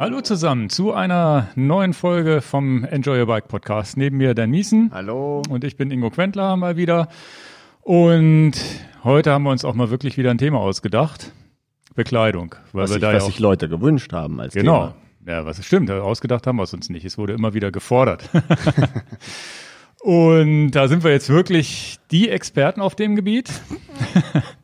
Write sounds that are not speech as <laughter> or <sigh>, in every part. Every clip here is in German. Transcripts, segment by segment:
Hallo zusammen zu einer neuen Folge vom Enjoy Your Bike Podcast. Neben mir Dan Miesen. Hallo. Und ich bin Ingo Quentler mal wieder. Und heute haben wir uns auch mal wirklich wieder ein Thema ausgedacht. Bekleidung. Weil was wir sich, da was ja sich Leute gewünscht haben als genau. Thema. Genau. Ja, was stimmt. Ausgedacht haben wir es uns nicht. Es wurde immer wieder gefordert. <laughs> Und da sind wir jetzt wirklich die Experten auf dem Gebiet. <laughs>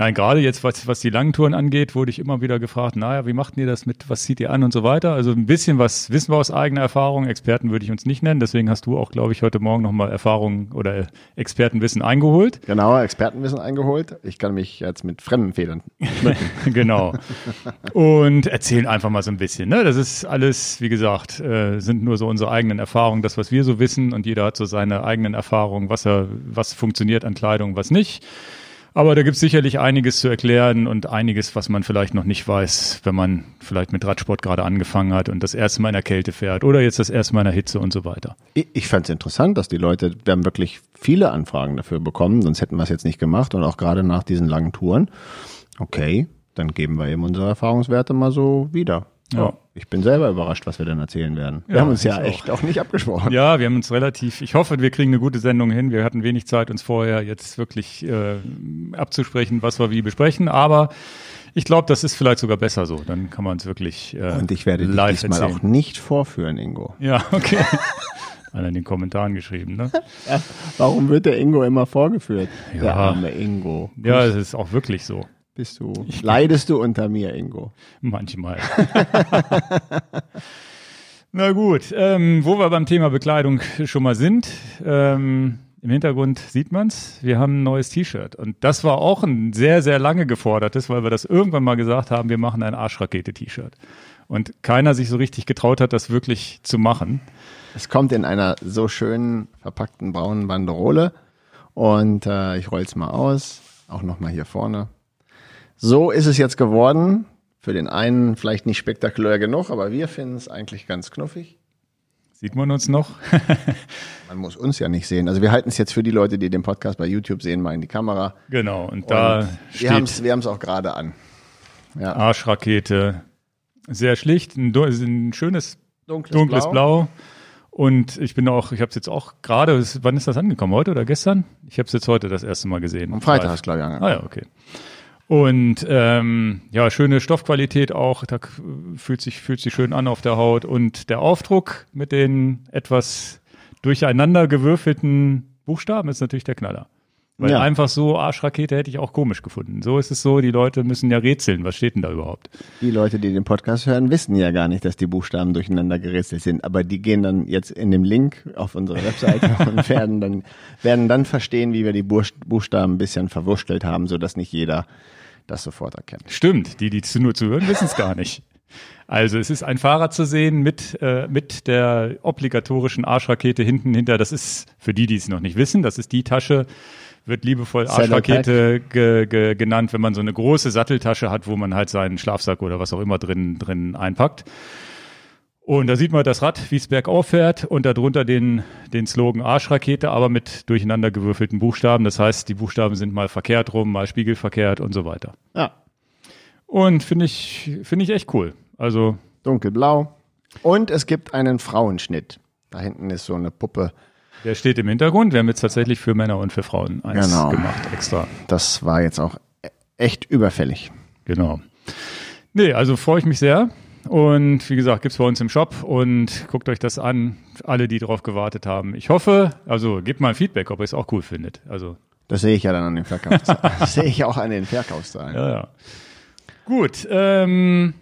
Nein, gerade jetzt, was, was die langen Touren angeht, wurde ich immer wieder gefragt, naja, wie macht ihr das mit, was zieht ihr an und so weiter. Also ein bisschen was wissen wir aus eigener Erfahrung. Experten würde ich uns nicht nennen. Deswegen hast du auch, glaube ich, heute Morgen nochmal Erfahrungen oder Expertenwissen eingeholt. Genau, Expertenwissen eingeholt. Ich kann mich jetzt mit fremden Federn <laughs> genau. Und erzählen einfach mal so ein bisschen. Ne? Das ist alles, wie gesagt, äh, sind nur so unsere eigenen Erfahrungen, das, was wir so wissen. Und jeder hat so seine eigenen Erfahrungen, was er, was funktioniert an Kleidung, was nicht. Aber da gibt es sicherlich einiges zu erklären und einiges, was man vielleicht noch nicht weiß, wenn man vielleicht mit Radsport gerade angefangen hat und das erste Mal in der Kälte fährt oder jetzt das erste Mal in der Hitze und so weiter. Ich, ich fand es interessant, dass die Leute, wir haben wirklich viele Anfragen dafür bekommen, sonst hätten wir es jetzt nicht gemacht und auch gerade nach diesen langen Touren. Okay, dann geben wir eben unsere Erfahrungswerte mal so wieder. Ja. Ich bin selber überrascht, was wir dann erzählen werden. Wir ja, haben uns ja echt auch. nicht abgesprochen. Ja, wir haben uns relativ, ich hoffe, wir kriegen eine gute Sendung hin. Wir hatten wenig Zeit, uns vorher jetzt wirklich äh, abzusprechen, was wir wie besprechen, aber ich glaube, das ist vielleicht sogar besser so. Dann kann man es wirklich äh, Und ich werde dich diesmal erzählen. auch nicht vorführen, Ingo. Ja, okay. <laughs> Einer in den Kommentaren geschrieben, ne? Warum wird der Ingo immer vorgeführt? Ja. Der arme Ingo. Ja, es ist auch wirklich so. Bist du, leidest du unter mir, Ingo? Manchmal. <laughs> Na gut, ähm, wo wir beim Thema Bekleidung schon mal sind, ähm, im Hintergrund sieht man's. Wir haben ein neues T-Shirt. Und das war auch ein sehr, sehr lange gefordertes, weil wir das irgendwann mal gesagt haben, wir machen ein Arschrakete-T-Shirt. Und keiner sich so richtig getraut hat, das wirklich zu machen. Es kommt in einer so schönen verpackten braunen Banderole. Und äh, ich roll's mal aus. Auch nochmal hier vorne. So ist es jetzt geworden. Für den einen vielleicht nicht spektakulär genug, aber wir finden es eigentlich ganz knuffig. Sieht man uns noch? <laughs> man muss uns ja nicht sehen. Also wir halten es jetzt für die Leute, die den Podcast bei YouTube sehen, mal in die Kamera. Genau, und da und wir haben es wir auch gerade an. Ja. Arschrakete. Sehr schlicht, ein, ein schönes dunkles, dunkles Blau. Blau. Und ich bin auch, ich habe es jetzt auch gerade, wann ist das angekommen? Heute oder gestern? Ich habe es jetzt heute das erste Mal gesehen. Am Freitag ist glaube ich angekommen. Ah ja, okay. Und ähm, ja, schöne Stoffqualität auch, da fühlt sich, fühlt sich schön an auf der Haut. Und der Aufdruck mit den etwas durcheinander gewürfelten Buchstaben ist natürlich der Knaller. Weil ja. einfach so Arschrakete hätte ich auch komisch gefunden. So ist es so, die Leute müssen ja rätseln. Was steht denn da überhaupt? Die Leute, die den Podcast hören, wissen ja gar nicht, dass die Buchstaben durcheinander gerätselt sind. Aber die gehen dann jetzt in dem Link auf unsere Webseite <laughs> und werden dann, werden dann verstehen, wie wir die Buchstaben ein bisschen verwurstelt haben, sodass nicht jeder das sofort erkennen. Stimmt, die, die nur zuhören, wissen es gar nicht. Also es ist ein Fahrrad zu sehen mit, äh, mit der obligatorischen Arschrakete hinten hinter. Das ist, für die, die es noch nicht wissen, das ist die Tasche, wird liebevoll Arschrakete ge, ge, genannt, wenn man so eine große Satteltasche hat, wo man halt seinen Schlafsack oder was auch immer drin, drin einpackt. Und da sieht man das Rad, wie es bergauf fährt und darunter den, den Slogan Arschrakete, aber mit durcheinander gewürfelten Buchstaben. Das heißt, die Buchstaben sind mal verkehrt rum, mal spiegelverkehrt und so weiter. Ja. Und finde ich, finde ich echt cool. Also. Dunkelblau. Und es gibt einen Frauenschnitt. Da hinten ist so eine Puppe. Der steht im Hintergrund. Wir haben jetzt tatsächlich für Männer und für Frauen eins genau. gemacht, extra. Das war jetzt auch echt überfällig. Genau. Nee, also freue ich mich sehr. Und wie gesagt, gibt's bei uns im Shop und guckt euch das an, alle, die darauf gewartet haben. Ich hoffe, also gebt mal ein Feedback, ob ihr es auch cool findet. Also das sehe ich ja dann an den Verkaufszahlen. <laughs> das sehe ich auch an den Verkaufszahlen. Ja, ja. Gut. Ähm,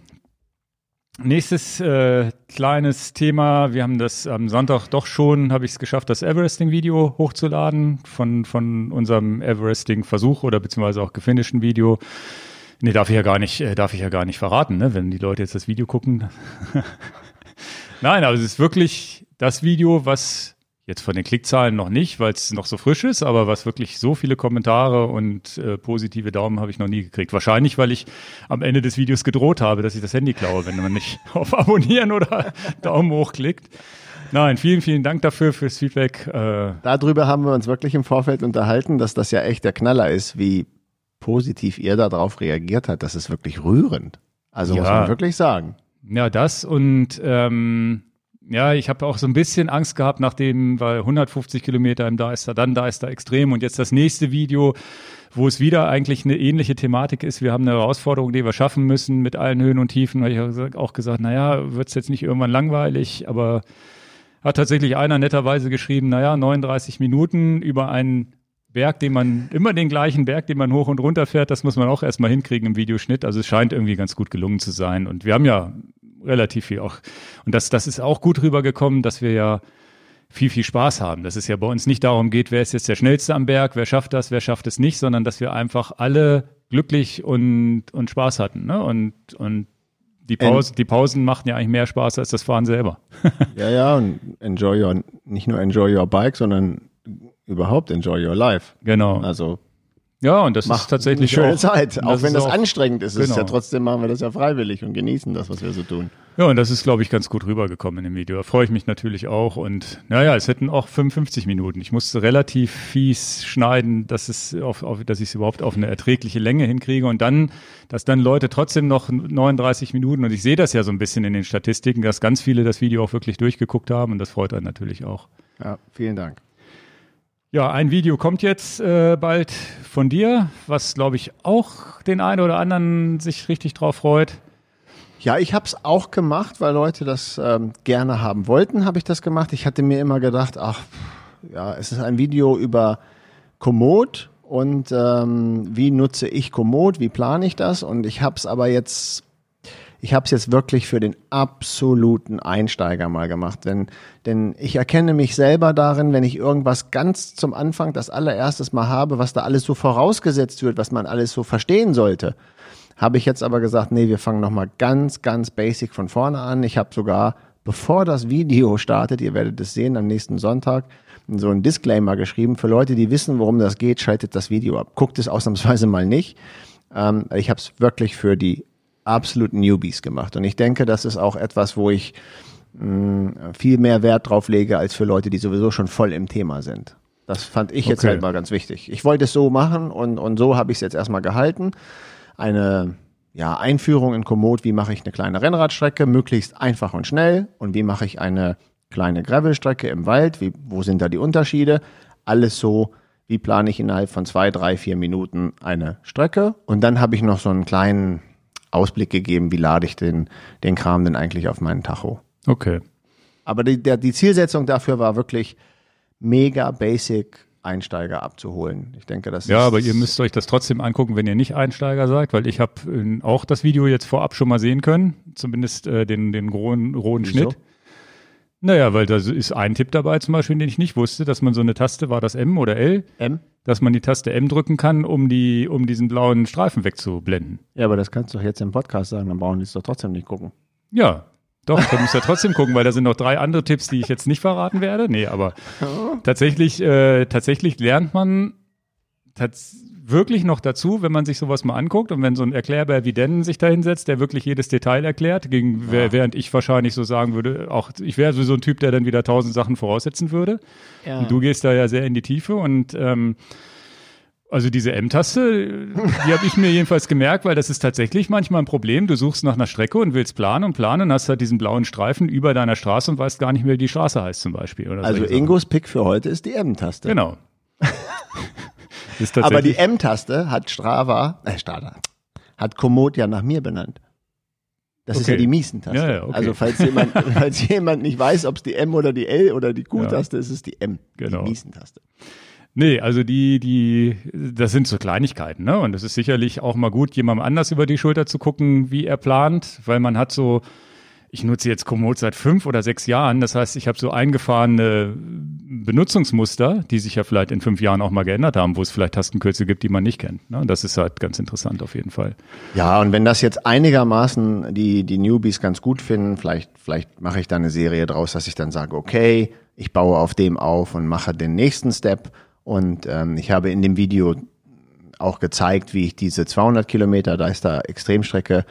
nächstes äh, kleines Thema. Wir haben das am Sonntag doch schon, habe ich es geschafft, das Everesting-Video hochzuladen von, von unserem Everesting-Versuch oder beziehungsweise auch gefinischten Video. Nee, darf ich ja gar nicht, äh, darf ich ja gar nicht verraten, ne? wenn die Leute jetzt das Video gucken. <laughs> Nein, aber es ist wirklich das Video, was jetzt von den Klickzahlen noch nicht, weil es noch so frisch ist, aber was wirklich so viele Kommentare und äh, positive Daumen habe ich noch nie gekriegt. Wahrscheinlich, weil ich am Ende des Videos gedroht habe, dass ich das Handy klaue, wenn man nicht <laughs> auf Abonnieren oder <laughs> Daumen hoch klickt. Nein, vielen, vielen Dank dafür fürs Feedback. Äh, Darüber haben wir uns wirklich im Vorfeld unterhalten, dass das ja echt der Knaller ist, wie positiv ihr darauf reagiert hat, das ist wirklich rührend. Also ja. muss man wirklich sagen. Ja, das und ähm, ja, ich habe auch so ein bisschen Angst gehabt, nachdem, weil 150 Kilometer im Deister, dann Deister extrem und jetzt das nächste Video, wo es wieder eigentlich eine ähnliche Thematik ist. Wir haben eine Herausforderung, die wir schaffen müssen mit allen Höhen und Tiefen. Weil ich auch gesagt, naja, wird es jetzt nicht irgendwann langweilig, aber hat tatsächlich einer netterweise geschrieben, naja, 39 Minuten über einen Berg, den man, immer den gleichen Berg, den man hoch und runter fährt, das muss man auch erstmal hinkriegen im Videoschnitt. Also es scheint irgendwie ganz gut gelungen zu sein. Und wir haben ja relativ viel auch. Und das, das ist auch gut rübergekommen, dass wir ja viel, viel Spaß haben. Dass es ja bei uns nicht darum geht, wer ist jetzt der Schnellste am Berg, wer schafft das, wer schafft es nicht, sondern dass wir einfach alle glücklich und, und Spaß hatten. Ne? Und, und die, Pause, die Pausen machten ja eigentlich mehr Spaß als das Fahren selber. ja, ja, und enjoy your, nicht nur enjoy your bike, sondern überhaupt enjoy your life. Genau. Also ja, und das ist tatsächlich eine schöne auch, Zeit. Auch wenn das auch, anstrengend ist, genau. ist ja trotzdem machen wir das ja freiwillig und genießen das, was wir so tun. Ja, und das ist, glaube ich, ganz gut rübergekommen in dem Video. Da freue ich mich natürlich auch. Und naja, es hätten auch 55 Minuten. Ich musste relativ fies schneiden, dass es auf, auf, dass ich es überhaupt auf eine erträgliche Länge hinkriege. Und dann, dass dann Leute trotzdem noch 39 Minuten, und ich sehe das ja so ein bisschen in den Statistiken, dass ganz viele das Video auch wirklich durchgeguckt haben. Und das freut einen natürlich auch. Ja, vielen Dank. Ja, ein Video kommt jetzt äh, bald von dir, was glaube ich auch den einen oder anderen sich richtig drauf freut. Ja, ich habe es auch gemacht, weil Leute das ähm, gerne haben wollten, habe ich das gemacht. Ich hatte mir immer gedacht, ach, ja, es ist ein Video über Komoot und ähm, wie nutze ich Komoot, wie plane ich das und ich habe es aber jetzt ich habe es jetzt wirklich für den absoluten Einsteiger mal gemacht. Denn, denn ich erkenne mich selber darin, wenn ich irgendwas ganz zum Anfang das allererstes Mal habe, was da alles so vorausgesetzt wird, was man alles so verstehen sollte. Habe ich jetzt aber gesagt, nee, wir fangen nochmal ganz, ganz basic von vorne an. Ich habe sogar, bevor das Video startet, ihr werdet es sehen am nächsten Sonntag, so ein Disclaimer geschrieben. Für Leute, die wissen, worum das geht, schaltet das Video ab. Guckt es ausnahmsweise mal nicht. Ähm, ich habe es wirklich für die absoluten Newbies gemacht. Und ich denke, das ist auch etwas, wo ich mh, viel mehr Wert drauf lege, als für Leute, die sowieso schon voll im Thema sind. Das fand ich jetzt Okay. halt mal ganz wichtig. Ich wollte es so machen und, und so habe ich es jetzt erstmal gehalten. Eine ja, Einführung in Komoot, wie mache ich eine kleine Rennradstrecke, möglichst einfach und schnell und wie mache ich eine kleine Gravelstrecke im Wald, wie, wo sind da die Unterschiede, alles so, wie plane ich innerhalb von zwei, drei, vier Minuten eine Strecke und dann habe ich noch so einen kleinen Ausblick gegeben, wie lade ich den, den Kram denn eigentlich auf meinen Tacho. Okay. Aber die, der, die Zielsetzung dafür war wirklich mega basic Einsteiger abzuholen. Ich denke, das Ja, aber ihr müsst euch das trotzdem angucken, wenn ihr nicht Einsteiger seid, weil ich habe äh, auch das Video jetzt vorab schon mal sehen können, zumindest äh, den, den rohen, rohen Wieso? Schnitt. Naja, weil da ist ein Tipp dabei zum Beispiel, den ich nicht wusste, dass man so eine Taste, war das M oder L, M. dass man die Taste M drücken kann, um die, um diesen blauen Streifen wegzublenden. Ja, aber das kannst du doch jetzt im Podcast sagen, dann brauchen die es doch trotzdem nicht gucken. Ja, doch, da müsst ihr trotzdem gucken, weil da sind noch drei andere Tipps, die ich jetzt nicht verraten werde. Nee, aber <laughs> tatsächlich, äh, tatsächlich lernt man tats wirklich noch dazu, wenn man sich sowas mal anguckt und wenn so ein Erklärbär wie Den sich da hinsetzt, der wirklich jedes Detail erklärt, gegen, wer- während ich wahrscheinlich so sagen würde, auch ich wäre so ein Typ, der dann wieder tausend Sachen voraussetzen würde. Ja. Und du gehst da ja sehr in die Tiefe und ähm, also diese M-Taste, die habe ich mir jedenfalls gemerkt, weil das ist tatsächlich manchmal ein Problem. Du suchst nach einer Strecke und willst planen und planen und hast halt diesen blauen Streifen über deiner Straße und weißt gar nicht mehr, wie die Straße heißt zum Beispiel. Also. Ingos Pick für heute ist die M-Taste. Genau. <laughs> ist Aber die M-Taste hat Strava, äh, Strava, hat Komoot ja nach mir benannt. Das ist Okay. ja die Miesen-Taste. Ja, ja, okay. Also falls jemand, <laughs> falls jemand nicht weiß, ob es die M oder die L oder die Q-Taste ist, ist es die M, Genau. die Miesen-Taste. nee, also die, die, das sind so Kleinigkeiten, ne? Und es ist sicherlich auch mal gut, jemandem anders über die Schulter zu gucken, wie er plant, weil man hat so, ich nutze jetzt Komoot seit fünf oder sechs Jahren. Das heißt, ich habe so eingefahrene Benutzungsmuster, die sich ja vielleicht in fünf Jahren auch mal geändert haben, wo es vielleicht Tastenkürzel gibt, die man nicht kennt. Ne? Das ist halt ganz interessant auf jeden Fall. Ja, und wenn das jetzt einigermaßen die, die Newbies ganz gut finden, vielleicht, vielleicht mache ich da eine Serie draus, dass ich dann sage, okay, ich baue auf dem auf und mache den nächsten Step. Und ähm, ich habe in dem Video auch gezeigt, wie ich diese 200 Kilometer, da ist da Extremstrecke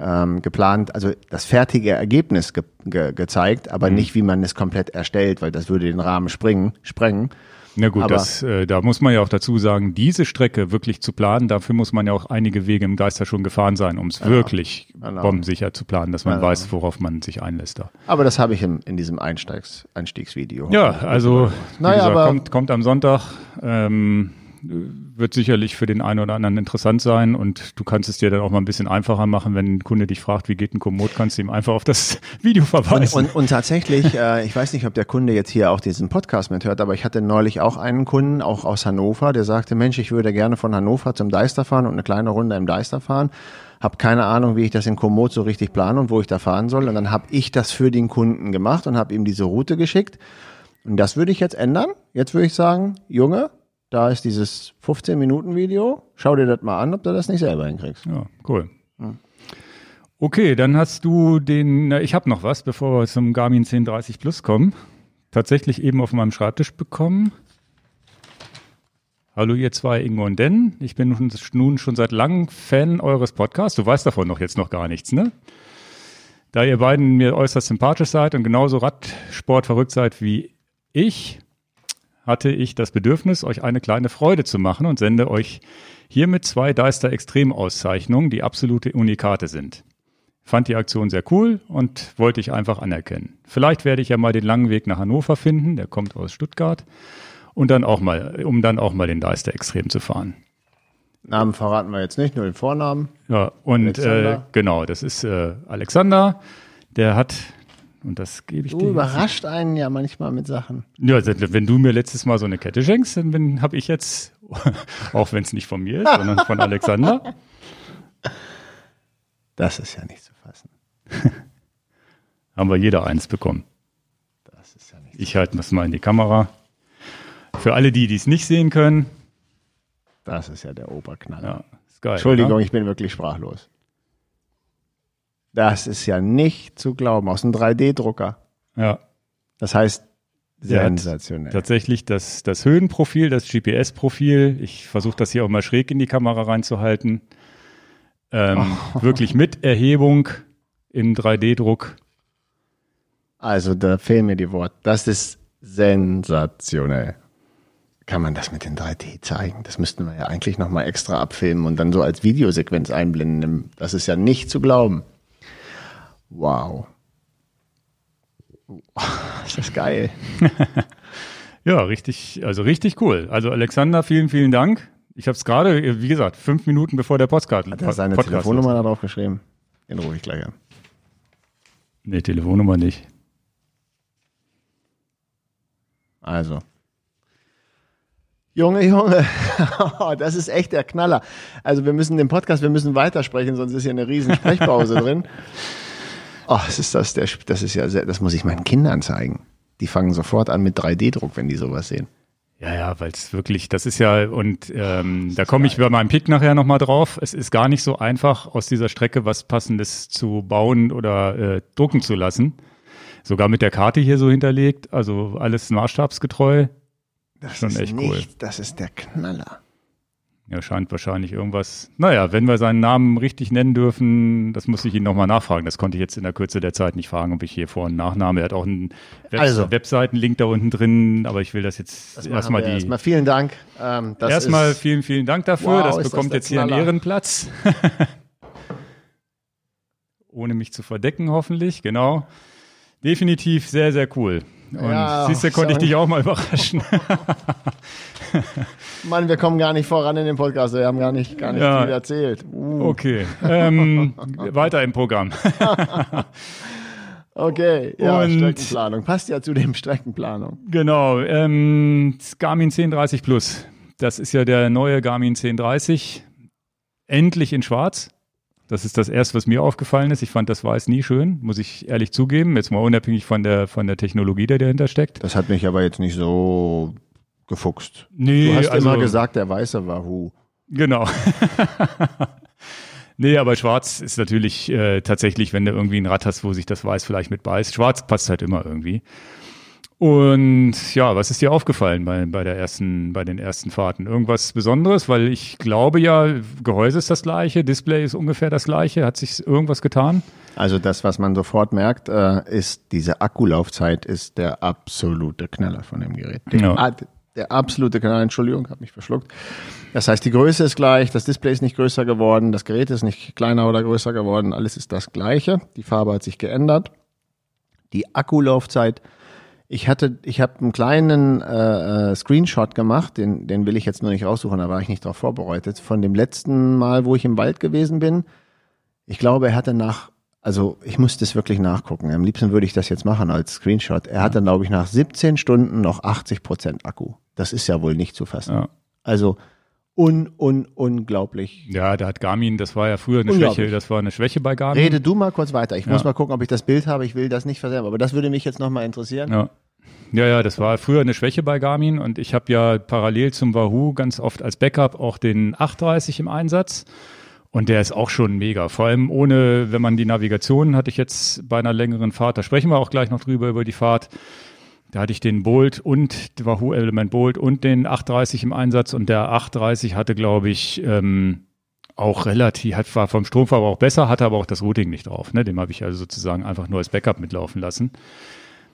ähm, geplant, also das fertige Ergebnis ge ge gezeigt, aber nicht, wie man es komplett erstellt, weil das würde den Rahmen springen, sprengen. Na gut, Aber- das, äh, da muss man ja auch dazu sagen, diese Strecke wirklich zu planen, dafür muss man ja auch einige Wege im Geister schon gefahren sein, um es wirklich Genau. bombensicher zu planen, dass man Genau. weiß, worauf man sich einlässt da. Aber das habe ich im, in diesem Einsteigs, Einstiegsvideo. Ja, also Naja, gesagt, kommt, kommt am Sonntag. Ähm, wird sicherlich für den einen oder anderen interessant sein und du kannst es dir dann auch mal ein bisschen einfacher machen, wenn ein Kunde dich fragt, wie geht ein Komoot, kannst du ihm einfach auf das <laughs> Video Und, verweisen. und, und tatsächlich, äh, ich weiß nicht, ob der Kunde jetzt hier auch diesen Podcast mithört, aber ich hatte neulich auch einen Kunden, auch aus Hannover, der sagte, Mensch, ich würde gerne von Hannover zum Deister fahren und eine kleine Runde im Deister fahren. Hab keine Ahnung, wie ich das in Komoot so richtig plane und wo ich da fahren soll. Und dann habe ich das für den Kunden gemacht und habe ihm diese Route geschickt. Und das würde ich jetzt ändern. Jetzt würde ich sagen, Junge, da ist dieses 15-Minuten-Video. Schau dir das mal an, ob du das nicht selber hinkriegst. Ja, cool. Okay, dann hast du den, na, ich habe noch was, bevor wir zum Garmin 1030 Plus kommen. Tatsächlich eben auf meinem Schreibtisch bekommen. Hallo ihr zwei, Ingo und Den. Ich bin nun- schon seit langem Fan eures Podcasts. Du weißt davon noch jetzt noch gar nichts, ne? Da ihr beiden mir äußerst sympathisch seid und genauso Radsport verrückt seid wie ich, hatte ich das Bedürfnis, euch eine kleine Freude zu machen und sende euch hiermit zwei Deister Extrem-Auszeichnungen, die absolute Unikate sind. Fand die Aktion sehr cool und wollte ich einfach anerkennen. Vielleicht werde ich ja mal den langen Weg nach Hannover finden, der kommt aus Stuttgart, und dann auch mal, um dann auch mal den Deister Extrem zu fahren. Namen verraten wir jetzt nicht, nur den Vornamen. Ja, und äh, genau, das ist äh, Alexander, der hat, und das gebe ich Du dir. überrascht einen ja manchmal mit Sachen. Ja, also, wenn du mir letztes Mal so eine Kette schenkst, dann habe ich jetzt, <laughs> auch wenn es nicht von mir ist, sondern von <laughs> Alexander, Das ist ja nicht zu fassen. <laughs> haben wir jeder eins bekommen. Das ist ja nicht. Ich halte das mal in die Kamera. Für alle, die dies nicht sehen können, Das ist ja der Oberknaller. ja, ist geil. Entschuldigung, oder? ich bin wirklich sprachlos. Das ist ja nicht zu glauben. Aus einem 3D-Drucker. Ja, Das heißt, sensationell. tatsächlich das, das Höhenprofil, das GPS-Profil. Ich versuche das hier auch mal schräg in die Kamera reinzuhalten. Ähm, <laughs> Wirklich mit Erhebung im 3D-Druck. Also, da fehlen mir die Worte. Das ist sensationell. Kann man das mit den 3D zeigen? Das müssten wir ja eigentlich nochmal extra abfilmen und dann so als Videosequenz einblenden. Das ist ja nicht zu glauben. Wow. Das ist geil. <laughs> Ja, richtig, also richtig cool. Also Alexander, vielen, vielen Dank. Ich habe es gerade, wie gesagt, fünf Minuten bevor der Podcast, Hat er seine Podcast Telefonnummer da drauf geschrieben? Den rufe ich gleich an. Nee, Telefonnummer nicht. Also. Junge, Junge, <laughs> das ist echt der Knaller. Also wir müssen den Podcast, wir müssen weitersprechen, sonst ist hier eine riesen Sprechpause drin. <laughs> Oh, das ist das, der, das ist ja, sehr, das muss ich meinen Kindern zeigen. Die fangen sofort an mit 3D-Druck, wenn die sowas sehen. Ja, ja, weil es wirklich, das ist ja, und ähm, da komme ich bei meinem Pick nachher nochmal drauf. Es ist gar nicht so einfach, aus dieser Strecke was Passendes zu bauen oder äh, drucken zu lassen. Sogar mit der Karte hier so hinterlegt, also alles maßstabsgetreu. Das Schon ist echt nicht, cool. Das ist der Knaller. Ja, scheint wahrscheinlich irgendwas. Naja, wenn wir seinen Namen richtig nennen dürfen, das muss ich ihn nochmal nachfragen. Das konnte ich jetzt in der Kürze der Zeit nicht fragen, ob ich hier Vor- und Nachname. Er hat auch einen Web Also. Webseitenlink da unten drin, aber ich will das jetzt Das erstmal die. Erstmal vielen Dank. Ähm, das Erstmal vielen, vielen Dank dafür. Wow, das das bekommt der jetzt hier einen. Ehrenplatz. <laughs> Ohne mich zu verdecken, hoffentlich. Genau. Definitiv sehr, sehr cool. Und Ja, siehst du, konnte ich dich auch mal <laughs> überraschen. <laughs> <laughs> Mann, wir kommen gar nicht voran in dem Podcast. Wir haben gar nicht, gar nicht Ja. viel erzählt. Uh, Okay. Ähm, <laughs> weiter im Programm. <laughs> okay, ja, Und- Streckenplanung. Passt ja zu dem Streckenplanung. Genau, ähm, Garmin 1030 Plus. Das ist ja der neue Garmin 1030. Endlich in schwarz. Das ist das erste, was mir aufgefallen ist. Ich fand das Weiß nie schön, muss ich ehrlich zugeben. Jetzt mal unabhängig von der, von der Technologie, die dahinter steckt. Das hat mich aber jetzt nicht so gefuchst. Nee, Du hast also, immer gesagt, der Weiße war Hu. Genau. <laughs> nee, aber schwarz ist natürlich äh, tatsächlich, wenn du irgendwie ein Rad hast, wo sich das Weiß vielleicht mit beißt. Schwarz passt halt immer irgendwie. Und ja, was ist dir aufgefallen bei, bei der ersten, bei den ersten Fahrten? Irgendwas Besonderes? Weil ich glaube ja, Gehäuse ist das gleiche, Display ist ungefähr das gleiche. Hat sich irgendwas getan? Also das, was man sofort merkt, äh, ist, diese Akkulaufzeit ist der absolute Knaller von dem Gerät. Der, Ja. Der absolute Kanal, Entschuldigung, habe mich verschluckt. Das heißt, die Größe ist gleich, das Display ist nicht größer geworden, das Gerät ist nicht kleiner oder größer geworden, alles ist das gleiche. Die Farbe hat sich geändert. Die Akkulaufzeit, ich hatte, ich habe einen kleinen äh, äh, Screenshot gemacht, den, den will ich jetzt nur nicht raussuchen, da war ich nicht darauf vorbereitet. Von dem letzten Mal, wo ich im Wald gewesen bin, ich glaube, er hatte nach, also ich muss das wirklich nachgucken. Am liebsten würde ich das jetzt machen als Screenshot. Er hatte, glaube ich, nach 17 Stunden noch 80 Prozent Akku. Das ist ja wohl nicht zu fassen. Ja. Also un, un, unglaublich. Ja, da hat Garmin, das war ja früher eine Schwäche, das war eine Schwäche bei Garmin. Rede du mal kurz weiter. Ich muss Ja. mal gucken, ob ich das Bild habe. Ich will das nicht verderben, aber das würde mich jetzt nochmal interessieren. Ja. Ja, ja, das war früher eine Schwäche bei Garmin und ich habe ja parallel zum Wahoo ganz oft als Backup auch den 830 im Einsatz und der ist auch schon mega. Vor allem ohne, wenn man die Navigation hatte ich jetzt bei einer längeren Fahrt, da sprechen wir auch gleich noch drüber über die Fahrt. Da hatte ich den Bolt und Wahoo Element Bolt und den 830 im Einsatz und der 830 hatte, glaube ich, ähm, auch relativ, hat, war vom Stromverbrauch besser, hatte aber auch das Routing nicht drauf. Ne? Dem habe ich also sozusagen einfach nur als Backup mitlaufen lassen.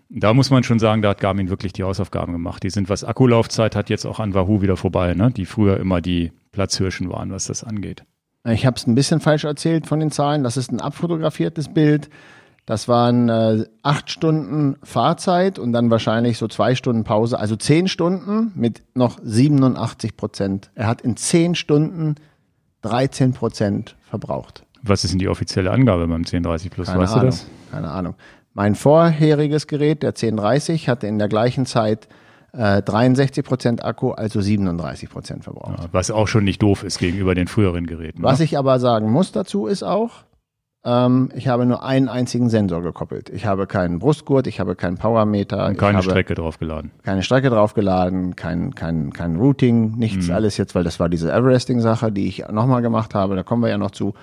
Da muss man schon sagen, da hat Garmin wirklich die Hausaufgaben gemacht. Die sind, was Akkulaufzeit hat, jetzt auch an Wahoo wieder vorbei, ne? die früher immer die Platzhirschen waren, was das angeht. Ich habe es ein bisschen falsch erzählt von den Zahlen. Das ist ein abfotografiertes Bild. Das waren äh, acht Stunden Fahrzeit und dann wahrscheinlich so zwei Stunden Pause, also zehn Stunden mit noch 87 Prozent. Er hat in zehn Stunden 13 Prozent verbraucht. Was ist denn die offizielle Angabe beim 1030 Plus? Keine weißt Ahnung. du das? Keine Ahnung. Mein vorheriges Gerät, der 1030, hatte in der gleichen Zeit äh, 63 Prozent Akku, also 37 Prozent verbraucht. Ja, was auch schon nicht doof ist gegenüber den früheren Geräten. Was ne? ich aber sagen muss dazu ist auch, ähm, ich habe nur einen einzigen Sensor gekoppelt. Ich habe keinen Brustgurt, ich habe keinen Powermeter, Und keine Strecke draufgeladen. keine Strecke draufgeladen, kein, kein, kein Routing, nichts alles jetzt, weil das war diese Everesting-Sache, die ich nochmal gemacht habe, da kommen wir ja noch zu.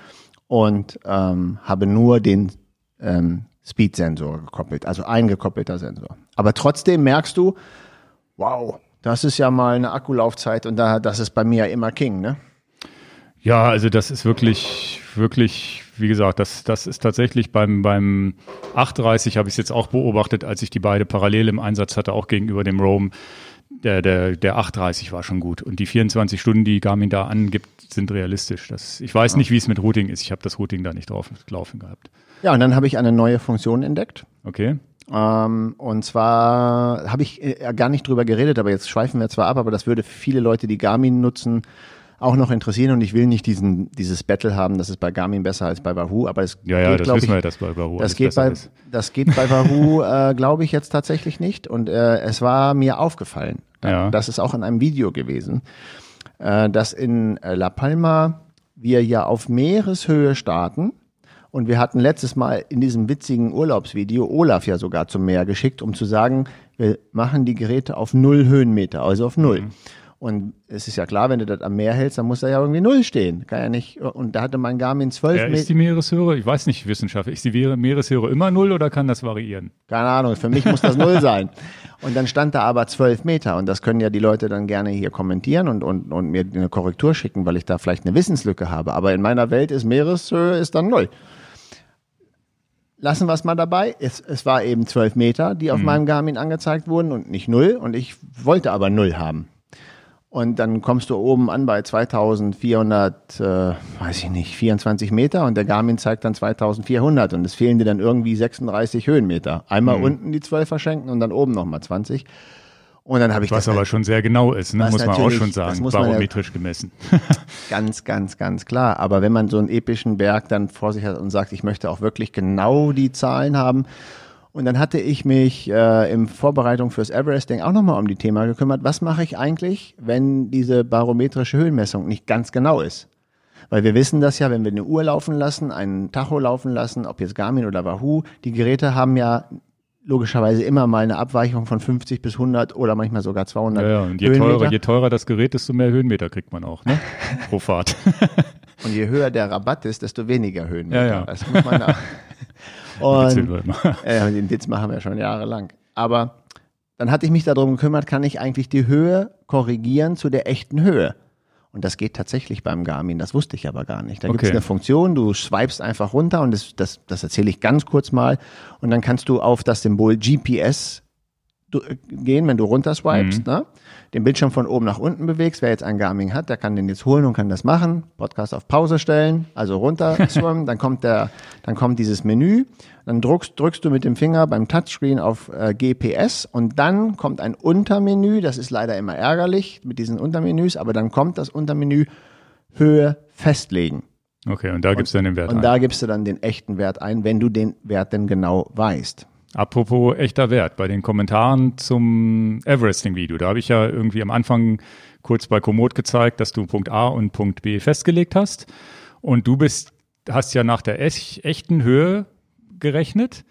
Und ähm, habe nur den ähm, Speed-Sensor gekoppelt, also ein gekoppelter Sensor. Aber trotzdem merkst du, wow, das ist ja mal eine Akkulaufzeit und da, das ist bei mir ja immer King, ne? Ja, also das ist wirklich, wirklich, wie gesagt, das, das ist tatsächlich beim, beim 830 habe ich es jetzt auch beobachtet, als ich die beide parallel im Einsatz hatte, auch gegenüber dem Roam. Der, der, der 830 war schon gut. Und die 24 Stunden, die Garmin da angibt, sind realistisch. Das, ich weiß nicht, wie es mit Routing ist. Ich habe das Routing da nicht drauf laufen gehabt. Ja, und dann habe ich eine neue Funktion entdeckt. Okay. Ähm, und zwar habe ich äh, gar nicht drüber geredet, aber jetzt schweifen wir zwar ab, aber das würde viele Leute, die Garmin nutzen, auch noch interessieren. Und ich will nicht diesen, dieses Battle haben, das ist bei Garmin besser als bei Wahoo, aber es Ja, ja, geht, das glaub wissen ich, wir ja, dass bei Wahoo das geht bei, ist. das geht bei Wahoo, <laughs> äh, glaube ich, jetzt tatsächlich nicht. Und äh, es war mir aufgefallen. Ja. Das ist auch in einem Video gewesen, äh, dass in äh, La Palma wir ja auf Meereshöhe starten. Und wir hatten letztes Mal in diesem witzigen Urlaubsvideo Olaf ja sogar zum Meer geschickt, um zu sagen, wir machen die Geräte auf null Höhenmeter, also auf null. Und es ist ja klar, wenn du das am Meer hältst, dann muss da ja irgendwie null stehen. Kann ja nicht. Und da hatte mein Garmin zwölf Ja, ist die Meter. Meereshöhe, ich weiß nicht, Wissenschaft, ist die Meere- Meereshöhe immer null oder kann das variieren? Keine Ahnung, für mich muss das null sein. Und dann stand da aber zwölf Meter. Und das können ja die Leute dann gerne hier kommentieren und, und, und mir eine Korrektur schicken, weil ich da vielleicht eine Wissenslücke habe. Aber in meiner Welt ist Meereshöhe ist dann null. Lassen wir es mal dabei. Es, es war eben zwölf Meter, die auf meinem Garmin angezeigt wurden und nicht null. Und ich wollte aber null haben. Und dann kommst du oben an bei 2400, äh, weiß ich nicht, 24 Meter und der Garmin zeigt dann 2400 und es fehlen dir dann irgendwie 36 Höhenmeter. Einmal unten die 12 verschenken und dann oben nochmal 20. Und dann habe ich Was aber schon sehr genau ist, ne? Muss man auch schon sagen, man ja- barometrisch gemessen. <laughs> ganz, ganz, ganz klar. Aber wenn man so einen epischen Berg dann vor sich hat und sagt, ich möchte auch wirklich genau die Zahlen haben. Und dann hatte ich mich äh, in Vorbereitung fürs Everesting auch nochmal um die Thema gekümmert. Was mache ich eigentlich, wenn diese barometrische Höhenmessung nicht ganz genau ist? Weil wir wissen das ja, wenn wir eine Uhr laufen lassen, einen Tacho laufen lassen, ob jetzt Garmin oder Wahoo, die Geräte haben ja logischerweise immer mal eine Abweichung von 50 bis 100 oder manchmal sogar 200 Ja, ja, und je Höhenmeter. teurer, je teurer das Gerät, desto mehr Höhenmeter kriegt man auch, ne? <laughs> Pro Fahrt. Und je höher der Rabatt ist, desto weniger Höhenmeter. Ja, ja. Das muss man auch. <laughs> Und äh, <laughs> den Witz machen wir schon jahrelang. Aber dann hatte ich mich darum gekümmert, kann ich eigentlich die Höhe korrigieren zu der echten Höhe? Und das geht tatsächlich beim Garmin, das wusste ich aber gar nicht. Da gibt es Okay. eine Funktion, du swipest einfach runter und das, das, das erzähle ich ganz kurz mal. Und dann kannst du auf das Symbol GPS äh, gehen, wenn du runterswipest, ne? den Bildschirm von oben nach unten bewegst. Wer jetzt ein Garmin hat, der kann den jetzt holen und kann das machen. Podcast auf Pause stellen, also runter <laughs> swimmen, dann kommt der, dann kommt dieses Menü, dann drückst, drückst du mit dem Finger beim Touchscreen auf äh, GPS und dann kommt ein Untermenü, das ist leider immer ärgerlich mit diesen Untermenüs, aber dann kommt das Untermenü Höhe festlegen. Okay, und da gibt's dann den Wert Und ein. da gibst du dann den echten Wert ein, wenn du den Wert denn genau weißt. Apropos echter Wert, bei den Kommentaren zum Everesting-Video, da habe ich ja irgendwie am Anfang kurz bei Komoot gezeigt, dass du Punkt A und Punkt B festgelegt hast. Und du bist, hast ja nach der ech- echten Höhe gerechnet.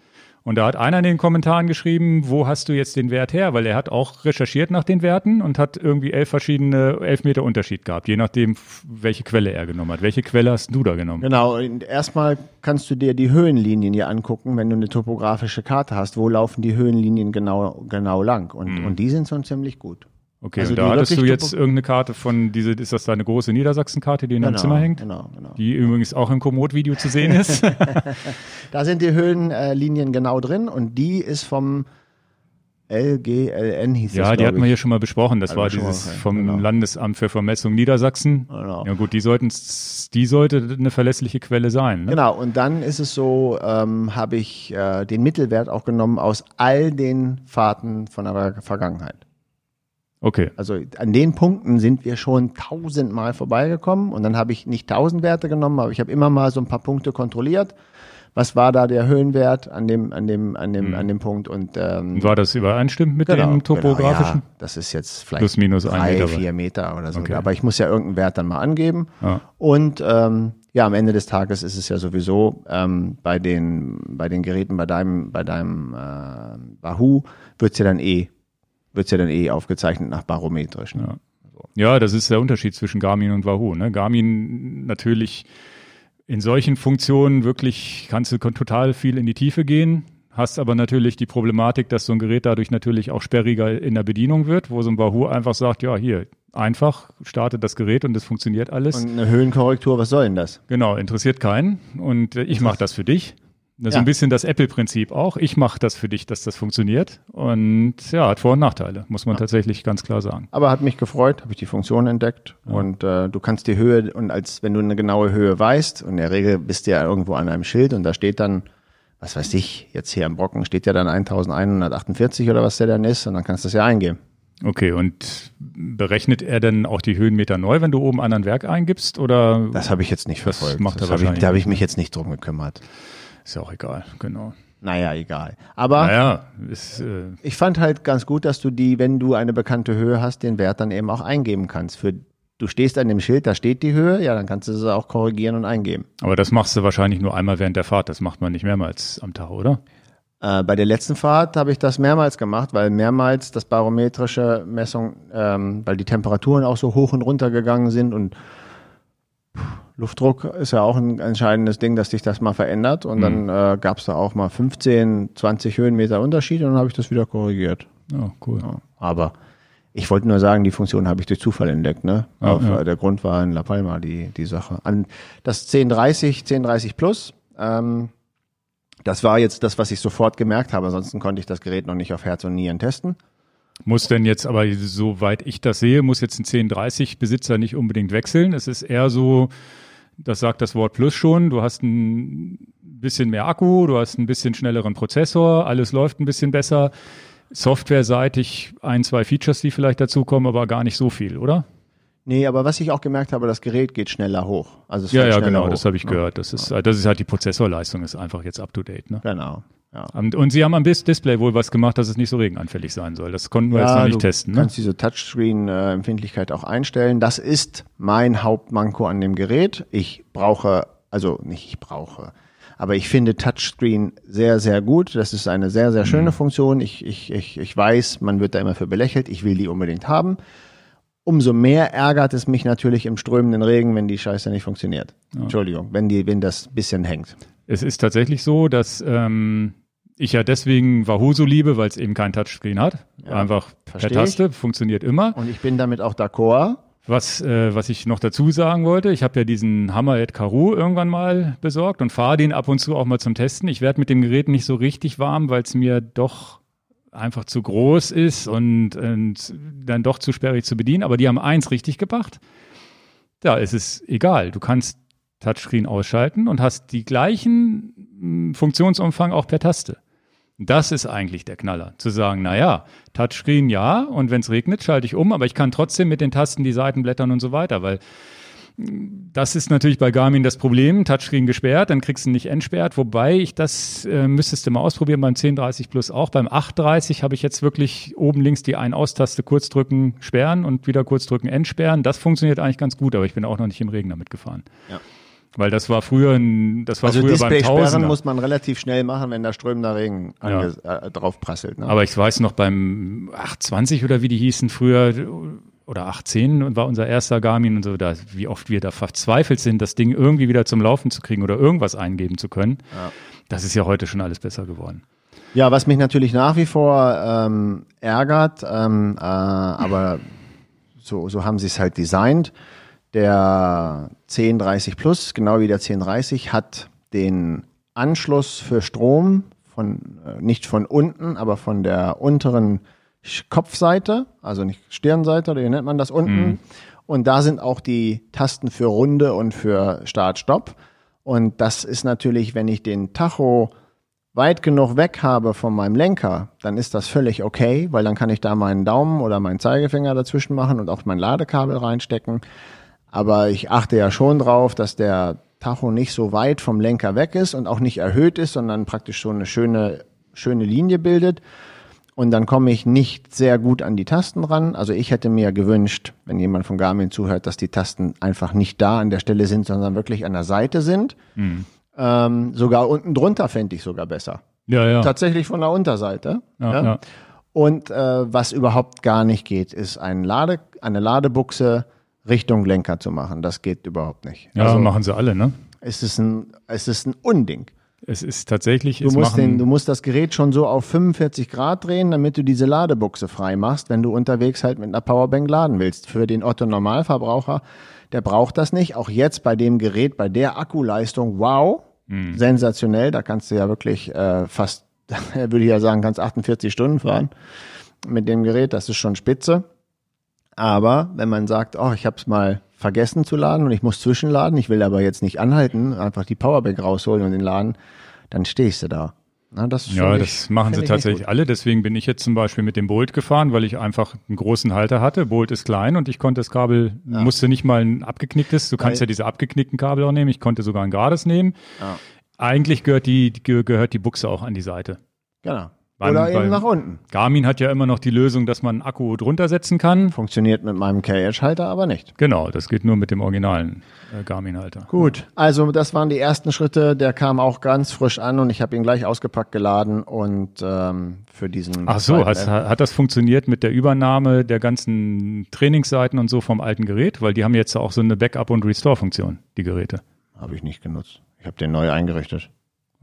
Und da hat einer in den Kommentaren geschrieben, wo hast du jetzt den Wert her? Weil er hat auch recherchiert nach den Werten und hat irgendwie elf verschiedene, elf Meter Unterschied gehabt, je nachdem, welche Quelle er genommen hat. Welche Quelle hast du da genommen? Genau, erstmal kannst du dir die Höhenlinien hier angucken, wenn du eine topografische Karte hast. Wo laufen die Höhenlinien genau, genau lang? Und, und die sind schon ziemlich gut. Okay, Also und da hattest du jetzt irgendeine Karte von diese, ist das deine große Niedersachsen-Karte, die in deinem Genau, Zimmer hängt? Genau, genau. Die übrigens auch im Komoot-Video zu sehen ist. <laughs> Da sind die Höhenlinien genau drin und die ist vom LGLN hieß das, ja, die hatten wir hier schon mal besprochen. Das Hatten war dieses okay, vom genau. Landesamt für Vermessung Niedersachsen. Genau. Ja gut, die sollten, die sollte eine verlässliche Quelle sein. Ne? Genau, und dann ist es so, ähm, habe ich äh, den Mittelwert auch genommen aus all den Fahrten von der Vergangenheit. Okay. Also an den Punkten sind wir schon tausendmal vorbeigekommen und dann habe ich nicht tausend Werte genommen, aber ich habe immer mal so ein paar Punkte kontrolliert. Was war da der Höhenwert an dem, an dem, an dem, an dem Punkt und ähm, war das übereinstimmend mit genau, dem topografischen? Genau, ja, das ist jetzt vielleicht Plus, minus ein drei, Meter. vier Meter oder so. Okay. Aber ich muss ja irgendeinen Wert dann mal angeben. Ja. Und ähm, ja, am Ende des Tages ist es ja sowieso ähm, bei den bei den Geräten, bei deinem bei deinem äh, Wahoo wird's ja dann eh wird's ja dann eh aufgezeichnet nach barometrisch. Ne? Ja, das ist der Unterschied zwischen Garmin und Wahoo. Ne? Garmin natürlich in solchen Funktionen wirklich kannst du total viel in die Tiefe gehen, hast aber natürlich die Problematik, dass so ein Gerät dadurch natürlich auch sperriger in der Bedienung wird, wo so ein Wahoo einfach sagt, ja, hier, einfach startet das Gerät und es funktioniert alles. Und eine Höhenkorrektur, was soll denn das? genau, interessiert keinen und äh, ich mache das für dich. Das ist Ja. ein bisschen das Apple-Prinzip auch. Ich mache das für dich, dass das funktioniert. Und ja, hat Vor- und Nachteile, muss man tatsächlich ganz klar sagen. Aber hat mich gefreut, habe ich die Funktion entdeckt und äh, du kannst die Höhe und als wenn du eine genaue Höhe weißt und in der Regel bist du ja irgendwo an einem Schild und da steht dann was weiß ich, jetzt hier am Brocken steht ja dann 1148 oder was der dann ist und dann kannst du das ja eingeben. Okay, und berechnet er denn auch die Höhenmeter neu, wenn du oben anderen Werk eingibst? Oder Das habe ich jetzt nicht Das verfolgt. macht er das hab ich, wahrscheinlich da habe ich mich jetzt nicht drum gekümmert. Ist ja auch egal, genau. Naja, egal. Aber Naja, ist, äh, ich fand halt ganz gut, dass du die, wenn du eine bekannte Höhe hast, den Wert dann eben auch eingeben kannst. Für, du stehst an dem Schild, da steht die Höhe, ja, dann kannst du sie auch korrigieren und eingeben. aber das machst du wahrscheinlich nur einmal während der Fahrt. Das macht man nicht mehrmals am Tag, oder? Äh, bei der letzten Fahrt habe ich das mehrmals gemacht, weil mehrmals das barometrische Messung, ähm, weil die Temperaturen auch so hoch und runter gegangen sind und puh, Luftdruck ist ja auch ein entscheidendes Ding, dass sich das mal verändert. Und dann äh, gab es da auch mal 15, 20 Höhenmeter Unterschied und dann habe ich das wieder korrigiert. Ja, cool. Ja, aber ich wollte nur sagen, die Funktion habe ich durch Zufall entdeckt. Ne? Ja, Auf, ja. äh, Der Grund war in La Palma die, die Sache. An das 1030, 1030 Plus, ähm, das war jetzt das, was ich sofort gemerkt habe. Ansonsten konnte ich das Gerät noch nicht auf Herz und Nieren testen. Muss denn jetzt, aber soweit ich das sehe, muss jetzt ein 1030 Besitzer nicht unbedingt wechseln. Es ist eher so, das sagt das Wort Plus schon, du hast ein bisschen mehr Akku, du hast ein bisschen schnelleren Prozessor, alles läuft ein bisschen besser. Softwareseitig ein, zwei Features, die vielleicht dazukommen, aber gar nicht so viel, oder? Nee, aber was ich auch gemerkt habe, das Gerät geht schneller hoch. Also es Ja, ja, genau, hoch. das habe ich Ja, gehört. Das ist, das ist halt die Prozessorleistung, ist einfach jetzt up to date. Ne? Genau. Ja. Und, und sie haben am Dis- Display wohl was gemacht, dass es nicht so regenanfällig sein soll. Das konnten wir jetzt noch nicht du testen. Ne? kannst diese Touchscreen-Empfindlichkeit auch einstellen. Das ist mein Hauptmanko an dem Gerät. Ich brauche, also nicht ich brauche, aber ich finde Touchscreen sehr, sehr gut. Das ist eine sehr, sehr schöne Funktion. Ich, ich, ich, ich weiß, man wird da immer für belächelt. Ich will die unbedingt haben. Umso mehr ärgert es mich natürlich im strömenden Regen, wenn die Scheiße nicht funktioniert. Entschuldigung, wenn die, wenn das bisschen hängt. Es ist tatsächlich so, dass ähm, ich ja deswegen Wahoo so liebe, weil es eben kein Touchscreen hat. Einfach per Taste, funktioniert immer. Und ich bin damit auch d'accord. Was, äh, was ich noch dazu sagen wollte, ich habe ja diesen Hammerhead Karoo irgendwann mal besorgt und fahre den ab und zu auch mal zum Testen. Ich werde mit dem Gerät nicht so richtig warm, weil es mir doch einfach zu groß ist und, und dann doch zu sperrig zu bedienen. Aber die haben eins richtig gemacht. Da ist es egal. Du kannst Touchscreen ausschalten und hast die gleichen hm, Funktionsumfang auch per Taste. Das ist eigentlich der Knaller. Zu sagen, naja, Touchscreen ja, und wenn es regnet, schalte ich um, aber ich kann trotzdem mit den Tasten die Seiten blättern und so weiter, weil das ist natürlich bei Garmin das Problem. Touchscreen gesperrt, dann kriegst du ihn nicht entsperrt. Wobei ich das äh, müsstest du mal ausprobieren beim 1030 Plus auch. Beim 830 habe ich jetzt wirklich oben links die Ein-Aus-Taste kurz drücken, sperren und wieder kurz drücken, entsperren. Das funktioniert eigentlich ganz gut, aber ich bin auch noch nicht im Regen damit gefahren. Ja. Weil das war früher ein, das war also früher Display beim Tausender. muss man relativ schnell machen, wenn da strömender Regen ja. äh, drauf prasselt. Ne? Aber ich weiß noch beim 820 oder wie die hießen früher oder 18 war unser erster Garmin und so, da, wie oft wir da verzweifelt sind, das Ding irgendwie wieder zum Laufen zu kriegen oder irgendwas eingeben zu können. Ja. Das ist ja heute schon alles besser geworden. Ja, was mich natürlich nach wie vor ähm, ärgert, ähm, äh, aber so, so haben sie es halt designt. Der 1030 Plus, genau wie der 1030, hat den Anschluss für Strom von, äh, nicht von unten, aber von der unteren Kopfseite, also nicht Stirnseite, oder wie nennt man das unten. Mhm. Und da sind auch die Tasten für Runde und für Start, Stopp. Und das ist natürlich, wenn ich den Tacho weit genug weg habe von meinem Lenker, dann ist das völlig okay, weil dann kann ich da meinen Daumen oder meinen Zeigefinger dazwischen machen und auch mein Ladekabel reinstecken. Aber ich achte ja schon drauf, dass der Tacho nicht so weit vom Lenker weg ist und auch nicht erhöht ist, sondern praktisch so eine schöne, schöne Linie bildet. Und dann komme ich nicht sehr gut an die Tasten ran. Also ich hätte mir gewünscht, wenn jemand von Garmin zuhört, dass die Tasten einfach nicht da an der Stelle sind, sondern wirklich an der Seite sind. Mhm. Ähm, sogar unten drunter fände ich sogar besser. Ja, ja. Tatsächlich von der Unterseite. Ja, ja. ja. Und äh, was überhaupt gar nicht geht, ist ein Lade, eine Ladebuchse Richtung Lenker zu machen. Das geht überhaupt nicht. Ja, also, machen sie alle, ne? Es ist ein, es ist ein Unding. Es ist tatsächlich. Du musst, den, du musst das Gerät schon so auf 45 Grad drehen, damit du diese Ladebuchse frei machst, wenn du unterwegs halt mit einer Powerbank laden willst. Für den Otto Normalverbraucher, der braucht das nicht. Auch jetzt bei dem Gerät, bei der Akkuleistung, wow, mhm. sensationell. Da kannst du ja wirklich äh, fast, <laughs> würde ich ja sagen, kannst 48 Stunden fahren mit dem Gerät. Das ist schon spitze. Aber wenn man sagt, oh, ich habe es mal vergessen zu laden und ich muss zwischenladen, ich will aber jetzt nicht anhalten, einfach die Powerbank rausholen und den laden, dann stehst du da. Na, das ja, ich, das machen sie tatsächlich alle. Deswegen bin ich jetzt zum Beispiel mit dem Bolt gefahren, weil ich einfach einen großen Halter hatte. Bolt ist klein und ich konnte das Kabel, ja. musste nicht mal ein abgeknicktes, du kannst weil, ja diese abgeknickten Kabel auch nehmen. Ich konnte sogar ein gerades nehmen. Ja. Eigentlich gehört die, gehört die Buchse auch an die Seite. Genau. Oder eben nach unten. Garmin hat ja immer noch die Lösung, dass man einen Akku drunter setzen kann. Funktioniert mit meinem KH-Halter aber nicht. Genau, das geht nur mit dem originalen äh, Garmin-Halter. Gut, also das waren die ersten Schritte. Der kam auch ganz frisch an und ich habe ihn gleich ausgepackt geladen und ähm, für diesen. Ach so, hat, hat das funktioniert mit der Übernahme der ganzen Trainingsseiten und so vom alten Gerät? Weil die haben jetzt auch so eine Backup- und Restore-Funktion, die Geräte. Habe ich nicht genutzt. Ich habe den neu eingerichtet.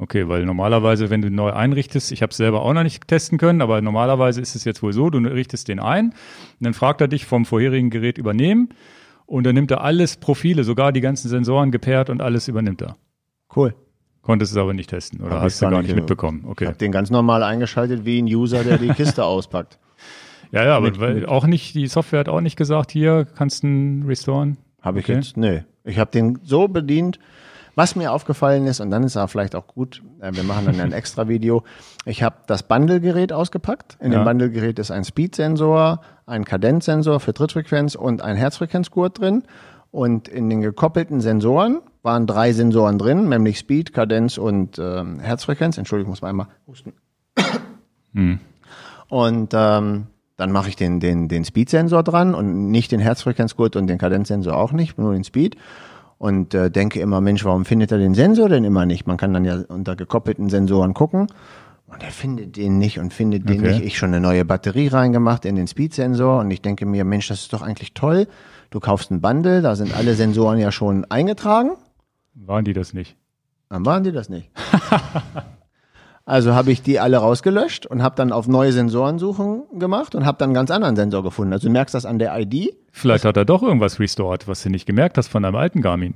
Okay, weil normalerweise, wenn du neu einrichtest, ich habe es selber auch noch nicht testen können, aber normalerweise ist es jetzt wohl so, du richtest den ein, und dann fragt er dich vom vorherigen Gerät übernehmen und dann nimmt er alles Profile, sogar die ganzen Sensoren gepaart und alles übernimmt er. Cool. Konntest es aber nicht testen oder hab hast du gar nicht mitbekommen? Okay. Ich habe den ganz normal eingeschaltet wie ein User, der die <laughs> Kiste auspackt. Ja, ja, aber mit, weil auch nicht, die Software hat auch nicht gesagt, hier kannst du einen restoren. Habe ich okay. jetzt, nee. Ich habe den so bedient, was mir aufgefallen ist, und dann ist er vielleicht auch gut, äh, wir machen dann ein extra Video. Ich habe das Bundle-Gerät ausgepackt. In ja. dem Bundle-Gerät ist ein Speed-Sensor, ein Kadenzsensor für Trittfrequenz und ein Herzfrequenzgurt drin. Und in den gekoppelten Sensoren waren drei Sensoren drin, nämlich Speed, Kadenz und ähm, Herzfrequenz. Entschuldigung, ich muss mal einmal husten. Hm. Und ähm, dann mache ich den, den, den Speed-Sensor dran und nicht den Herzfrequenzgurt und den Kadenzsensor auch nicht, nur den Speed und äh, denke immer, Mensch, warum findet er den Sensor denn immer nicht? Man kann dann ja unter gekoppelten Sensoren gucken und er findet den nicht und findet den okay. nicht. Ich schon eine neue Batterie reingemacht in den Speed-Sensor und ich denke mir, Mensch, das ist doch eigentlich toll. Du kaufst ein Bundle, da sind alle Sensoren ja schon eingetragen. Waren die das nicht? Dann waren die das nicht. <laughs> Also habe ich die alle rausgelöscht und habe dann auf neue Sensorensuchen gemacht und habe dann einen ganz anderen Sensor gefunden. Also du merkst das an der ID. Vielleicht hat er doch irgendwas restored, was du nicht gemerkt hast von deinem alten Garmin.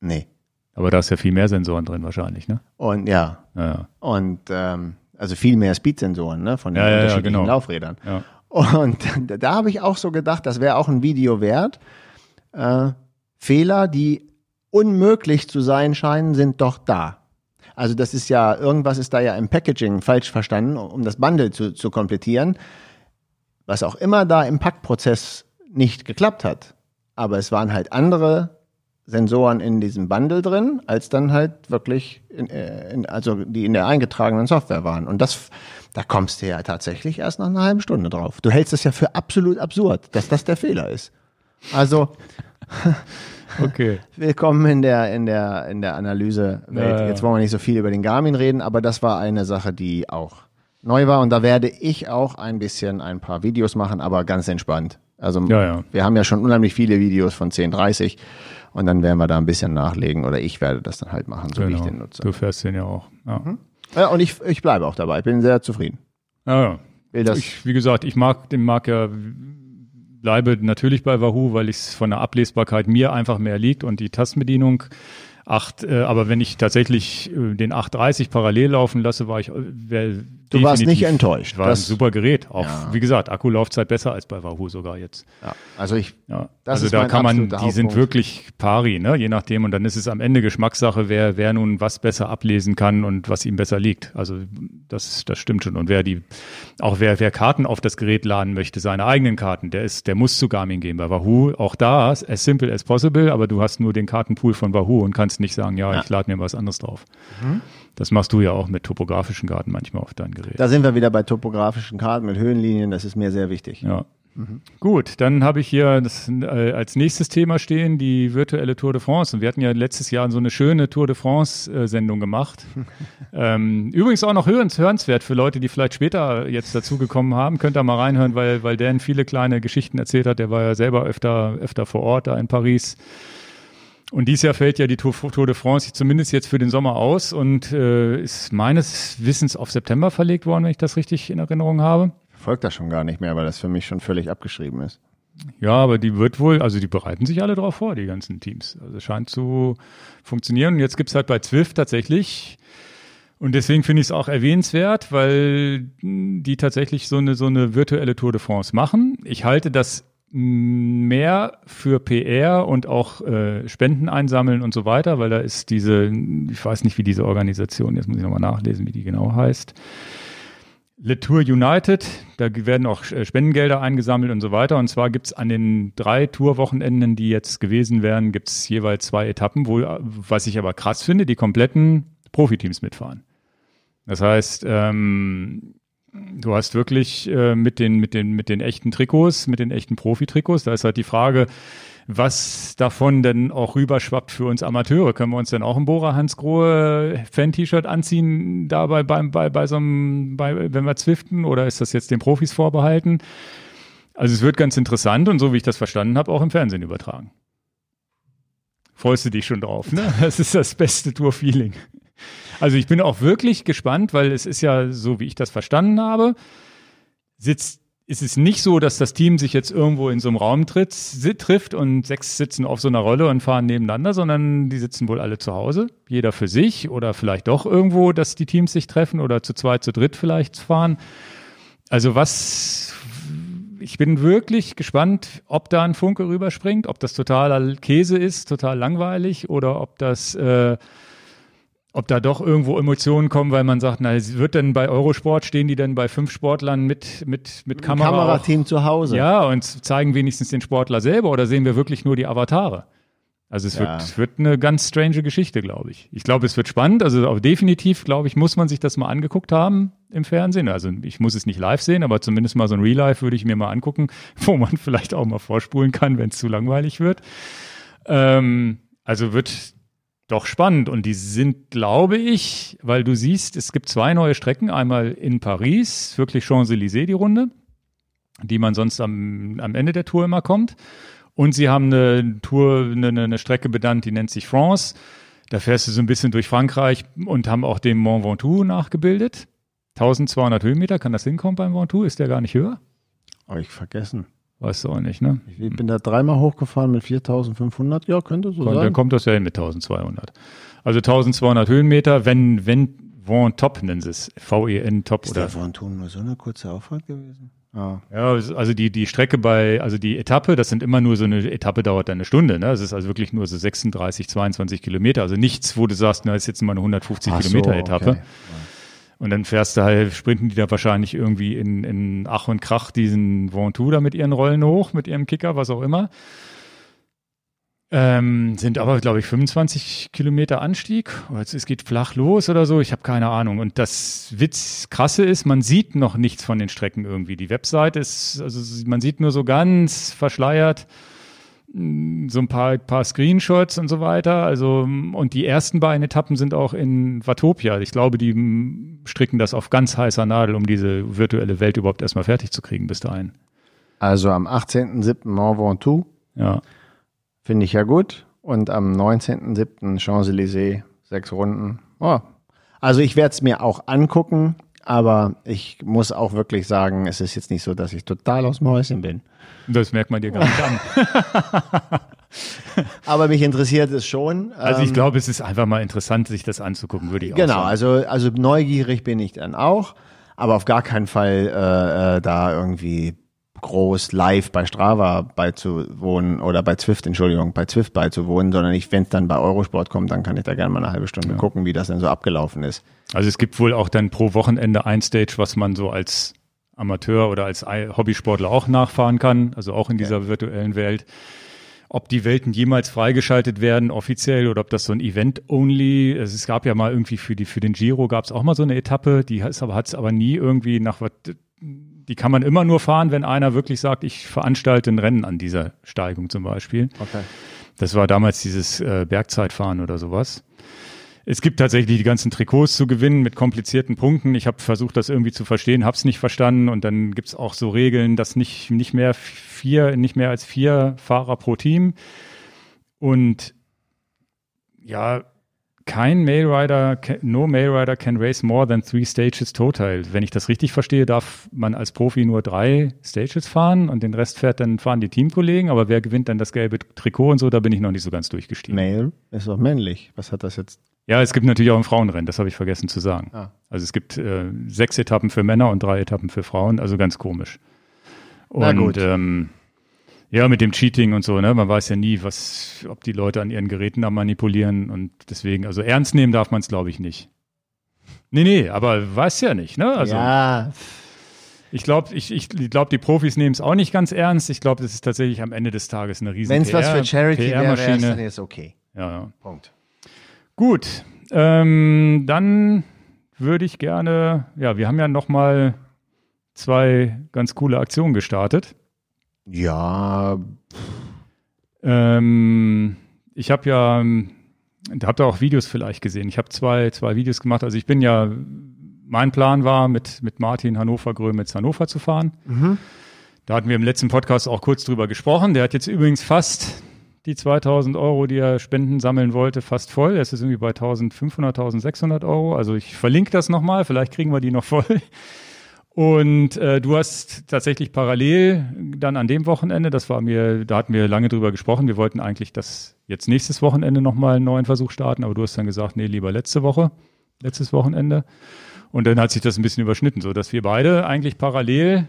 Nee. Aber da ist ja viel mehr Sensoren drin wahrscheinlich, ne? Und ja. ja. Und ähm, also viel mehr Speed-Sensoren ne, von den Ja, ja, ja, unterschiedlichen genau. Laufrädern. Ja. Und <laughs> da habe ich auch so gedacht, das wäre auch ein Video wert. Äh, Fehler, die unmöglich zu sein scheinen, sind doch da. Also das ist ja, irgendwas ist da ja im Packaging falsch verstanden, um das Bundle zu, zu komplettieren. Was auch immer da im Packprozess nicht geklappt hat. Aber es waren halt andere Sensoren in diesem Bundle drin, als dann halt wirklich, in, äh, in, also die in der eingetragenen Software waren. Und das, da kommst du ja tatsächlich erst nach einer halben Stunde drauf. Du hältst es ja für absolut absurd, dass das der Fehler ist. Also <laughs> Okay. willkommen in der in der in der Analyse. Ja, ja. Jetzt wollen wir nicht so viel über den Garmin reden, aber das war eine Sache, die auch neu war und da werde ich auch ein bisschen ein paar Videos machen, aber ganz entspannt. Also Ja, ja. wir haben ja schon unheimlich viele Videos von 10:30 und dann werden wir da ein bisschen nachlegen oder ich werde das dann halt machen, so wie ich Genau. den nutze. Du fährst den ja auch. Ja. Ja, und ich ich bleibe auch dabei. Ich bin sehr zufrieden. Ja, ja. Ich, wie gesagt, ich mag den mag ja bleibe natürlich bei Wahoo, weil es von der Ablesbarkeit mir einfach mehr liegt und die Tastenbedienung 8, äh, aber wenn ich tatsächlich äh, den 830 parallel laufen lasse, war ich äh, wär Du warst definitiv- nicht enttäuscht. War ein Das- super Gerät. Auch Ja. wie gesagt, Akkulaufzeit besser als bei Wahoo sogar jetzt. ja, also ich Ja, also da kann man, die sind wirklich pari, ne? je nachdem. Und dann ist es am Ende Geschmackssache, wer, wer nun was besser ablesen kann und was ihm besser liegt. Also das, das stimmt schon. Und wer die, auch wer, wer Karten auf das Gerät laden möchte, seine eigenen Karten, der ist, der muss zu Garmin gehen. Bei Wahoo, auch da, as simple as possible, aber du hast nur den Kartenpool von Wahoo und kannst nicht sagen, ja, ich lade mir was anderes drauf. Das machst du ja auch mit topografischen Karten manchmal auf dein Gerät. da sind wir wieder bei topografischen Karten mit Höhenlinien, das ist mir sehr wichtig. Ja. Gut, dann habe ich hier das, äh, als nächstes Thema stehen die virtuelle Tour de France. Und wir hatten ja letztes Jahr so eine schöne Tour de France-Sendung gemacht. <laughs> ähm, übrigens auch noch hörens, hörenswert für Leute, die vielleicht später jetzt dazugekommen haben. Könnt ihr mal reinhören, weil, weil Dan viele kleine Geschichten erzählt hat. Der war ja selber öfter, öfter vor Ort da in Paris. Und dieses Jahr fällt ja die Tour, Tour de France zumindest jetzt für den Sommer aus und äh, ist meines Wissens auf September verlegt worden, wenn ich das richtig in Erinnerung habe. Folgt das schon gar nicht mehr, weil das für mich schon völlig abgeschrieben ist. Ja, aber die wird wohl, also die bereiten sich alle drauf vor, die ganzen Teams. Also es scheint zu funktionieren. Und jetzt gibt's halt bei Zwift tatsächlich, und deswegen finde ich es auch erwähnenswert, weil die tatsächlich so eine, so eine virtuelle Tour de France machen. Ich halte das mehr für PR und auch äh, Spenden einsammeln und so weiter, weil da ist diese, ich weiß nicht, wie diese Organisation, jetzt muss ich nochmal nachlesen, wie die genau heißt. Le Tour United, da werden auch äh, Spendengelder eingesammelt und so weiter. Und zwar gibt's an den drei Tourwochenenden, die jetzt gewesen wären, gibt's jeweils zwei Etappen, wo, was ich aber krass finde, die kompletten Profiteams mitfahren. Das heißt, ähm, du hast wirklich äh, mit, den, mit, den, mit den echten Trikots, mit den echten Profi-Trikots, da ist halt die Frage, was davon denn auch rüberschwappt für uns Amateure. Können wir uns denn auch ein Bora Hans Grohe Fan-T-Shirt anziehen, dabei beim, bei, bei so einem, bei, wenn wir zwiften, oder ist das jetzt den Profis vorbehalten? Also es wird ganz interessant und so wie ich das verstanden habe, auch im Fernsehen übertragen. Freust du dich schon drauf, ne? <laughs> Das ist das beste Tour-Feeling. Also ich bin auch wirklich gespannt, weil es ist ja so, wie ich das verstanden habe, sitzt ist es nicht so, dass das Team sich jetzt irgendwo in so einem Raum tritt, trifft und sechs sitzen auf so einer Rolle und fahren nebeneinander, sondern die sitzen wohl alle zu Hause, jeder für sich oder vielleicht doch irgendwo, dass die Teams sich treffen oder zu zweit, zu dritt vielleicht fahren. Also was, ich bin wirklich gespannt, ob da ein Funke rüberspringt, ob das totaler Käse ist, total langweilig oder ob das äh, ob da doch irgendwo Emotionen kommen, weil man sagt, na, wird denn bei Eurosport stehen die denn bei fünf Sportlern mit mit mit Kamera auch? Kamerateam zu Hause. Ja, und zeigen wenigstens den Sportler selber oder sehen wir wirklich nur die Avatare? Also es Ja. wird, wird eine ganz strange Geschichte, glaube ich. Ich glaube, es wird spannend. Also auch definitiv, glaube ich, muss man sich das mal angeguckt haben im Fernsehen. Also ich muss es nicht live sehen, aber zumindest mal so ein Real Life würde ich mir mal angucken, <laughs> wo man vielleicht auch mal vorspulen kann, wenn es zu langweilig wird. Ähm, also wird doch spannend. Und die sind, glaube ich, weil du siehst, es gibt zwei neue Strecken. Einmal in Paris, wirklich Champs-Élysées, die Runde, die man sonst am, am Ende der Tour immer kommt. Und sie haben eine Tour, eine, eine Strecke benannt, die nennt sich France. Da fährst du so ein bisschen durch Frankreich und haben auch den Mont Ventoux nachgebildet. 1200 Höhenmeter, kann das hinkommen beim Ventoux? Ist der gar nicht höher? Habe ich vergessen. Weißt du auch nicht, ne? Ich bin da dreimal hochgefahren mit 4500. Ja, könnte so Dann sein. kommt das ja hin mit 1200. Also 1200 Höhenmeter, wenn, wenn, Vent Top nennen sie es. V-E-N Top Ist oder. der von Thun nur so eine kurze Auffahrt gewesen? Ah. Ja, also die, die Strecke bei, also die Etappe, das sind immer nur so eine Etappe dauert dann eine Stunde, ne? Das ist also wirklich nur so 36, 22 Kilometer. Also nichts, wo du sagst, na, ist jetzt mal eine 150 Ach so, Kilometer Etappe. okay. Und dann fährst du halt, sprinten die da wahrscheinlich irgendwie in, in Ach und Krach diesen Ventoux da mit ihren Rollen hoch, mit ihrem Kicker, was auch immer. Ähm, sind aber, glaube ich, 25 Kilometer Anstieg. Oder es, geht flach los oder so. Ich habe keine Ahnung. Und das Witz krasse ist, man sieht noch nichts von den Strecken irgendwie. Die Webseite ist, also man sieht nur so ganz verschleiert so ein paar, paar Screenshots und so weiter. Also, und die ersten beiden Etappen sind auch in Watopia. Ich glaube, die mh, stricken das auf ganz heißer Nadel, um diese virtuelle Welt überhaupt erstmal fertig zu kriegen bis dahin. Also am 18.07. Mont Ventoux, Ja. finde ich ja gut. Und am 19.07. Champs-Élysées, sechs Runden. Oh. Also ich werde es mir auch angucken, aber ich muss auch wirklich sagen, es ist jetzt nicht so, dass ich total aus dem Häuschen bin. Das merkt man dir gar nicht an. <laughs> Aber mich interessiert es schon. Also ich Ähm, glaube, es ist einfach mal interessant, sich das anzugucken, würde ich auch Genau, sagen. also, also neugierig bin ich dann auch, aber auf gar keinen Fall äh, äh, da irgendwie groß live bei Strava beizuwohnen oder bei Zwift, Entschuldigung, bei Zwift beizuwohnen, sondern ich, wenn es dann bei Eurosport kommt, dann kann ich da gerne mal eine halbe Stunde gucken, wie das denn so abgelaufen ist. Also es gibt wohl auch dann pro Wochenende ein Stage, was man so als Amateur oder als Hobbysportler auch nachfahren kann, also auch in dieser virtuellen Welt. Ob die Welten jemals freigeschaltet werden, offiziell, oder ob das so ein Event-only, also es gab ja mal irgendwie für die, für den Giro gab es auch mal so eine Etappe, die hat aber, hat's aber nie irgendwie nach was, die kann man immer nur fahren, wenn einer wirklich sagt, ich veranstalte ein Rennen an dieser Steigung zum Beispiel. Okay. Das war damals dieses äh, Bergzeitfahren oder sowas. Es gibt tatsächlich die ganzen Trikots zu gewinnen mit komplizierten Punkten. Ich habe versucht, das irgendwie zu verstehen, habe es nicht verstanden. Und dann gibt's auch so Regeln, dass nicht, nicht mehr vier, nicht mehr als vier Fahrer pro Team. Und ja, kein Mailrider, ca- no Mailrider can race more than three stages total. Wenn ich das richtig verstehe, darf man als Profi nur drei Stages fahren und den Rest fährt dann fahren die Teamkollegen. Aber wer gewinnt dann das gelbe Trikot und so, da bin ich noch nicht so ganz durchgestiegen. Mail ist doch männlich. Was hat das jetzt? Ja, es gibt natürlich auch ein Frauenrennen, das habe ich vergessen zu sagen. Ah. Also es gibt äh, sechs Etappen für Männer und drei Etappen für Frauen, also ganz komisch. Und Na gut. Ähm, ja, mit dem Cheating und so, ne? Man weiß ja nie, was, ob die Leute an ihren Geräten da manipulieren und deswegen, also ernst nehmen darf man es, glaube ich, nicht. Nee, nee, aber weiß ja nicht, ne? Also ja, ich glaube, ich, ich glaub, die Profis nehmen es auch nicht ganz ernst. Ich glaube, das ist tatsächlich am Ende des Tages eine riesen wenn es was für Charity wäre, dann jetzt okay. Ja, ja. Punkt. Gut, ähm, dann würde ich gerne, ja, wir haben ja noch mal zwei ganz coole Aktionen gestartet. Ja, Ähm, ich habe ja, da habt ihr auch Videos vielleicht gesehen. Ich habe zwei, zwei Videos gemacht. Also ich bin ja, mein Plan war, mit, mit Martin Hannover Grömitz Hannover zu fahren. Da hatten wir im letzten Podcast auch kurz drüber gesprochen. Der hat jetzt übrigens fast die 2000 Euro, die er Spenden sammeln wollte, fast voll. Es ist irgendwie bei 1500, 1600 Euro. Also ich verlinke das nochmal. Vielleicht kriegen wir die noch voll. Und äh, du hast tatsächlich parallel dann an dem Wochenende, das war mir, da hatten wir lange drüber gesprochen, wir wollten eigentlich das jetzt nächstes Wochenende nochmal einen neuen Versuch starten, aber du hast dann gesagt, nee, lieber letzte Woche, letztes Wochenende. Und dann hat sich das ein bisschen überschnitten, so dass wir beide eigentlich parallel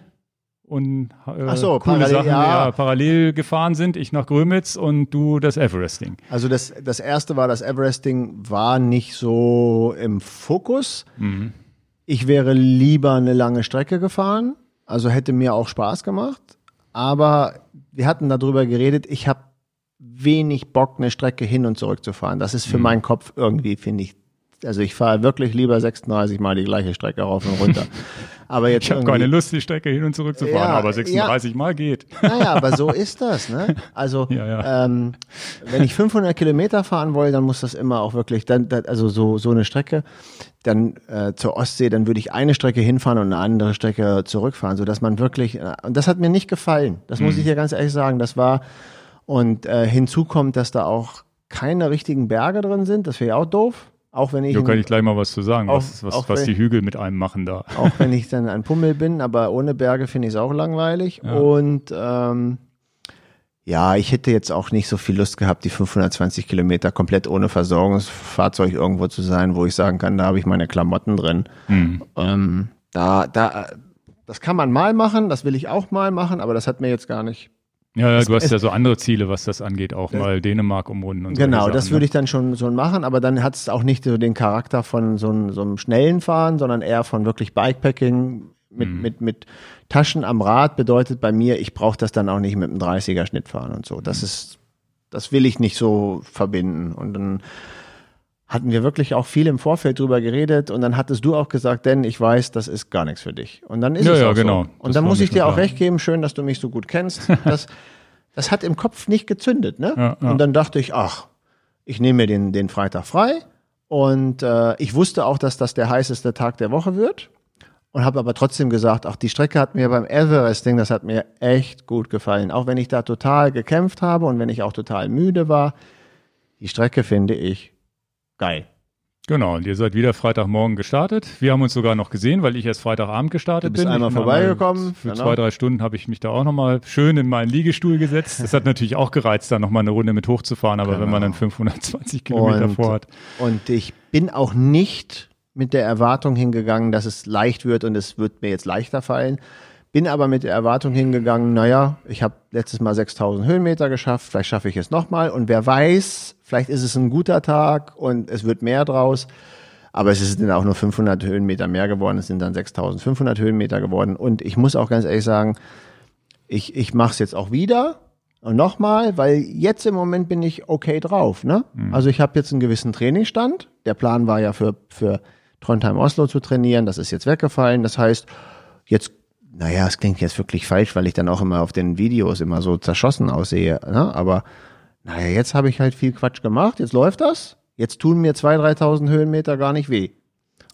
und äh, so, coole parallel, Sachen ja. ja, parallel gefahren sind. Ich nach Grömitz und du das Everesting. Also das, das erste war, das Everesting war nicht so im Fokus. Ich wäre lieber eine lange Strecke gefahren, also hätte mir auch Spaß gemacht. Aber wir hatten darüber geredet, ich habe wenig Bock, eine Strecke hin und zurück zu fahren. Das ist für meinen Kopf irgendwie, finde ich, also ich fahre wirklich lieber 36 Mal die gleiche Strecke rauf und runter. <laughs> Aber jetzt Ich habe keine Lust, die Strecke hin und zurück zu fahren, Ja, aber 36 Mal geht. Naja, aber so <laughs> ist das, ne? Also, Ja, ja. Ähm, wenn ich 500 Kilometer fahren will, dann muss das immer auch wirklich, dann, also so, so eine Strecke, dann äh, zur Ostsee, dann würde ich eine Strecke hinfahren und eine andere Strecke zurückfahren, so dass man wirklich, äh, und das hat mir nicht gefallen. Das muss ich dir ganz ehrlich sagen. Das war, und äh, hinzu kommt, dass da auch keine richtigen Berge drin sind. Das wäre ja auch doof. Auch wenn ich, Da kann ich gleich mal was zu sagen, Auch- was, was, was die Hügel mit einem machen da. auch wenn ich <laughs> dann ein Pummel bin, aber ohne Berge finde ich es auch langweilig. Und ähm, Ja, ich hätte jetzt auch nicht so viel Lust gehabt, die 520 Kilometer komplett ohne Versorgungsfahrzeug irgendwo zu sein, wo ich sagen kann, da habe ich meine Klamotten drin. Hm. Ähm, da, da, das kann man mal machen, das will ich auch mal machen, aber das hat mir jetzt gar nicht. Ja, ja Es- du hast es- ja so andere Ziele, was das angeht, auch mal Dänemark umrunden und so. Genau, das würde ich dann schon so machen, aber dann hat es auch nicht so den Charakter von so, einem- so einem schnellen Fahren, sondern eher von wirklich Bikepacking mit, mit, mit Taschen am Rad bedeutet bei mir, ich brauche das dann auch nicht mit einem 30er Schnitt fahren und so. Das ist, das will ich nicht so verbinden. Und dann hatten wir wirklich auch viel im Vorfeld drüber geredet und dann hattest du auch gesagt, denn ich weiß, das ist gar nichts für dich. Und dann ist Ja, es ja, auch genau. so. Das Und dann muss ich dir auch recht geben, schön, dass du mich so gut kennst. <laughs> Das, das hat im Kopf nicht gezündet, ne? Ja, ja. Und dann dachte ich, ach, ich nehme mir den, den Freitag frei und äh, ich wusste auch, dass das der heißeste Tag der Woche wird und habe aber trotzdem gesagt, ach, die Strecke hat mir beim Everesting, das hat mir echt gut gefallen. Auch wenn ich da total gekämpft habe und wenn ich auch total müde war, die Strecke finde ich geil. Genau, und ihr seid wieder Freitagmorgen gestartet. Wir haben uns sogar noch gesehen, weil ich erst Freitagabend gestartet Du bist bin. einmal Ich bin vorbeigekommen, Für genau. zwei, drei Stunden habe ich mich da auch nochmal schön in meinen Liegestuhl gesetzt. Das hat natürlich auch gereizt, da nochmal eine Runde mit hochzufahren, aber wenn man dann 520 Kilometer Genau. Und- vorhat. Und ich bin auch nicht mit der Erwartung hingegangen, dass es leicht wird und es wird mir jetzt leichter fallen. Bin aber mit der Erwartung hingegangen, naja, ich habe letztes Mal 6000 Höhenmeter geschafft, vielleicht schaffe ich es nochmal. Und wer weiß, vielleicht ist es ein guter Tag und es wird mehr draus. Aber es sind auch nur 500 Höhenmeter mehr geworden, es sind dann 6500 Höhenmeter geworden. Und ich muss auch ganz ehrlich sagen, ich, ich mache es jetzt auch wieder und nochmal, weil jetzt im Moment bin ich okay drauf. Ne? Also ich habe jetzt einen gewissen Trainingsstand. Der Plan war ja für, für Trondheim-Oslo zu trainieren. Das ist jetzt weggefallen. Das heißt, jetzt, naja, es klingt jetzt wirklich falsch, weil ich dann auch immer auf den Videos immer so zerschossen aussehe. Ne? Aber naja, jetzt habe ich halt viel Quatsch gemacht. Jetzt läuft das. Jetzt tun mir 2.000, 3.000 Höhenmeter gar nicht weh.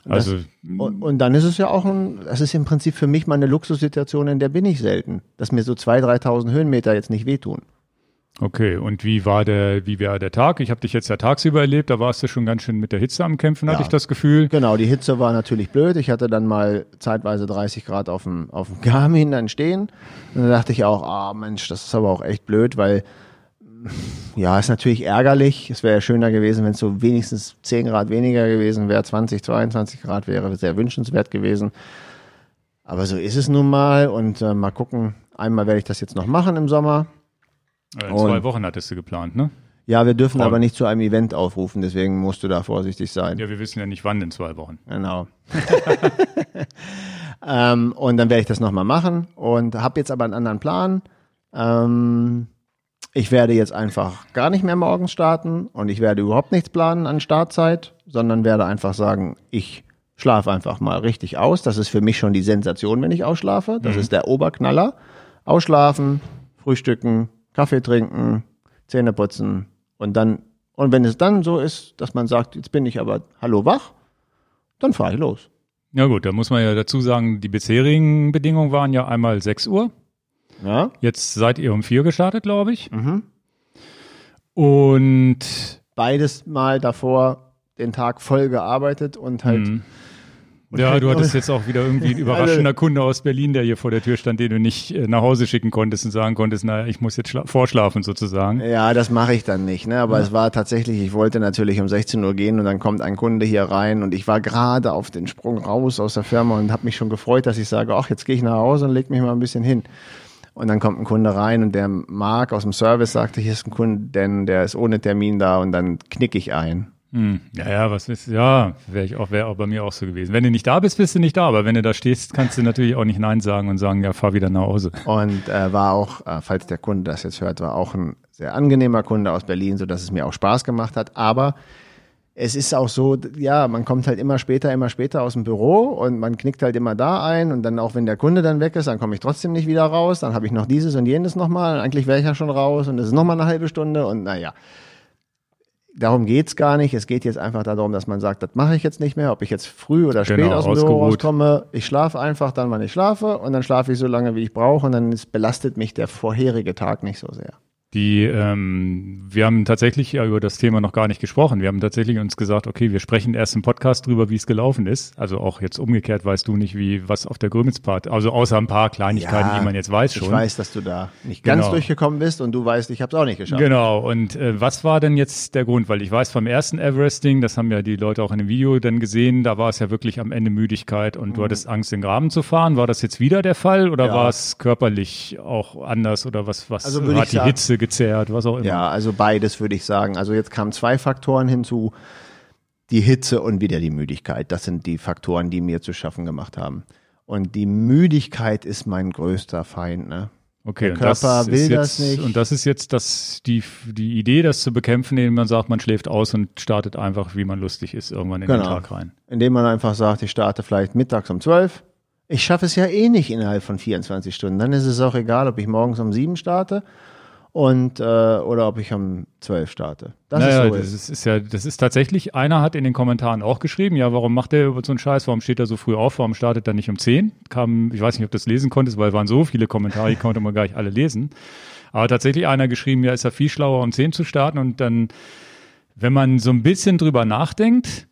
Und das- Also und, und dann ist es ja auch ein, das ist im Prinzip für mich mal eine Luxussituation, in der bin ich selten, dass mir so 2.000, 3.000 Höhenmeter jetzt nicht wehtun. Okay, und wie war der, wie war der Tag? Ich habe dich jetzt ja tagsüber erlebt, da warst du schon ganz schön mit der Hitze am Kämpfen, hatte Ja. ich das Gefühl. Genau, die Hitze war natürlich blöd. Ich hatte dann mal zeitweise 30 Grad auf dem, auf dem Garmin <laughs> dann stehen. Und dann dachte ich auch, ah Mensch, das ist aber auch echt blöd, weil ja, ist natürlich ärgerlich. Es wäre ja schöner gewesen, wenn es so wenigstens 10 Grad weniger gewesen wäre, 20, 22 Grad wäre sehr wünschenswert gewesen. Aber so ist es nun mal und äh, mal gucken. Einmal werde ich das jetzt noch machen im Sommer. Äh, In Und- zwei Wochen hattest du geplant, ne? Ja, wir dürfen aber nicht zu einem Event aufrufen, deswegen musst du da vorsichtig sein. Ja, wir wissen ja nicht wann in zwei Wochen. Genau. <laughs> ähm, und dann werde ich das nochmal machen und habe jetzt aber einen anderen Plan. Ähm, ich werde jetzt einfach gar nicht mehr morgens starten und ich werde überhaupt nichts planen an Startzeit, sondern werde einfach sagen, ich schlafe einfach mal richtig aus. Das ist für mich schon die Sensation, wenn ich ausschlafe. Das ist der Oberknaller. Ausschlafen, frühstücken, Kaffee trinken, Zähne putzen und dann, und wenn es dann so ist, dass man sagt, jetzt bin ich aber hallo wach, dann fahre ich los. Ja gut, da muss man ja dazu sagen, die bisherigen Bedingungen waren ja einmal 6 Uhr. Ja? Jetzt seid ihr um 4 gestartet, glaube ich. Mhm. Und Beides mal davor den Tag voll gearbeitet und halt, Mhm. Ja, halt du <laughs> hattest jetzt auch wieder irgendwie einen überraschender Kunde aus Berlin, der hier vor der Tür stand, den du nicht äh, nach Hause schicken konntest und sagen konntest, naja, ich muss jetzt schla- vorschlafen sozusagen. ja, das mache ich dann nicht, ne? Aber es war tatsächlich, ich wollte natürlich um 16 Uhr gehen und dann kommt ein Kunde hier rein und ich war gerade auf den Sprung raus aus der Firma und habe mich schon gefreut, dass ich sage, ach, jetzt gehe ich nach Hause und leg mich mal ein bisschen hin. Und dann kommt ein Kunde rein und der Marc aus dem Service sagte, hier ist ein Kunde, denn der ist ohne Termin da und dann knick ich ein. Hm. Ja, ja, was ist, ja, wäre ich auch, wäre auch bei mir auch so gewesen. Wenn du nicht da bist, bist du nicht da, aber wenn du da stehst, kannst du natürlich auch nicht Nein sagen und sagen, ja, fahr wieder nach Hause. Und äh, war auch, äh, falls der Kunde das jetzt hört, war auch ein sehr angenehmer Kunde aus Berlin, so dass es mir auch Spaß gemacht hat. Aber es ist auch so, ja, man kommt halt immer später, immer später aus dem Büro und man knickt halt immer da ein und dann auch wenn der Kunde dann weg ist, dann komme ich trotzdem nicht wieder raus. Dann habe ich noch dieses und jenes nochmal. Eigentlich wäre ich ja schon raus und es ist nochmal eine halbe Stunde und naja. Darum geht's gar nicht. Es geht jetzt einfach darum, dass man sagt, das mache ich jetzt nicht mehr, ob ich jetzt früh oder spät Genau, aus dem Büro ausgeruht. rauskomme. Ich schlafe einfach dann, wann ich schlafe und dann schlafe ich so lange, wie ich brauche und dann ist, belastet mich der vorherige Tag nicht so sehr. Die, ähm, wir haben tatsächlich ja über das Thema noch gar nicht gesprochen. Wir haben tatsächlich uns gesagt, okay, wir sprechen erst im Podcast drüber, wie es gelaufen ist. Also auch jetzt umgekehrt weißt du nicht, wie was auf der Grömitz-Part, also außer ein paar Kleinigkeiten, Ja, die man jetzt weiß schon. Ich weiß, dass du da nicht ganz Genau. durchgekommen bist und du weißt, ich habe es auch nicht geschafft. Genau, und äh, was war denn jetzt der Grund? Weil ich weiß vom ersten Everesting, das haben ja die Leute auch in dem Video dann gesehen, da war es ja wirklich am Ende Müdigkeit und du hattest Angst, den Graben zu fahren. War das jetzt wieder der Fall oder Mhm. Ja. war es körperlich auch anders oder was, was Also hat die sagen- Hitze gezerrt, was auch immer? Ja, also beides würde ich sagen. Also jetzt kamen zwei Faktoren hinzu. Die Hitze und wieder die Müdigkeit. Das sind die Faktoren, die mir zu schaffen gemacht haben. Und die Müdigkeit ist mein größter Feind. Ne? Okay, Der Körper das will ist das jetzt, nicht. Und das ist jetzt das, die, die Idee, das zu bekämpfen, indem man sagt, man schläft aus und startet einfach, wie man lustig ist, irgendwann in den Genau. Tag rein. Indem man einfach sagt, ich starte vielleicht mittags um 12. Ich schaffe es ja eh nicht innerhalb von 24 Stunden. Dann ist es auch egal, ob ich morgens um 7 starte und äh, oder ob ich um 12 starte. Das naja, ist so. das ist, ist ja, das ist tatsächlich, einer hat in den Kommentaren auch geschrieben, ja, warum macht der so einen Scheiß, warum steht er so früh auf, warum startet er nicht um 10? Kam, ich weiß nicht, ob du das lesen konntest, weil es waren so viele Kommentare, die konnte man gar nicht alle lesen. Aber tatsächlich einer geschrieben, ja, ist ja viel schlauer, um 10 zu starten und dann, wenn man so ein bisschen drüber nachdenkt,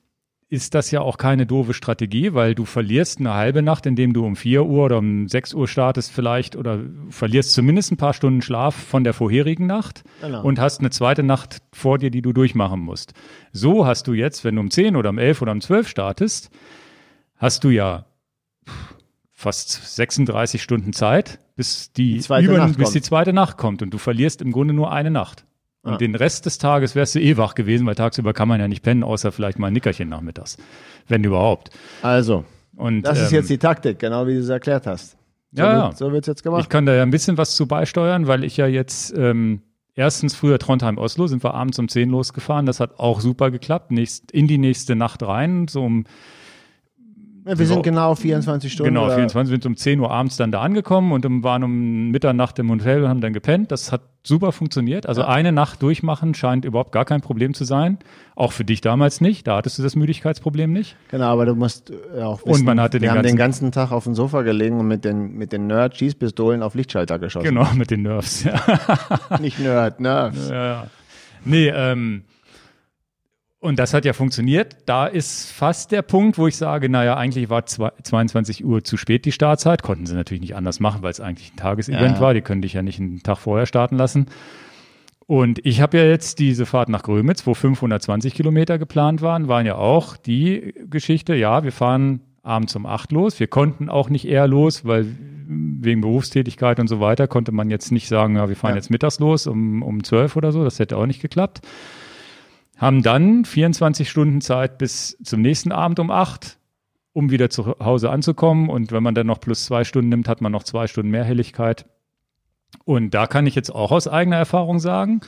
ist das ja auch keine doofe Strategie, weil du verlierst eine halbe Nacht, indem du um 4 Uhr oder um 6 Uhr startest vielleicht oder verlierst zumindest ein paar Stunden Schlaf von der vorherigen Nacht Genau. und hast eine zweite Nacht vor dir, die du durchmachen musst. So hast du jetzt, wenn du um 10 oder um 11 oder um 12 startest, hast du ja fast 36 Stunden Zeit, bis die, Die über, bis die zweite Nacht kommt und du verlierst im Grunde nur eine Nacht. Und Ja. den Rest des Tages wärst du eh wach gewesen, weil tagsüber kann man ja nicht pennen, außer vielleicht mal ein Nickerchen nachmittags. Wenn überhaupt. Also, Und, das ist ähm, jetzt die Taktik, genau wie du es erklärt hast. So Ja, wird, ja. so wird's jetzt Ich gemacht. kann da ja ein bisschen was zu beisteuern, weil ich ja jetzt ähm, erstens früher Trondheim-Oslo sind wir abends um 10 losgefahren. Das hat auch super geklappt. Nächst, in die nächste Nacht rein, so um wir sind genau auf 24 Stunden. genau oder- 24 sind um 10 Uhr abends dann da angekommen und waren um Mitternacht im Hotel und haben dann gepennt. Das hat super funktioniert. Also eine Nacht durchmachen scheint überhaupt gar kein Problem zu sein. Auch für dich damals nicht. Da hattest du das Müdigkeitsproblem nicht. Genau, aber du musst äh, auch Und man hatte wir den haben den ganzen- ganzen Tag auf dem Sofa gelegen und mit den, mit den Nerd-Schießpistolen auf Lichtschalter geschossen. Genau, mit den Nerves. Ja. Nicht Nerd, Nerves. Ja, ja. Nee, ähm, und das hat ja funktioniert. Da ist fast der Punkt, wo ich sage, naja, eigentlich war zwei- 22 Uhr zu spät die Startzeit. Konnten sie natürlich nicht anders machen, weil es eigentlich ein Tagesevent Ja. war. Die können dich ja nicht einen Tag vorher starten lassen. Und ich habe ja jetzt diese Fahrt nach Grömitz, wo 520 Kilometer geplant waren, waren ja auch die Geschichte, ja, wir fahren abends um 8 los. Wir konnten auch nicht eher los, weil wegen Berufstätigkeit und so weiter konnte man jetzt nicht sagen, ja, wir fahren Ja. jetzt mittags los um, um 12 oder so. Das hätte auch nicht geklappt. Haben dann 24 Stunden Zeit bis zum nächsten Abend um 8, um wieder zu Hause anzukommen. Und wenn man dann noch plus zwei Stunden nimmt, hat man noch zwei Stunden mehr Helligkeit. Und da kann ich jetzt auch aus eigener Erfahrung sagen,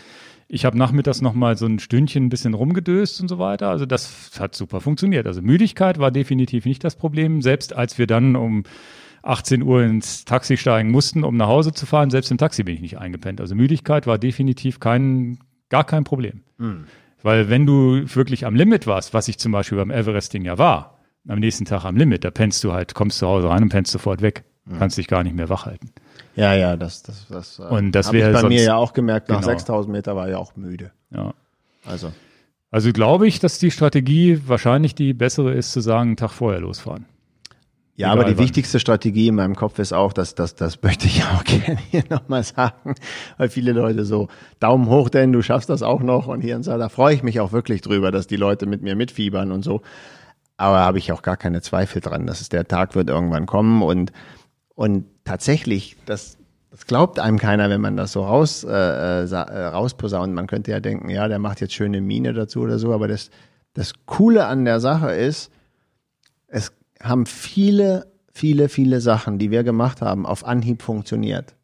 ich habe nachmittags noch mal so ein Stündchen ein bisschen rumgedöst und so weiter. Also das hat super funktioniert. Also Müdigkeit war definitiv nicht das Problem. Selbst als wir dann um 18 Uhr ins Taxi steigen mussten, um nach Hause zu fahren, selbst im Taxi bin ich nicht eingepennt. Also Müdigkeit war definitiv kein, gar kein Problem. Weil wenn du wirklich am Limit warst, was ich zum Beispiel beim Everesting ja war, am nächsten Tag am Limit, da pennst du halt, kommst zu Hause rein und pennst sofort weg. Kannst dich gar nicht mehr wach halten. Ja, ja, das, das, das, äh, Und das wäre bei mir sonst- ja auch gemerkt, nach Genau. 6000 Meter war ich auch müde. Ja. Also, Also glaube ich, dass die Strategie wahrscheinlich die bessere ist, zu sagen, einen Tag vorher losfahren. Ja, aber die wann. wichtigste Strategie in meinem Kopf ist auch, dass das, das möchte ich auch <laughs> gerne hier nochmal sagen, weil viele Leute so Daumen hoch, denn du schaffst das auch noch und hier und so, da freue ich mich auch wirklich drüber, dass die Leute mit mir mitfiebern und so. Aber habe ich auch gar keine Zweifel dran, dass es der Tag wird irgendwann kommen und und tatsächlich, das, das glaubt einem keiner, wenn man das so raus, äh, äh, äh, rausposaunt. Man könnte ja denken, ja, der macht jetzt schöne Miene dazu oder so, aber das, das Coole an der Sache ist, es haben viele, viele, viele Sachen, die wir gemacht haben, auf Anhieb funktioniert.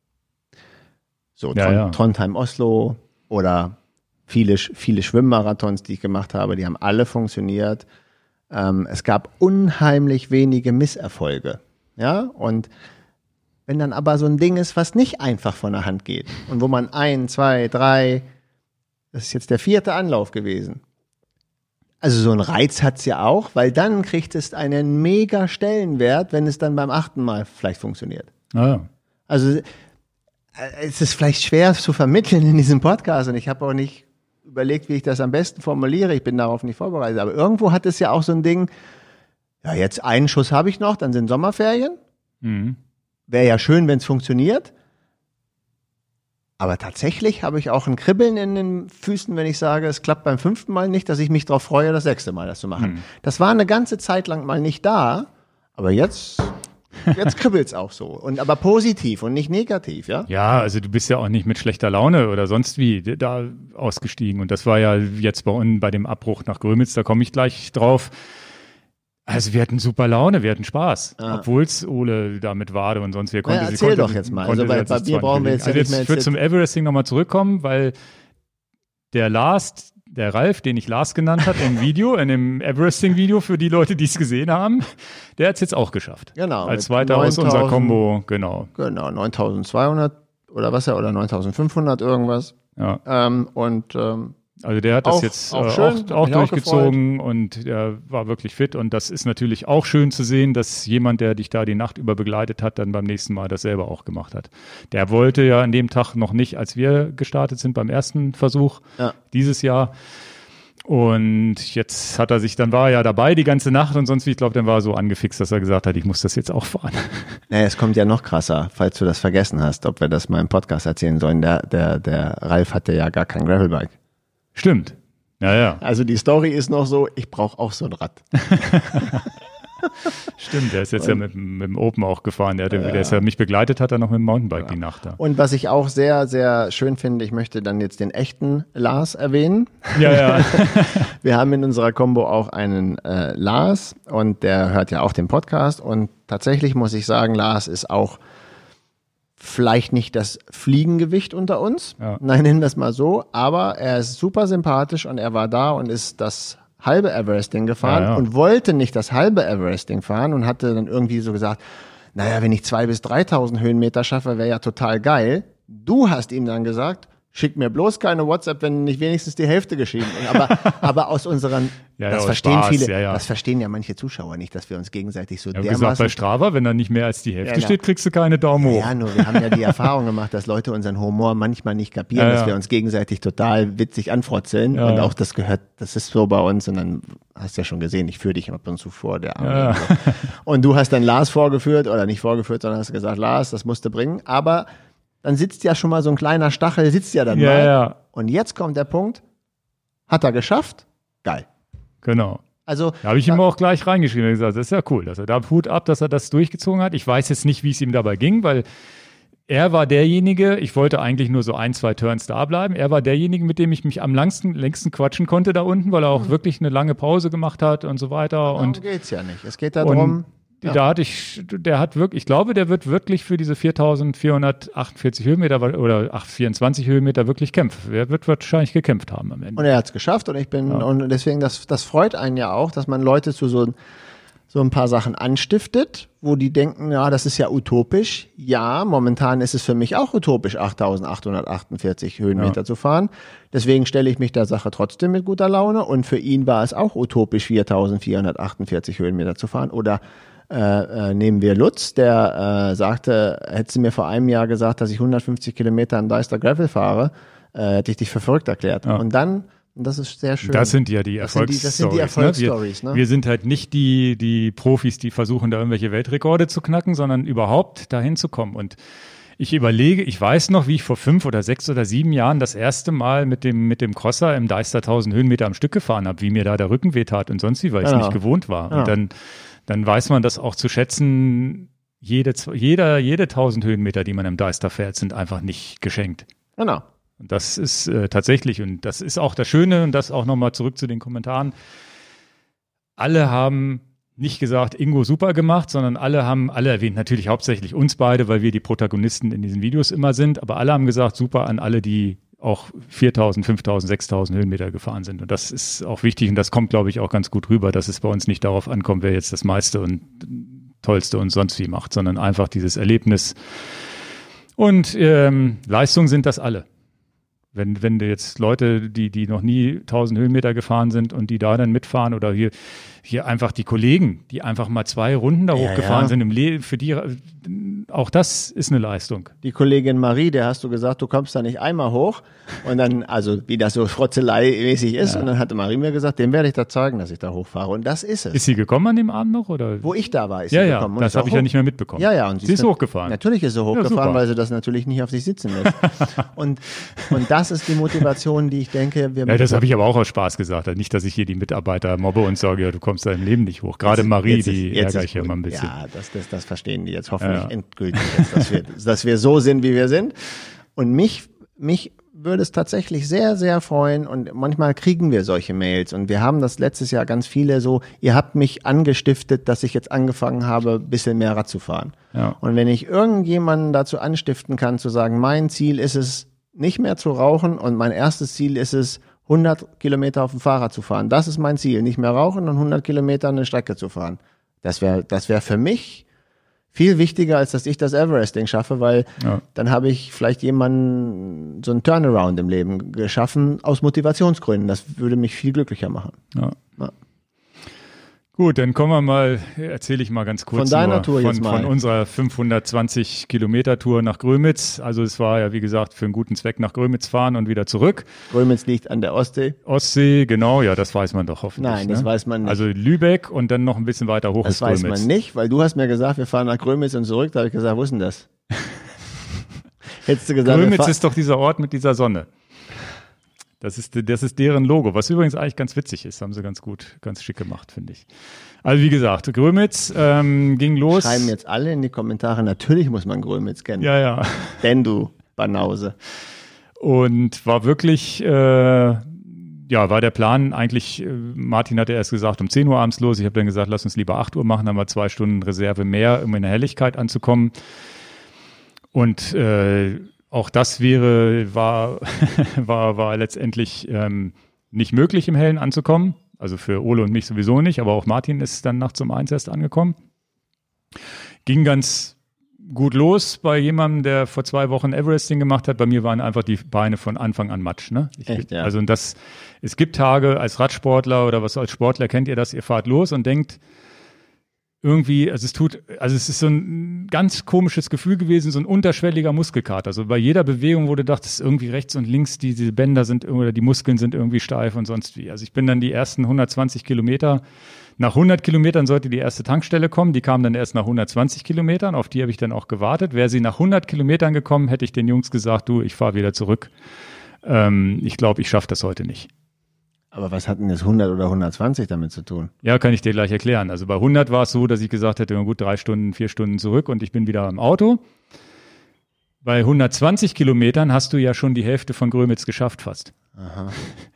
So Ja, Tron ja. Trondheim Oslo oder viele, viele Schwimmmarathons, die ich gemacht habe, die haben alle funktioniert. Ähm, es gab unheimlich wenige Misserfolge. Ja, und wenn dann aber so ein Ding ist, was nicht einfach von der Hand geht und wo man ein, zwei, drei, das ist jetzt der vierte Anlauf gewesen. Also so ein Reiz hat's ja auch, weil dann kriegt es einen mega Stellenwert, wenn es dann beim achten Mal vielleicht funktioniert. Naja. Also äh, es ist vielleicht schwer zu vermitteln in diesem Podcast und ich habe auch nicht überlegt, wie ich das am besten formuliere. Ich bin darauf nicht vorbereitet. Aber irgendwo hat es ja auch so ein Ding, ja, jetzt einen Schuss habe ich noch, dann sind Sommerferien. Mhm. Wäre ja schön, wenn es funktioniert. Aber tatsächlich habe ich auch ein Kribbeln in den Füßen, wenn ich sage, es klappt beim fünften Mal nicht, dass ich mich darauf freue, das sechste Mal das zu machen. Mhm. Das war eine ganze Zeit lang mal nicht da, aber jetzt, <laughs> jetzt kribbelt's auch so. Und aber positiv und nicht negativ, ja? Ja, also du bist ja auch nicht mit schlechter Laune oder sonst wie da ausgestiegen. Und das war ja jetzt bei uns bei dem Abbruch nach Grömitz, da komme ich gleich drauf. Also wir hatten super Laune, wir hatten Spaß, Ah. obwohl's Ole da mit Wade und sonst wer konnte. Ja, sie erzähl konnte, doch jetzt mal. Also bei- bei mir brauchen wir nicht jetzt also nicht jetzt, mehr ich würde zum Everesting nochmal zurückkommen, weil der Last, der Ralf, den ich Last genannt hat im Video, in dem Everesting-Video für die Leute, die es gesehen haben, der hat's jetzt auch geschafft. Genau, Als zweiter aus unserer 9000 Combo, genau. Genau, 9200 oder was ja, oder 9500 irgendwas. Ja. Ähm, und ähm, Also der hat das Auch- jetzt auch äh, schön, auch, auch durchgezogen und er war wirklich fit und das ist natürlich auch schön zu sehen, dass jemand, der dich da die Nacht über begleitet hat, dann beim nächsten Mal das selber auch gemacht hat. Der wollte ja an dem Tag noch nicht, als wir gestartet sind beim ersten Versuch Ja. dieses Jahr. Und jetzt hat er sich, dann war er ja dabei die ganze Nacht und sonst wie, ich glaube, dann war er so angefixt, dass er gesagt hat, ich muss das jetzt auch fahren. <laughs> naja, es kommt ja noch krasser, falls du das vergessen hast, ob wir das mal im Podcast erzählen sollen. Der, der, der Ralf hatte ja gar kein Gravelbike. Stimmt. Ja, ja, Also die Story ist noch so, ich brauche auch so ein Rad. <laughs> stimmt. Der ist jetzt ja mit, dem- mit dem Open auch gefahren. Der, hat, der ist ja mich begleitet, hat er noch mit dem Mountainbike die Nacht da. Und was ich auch sehr, sehr schön finde, ich möchte dann jetzt den echten Lars erwähnen. Ja, ja. <laughs> Wir haben in unserer Combo auch einen äh, Lars und der hört ja auch den Podcast und tatsächlich muss ich sagen, Lars ist auch vielleicht nicht das Fliegengewicht unter uns. Ja. Nein, nennen wir es mal so, aber er ist super sympathisch und er war da und ist das halbe Everesting gefahren Ja, ja. und wollte nicht das halbe Everesting fahren und hatte dann irgendwie so gesagt, naja, wenn ich zwei bis 3000 Höhenmeter schaffe, wäre ja total geil. Du hast ihm dann gesagt, schick mir bloß keine WhatsApp, wenn nicht wenigstens die Hälfte geschrieben. Aber, <laughs> aber aus unseren, Ja, ja, das aus verstehen Spaß, viele, ja, ja. das verstehen ja manche Zuschauer nicht, dass wir uns gegenseitig so Ich habe gesagt, bei dermaßen Strava, wenn da nicht mehr als die Hälfte Ja, ja. steht, kriegst du keine Daumen hoch. ja, nur wir haben ja die Erfahrung gemacht, dass Leute unseren Humor manchmal nicht kapieren, Ja, dass ja. wir uns gegenseitig total witzig anfrotzeln. Ja, und ja. auch das gehört, das ist so bei uns. Und dann hast du ja schon gesehen, ich führe dich ab und zu vor, der Arme. Ja, ja. Und du hast dann Lars vorgeführt, oder nicht vorgeführt, sondern hast gesagt, Lars, das musst du bringen. Aber dann sitzt ja schon mal so ein kleiner Stachel, sitzt ja dann Ja, mal. ja, Und jetzt kommt der Punkt, hat er geschafft? Geil. genau. Also, Da habe ich ihm auch gleich reingeschrieben und gesagt, das ist ja cool, dass er da Hut ab, dass er das durchgezogen hat. Ich weiß jetzt nicht, wie es ihm dabei ging, weil er war derjenige, ich wollte eigentlich nur so ein, zwei Turns da bleiben. Er war derjenige, mit dem ich mich am langsten, längsten quatschen konnte da unten, weil er auch wirklich eine lange Pause gemacht hat und so weiter. darum Und, geht's ja nicht. Es geht darum, und da hatte ich, der hat wirklich, ich glaube, der wird wirklich für diese 4448 Höhenmeter oder 824 Höhenmeter wirklich kämpfen. Er wird wahrscheinlich gekämpft haben am Ende. Und er hat es geschafft und ich bin, und deswegen, das, das freut einen ja auch, dass man Leute zu so, so ein paar Sachen anstiftet, wo die denken, ja, das ist ja utopisch. Ja, momentan ist es für mich auch utopisch, 8848 Höhenmeter zu fahren. Deswegen stelle ich mich der Sache trotzdem mit guter Laune und für ihn war es auch utopisch, 4448 Höhenmeter zu fahren. Oder äh, äh, nehmen wir Lutz, der äh, sagte, hättest du mir vor einem Jahr gesagt, dass ich 150 Kilometer an Deister Gravel fahre, äh, hätte ich dich für verrückt erklärt. Und dann, und das ist sehr schön. Das sind ja die Das sind die- Erfolgsstories. das sind die ne? Erfolgsstories, wir, ne? wir sind halt nicht die, die Profis, die versuchen, da irgendwelche Weltrekorde zu knacken, sondern überhaupt dahin zu kommen. Und ich überlege, ich weiß noch, wie ich vor fünf oder sechs oder sieben Jahren das erste Mal mit dem, mit dem Crosser im Deister 1000 Höhenmeter am Stück gefahren habe, wie mir da der Rücken wehtat und sonst wie, weil ich es Genau. nicht gewohnt war. Genau. Und dann, dann weiß man das auch zu schätzen. Jede, jeder, jede 1000 Höhenmeter, die man im Deister fährt, sind einfach nicht geschenkt. Genau. Und das ist äh, tatsächlich, und das ist auch das Schöne, und das auch nochmal zurück zu den Kommentaren. Alle haben nicht gesagt, Ingo super gemacht, sondern alle haben, alle erwähnt natürlich hauptsächlich uns beide, weil wir die Protagonisten in diesen Videos immer sind, aber alle haben gesagt, super an alle, die auch 4000, 5000, 6000 Höhenmeter gefahren sind. Und das ist auch wichtig und das kommt, glaube ich, auch ganz gut rüber, dass es bei uns nicht darauf ankommt, wer jetzt das meiste und tollste und sonst wie macht, sondern einfach dieses Erlebnis. Und ähm, Leistung sind das alle. Wenn, wenn du jetzt Leute, die, die noch nie 1000 Höhenmeter gefahren sind und die da dann mitfahren oder hier, hier einfach die Kollegen, die einfach mal zwei Runden da Ja, hochgefahren ja. sind im Le für die, auch das ist eine Leistung. Die Kollegin Marie, der hast du gesagt, du kommst da nicht einmal hoch. Und dann, also wie das so Frotzelei-mäßig ist. Und dann hatte Marie mir gesagt, dem werde ich da zeigen, dass ich da hochfahre. Und das ist es. Ist sie gekommen an dem Abend noch? Oder? Wo ich da war, ist ja, sie ja, gekommen. Das ist habe ich ja nicht mehr mitbekommen. Ja, ja. Und Sie ist dann- hochgefahren. Natürlich ist sie hochgefahren, weil sie das natürlich nicht auf sich sitzen lässt. <laughs> und, und das ist die Motivation, die ich denke, wir Ja, das habe ich aber auch aus Spaß gesagt. Nicht, dass ich hier die Mitarbeiter mobbe und sage, ja, du kommst da im Leben nicht hoch. Gerade Marie, ist- die ärgere ich immer ein bisschen. Ja, das, das, das verstehen die jetzt hoffentlich Ja. endgültig, jetzt, dass, wir, <laughs> dass wir so sind, wie wir sind. Und mich, mich würde es tatsächlich sehr, sehr freuen und manchmal kriegen wir solche Mails und wir haben das letztes Jahr ganz viele so, ihr habt mich angestiftet, dass ich jetzt angefangen habe, ein bisschen mehr Rad zu fahren. Ja. Und wenn ich irgendjemanden dazu anstiften kann, zu sagen, mein Ziel ist es, nicht mehr zu rauchen und mein erstes Ziel ist es, 100 Kilometer auf dem Fahrrad zu fahren. Das ist mein Ziel. Nicht mehr rauchen und 100 Kilometer eine Strecke zu fahren. Das wäre, das wäre für mich viel wichtiger, als dass ich das Everesting schaffe, weil Ja. dann habe ich vielleicht jemanden so einen Turnaround im Leben geschaffen aus Motivationsgründen. Das würde mich viel glücklicher machen. Ja. Ja. Gut, dann kommen wir mal, erzähle ich mal ganz kurz Von deiner Tour von, jetzt mal. von unserer 520 Kilometer Tour nach Grömitz. Also es war ja, wie gesagt, für einen guten Zweck nach Grömitz fahren und wieder zurück. Grömitz liegt an der Ostsee. Ostsee, genau, ja, das weiß man doch hoffentlich. Nein, das ne? weiß man nicht. Also Lübeck und dann noch ein bisschen weiter hoch Das ist weiß Grömitz. man nicht, weil du hast mir gesagt, wir fahren nach Grömitz und zurück. Da habe ich gesagt, wo ist denn das? <laughs> Hättest du gesagt, Grömitz ist doch dieser Ort mit dieser Sonne. Das ist, das ist deren Logo, was übrigens eigentlich ganz witzig ist. Haben sie ganz gut, ganz schick gemacht, finde ich. Also wie gesagt, Grömitz ähm, ging los. schreiben jetzt alle in die Kommentare, natürlich muss man Grömitz kennen. Ja, ja. Denn du Banause. Und war wirklich, äh, ja, war der Plan eigentlich, äh, Martin hatte erst gesagt, um 10 Uhr abends los. Ich habe dann gesagt, lass uns lieber 8 Uhr machen, haben wir zwei Stunden Reserve mehr, um in der Helligkeit anzukommen. Und äh, auch das wäre, war, <laughs> war, war letztendlich ähm, nicht möglich, im Hellen anzukommen. Also für Ole und mich sowieso nicht, aber auch Martin ist dann nachts um eins erst angekommen. Ging ganz gut los bei jemandem, der vor zwei Wochen Everesting gemacht hat. Bei mir waren einfach die Beine von Anfang an Matsch. Ne? Ich, Echt, ja. Also und das, es gibt Tage als Radsportler oder was als Sportler kennt ihr das, ihr fahrt los und denkt, irgendwie, also es tut, also es ist so ein ganz komisches Gefühl gewesen, so ein unterschwelliger Muskelkater. Also bei jeder Bewegung, wo du dachtest, irgendwie rechts und links, die, diese Bänder sind oder die Muskeln sind irgendwie steif und sonst wie. Also ich bin dann die ersten 120 Kilometer, nach 100 Kilometern sollte die erste Tankstelle kommen, die kam dann erst nach 120 Kilometern, auf die habe ich dann auch gewartet. Wäre sie nach 100 Kilometern gekommen, hätte ich den Jungs gesagt, du, ich fahre wieder zurück. Ähm, ich glaube, ich schaffe das heute nicht. Aber was hat denn das 100 oder 120 damit zu tun? Ja, kann ich dir gleich erklären. Also bei 100 war es so, dass ich gesagt hätte, gut, drei Stunden, vier Stunden zurück und ich bin wieder im Auto. Bei 120 Kilometern hast du ja schon die Hälfte von Grömitz geschafft fast. <laughs>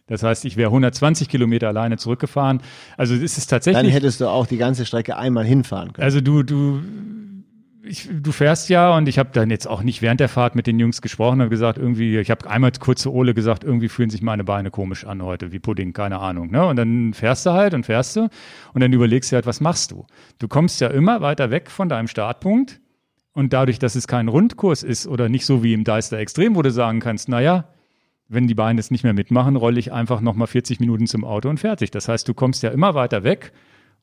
Das heißt, ich wäre 120 Kilometer alleine zurückgefahren. Also es ist Dann tatsächlich, hättest du auch die ganze Strecke einmal hinfahren können. also du, du, ich, du fährst ja und ich habe dann jetzt auch nicht während der Fahrt mit den Jungs gesprochen und gesagt, irgendwie, ich habe einmal kurz zu Ole gesagt, irgendwie fühlen sich meine Beine komisch an heute, wie Pudding, keine Ahnung. Ne? Und dann fährst du halt und fährst du und dann überlegst du halt, was machst du? Du kommst ja immer weiter weg von deinem Startpunkt und dadurch, dass es kein Rundkurs ist oder nicht so wie im Deister Extrem, wo du sagen kannst, naja, wenn die Beine es nicht mehr mitmachen, rolle ich einfach nochmal 40 Minuten zum Auto und fertig. Das heißt, du kommst ja immer weiter weg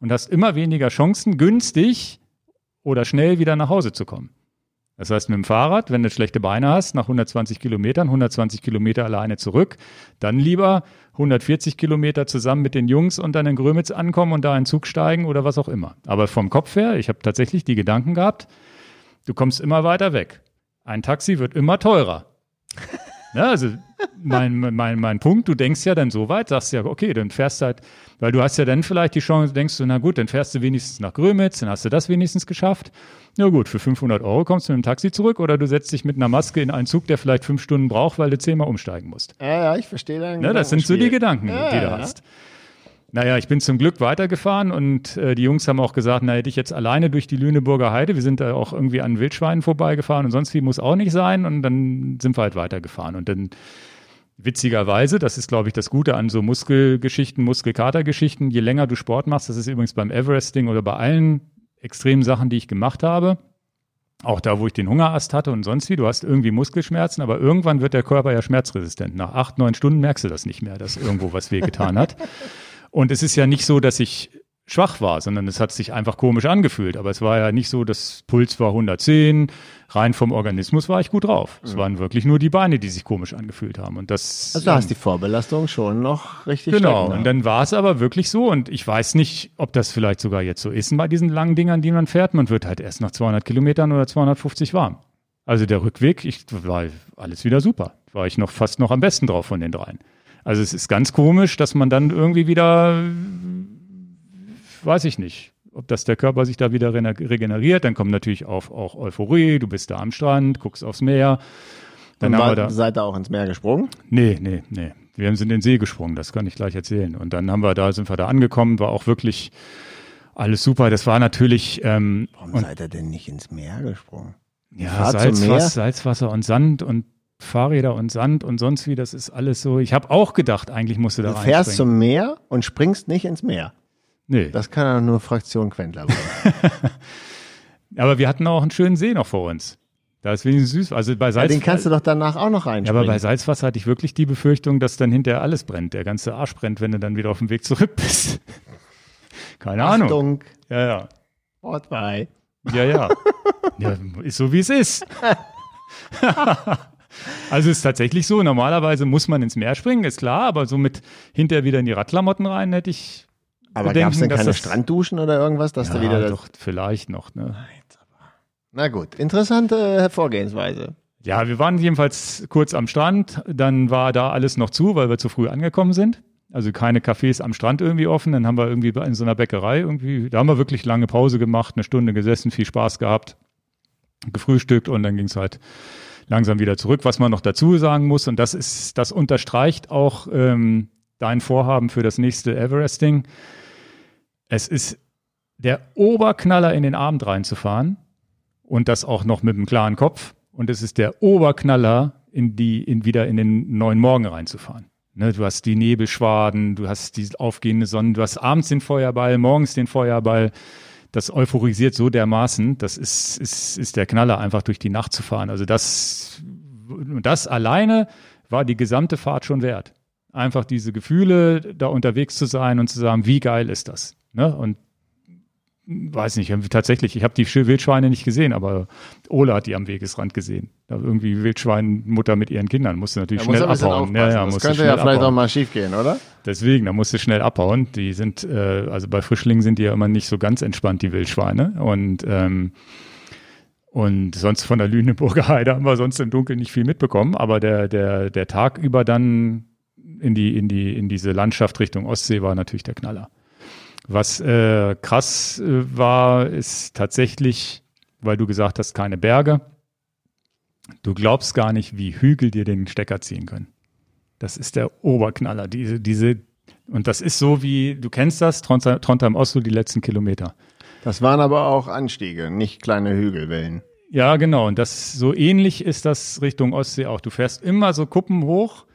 und hast immer weniger Chancen, günstig oder schnell wieder nach Hause zu kommen. Das heißt, mit dem Fahrrad, wenn du schlechte Beine hast, nach 120 Kilometern, 120 Kilometer alleine zurück, dann lieber 140 Kilometer zusammen mit den Jungs und dann in Grömitz ankommen und da in den Zug steigen oder was auch immer. Aber vom Kopf her, ich habe tatsächlich die Gedanken gehabt, du kommst immer weiter weg. Ein Taxi wird immer teurer. Ja, also mein, mein, mein Punkt, du denkst ja dann so weit, sagst ja, okay, dann fährst du halt, weil du hast ja dann vielleicht die Chance, denkst du, na gut, dann fährst du wenigstens nach Grömitz, dann hast du das wenigstens geschafft. Ja gut, für 500 Euro kommst du mit dem Taxi zurück oder du setzt dich mit einer Maske in einen Zug, der vielleicht fünf Stunden braucht, weil du zehnmal umsteigen musst. Ja, ja, ich verstehe deinen Ne, das sind so die. Gedanken, Ja, die du ja. hast. Naja, ich bin zum Glück weitergefahren und äh, die Jungs haben auch gesagt, na hätte ich jetzt alleine durch die Lüneburger Heide, wir sind da auch irgendwie an Wildschweinen vorbeigefahren und sonst wie muss auch nicht sein und dann sind wir halt weitergefahren und dann witzigerweise, das ist glaube ich das Gute an so Muskelgeschichten, Muskelkatergeschichten, je länger du Sport machst, das ist übrigens beim Everesting oder bei allen extremen Sachen, die ich gemacht habe, auch da, wo ich den Hungerast hatte und sonst wie, du hast irgendwie Muskelschmerzen, aber irgendwann wird der Körper ja schmerzresistent. Nach acht, neun Stunden merkst du das nicht mehr, dass irgendwo was wehgetan hat. <laughs> Und es ist ja nicht so, dass ich schwach war, sondern es hat sich einfach komisch angefühlt. Aber es war ja nicht so, das Puls war 110, rein vom Organismus war ich gut drauf. Es waren wirklich nur die Beine, die sich komisch angefühlt haben. Und das. Also da hast die Vorbelastung schon noch richtig Genau, stecken, und dann war es aber wirklich so und ich weiß nicht, ob das vielleicht sogar jetzt so ist bei diesen langen Dingern, die man fährt. Man wird halt erst nach 200 Kilometern oder 250 warm. Also der Rückweg, ich war alles wieder super. War ich noch fast noch am besten drauf von den dreien. Also es ist ganz komisch, dass man dann irgendwie wieder, weiß ich nicht, ob das der Körper sich da wieder regeneriert. Dann kommt natürlich auch, auch Euphorie, du bist da am Strand, guckst aufs Meer. Dann Und war, da, seid ihr auch ins Meer gesprungen? Nee, nee, nee. Wir sind in den See gesprungen, das kann ich gleich erzählen. Und dann haben wir da, sind wir da angekommen, war auch wirklich alles super. Das war natürlich ähm, Warum und, seid ihr denn nicht ins Meer gesprungen? ja? Salzwasser, Salzwasser und Sand und Fahrräder und Sand und sonst wie, das ist alles so. Ich habe auch gedacht, eigentlich musst du da Du fährst zum Meer und springst nicht ins Meer. Nee, Das kann ja nur Fraktion Quentler sein. <laughs> aber wir hatten auch einen schönen See noch vor uns. Da ist wenigstens süß. Also bei ja, Salz, den kannst du doch danach auch noch ja, reinspringen. aber bei Salzwasser hatte ich wirklich die Befürchtung, dass dann hinterher alles brennt. Der ganze Arsch brennt, wenn du dann wieder auf dem Weg zurück bist. <laughs> Keine Ahnung. Achtung, Ja, ja. Wort bei. Ja, ja. <laughs> ja ist so, wie es ist. Also ist tatsächlich so. Normalerweise muss man ins Meer springen, ist klar, aber so mit hinterher wieder in die Radklamotten rein hätte ich. Aber gab es denn keine das- Strandduschen oder irgendwas, dass du wieder das. doch, vielleicht noch. Ne? Na gut, interessante Vorgehensweise. Ja, wir waren jedenfalls kurz am Strand. Dann war da alles noch zu, weil wir zu früh angekommen sind. Also keine Cafés am Strand irgendwie offen. Dann haben wir irgendwie in so einer Bäckerei irgendwie, da haben wir wirklich lange Pause gemacht, eine Stunde gesessen, viel Spaß gehabt, gefrühstückt und dann ging es halt langsam wieder zurück. Was man noch dazu sagen muss, und das ist, das unterstreicht auch ähm, dein Vorhaben für das nächste Everesting. Es ist der Oberknaller in den Abend reinzufahren und das auch noch mit einem klaren Kopf. Und es ist der Oberknaller, in die, in wieder in den neuen Morgen reinzufahren. Ne, du hast die Nebelschwaden, du hast die aufgehende Sonne, du hast abends den Feuerball, morgens den Feuerball. Das euphorisiert so dermaßen, das ist, ist, ist der Knaller, einfach durch die Nacht zu fahren. Also das, das alleine war die gesamte Fahrt schon wert. Einfach diese Gefühle, da unterwegs zu sein und zu sagen, wie geil ist das? Ne? Und weiß nicht, tatsächlich, ich habe die Sch- Wildschweine nicht gesehen, aber Ola hat die am Wegesrand gesehen. Da irgendwie Wildschweinmutter mit ihren Kindern musste natürlich muss schnell abhauen. Ja, ja, das könnte ja vielleicht abhauen. auch mal schief gehen, oder? Deswegen, da musste schnell abhauen. Die sind, äh, also bei Frischlingen sind die ja immer nicht so ganz entspannt, die Wildschweine. Und ähm, und sonst von der Lüneburger Heide haben wir sonst im Dunkeln nicht viel mitbekommen. Aber der, der, der Tag über dann in die, in die, in diese Landschaft Richtung Ostsee war natürlich der Knaller. Was äh, krass äh, war, ist tatsächlich, weil du gesagt hast, keine Berge. Du glaubst gar nicht, wie Hügel dir den Stecker ziehen können. Das ist der Oberknaller. Diese, diese, und das ist so wie, du kennst das, Trondheim, Trondheim Oslo, die letzten Kilometer. Das waren aber auch Anstiege, nicht kleine Hügelwellen. Ja, genau. Und das so ähnlich ist das Richtung Ostsee auch. Du fährst immer so Kuppen hoch,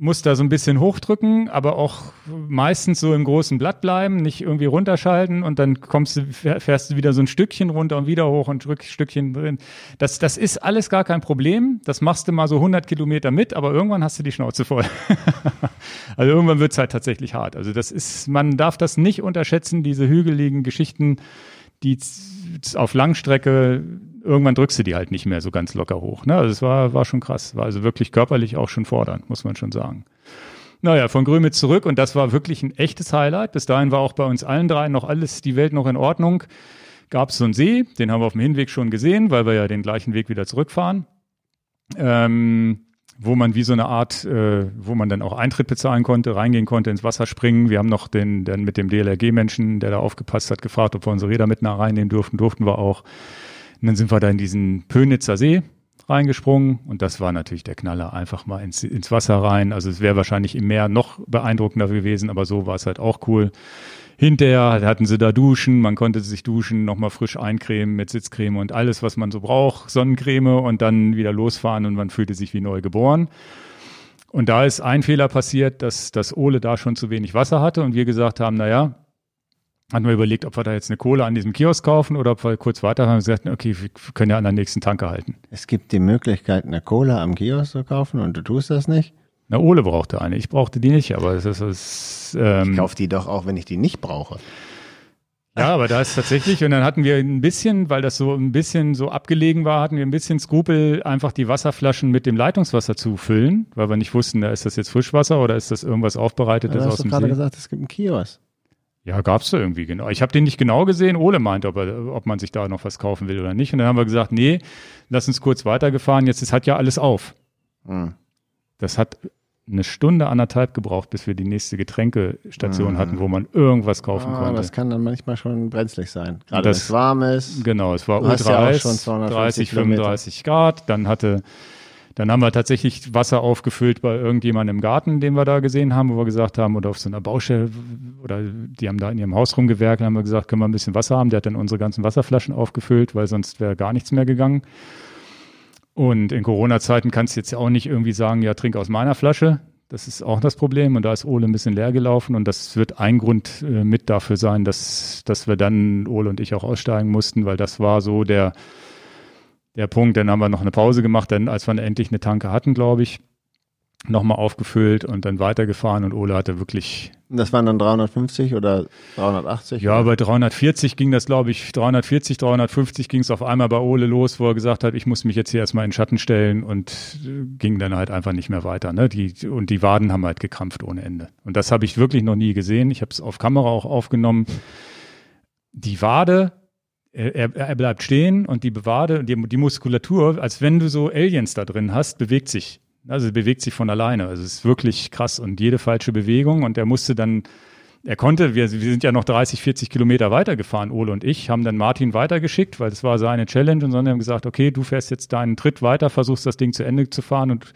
musst da so ein bisschen hochdrücken, aber auch meistens so im großen Blatt bleiben, nicht irgendwie runterschalten und dann kommst du, fährst du wieder so ein Stückchen runter und wieder hoch und ein Stückchen drin. Das, das ist alles gar kein Problem. Das machst du mal so 100 Kilometer mit, aber irgendwann hast du die Schnauze voll. <laughs> also irgendwann wird's halt tatsächlich hart. Also das ist, man darf das nicht unterschätzen, diese hügeligen Geschichten, die auf Langstrecke, irgendwann drückst du die halt nicht mehr so ganz locker hoch. Ne? Also es war, war schon krass. War also wirklich körperlich auch schon fordernd, muss man schon sagen. Naja, von Grömitz zurück und das war wirklich ein echtes Highlight. Bis dahin war auch bei uns allen dreien noch alles, die Welt noch in Ordnung. Gab es so einen See, den haben wir auf dem Hinweg schon gesehen, weil wir ja den gleichen Weg wieder zurückfahren. Ähm, wo man wie so eine Art, äh, wo man dann auch Eintritt bezahlen konnte, reingehen konnte, ins Wasser springen. Wir haben noch den, dann mit dem DLRG-Menschen, der da aufgepasst hat, gefragt, ob wir unsere Räder mit nach reinnehmen durften. Durften wir auch. Und dann sind wir da in diesen Pönitzer See reingesprungen und das war natürlich der Knaller. Einfach mal ins, ins Wasser rein. Also es wäre wahrscheinlich im Meer noch beeindruckender gewesen, aber so war es halt auch cool. Hinterher hatten sie da Duschen, man konnte sich duschen, nochmal frisch eincremen mit Sitzcreme und alles, was man so braucht, Sonnencreme und dann wieder losfahren und man fühlte sich wie neu geboren. Und da ist ein Fehler passiert, dass, dass Ole da schon zu wenig Wasser hatte und wir gesagt haben, naja, hatten wir überlegt, ob wir da jetzt eine Kohle an diesem Kiosk kaufen oder ob wir kurz weiter haben und gesagt, okay, wir können ja an der nächsten Tanke halten. Es gibt die Möglichkeit, eine Cola am Kiosk zu kaufen und du tust das nicht? Na, Ole brauchte eine. Ich brauchte die nicht, aber es ist, es, ähm, Ich kaufe die doch auch, wenn ich die nicht brauche. Ja, aber da ist tatsächlich, und dann hatten wir ein bisschen, weil das so ein bisschen so abgelegen war, hatten wir ein bisschen Skrupel, einfach die Wasserflaschen mit dem Leitungswasser zu füllen, weil wir nicht wussten, da ist das jetzt Frischwasser oder ist das irgendwas Aufbereitetes Du aus hast doch dem gerade See. gesagt, es gibt einen Kiosk. Ja, gab's da irgendwie, genau. Ich habe den nicht genau gesehen. Ole meinte, ob, er, ob man sich da noch was kaufen will oder nicht. Und dann haben wir gesagt, nee, lass uns kurz weitergefahren. Jetzt es hat ja alles auf. Hm. Das hat eine Stunde, anderthalb gebraucht, bis wir die nächste Getränkestation hatten, wo man irgendwas kaufen Ah, konnte. das kann dann manchmal schon brenzlig sein. Gerade wenn Das- es warm ist. Genau, es war ultra ja auch heiß, schon 250 30, 35 Grad. Dann hatte, dann haben wir tatsächlich Wasser aufgefüllt bei irgendjemandem im Garten, den wir da gesehen haben, wo wir gesagt haben, oder auf so einer Baustelle, oder die haben da in ihrem Haus rumgewerkt, haben wir gesagt, können wir ein bisschen Wasser haben. Der hat dann unsere ganzen Wasserflaschen aufgefüllt, weil sonst wäre gar nichts mehr gegangen. Und in Corona-Zeiten kannst du jetzt ja auch nicht irgendwie sagen, ja, trink aus meiner Flasche. Das ist auch das Problem. Und da ist Ole ein bisschen leer gelaufen. Und das wird ein Grund äh, mit dafür sein, dass, dass wir dann, Ole und ich, auch aussteigen mussten, weil das war so der, der Punkt. Dann haben wir noch eine Pause gemacht, dann, als wir endlich eine Tanke hatten, glaube ich, nochmal aufgefüllt und dann weitergefahren. Und Ole hatte wirklich das waren dann 350 oder 380? ja, bei 340 ging das, glaube ich, 340, 350 ging es auf einmal bei Ole los, wo er gesagt hat, ich muss mich jetzt hier erstmal in den Schatten stellen und äh, ging dann halt einfach nicht mehr weiter. Ne? Die, und die Waden haben halt gekrampft ohne Ende. Und das habe ich wirklich noch nie gesehen. Ich habe es auf Kamera auch aufgenommen. Die Wade, er, er, bleibt stehen und die Wade, die, die Muskulatur, als wenn du so Aliens da drin hast, bewegt sich. Also bewegt sich von alleine. Also es ist wirklich krass und jede falsche Bewegung und er musste dann er konnte, wir, wir sind ja noch 30, 40 Kilometer weitergefahren, Ole und ich, haben dann Martin weitergeschickt, weil das war seine Challenge und dann haben gesagt, okay, du fährst jetzt deinen Tritt weiter, versuchst das Ding zu Ende zu fahren und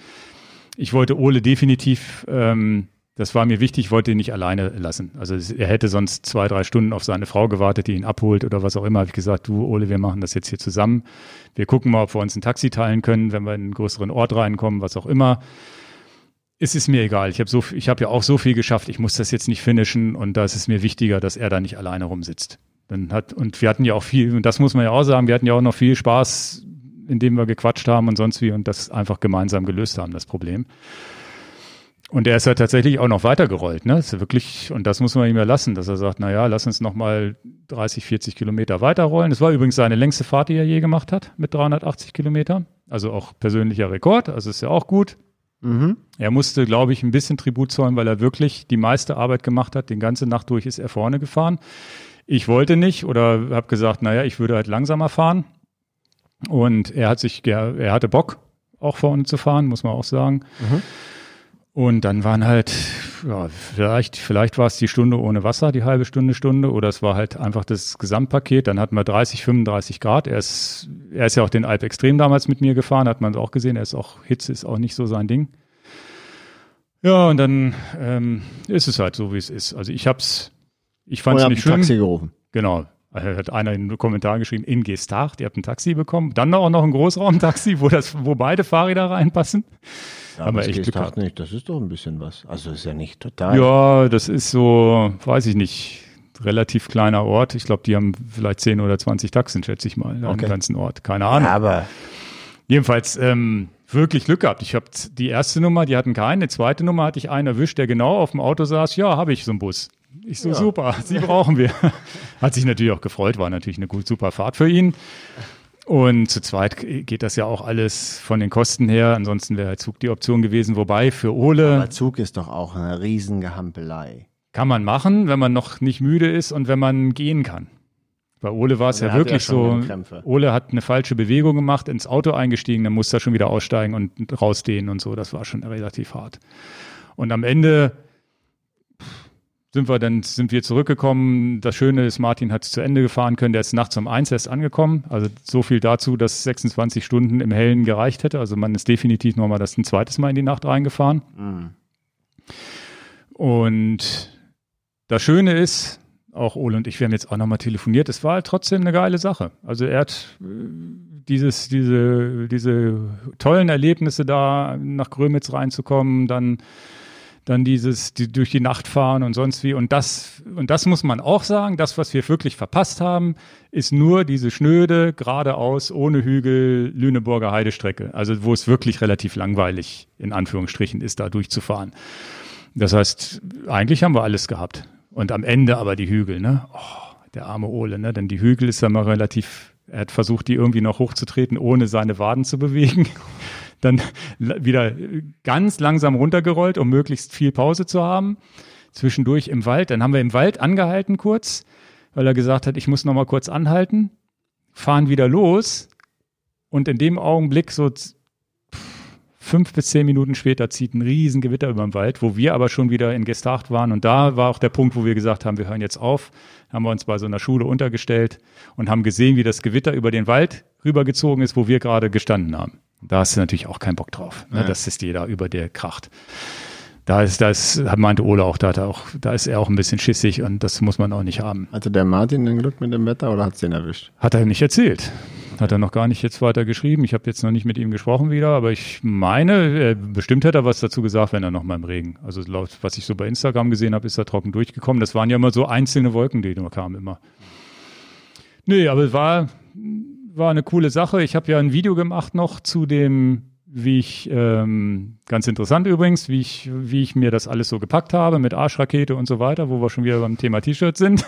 ich wollte Ole definitiv, ähm, das war mir wichtig, ich wollte ihn nicht alleine lassen. Also er hätte sonst zwei, drei Stunden auf seine Frau gewartet, die ihn abholt oder was auch immer. Habe ich gesagt, du Ole, wir machen das jetzt hier zusammen. Wir gucken mal, ob wir uns ein Taxi teilen können, wenn wir in einen größeren Ort reinkommen, was auch immer es ist mir egal. Ich habe so, ich habe ja auch so viel geschafft. Ich muss das jetzt nicht finishen und da ist es mir wichtiger, dass er da nicht alleine rumsitzt. Dann hat und wir hatten ja auch viel und das muss man ja auch sagen. Wir hatten ja auch noch viel Spaß, indem wir gequatscht haben und sonst wie und das einfach gemeinsam gelöst haben, das Problem. Und er ist ja tatsächlich auch noch weitergerollt, ne? Das ist wirklich, und das muss man ihm ja lassen, dass er sagt, na ja, lass uns noch mal 30, 40 Kilometer weiterrollen. Das war übrigens seine längste Fahrt, die er je gemacht hat, mit 380 Kilometer. Also auch persönlicher Rekord, also ist ja auch gut. Mhm. Er musste, glaube ich, ein bisschen Tribut zollen, weil er wirklich die meiste Arbeit gemacht hat. Den ganze Nacht durch ist er vorne gefahren. Ich wollte nicht oder habe gesagt, naja, ich würde halt langsamer fahren. Und er hat sich, er, er hatte Bock, auch vorne zu fahren, muss man auch sagen. Mhm. Und dann waren halt, ja, vielleicht, vielleicht war es die Stunde ohne Wasser, die halbe Stunde, Stunde, oder es war halt einfach das Gesamtpaket. Dann hatten wir 30, 35 Grad. Er ist, er ist ja auch den Alp Extrem damals mit mir gefahren, hat man auch gesehen. Er ist auch, Hitze ist auch nicht so sein Ding. Ja, und dann ähm, ist es halt so, wie es ist. Also ich hab's, ich fand Und es ihr habt nicht schlimm. Taxi gerufen. Genau. Also Hat einer in den Kommentar geschrieben, in Gestart, ihr habt ein Taxi bekommen. Dann auch noch ein Großraumtaxi, wo das, wo beide Fahrräder reinpassen. Ja, Aber doch gehabt. nicht. Das ist doch ein bisschen was. Also ist ja nicht total. Ja, das ist so, weiß ich nicht, relativ kleiner Ort. Ich glaube, die haben vielleicht 10 oder 20 Taxen, schätze ich mal, Okay. im ganzen Ort. Keine Ahnung. aber Jedenfalls ähm, wirklich Glück gehabt. Ich habe die erste Nummer, die hatten keine. Die zweite Nummer hatte ich einen erwischt, der genau auf dem Auto saß. Ja, habe ich so einen Bus. Ich so, Ja. super, Sie brauchen wir. <laughs> Hat sich natürlich auch gefreut, war natürlich eine gut, super Fahrt für ihn. Und zu zweit geht das ja auch alles von den Kosten her. Ansonsten wäre Zug die Option gewesen. Wobei für Ole aber Zug ist doch auch eine Riesengehampelei. kann man machen, wenn man noch nicht müde ist und wenn man gehen kann. Bei Ole war es Also ja wirklich ja so. Ole hat eine falsche Bewegung gemacht, ins Auto eingestiegen, dann musste er schon wieder aussteigen und rausdehnen und so. Das war schon relativ hart. Und am Ende sind wir dann sind wir zurückgekommen. Das Schöne ist, Martin hat es zu Ende gefahren können. Der ist nachts um eins erst angekommen. Also so viel dazu, dass 26 Stunden im Hellen gereicht hätte. Also man ist definitiv nochmal das ein zweites Mal in die Nacht reingefahren. Mhm. Und das Schöne ist, auch Ole und ich, wir haben jetzt auch nochmal telefoniert, es war halt trotzdem eine geile Sache. Also er hat äh, dieses, diese, diese tollen Erlebnisse da nach Grömitz reinzukommen, dann dann dieses die, durch die Nacht fahren und sonst wie. Und das, und das muss man auch sagen, das, was wir wirklich verpasst haben, ist nur diese schnöde, geradeaus, ohne Hügel, Lüneburger Heidestrecke. Also wo es wirklich relativ langweilig, in Anführungsstrichen, ist, da durchzufahren. Das heißt, eigentlich haben wir alles gehabt. Und am Ende aber die Hügel, ne? Oh, der arme Ole, ne? Denn die Hügel ist ja mal relativ, er hat versucht, die irgendwie noch hochzutreten, ohne seine Waden zu bewegen dann wieder ganz langsam runtergerollt, um möglichst viel Pause zu haben. Zwischendurch im Wald. Dann haben wir im Wald angehalten kurz, weil er gesagt hat, ich muss noch mal kurz anhalten, fahren wieder los. Und in dem Augenblick, so fünf bis zehn Minuten später, zieht ein Riesengewitter über den Wald, wo wir aber schon wieder in Gestacht waren. Und da war auch der Punkt, wo wir gesagt haben, wir hören jetzt auf. Haben wir uns bei so einer Schule untergestellt und haben gesehen, wie das Gewitter über den Wald rübergezogen ist, wo wir gerade gestanden haben. Da hast du natürlich auch keinen Bock drauf, ne, ja. dass es dir da über dir kracht. Da ist, das meinte Ole auch, da, hat er auch, da ist er auch ein bisschen schissig und das muss man auch nicht haben. Hatte der Martin ein Glück mit dem Wetter oder hat es den erwischt? Hat er nicht erzählt. Hat er noch gar nicht jetzt weiter geschrieben. Ich habe jetzt noch nicht mit ihm gesprochen wieder, aber ich meine, bestimmt hätte er was dazu gesagt, wenn er noch mal im Regen. Also laut, was ich so bei Instagram gesehen habe, ist er trocken durchgekommen. Das waren ja immer so einzelne Wolken, die nur kamen immer. Nee, aber es war war eine coole Sache. Ich habe ja ein Video gemacht noch zu dem, wie ich, ähm, ganz interessant übrigens, wie ich, wie ich mir das alles so gepackt habe mit Arschrakete und so weiter, wo wir schon wieder beim Thema T-Shirt sind.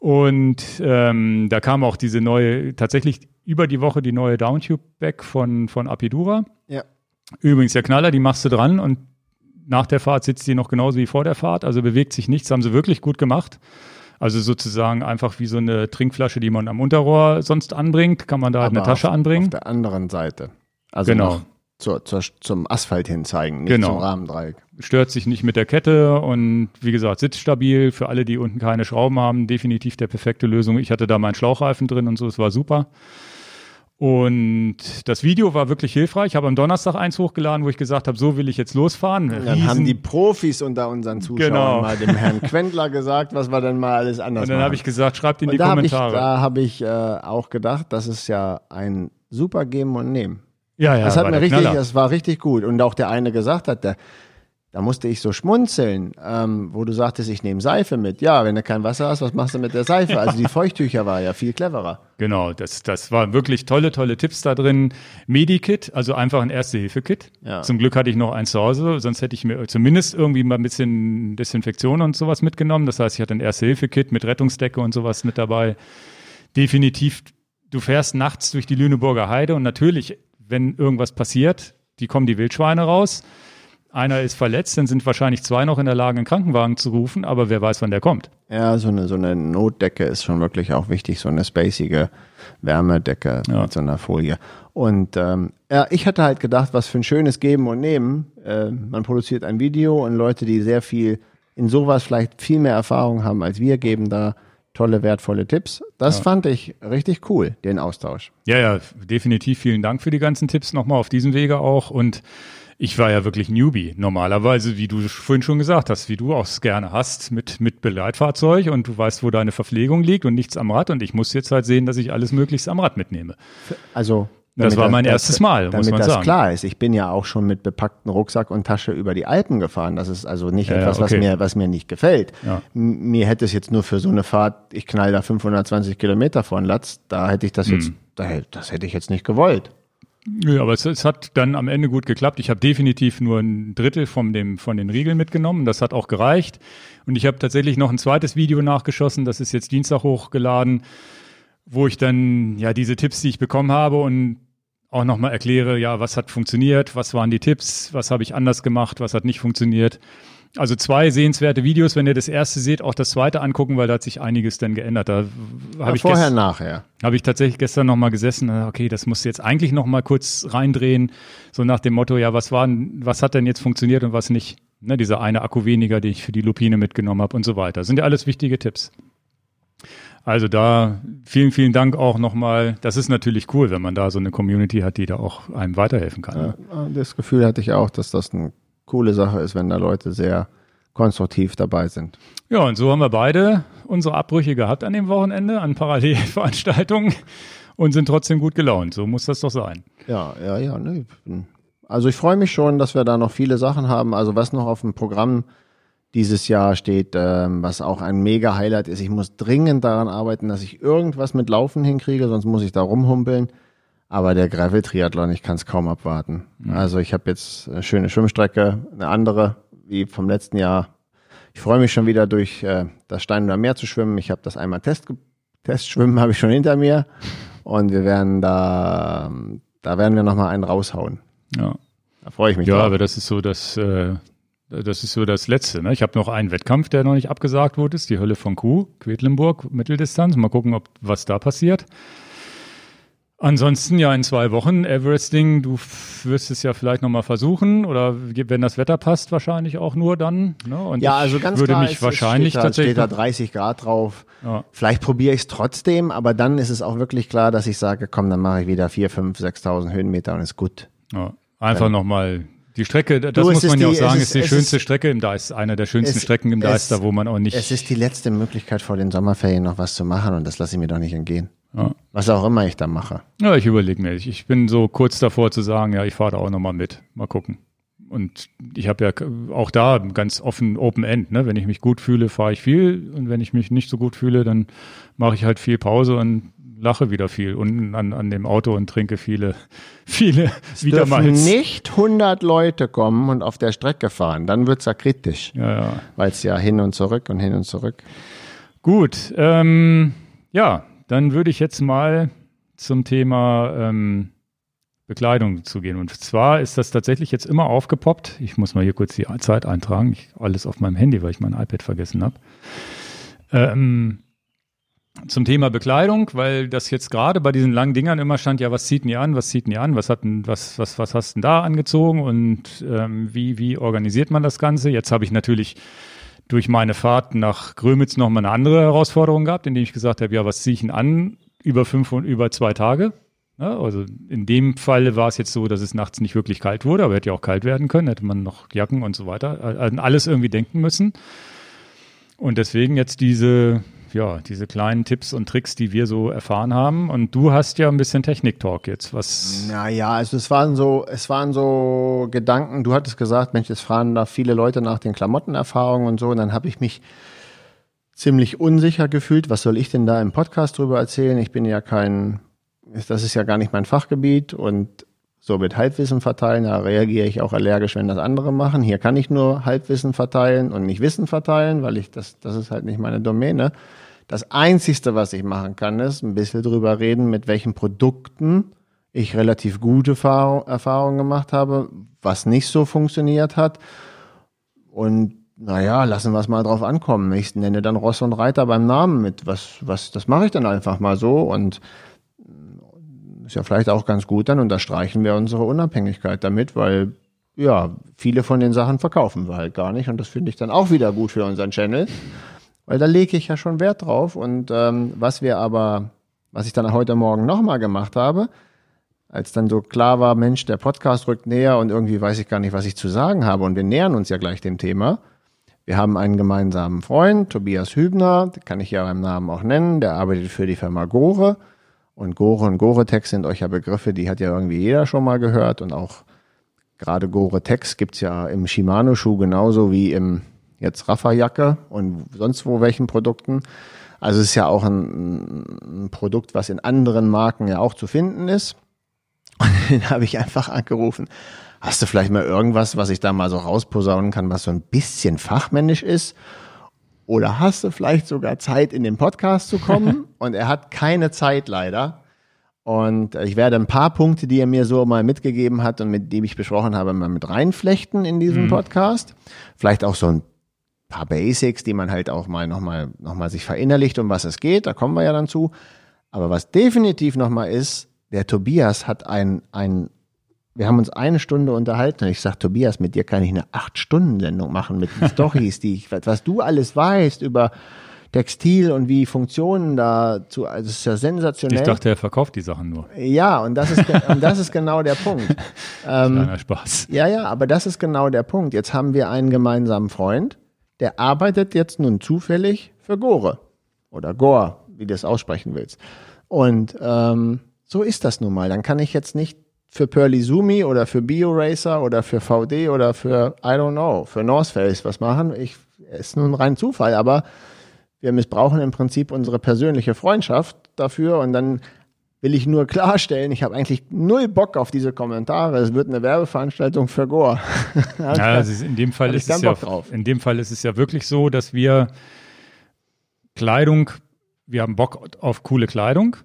Und ähm, da kam auch diese neue, tatsächlich über die Woche die neue Downtube-Back von, von Apidura. Ja. Übrigens der Knaller, die machst du dran und nach der Fahrt sitzt die noch genauso wie vor der Fahrt, also bewegt sich nichts, haben sie wirklich gut gemacht. Also sozusagen einfach wie so eine Trinkflasche, die man am Unterrohr sonst anbringt, kann man da halt eine Tasche auf, anbringen. Auf der anderen Seite. Also genau. Zur, zur, zum Asphalt hin zeigen, nicht genau. zum Rahmendreieck. Stört sich nicht mit der Kette und wie gesagt, sitzstabil. Für alle, die unten keine Schrauben haben, definitiv der perfekte Lösung. Ich hatte da meinen Schlauchreifen drin und so, es war super. Und das Video war wirklich hilfreich. Ich habe am Donnerstag eins hochgeladen, wo ich gesagt habe, so will ich jetzt losfahren. Dann Riesen haben die Profis unter unseren Zuschauern genau. mal dem Herrn Quendler gesagt, was wir dann mal alles anders Und dann habe ich gesagt, schreibt in und die da Kommentare. Hab ich, da habe ich äh, auch gedacht, das ist ja ein super Geben und Nehmen. Ja, ja. Das hat mir richtig, das war richtig gut. Und auch der eine gesagt hat, der, da musste ich so schmunzeln, ähm, wo du sagtest, ich nehme Seife mit. Ja, wenn du kein Wasser hast, was machst du mit der Seife? Also die Feuchttücher war ja viel cleverer. Genau, das, das war wirklich tolle, tolle Tipps da drin. Medikit, also einfach ein Erste-Hilfe-Kit. Ja. Zum Glück hatte ich noch eins zu Hause, sonst hätte ich mir zumindest irgendwie mal ein bisschen Desinfektion und sowas mitgenommen. Das heißt, ich hatte ein Erste-Hilfe-Kit mit Rettungsdecke und sowas mit dabei. Definitiv, du fährst nachts durch die Lüneburger Heide und natürlich, wenn irgendwas passiert, die kommen die Wildschweine raus einer ist verletzt, dann sind wahrscheinlich zwei noch in der Lage, einen Krankenwagen zu rufen, aber wer weiß, wann der kommt. Ja, so eine, so eine Notdecke ist schon wirklich auch wichtig, so eine spacige Wärmedecke ja. mit so einer Folie. Und ähm, ja, ich hatte halt gedacht, was für ein schönes Geben und Nehmen. Äh, man produziert ein Video und Leute, die sehr viel in sowas vielleicht viel mehr Erfahrung haben als wir, geben da tolle, wertvolle Tipps. Das ja. fand ich richtig cool, den Austausch. Ja, ja, definitiv vielen Dank für die ganzen Tipps nochmal auf diesem Wege auch und ich war ja wirklich Newbie. Normalerweise, wie du vorhin schon gesagt hast, wie du auch es gerne hast, mit, mit Begleitfahrzeug und du weißt, wo deine Verpflegung liegt und nichts am Rad. Und ich muss jetzt halt sehen, dass ich alles möglichst am Rad mitnehme. Also. Das war mein das, erstes Mal, damit muss man das sagen. klar ist. Ich bin ja auch schon mit bepackten Rucksack und Tasche über die Alpen gefahren. Das ist also nicht ja, etwas, okay. was mir, was mir nicht gefällt. Ja. Mir hätte es jetzt nur für so eine Fahrt, ich knall da 520 Kilometer vor den Latz, da hätte ich das jetzt, hm. das hätte ich jetzt nicht gewollt. Ja, aber es, es, hat dann am Ende gut geklappt. Ich habe definitiv nur ein Drittel von, dem, von den Riegeln mitgenommen. Das hat auch gereicht. Und ich habe tatsächlich noch ein zweites Video nachgeschossen. Das ist jetzt Dienstag hochgeladen, wo ich dann ja diese Tipps, die ich bekommen habe und auch nochmal erkläre, ja, was hat funktioniert, was waren die Tipps, was habe ich anders gemacht, was hat nicht funktioniert. Also zwei sehenswerte Videos, wenn ihr das erste seht, auch das zweite angucken, weil da hat sich einiges dann geändert. Da habe ich vorher nachher. Habe ich tatsächlich gestern noch mal gesessen. Okay, das musst du jetzt eigentlich noch mal kurz reindrehen, so nach dem Motto, ja, was war, was hat denn jetzt funktioniert und was nicht? Ne, dieser eine Akku weniger, den ich für die Lupine mitgenommen habe und so weiter. Das sind ja alles wichtige Tipps. Also da vielen, vielen Dank auch nochmal. Das ist natürlich cool, wenn man da so eine Community hat, die da auch einem weiterhelfen kann. Ne? Ja, das Gefühl hatte ich auch, dass das ein coole Sache ist, wenn da Leute sehr konstruktiv dabei sind. Ja, und so haben wir beide unsere Abbrüche gehabt an dem Wochenende, an Parallelveranstaltungen <laughs> und sind trotzdem gut gelaunt. So muss das doch sein. Ja, ja, ja. Ne? Also ich freue mich schon, dass wir da noch viele Sachen haben. Also was noch auf dem Programm dieses Jahr steht, ähm, was auch ein mega Highlight ist. Ich muss dringend daran arbeiten, dass ich irgendwas mit Laufen hinkriege, sonst muss ich da rumhumpeln. Aber der Gravel-Triathlon, ich kann es kaum abwarten. Mhm. Also ich habe jetzt eine schöne Schwimmstrecke, eine andere wie vom letzten Jahr. Ich freue mich schon wieder durch äh, das Stein oder Meer zu schwimmen. Ich habe das einmal Test, Testschwimmen <laughs> habe ich schon hinter mir und wir werden da, da werden wir noch mal einen raushauen. Ja. Da freue ich mich. Ja, drauf. aber das ist so das, äh, das ist so das Letzte. Ne? Ich habe noch einen Wettkampf, der noch nicht abgesagt wurde, ist die Hölle von Kuh, Quedlinburg, Mitteldistanz. Mal gucken, ob was da passiert. Ansonsten ja in zwei Wochen Everesting, du wirst es ja vielleicht nochmal versuchen oder wenn das Wetter passt, wahrscheinlich auch nur dann. Ne? Und ja, also ganz würde klar, mich es, wahrscheinlich steht, da, tatsächlich steht da 30 Grad drauf. Ja. Vielleicht probiere ich es trotzdem, aber dann ist es auch wirklich klar, dass ich sage, komm, dann mache ich wieder 4, 5, 6.000 Höhenmeter und ist gut. Ja. Einfach nochmal die Strecke, das du, muss man ja auch sagen, ist, ist, die schönste ist, Strecke im Deister, eine der schönsten es, Strecken im Deister, wo man auch nicht. Es ist die letzte Möglichkeit vor den Sommerferien noch was zu machen und das lasse ich mir doch nicht entgehen. Ja. Was auch immer ich da mache. Ja, ich überlege mir. Ich bin so kurz davor zu sagen, ja, ich fahre da auch nochmal mit. Mal gucken. Und ich habe ja auch da ganz offen Open End. Ne? Wenn ich mich gut fühle, fahre ich viel. Und wenn ich mich nicht so gut fühle, dann mache ich halt viel Pause und lache wieder viel unten an, an dem Auto und trinke viele, <laughs> viele es wieder mal. nicht 100 Leute kommen und auf der Strecke fahren. Dann wird's ja kritisch. Ja, ja. Weil es ja hin und zurück und hin und zurück. Gut. Ähm, ja, dann würde ich jetzt mal zum Thema ähm, Bekleidung zugehen. Und zwar ist das tatsächlich jetzt immer aufgepoppt. Ich muss mal hier kurz die Zeit eintragen. Ich, alles auf meinem Handy, weil ich mein iPad vergessen habe. Ähm, zum Thema Bekleidung, weil das jetzt gerade bei diesen langen Dingern immer stand, ja, was zieht denn ihr an, was zieht denn ihr an, was hat denn, was, was, was hast denn da angezogen und ähm, wie, wie organisiert man das Ganze? Jetzt habe ich natürlich durch meine Fahrt nach Grömitz nochmal eine andere Herausforderung gehabt, indem ich gesagt habe, ja, was ziehe ich denn an über fünf und über zwei Tage? Ja, also in dem Fall war es jetzt so, dass es nachts nicht wirklich kalt wurde, aber hätte ja auch kalt werden können, hätte man noch Jacken und so weiter, an alles irgendwie denken müssen. Und deswegen jetzt diese ja, diese kleinen Tipps und Tricks, die wir so erfahren haben. Und du hast ja ein bisschen Technik-Talk jetzt. Was? Naja, also es waren so, es waren so Gedanken. Du hattest gesagt, Mensch, es fragen da viele Leute nach den Klamottenerfahrungen und so. Und dann habe ich mich ziemlich unsicher gefühlt. Was soll ich denn da im Podcast drüber erzählen? Ich bin ja kein, das ist ja gar nicht mein Fachgebiet und so mit Halbwissen verteilen, da reagiere ich auch allergisch, wenn das andere machen. Hier kann ich nur Halbwissen verteilen und nicht Wissen verteilen, weil ich das, das ist halt nicht meine Domäne. Das Einzigste, was ich machen kann, ist ein bisschen drüber reden, mit welchen Produkten ich relativ gute Erfahrungen gemacht habe, was nicht so funktioniert hat. Und naja, lassen wir es mal drauf ankommen. Ich nenne dann Ross und Reiter beim Namen mit. Was, was, das mache ich dann einfach mal so und ist ja vielleicht auch ganz gut, dann unterstreichen wir unsere Unabhängigkeit damit, weil ja, viele von den Sachen verkaufen wir halt gar nicht und das finde ich dann auch wieder gut für unseren Channel. Weil da lege ich ja schon Wert drauf. Und ähm, was wir aber, was ich dann heute Morgen nochmal gemacht habe, als dann so klar war, Mensch, der Podcast rückt näher und irgendwie weiß ich gar nicht, was ich zu sagen habe. Und wir nähern uns ja gleich dem Thema. Wir haben einen gemeinsamen Freund, Tobias Hübner, kann ich ja beim Namen auch nennen, der arbeitet für die Firma Gore. Und Gore und Gore-Tex sind euch ja Begriffe, die hat ja irgendwie jeder schon mal gehört. Und auch gerade Gore-Tex gibt's ja im Shimano-Schuh genauso wie im jetzt Raffa-Jacke und sonst wo welchen Produkten. Also es ist ja auch ein, ein Produkt, was in anderen Marken ja auch zu finden ist. <laughs> Und den habe ich einfach angerufen. Hast du vielleicht mal irgendwas, was ich da mal so rausposaunen kann, was so ein bisschen fachmännisch ist? Oder hast du vielleicht sogar Zeit, in den Podcast zu kommen? <laughs> Und er hat keine Zeit leider. Und ich werde ein paar Punkte, die er mir so mal mitgegeben hat und mit dem ich besprochen habe, mal mit reinflechten in diesen mhm. Podcast. Vielleicht auch so ein paar Basics, die man halt auch mal nochmal noch mal sich verinnerlicht, um was es geht. Da kommen wir ja dann zu. Aber was definitiv nochmal ist, der Tobias hat ein, ein, wir haben uns eine Stunde unterhalten und ich sag, Tobias, mit dir kann ich eine acht-Stunden-Sendung machen mit <laughs> Stories, die ich, was du alles weißt über Textil und wie Funktionen dazu, also das ist ja sensationell. Ich dachte, er verkauft die Sachen nur. Ja, und das ist, und das ist genau der Punkt. <laughs> Ähm, Kleiner Spaß. Ja, ja, aber das ist genau der Punkt. Jetzt haben wir einen gemeinsamen Freund, der arbeitet jetzt nun zufällig für Gore oder Gore, wie du es aussprechen willst. Und ähm, so ist das nun mal. Dann kann ich jetzt nicht für Pearly Zumi oder für BioRacer oder für VD oder für, I don't know, für North Face was machen. Ich, ist nun rein Zufall, aber wir missbrauchen im Prinzip unsere persönliche Freundschaft dafür und dann will ich nur klarstellen, ich habe eigentlich null Bock auf diese Kommentare. Es wird eine Werbeveranstaltung für Gore. <laughs> ja, also in dem Fall ist es ja, drauf. in dem Fall ist es ja wirklich so, dass wir Kleidung, wir haben Bock auf coole Kleidung.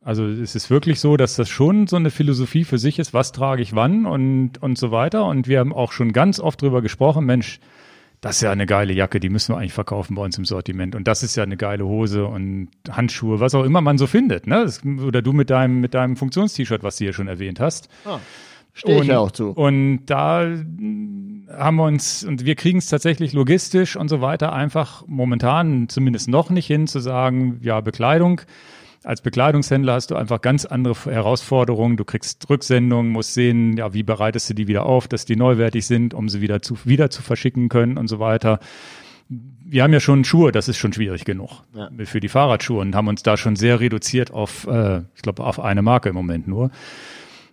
Also es ist wirklich so, dass das schon so eine Philosophie für sich ist, was trage ich wann und, und so weiter. Und wir haben auch schon ganz oft drüber gesprochen, Mensch, das ist ja eine geile Jacke, die müssen wir eigentlich verkaufen bei uns im Sortiment. Und das ist ja eine geile Hose und Handschuhe, was auch immer man so findet. Ne? Das, oder du mit deinem, mit deinem Funktions-T-Shirt, was du hier schon erwähnt hast. Ah, Stehe ich ja auch zu. Und da haben wir uns, und wir kriegen es tatsächlich logistisch und so weiter einfach momentan zumindest noch nicht hin, zu sagen, ja, Bekleidung als Bekleidungshändler hast du einfach ganz andere Herausforderungen. Du kriegst Rücksendungen, musst sehen, ja, wie bereitest du die wieder auf, dass die neuwertig sind, um sie wieder zu, wieder zu verschicken können und so weiter. Wir haben ja schon Schuhe, das ist schon schwierig genug ja. für die Fahrradschuhe und haben uns da schon sehr reduziert auf, äh, ich glaube, auf eine Marke im Moment nur,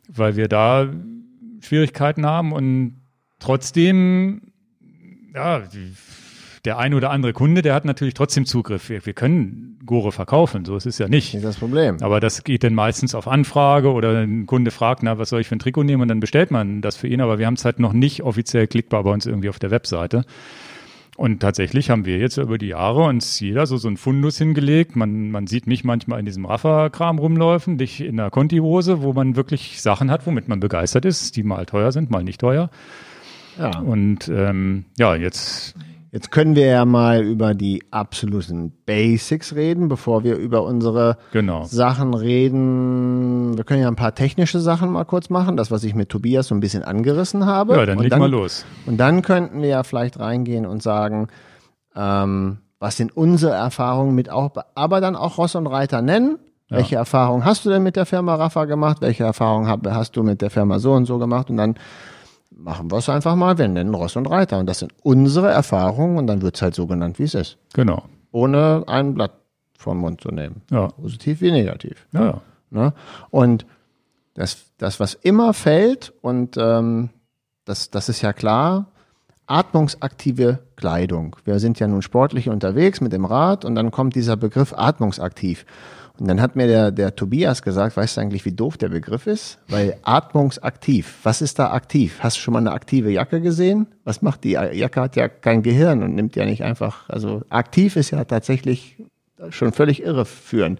weil wir da Schwierigkeiten haben und trotzdem, ja, der ein oder andere Kunde, der hat natürlich trotzdem Zugriff. Wir, wir können Gore verkaufen, so ist es ja nicht. Nicht das Problem. Aber das geht dann meistens auf Anfrage oder ein Kunde fragt, na, was soll ich für ein Trikot nehmen und dann bestellt man das für ihn, aber wir haben es halt noch nicht offiziell klickbar bei uns irgendwie auf der Webseite. Und tatsächlich haben wir jetzt über die Jahre uns jeder so, so ein Fundus hingelegt. Man, man sieht mich manchmal in diesem Raffa-Kram rumläufen, dich in der Conti-Hose, wo man wirklich Sachen hat, womit man begeistert ist, die mal teuer sind, mal nicht teuer. Ja. Und ähm, ja, jetzt Jetzt können wir ja mal über die absoluten Basics reden, bevor wir über unsere genau. Sachen reden. Wir können ja ein paar technische Sachen mal kurz machen, das, was ich mit Tobias so ein bisschen angerissen habe. Ja, dann leg mal los. Und dann könnten wir ja vielleicht reingehen und sagen, ähm, was sind unsere Erfahrungen mit auch, aber dann auch Ross und Reiter nennen. Ja. Welche Erfahrungen hast du denn mit der Firma Rafa gemacht? Welche Erfahrungen hast du mit der Firma so und so gemacht? Und dann machen wir es einfach mal, wir nennen Ross und Reiter. Und das sind unsere Erfahrungen und dann wird es halt so genannt, wie es ist. Genau. Ohne ein Blatt vom Mund zu nehmen. Ja. Positiv wie negativ. Ja, ja. Ne? Und das, das, was immer fällt, und ähm, das, das ist ja klar, atmungsaktive Kleidung. Wir sind ja nun sportlich unterwegs mit dem Rad und dann kommt dieser Begriff atmungsaktiv. Und dann hat mir der, der Tobias gesagt, weißt du eigentlich, wie doof der Begriff ist? Weil atmungsaktiv, was ist da aktiv? Hast du schon mal eine aktive Jacke gesehen? Was macht die? Jacke hat ja kein Gehirn und nimmt ja nicht einfach, also aktiv ist ja tatsächlich schon völlig irreführend.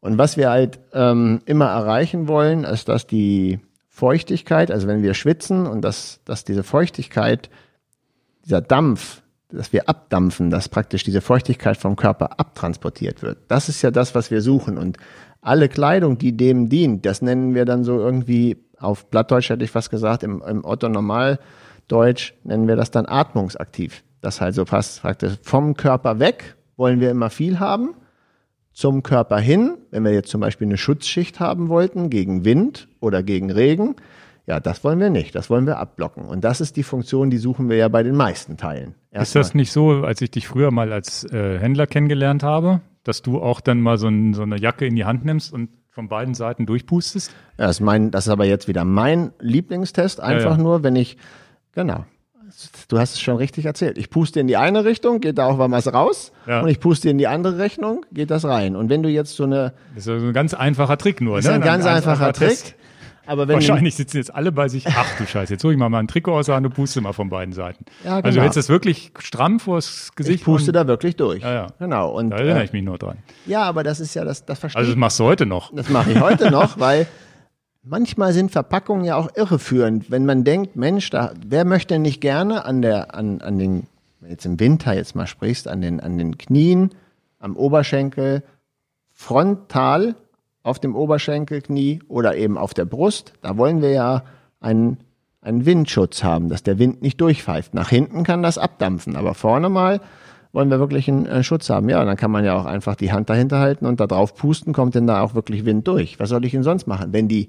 Und was wir halt ähm, immer erreichen wollen, ist, dass die Feuchtigkeit, also wenn wir schwitzen und dass, dass diese Feuchtigkeit, dieser Dampf dass wir abdampfen, dass praktisch diese Feuchtigkeit vom Körper abtransportiert wird. Das ist ja das, was wir suchen. Und alle Kleidung, die dem dient, das nennen wir dann so irgendwie, auf Blattdeutsch hätte ich fast gesagt, im, im Otto-Normaldeutsch nennen wir das dann atmungsaktiv. Das halt so passt praktisch vom Körper weg, wollen wir immer viel haben, zum Körper hin, wenn wir jetzt zum Beispiel eine Schutzschicht haben wollten gegen Wind oder gegen Regen, ja, das wollen wir nicht. Das wollen wir abblocken. Und das ist die Funktion, die suchen wir ja bei den meisten Teilen. Erst ist das nicht so, als ich dich früher mal als äh, Händler kennengelernt habe, dass du auch dann mal so, ein, so, eine Jacke in die Hand nimmst und von beiden Seiten durchpustest? Ja, das ist, mein, das ist aber jetzt wieder mein Lieblingstest. Einfach ja, ja. nur, wenn ich, genau, du hast es schon richtig erzählt. Ich puste in die eine Richtung, geht da auch was raus. Ja. Und ich puste in die andere Richtung, geht das rein. Und wenn du jetzt so eine. Das ist so ein ganz einfacher Trick nur, das ist ne? ein ganz, ganz einfacher, einfacher Trick. Test. Aber wenn Wahrscheinlich sitzen jetzt alle bei sich, ach du Scheiße, jetzt hole ich mal, mal ein Trikot aus und puste mal von beiden Seiten. Ja, genau. Also hältst du das wirklich stramm vors Gesicht? Ich puste da wirklich durch. Ja, ja. Genau. Und, da erinnere äh, ich mich nur dran. Ja, aber das ist ja, das, das verstehe Also das machst du heute noch? Das mache ich heute noch, weil manchmal sind Verpackungen ja auch irreführend. Wenn man denkt, Mensch, da, wer möchte nicht gerne an der, an, an den, wenn jetzt im Winter jetzt mal sprichst, an den, an den Knien, am Oberschenkel, frontal auf dem Oberschenkelknie oder eben auf der Brust. Da wollen wir ja einen, einen Windschutz haben, dass der Wind nicht durchpfeift. Nach hinten kann das abdampfen, aber vorne mal wollen wir wirklich einen, einen Schutz haben. Ja, dann kann man ja auch einfach die Hand dahinter halten und da drauf pusten, kommt denn da auch wirklich Wind durch. Was soll ich denn sonst machen? Wenn die,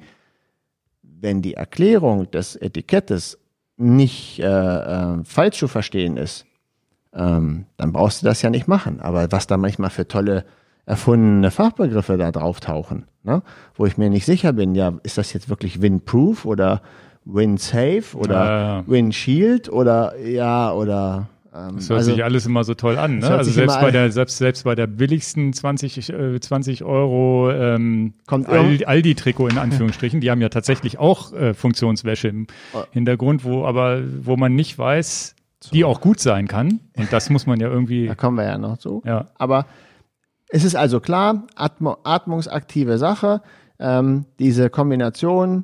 wenn die Erklärung des Etikettes nicht äh, äh, falsch zu verstehen ist, ähm, dann brauchst du das ja nicht machen. Aber was da manchmal für tolle erfundene Fachbegriffe da drauf tauchen, ne? wo ich mir nicht sicher bin, ja, ist das jetzt wirklich Windproof oder Windsafe oder Ja, ja. Windshield oder ja oder ähm, Das hört also, sich alles immer so toll an. Ne? Also selbst bei, der, selbst, selbst bei der billigsten 20, äh, 20 Euro ähm, Aldi-Trikot in Anführungsstrichen, die haben ja tatsächlich auch äh, Funktionswäsche im Oh. Hintergrund, wo aber wo man nicht weiß, die auch gut sein kann. Und das muss man ja irgendwie. da kommen wir ja noch zu. Ja. Aber es ist also klar, Atmo, atmungsaktive Sache, ähm, diese Kombination,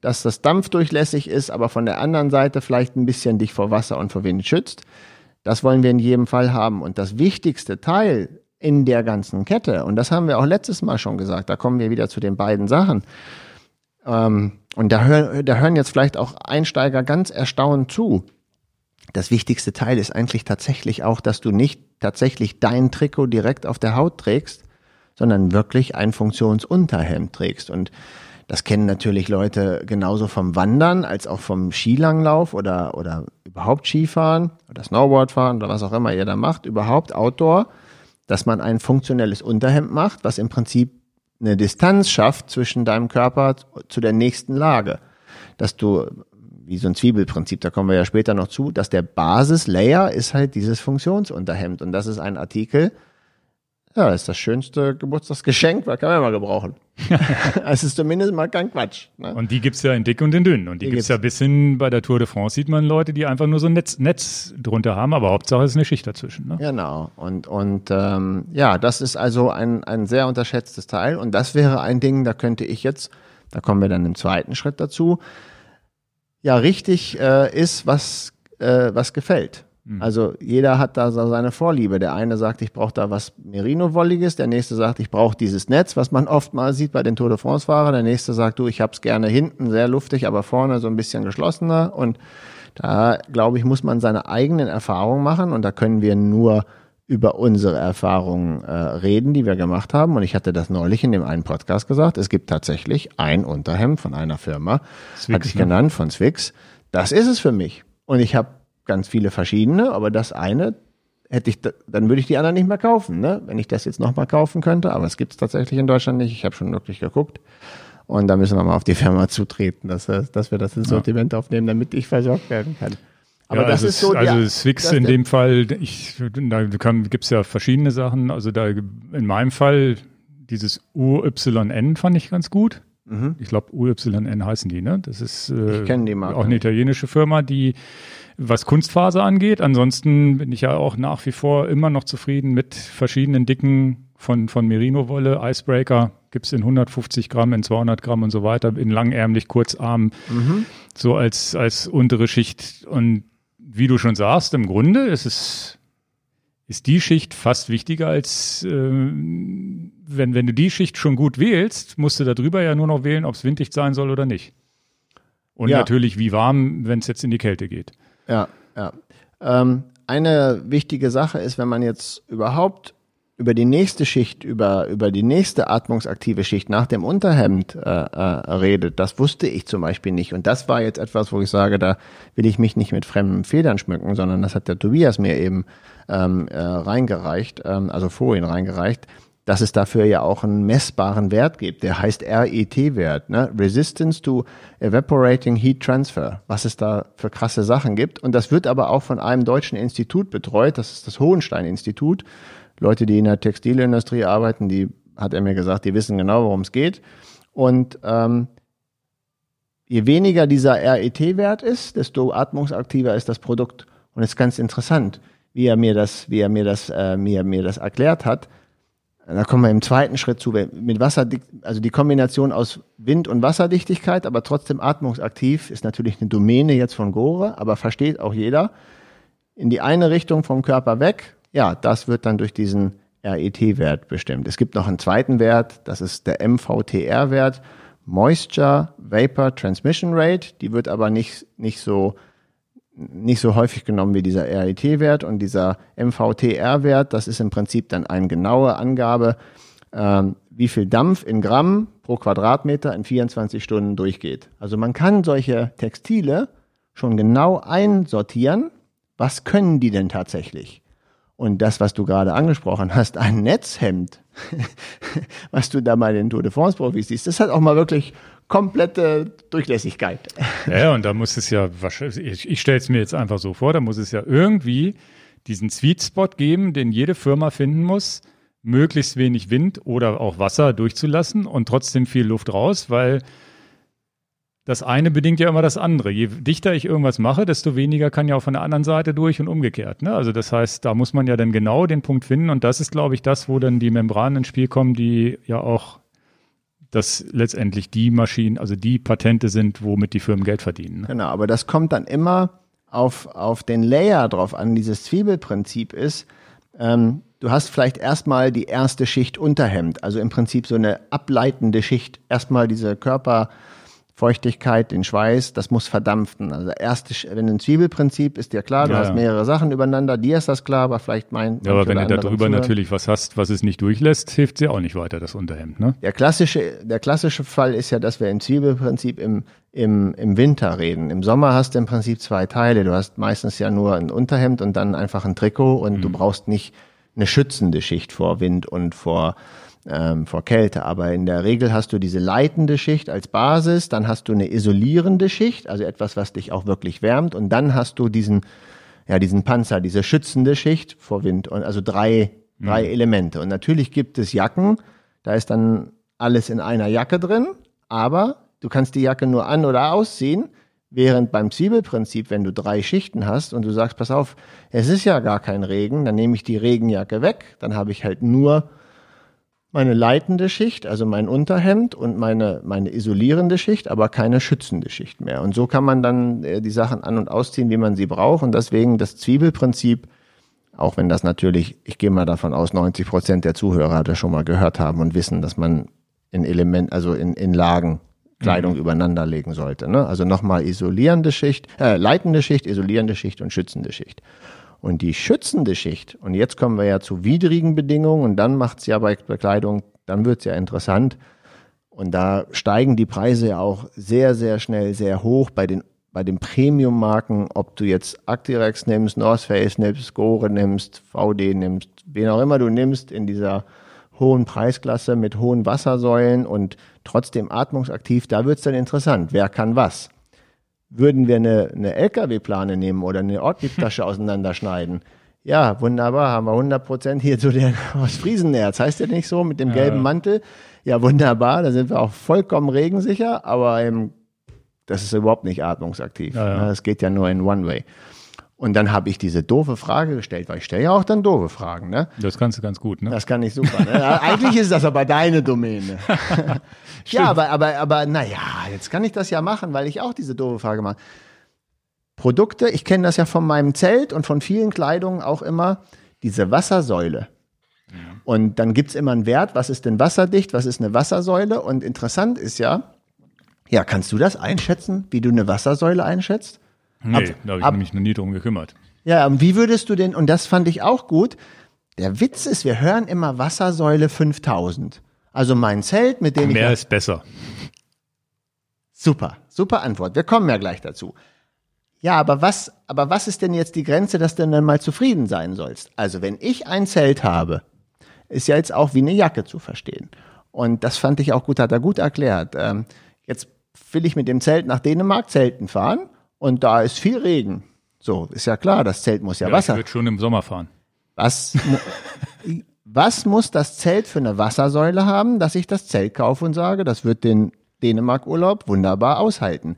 dass das dampfdurchlässig ist, aber von der anderen Seite vielleicht ein bisschen dich vor Wasser und vor Wind schützt. Das wollen wir in jedem Fall haben. Und das wichtigste Teil in der ganzen Kette, und das haben wir auch letztes Mal schon gesagt, da kommen wir wieder zu den beiden Sachen. Ähm, und da, hör, da hören jetzt vielleicht auch Einsteiger ganz erstaunt zu. Das wichtigste Teil ist eigentlich tatsächlich auch, dass du nicht tatsächlich dein Trikot direkt auf der Haut trägst, sondern wirklich ein Funktionsunterhemd trägst. Und das kennen natürlich Leute genauso vom Wandern als auch vom Skilanglauf oder, oder überhaupt Skifahren oder Snowboardfahren oder was auch immer ihr da macht, überhaupt Outdoor, dass man ein funktionelles Unterhemd macht, was im Prinzip eine Distanz schafft zwischen deinem Körper zu der nächsten Lage. Dass du, wie so ein Zwiebelprinzip, da kommen wir ja später noch zu, dass der Basislayer ist halt dieses Funktionsunterhemd. Und das ist ein Artikel, ja, das ist das schönste Geburtstagsgeschenk, was kann man mal gebrauchen. <laughs> es ist zumindest mal kein Quatsch. Ne? Und die gibt's ja in dick und in dünn. Und die, Die gibt's gibt's. ja bis hin bei der Tour de France sieht man Leute, die einfach nur so ein Netz, Netz drunter haben, aber Hauptsache ist eine Schicht dazwischen. Ne? Genau. Und, und ähm, ja, das ist also ein, ein sehr unterschätztes Teil. Und das wäre ein Ding, da könnte ich jetzt, da kommen wir dann im zweiten Schritt dazu, ja, richtig äh, ist, was, äh, was gefällt. Also jeder hat da so seine Vorliebe. Der eine sagt, ich brauche da was Merino-Wolliges, der nächste sagt, ich brauche dieses Netz, was man oft mal sieht bei den Tour de France-Fahrern. Der nächste sagt, du, ich hab's gerne hinten sehr luftig, aber vorne so ein bisschen geschlossener. Und da, glaube ich, muss man seine eigenen Erfahrungen machen und da können wir nur über unsere Erfahrungen äh, reden, die wir gemacht haben. Und ich hatte das neulich in dem einen Podcast gesagt. Es gibt tatsächlich ein Unterhemd von einer Firma, Swix, hatte ich ne? genannt, von Swix. Das ist es für mich. Und ich habe ganz viele verschiedene, aber das eine hätte ich, da- dann würde ich die anderen nicht mehr kaufen, ne? wenn ich das jetzt nochmal kaufen könnte. Aber es gibt es tatsächlich in Deutschland nicht. Ich habe schon wirklich geguckt. Und da müssen wir mal auf die Firma zutreten, dass, wir- dass wir das ins Sortiment aufnehmen, damit ich versorgt werden kann. Aber ja, das also ist so Also der- Swix in dem Fall, ich, da kann, gibt's ja verschiedene Sachen. Also da in meinem Fall dieses UYN fand ich ganz gut. Ich glaube, UYN heißen die, ne? Das ist äh, Ich die auch eine italienische Firma, die was Kunstfaser angeht. Ansonsten bin ich ja auch nach wie vor immer noch zufrieden mit verschiedenen Dicken von, von Merino-Wolle. Icebreaker gibt's in 150 Gramm, in 200 Gramm und so weiter, in langärmlich, kurzarm, so als, als untere Schicht. Und wie du schon sagst, im Grunde ist es ist die Schicht fast wichtiger als äh, wenn, wenn du die Schicht schon gut wählst, musst du darüber ja nur noch wählen, ob es winddicht sein soll oder nicht. Und Ja. natürlich, wie warm, wenn es jetzt in die Kälte geht. Ja, ja. Ähm, eine wichtige Sache ist, wenn man jetzt überhaupt über die nächste Schicht, über, über die nächste atmungsaktive Schicht nach dem Unterhemd äh, äh, redet, das wusste ich zum Beispiel nicht. Und das war jetzt etwas, wo ich sage, da will ich mich nicht mit fremden Federn schmücken, sondern das hat der Tobias mir eben ähm, äh, reingereicht, ähm, also vorhin reingereicht, dass es dafür ja auch einen messbaren Wert gibt. Der heißt RET-Wert, ne? Resistance to Evaporating Heat Transfer, was es da für krasse Sachen gibt. Und das wird aber auch von einem deutschen Institut betreut, das ist das Hohenstein-Institut. Leute, die in der Textilindustrie arbeiten, die hat er mir gesagt, die wissen genau, worum es geht. Und ähm, je weniger dieser RET-Wert ist, desto atmungsaktiver ist das Produkt. Und es ist ganz interessant, wie er mir das, wie er mir das, äh, mir, mir das erklärt hat. Da kommen wir im zweiten Schritt zu, mit Wasser, also die Kombination aus Wind- und Wasserdichtigkeit, aber trotzdem atmungsaktiv, ist natürlich eine Domäne jetzt von Gore, aber versteht auch jeder. In die eine Richtung vom Körper weg, ja, das wird dann durch diesen RET-Wert bestimmt. Es gibt noch einen zweiten Wert, das ist der MVTR-Wert, Moisture Vapor Transmission Rate. Die wird aber nicht, nicht so nicht so häufig genommen wie dieser RET-Wert und dieser MVTR-Wert, das ist im Prinzip dann eine genaue Angabe, ähm, wie viel Dampf in Gramm pro Quadratmeter in 24 Stunden durchgeht. Also man kann solche Textile schon genau einsortieren, was können die denn tatsächlich? Und das, was du gerade angesprochen hast, ein Netzhemd, <laughs> was du da bei den Tour de France-Profis siehst, das hat auch mal wirklich komplette Durchlässigkeit. <laughs> Ja, und da muss es ja, ich, ich stelle es mir jetzt einfach so vor, da muss es ja irgendwie diesen Sweet Spot geben, den jede Firma finden muss, möglichst wenig Wind oder auch Wasser durchzulassen und trotzdem viel Luft raus, weil das eine bedingt ja immer das andere. Je dichter ich irgendwas mache, desto weniger kann ja auch von der anderen Seite durch und umgekehrt. Ne? Also das heißt, da muss man ja dann genau den Punkt finden und das ist, glaube ich, das, wo dann die Membranen ins Spiel kommen, die ja auch das letztendlich die Maschinen, also die Patente sind, womit die Firmen Geld verdienen. Ne? Genau, aber das kommt dann immer auf, auf den Layer drauf an. Dieses Zwiebelprinzip ist, ähm, du hast vielleicht erstmal die erste Schicht Unterhemd, also im Prinzip so eine ableitende Schicht. Erstmal diese Körper, Feuchtigkeit, den Schweiß, das muss verdampfen. Also erste, wenn ein Zwiebelprinzip ist dir klar, du ja, hast mehrere Sachen übereinander, dir ist das klar, aber vielleicht mein. Ja, aber wenn du darüber natürlich was hast, was es nicht durchlässt, hilft dir auch nicht weiter, das Unterhemd, ne? Der klassische, der klassische Fall ist ja, dass wir im Zwiebelprinzip im, im, im Winter reden. Im Sommer hast du im Prinzip zwei Teile. Du hast meistens ja nur ein Unterhemd und dann einfach ein Trikot und mhm. du brauchst nicht eine schützende Schicht vor Wind und vor ähm, vor Kälte. Aber in der Regel hast du diese leitende Schicht als Basis, dann hast du eine isolierende Schicht, also etwas, was dich auch wirklich wärmt, und dann hast du diesen, ja, diesen Panzer, diese schützende Schicht vor Wind und also drei, mhm. drei Elemente. Und natürlich gibt es Jacken, da ist dann alles in einer Jacke drin, aber du kannst die Jacke nur an- oder ausziehen. Während beim Zwiebelprinzip, wenn du drei Schichten hast und du sagst, pass auf, es ist ja gar kein Regen, dann nehme ich die Regenjacke weg, dann habe ich halt nur meine leitende Schicht, also mein Unterhemd und meine, meine isolierende Schicht, aber keine schützende Schicht mehr. Und so kann man dann äh, die Sachen an- und ausziehen, wie man sie braucht. Und deswegen das Zwiebelprinzip, auch wenn das natürlich, ich gehe mal davon aus, 90 Prozent der Zuhörer das schon mal gehört haben und wissen, dass man in Element, also in, in Lagen Kleidung mhm. übereinander legen sollte. Ne? Also nochmal isolierende Schicht, äh, leitende Schicht, isolierende Schicht und schützende Schicht. Und die schützende Schicht, und jetzt kommen wir ja zu widrigen Bedingungen, und dann macht es ja bei Bekleidung, dann wird es ja interessant. Und da steigen die Preise ja auch sehr, sehr schnell sehr hoch bei den, bei den Premium-Marken, ob du jetzt Actirex nimmst, North Face nimmst, Gore nimmst, VD nimmst, wen auch immer du nimmst in dieser hohen Preisklasse mit hohen Wassersäulen und trotzdem atmungsaktiv, da wird es dann interessant. Wer kann was? Würden wir eine, eine LKW-Plane nehmen oder eine Ortliebtasche <laughs> auseinanderschneiden, ja, wunderbar, haben wir 100 Prozent hier zu der <laughs> aus Friesenerz. Heißt ja nicht so mit dem gelben Mantel. Ja, wunderbar, da sind wir auch vollkommen regensicher, aber ähm, das ist überhaupt nicht atmungsaktiv. Ja, ja. Das geht ja nur in One-Way. Und dann habe ich diese doofe Frage gestellt, weil ich stelle ja auch dann doofe Fragen. Ne? Das kannst du ganz gut, ne? Das kann ich super. Ne? Eigentlich ist das aber deine Domäne. <laughs> ja, aber, aber, aber naja, jetzt kann ich das ja machen, weil ich auch diese doofe Frage mache. Produkte, ich kenne das ja von meinem Zelt und von vielen Kleidungen auch immer, diese Wassersäule. Ja. Und dann gibt's immer einen Wert, was ist denn wasserdicht, was ist eine Wassersäule? Und interessant ist ja, ja, kannst du das einschätzen, wie du eine Wassersäule einschätzt? Nee, ab, da habe ich ab, mich noch nie drum gekümmert. Ja, und wie würdest du denn, und das fand ich auch gut, der Witz ist, wir hören immer Wassersäule 5000. Also mein Zelt, mit dem Mehr ich. Mehr ist besser. Super, super Antwort. Wir kommen ja gleich dazu. Ja, aber was, aber was ist denn jetzt die Grenze, dass du dann mal zufrieden sein sollst? Also, wenn ich ein Zelt habe, ist ja jetzt auch wie eine Jacke zu verstehen. Und das fand ich auch gut, hat er gut erklärt. Ähm, jetzt will ich mit dem Zelt nach Dänemark zelten fahren und da ist viel Regen. So, ist ja klar, das Zelt muss ja, ja Wasser. Ich würde schon im Sommer fahren. Was, was muss das Zelt für eine Wassersäule haben, dass ich das Zelt kaufe und sage, das wird den Dänemark-Urlaub wunderbar aushalten?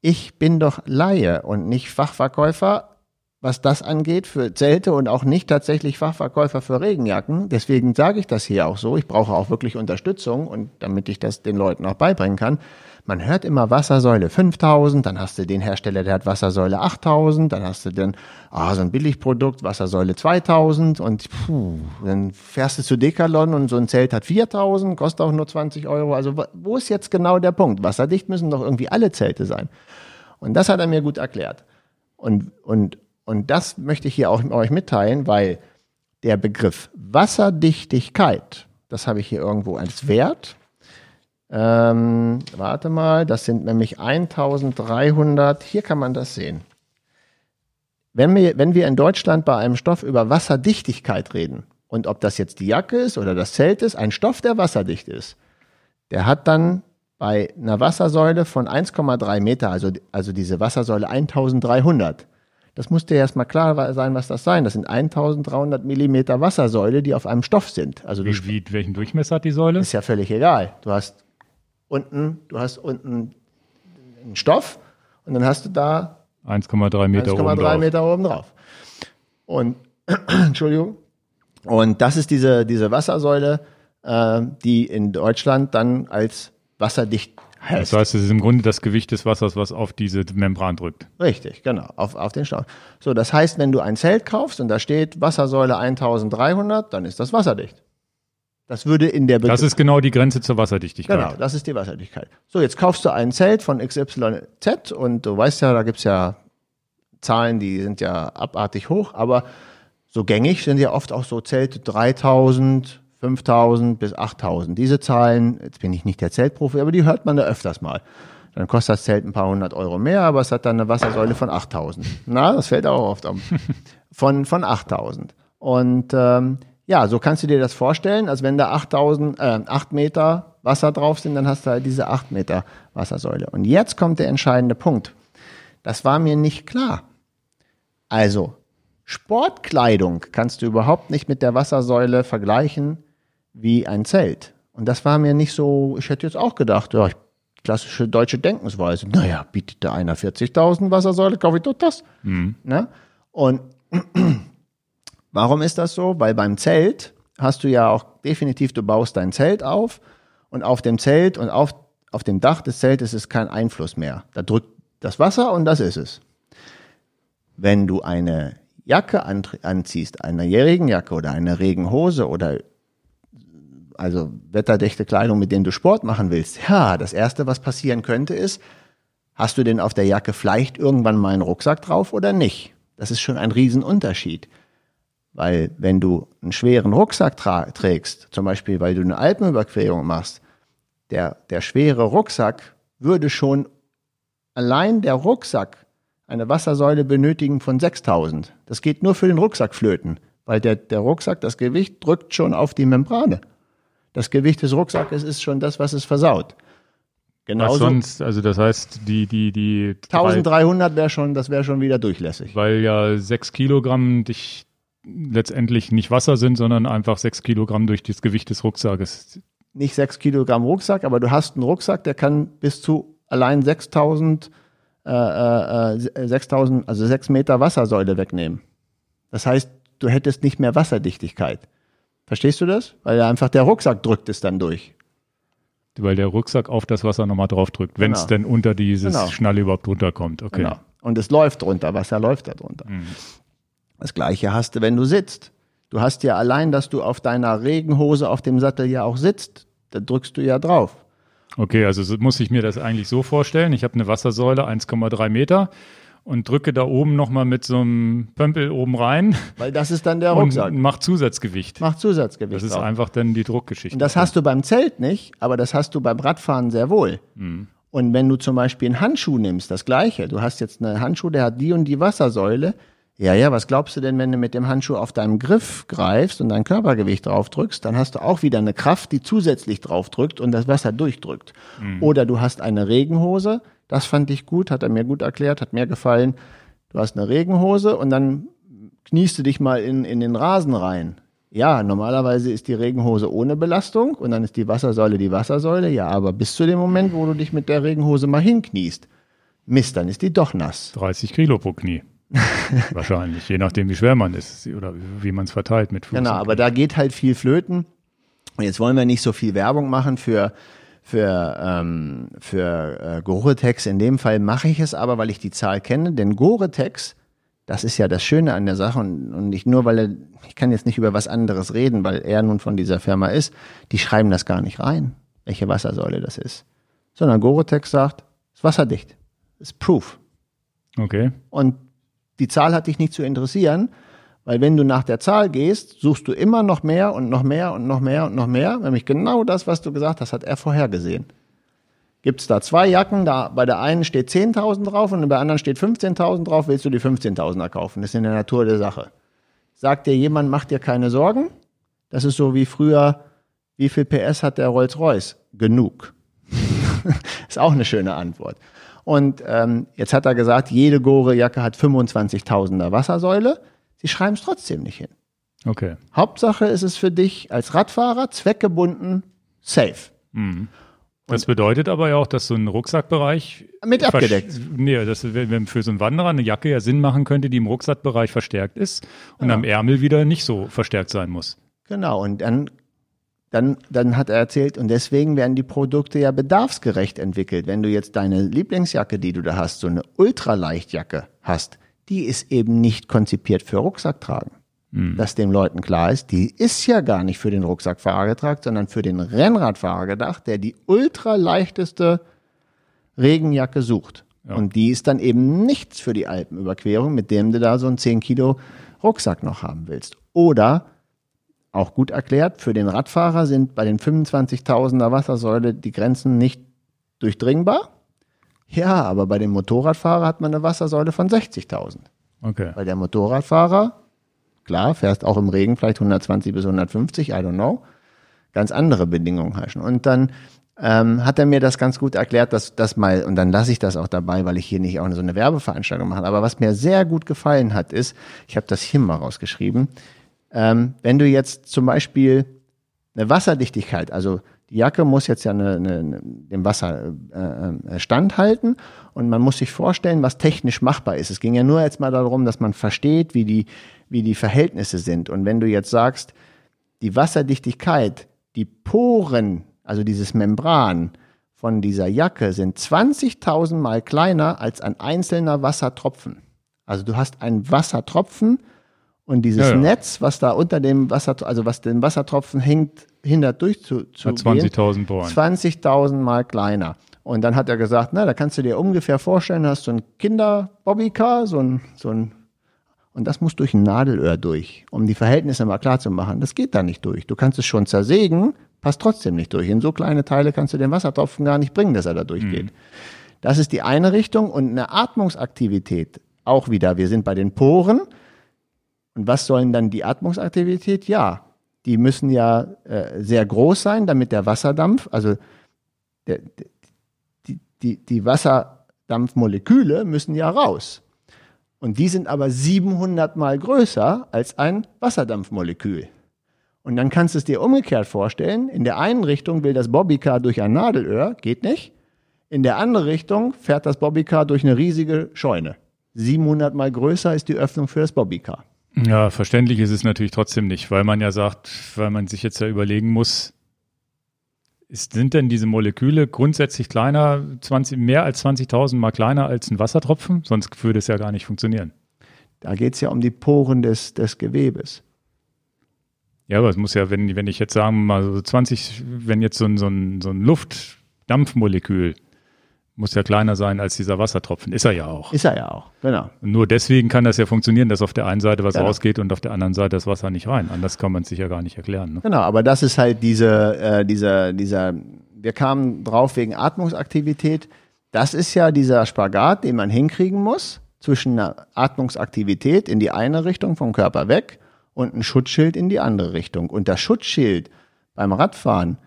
Ich bin doch Laie und nicht Fachverkäufer, was das angeht für Zelte und auch nicht tatsächlich Fachverkäufer für Regenjacken. Deswegen sage ich das hier auch so. Ich brauche auch wirklich Unterstützung und damit ich das den Leuten auch beibringen kann. Man hört immer Wassersäule 5000, dann hast du den Hersteller, der hat Wassersäule 8000, dann hast du dann ah, so ein Billigprodukt, Wassersäule 2000 und puh, dann fährst du zu Decathlon und so ein Zelt hat 4000, kostet auch nur 20 Euro. Also wo ist jetzt genau der Punkt? Wasserdicht müssen doch irgendwie alle Zelte sein. Und das hat er mir gut erklärt. Und, und, und das möchte ich hier auch euch mitteilen, weil der Begriff Wasserdichtigkeit, das habe ich hier irgendwo als Wert, ähm, warte mal, das sind nämlich 1300, hier kann man das sehen. wenn wir, wenn wir in Deutschland bei einem Stoff über Wasserdichtigkeit reden, und ob das jetzt die Jacke ist oder das Zelt ist, ein Stoff, der wasserdicht ist, der hat dann bei einer Wassersäule von 1,3 Meter, also, also diese Wassersäule 1300, das muss dir erstmal klar sein, was das sein. Das sind 1300 Millimeter Wassersäule, die auf einem Stoff sind. Also wie, wie, welchen Durchmesser hat die Säule? Ist ja völlig egal. Du hast unten, du hast unten einen Stoff und dann hast du da 1,3 Meter 1,3 Meter oben drauf. Und <clears throat> Entschuldigung. Und das ist diese diese Wassersäule, äh, die in Deutschland dann als wasserdicht heißt. Das heißt, es ist im Grunde das Gewicht des Wassers, was auf diese Membran drückt. Richtig, genau, auf, auf den Stoff. So, das heißt, wenn du ein Zelt kaufst und da steht Wassersäule 1300, dann ist das wasserdicht. Das würde in der Be Das ist genau die Grenze zur Wasserdichtigkeit. Genau, das ist die Wasserdichtigkeit. So, jetzt kaufst du ein Zelt von XYZ und du weißt ja, da gibt's ja Zahlen, die sind ja abartig hoch, aber so gängig sind ja oft auch so Zelte 3000, 5000 bis 8000. Diese Zahlen, jetzt bin ich nicht der Zeltprofi, aber die hört man da öfters mal. Dann kostet das Zelt ein paar hundert Euro mehr, aber es hat dann eine Wassersäule von 8000. Na, das fällt auch oft um. <laughs> Von, von 8000. Und ähm, ja, so kannst du dir das vorstellen, als wenn da 8000, äh, 8 Meter Wasser drauf sind, dann hast du halt diese 8 Meter Wassersäule. Und jetzt kommt der entscheidende Punkt. Das war mir nicht klar. Also, Sportkleidung kannst du überhaupt nicht mit der Wassersäule vergleichen, wie ein Zelt. Und das war mir nicht so, ich hätte jetzt auch gedacht, ja, klassische deutsche Denkensweise. Naja, bietet der einer 40.000 Wassersäule, kaufe ich doch das. Mhm. Ne? Und warum ist das so? Weil beim Zelt hast du ja auch definitiv, du baust dein Zelt auf und auf dem Zelt und auf, auf dem Dach des Zeltes ist kein Einfluss mehr. Da drückt das Wasser und das ist es. Wenn du eine Jacke anziehst, eine Regenjacke oder eine Regenhose oder also wetterdichte Kleidung, mit denen du Sport machen willst, ja, das erste, was passieren könnte, ist, hast du denn auf der Jacke vielleicht irgendwann mal einen Rucksack drauf oder nicht? Das ist schon ein Riesenunterschied. Weil wenn du einen schweren Rucksack trägst, zum Beispiel weil du eine Alpenüberquerung machst, der, der schwere Rucksack würde schon allein der Rucksack eine Wassersäule benötigen von 6000. Das geht nur für den Rucksack flöten, weil der, der Rucksack, das Gewicht drückt schon auf die Membrane. Das Gewicht des Rucksackes ist schon das, was es versaut. Genauso. Was sonst, also das heißt, die, die, die. 1300 wäre schon, das wäre schon wieder durchlässig. Weil ja sechs Kilogramm dich letztendlich nicht Wasser sind, sondern einfach sechs Kilogramm durch das Gewicht des Rucksackes. Nicht sechs Kilogramm Rucksack, aber du hast einen Rucksack, der kann bis zu allein 6000, äh, äh, 6000, also sechs Meter Wassersäule wegnehmen. Das heißt, du hättest nicht mehr Wasserdichtigkeit. Verstehst du das? Weil einfach der Rucksack drückt es dann durch. Weil der Rucksack auf das Wasser nochmal drauf drückt, wenn es genau. denn unter dieses genau. Schnalle überhaupt runterkommt. Okay. Genau. Und es läuft drunter, Wasser läuft da drunter. Mhm. Das gleiche hast du, wenn du sitzt. Du hast ja allein, dass du auf deiner Regenhose auf dem Sattel ja auch sitzt, da drückst du ja drauf. Okay, also muss ich mir das eigentlich so vorstellen. Ich habe eine Wassersäule, 1,3 Meter und drücke da oben nochmal mit so einem Pömpel oben rein. Weil das ist dann der Rucksack. Und macht Zusatzgewicht. Macht Zusatzgewicht. Das ist auch. einfach dann die Druckgeschichte. Und das hast du beim Zelt nicht, aber das hast du beim Radfahren sehr wohl. Mhm. Und wenn du zum Beispiel einen Handschuh nimmst, das gleiche. Du hast jetzt einen Handschuh, der hat die und die Wassersäule. Ja, ja, was glaubst du denn, wenn du mit dem Handschuh auf deinem Griff greifst und dein Körpergewicht drauf drückst, dann hast du auch wieder eine Kraft, die zusätzlich drauf drückt und das Wasser durchdrückt. Mhm. Oder du hast eine Regenhose, das fand ich gut, hat er mir gut erklärt, hat mir gefallen. Du hast eine Regenhose und dann kniest du dich mal in, in den Rasen rein. Ja, normalerweise ist die Regenhose ohne Belastung und dann ist die Wassersäule die Wassersäule. Ja, aber bis zu dem Moment, wo du dich mit der Regenhose mal hinkniest, Mist, dann ist die doch nass. 30 Kilo pro Knie. <laughs> Wahrscheinlich, je nachdem, wie schwer man ist oder wie man es verteilt mit Fuß. Genau, aber da geht halt viel flöten. Und jetzt wollen wir nicht so viel Werbung machen für für, ähm, für äh, Gore-Tex. In dem Fall mache ich es aber, weil ich die Zahl kenne, denn Gore-Tex, das ist ja das Schöne an der Sache und, und nicht nur, weil er, ich kann jetzt nicht über was anderes reden, weil er nun von dieser Firma ist, die schreiben das gar nicht rein, welche Wassersäule das ist. Sondern Gore-Tex sagt, es ist wasserdicht. Ist Proof. Okay. Und die Zahl hat dich nicht zu interessieren, weil wenn du nach der Zahl gehst, suchst du immer noch mehr und noch mehr und noch mehr und noch mehr. Nämlich genau das, was du gesagt hast, hat er vorhergesehen. Gibt es da zwei Jacken, da bei der einen steht 10.000 drauf und bei der anderen steht 15.000 drauf, willst du die 15.000er kaufen. Das ist in der Natur der Sache. Sagt dir jemand, mach dir keine Sorgen. Das ist so wie früher, wie viel PS hat der Rolls-Royce? Genug. <laughs> ist auch eine schöne Antwort. Und ähm, jetzt hat er gesagt, jede Gore-Jacke hat 25.000er Wassersäule. Sie schreiben es trotzdem nicht hin. Okay. Hauptsache ist es für dich als Radfahrer zweckgebunden safe. Mhm. Das bedeutet aber ja auch, dass so ein Rucksackbereich Mit abgedeckt. Nee, dass wenn wenn für so einen Wanderer eine Jacke ja Sinn machen könnte, die im Rucksackbereich verstärkt ist und Ja. am Ärmel wieder nicht so verstärkt sein muss. Genau, und dann, dann, dann hat er erzählt, und deswegen werden die Produkte ja bedarfsgerecht entwickelt. Wenn du jetzt deine Lieblingsjacke, die du da hast, so eine Ultraleichtjacke hast, die ist eben nicht konzipiert für Rucksacktragen. Dass den Leuten klar ist, die ist ja gar nicht für den Rucksackfahrer getragen, sondern für den Rennradfahrer gedacht, der die ultraleichteste Regenjacke sucht. Ja. Und die ist dann eben nichts für die Alpenüberquerung, mit dem du da so einen 10 Kilo Rucksack noch haben willst. Oder auch gut erklärt, für den Radfahrer sind bei den 25.000er Wassersäule die Grenzen nicht durchdringbar. Ja, aber bei dem Motorradfahrer hat man eine Wassersäule von 60.000. Okay. Weil der Motorradfahrer, klar, fährst auch im Regen vielleicht 120 bis 150, I don't know, ganz andere Bedingungen herrschen. Und dann ähm, hat er mir das ganz gut erklärt, dass das mal, und dann lasse ich das auch dabei, weil ich hier nicht auch so eine Werbeveranstaltung mache. Aber was mir sehr gut gefallen hat, ist, ich habe das hier mal rausgeschrieben, ähm, wenn du jetzt zum Beispiel eine Wasserdichtigkeit, also die Jacke muss jetzt ja eine, eine, eine, dem Wasser äh, äh, standhalten und man muss sich vorstellen, was technisch machbar ist. Es ging ja nur jetzt mal darum, dass man versteht, wie die, wie die Verhältnisse sind. Und wenn du jetzt sagst, die Wasserdichtigkeit, die Poren, also dieses Membran von dieser Jacke sind 20.000 mal kleiner als ein einzelner Wassertropfen. Also du hast einen Wassertropfen und dieses Ja, ja. Netz, was da unter dem Wasser, also was den Wassertropfen hängt, hindert durchzugehen, Hat 20.000 Bohren. 20.000 mal kleiner. Und dann hat er gesagt, na, da kannst du dir ungefähr vorstellen, hast du ein Kinder-Bobbycar, so ein, so ein, und das muss durch ein Nadelöhr durch, um die Verhältnisse mal klar zu machen. Das geht da nicht durch. Du kannst es schon zersägen, passt trotzdem nicht durch. In so kleine Teile kannst du den Wassertropfen gar nicht bringen, dass er da durchgeht. Das ist die eine Richtung und eine Atmungsaktivität auch wieder. Wir sind bei den Poren. Und was sollen dann die Atmungsaktivität? Ja, die müssen ja äh, sehr groß sein, damit der Wasserdampf, also der, die, die, die Wasserdampfmoleküle müssen ja raus. Und die sind aber 700 mal größer als ein Wasserdampfmolekül. Und dann kannst du es dir umgekehrt vorstellen. In der einen Richtung will das Bobbycar durch ein Nadelöhr, geht nicht. In der anderen Richtung fährt das Bobbycar durch eine riesige Scheune. 700 mal größer ist die Öffnung für das Bobbycar. Ja, verständlich ist es natürlich trotzdem nicht, weil man ja sagt, weil man sich jetzt ja überlegen muss, ist, sind denn diese Moleküle grundsätzlich kleiner, 20, mehr als 20.000 mal kleiner als ein Wassertropfen? Sonst würde es ja gar nicht funktionieren. Da geht es ja um die Poren des, des Gewebes. Ja, aber es muss ja, wenn, wenn ich jetzt sagen mal so 20, wenn jetzt so ein, so ein, so ein Luftdampfmolekül muss ja kleiner sein als dieser Wassertropfen. Ist er ja auch. Ist er ja auch, genau. Und nur deswegen kann das ja funktionieren, dass auf der einen Seite was Genau. rausgeht und auf der anderen Seite das Wasser nicht rein. Anders kann man es sich ja gar nicht erklären. Ne? Genau, aber das ist halt diese, äh, dieser, dieser, wir kamen drauf wegen Atmungsaktivität. Das ist ja dieser Spagat, den man hinkriegen muss zwischen einer Atmungsaktivität in die eine Richtung vom Körper weg und ein Schutzschild in die andere Richtung. Und das Schutzschild beim Radfahren,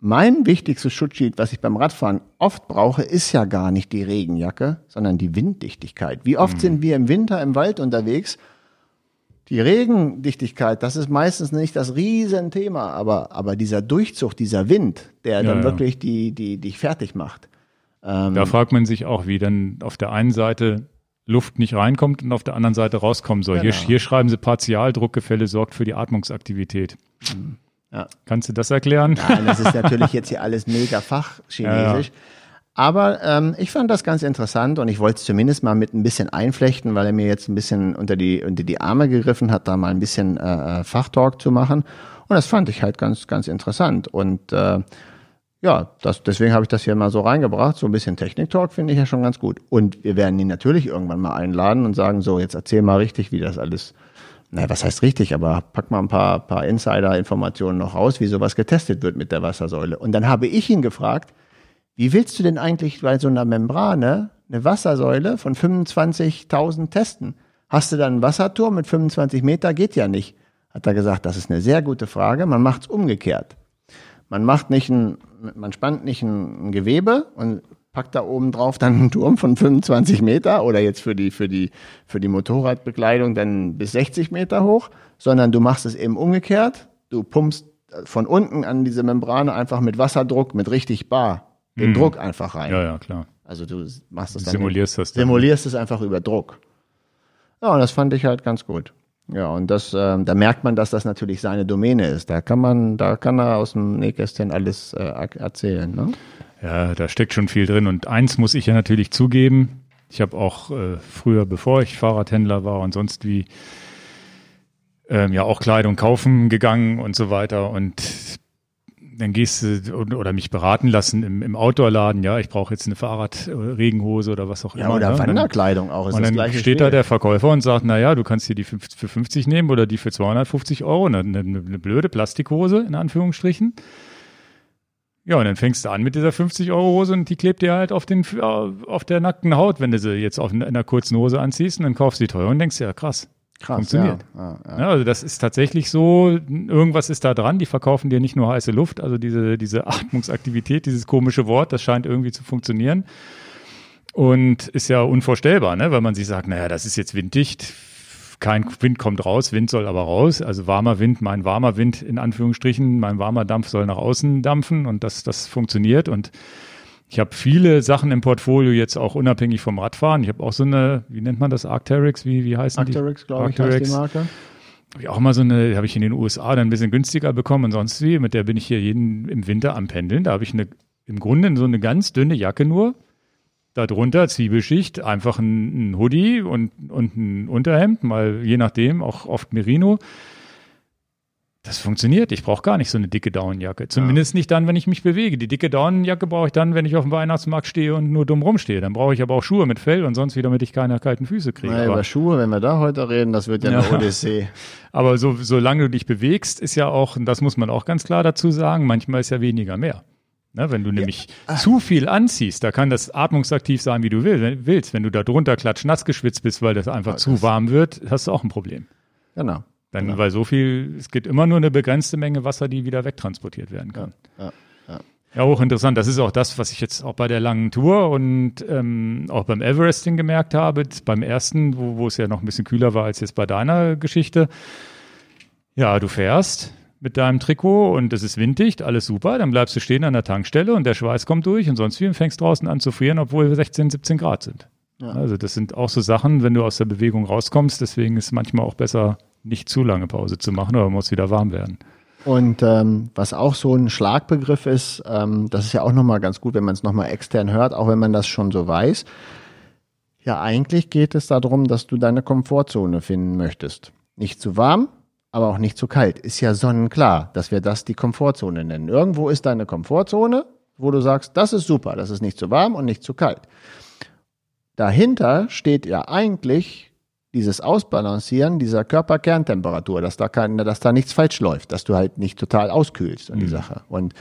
mein wichtigstes Schutzschild, was ich beim Radfahren oft brauche, ist ja gar nicht die Regenjacke, sondern die Winddichtigkeit. Wie oft sind wir im Winter im Wald unterwegs die Regendichtigkeit, das ist meistens nicht das Riesenthema, aber, aber dieser Durchzug, dieser Wind, der Ja, dann ja. wirklich die, die, dich fertig macht. Ähm, Da fragt man sich auch, wie dann auf der einen Seite Luft nicht reinkommt und auf der anderen Seite rauskommen soll. Hier, Genau. hier schreiben sie, Partialdruckgefälle sorgt für die Atmungsaktivität. Ja. Kannst du das erklären? Nein, das ist natürlich jetzt hier <laughs> alles mega fachchinesisch. Aber ähm, ich fand das ganz interessant und ich wollte es zumindest mal mit ein bisschen einflechten, weil er mir jetzt ein bisschen unter die, unter die Arme gegriffen hat, da mal ein bisschen äh, äh, Fachtalk zu machen. Und das fand ich halt ganz, ganz interessant. Und äh, ja, das, deswegen habe ich das hier mal so reingebracht. So ein bisschen Technik-Talk finde ich ja schon ganz gut. Und wir werden ihn natürlich irgendwann mal einladen und sagen, so, jetzt erzähl mal richtig, wie das alles, naja, was heißt richtig, aber pack mal ein paar, paar Insider-Informationen noch raus, wie sowas getestet wird mit der Wassersäule. Und dann habe ich ihn gefragt, Wie willst du denn eigentlich bei so einer Membrane eine Wassersäule von 25.000 testen? Hast du dann einen Wasserturm mit 25 Meter? Geht ja nicht. Hat er gesagt, das ist eine sehr gute Frage. Man macht es umgekehrt. Man macht nicht ein, man spannt nicht ein Gewebe und packt da oben drauf dann einen Turm von 25 Meter oder jetzt für die, für die, für die Motorradbekleidung dann bis 60 Meter hoch, sondern du machst es eben umgekehrt. Du pumpst von unten an diese Membrane einfach mit Wasserdruck, mit richtig bar den Mhm. Druck einfach rein. Ja, ja, klar. Also du machst es dann Simulierst das dann. simulierst es einfach über Druck. Ja, und das fand ich halt ganz gut. Ja, und das, ähm, da merkt man, dass das natürlich seine Domäne ist. Da kann man, da kann er aus dem Nähkästchen alles äh, er- erzählen. Ne? Ja, da steckt schon viel drin. Und eins muss ich ja natürlich zugeben. Ich habe auch äh, früher, bevor ich Fahrradhändler war und sonst wie, ähm, ja auch Kleidung kaufen gegangen und so weiter. Und dann gehst du oder mich beraten lassen im, im Outdoor-Laden. Ja, ich brauche jetzt eine Fahrradregenhose oder was auch Ja, immer. oder ne? Wanderkleidung auch. Ist Und dann steht da Spiel. der Verkäufer und sagt, na ja, du kannst hier die für 50 nehmen oder die für 250 Euro, eine, eine, eine blöde Plastikhose in Anführungsstrichen. Ja, und dann fängst du an mit dieser 50 Euro Hose und die klebt dir halt auf den äh, auf der nackten Haut, wenn du sie jetzt auf in einer kurzen Hose anziehst und dann kaufst du die teuer und denkst ja krass. Krass, funktioniert. Ja, ja, ja. Ja, also das ist tatsächlich so, irgendwas ist da dran, die verkaufen dir nicht nur heiße Luft, also diese, diese Atmungsaktivität, dieses komische Wort, das scheint irgendwie zu funktionieren. Und ist ja unvorstellbar, ne? wenn man sich sagt, naja, das ist jetzt winddicht, kein Wind kommt raus, Wind soll aber raus. Also warmer Wind, mein warmer Wind in Anführungsstrichen, mein warmer Dampf soll nach außen dampfen und das, das funktioniert. Und ich habe viele Sachen im Portfolio jetzt auch unabhängig vom Radfahren. Ich habe auch so eine, wie nennt man das, Arcteryx, wie, wie heißen die? Arcteryx, glaube ich, heißt die Marke. Habe ich auch mal so eine, habe ich in den USA dann ein bisschen günstiger bekommen und sonst wie. Mit der bin ich hier jeden im Winter am Pendeln. Da habe ich eine, im Grunde so eine ganz dünne Jacke nur. Darunter Zwiebelschicht, einfach ein, ein Hoodie und, und ein Unterhemd, mal je nachdem, auch oft Merino. Das funktioniert. Ich brauche gar nicht so eine dicke Daunenjacke. Zumindest nicht dann, wenn ich mich bewege. Die dicke Daunenjacke brauche ich dann, wenn ich auf dem Weihnachtsmarkt stehe und nur dumm rumstehe. Dann brauche ich aber auch Schuhe mit Fell und sonst wieder, damit ich keine kalten Füße kriege. Aber- über Schuhe, wenn wir da heute reden, das wird ja eine Ja. Odyssee. <laughs> aber so, solange du dich bewegst, ist ja auch, und das muss man auch ganz klar dazu sagen, manchmal ist ja weniger mehr. Ne, wenn du nämlich zu viel anziehst, da kann das atmungsaktiv sein, wie du will, willst. Wenn du da drunter klatschnass geschwitzt bist, weil das einfach zu warm wird, hast du auch ein Problem. Genau. Dann, weil so viel, es gibt immer nur eine begrenzte Menge Wasser, die wieder wegtransportiert werden kann. Ja, ja. Ja, hochinteressant. Das ist auch das, was ich jetzt auch bei der langen Tour und ähm, auch beim Everesting gemerkt habe. Beim ersten, wo, wo es ja noch ein bisschen kühler war als jetzt bei deiner Geschichte. Ja, du fährst mit deinem Trikot und es ist winddicht, alles super. Dann bleibst du stehen an der Tankstelle und der Schweiß kommt durch und sonst wie und fängst draußen an zu frieren, obwohl 16, 17 Grad sind. Ja. Also das sind auch so Sachen, wenn du aus der Bewegung rauskommst. Deswegen ist es manchmal auch besser, nicht zu lange Pause zu machen, aber muss wieder warm werden. Und ähm, was auch so ein Schlagbegriff ist, ähm, das ist ja auch nochmal ganz gut, wenn man es nochmal extern hört, auch wenn man das schon so weiß. Ja, eigentlich geht es darum, dass du deine Komfortzone finden möchtest. Nicht zu warm, aber auch nicht zu kalt. Ist ja sonnenklar, dass wir das die Komfortzone nennen. Irgendwo ist deine Komfortzone, wo du sagst, das ist super, das ist nicht zu warm und nicht zu kalt. Dahinter steht ja eigentlich dieses Ausbalancieren dieser Körperkerntemperatur, dass da kein, dass da nichts falsch läuft, dass du halt nicht total auskühlst und die Sache. Und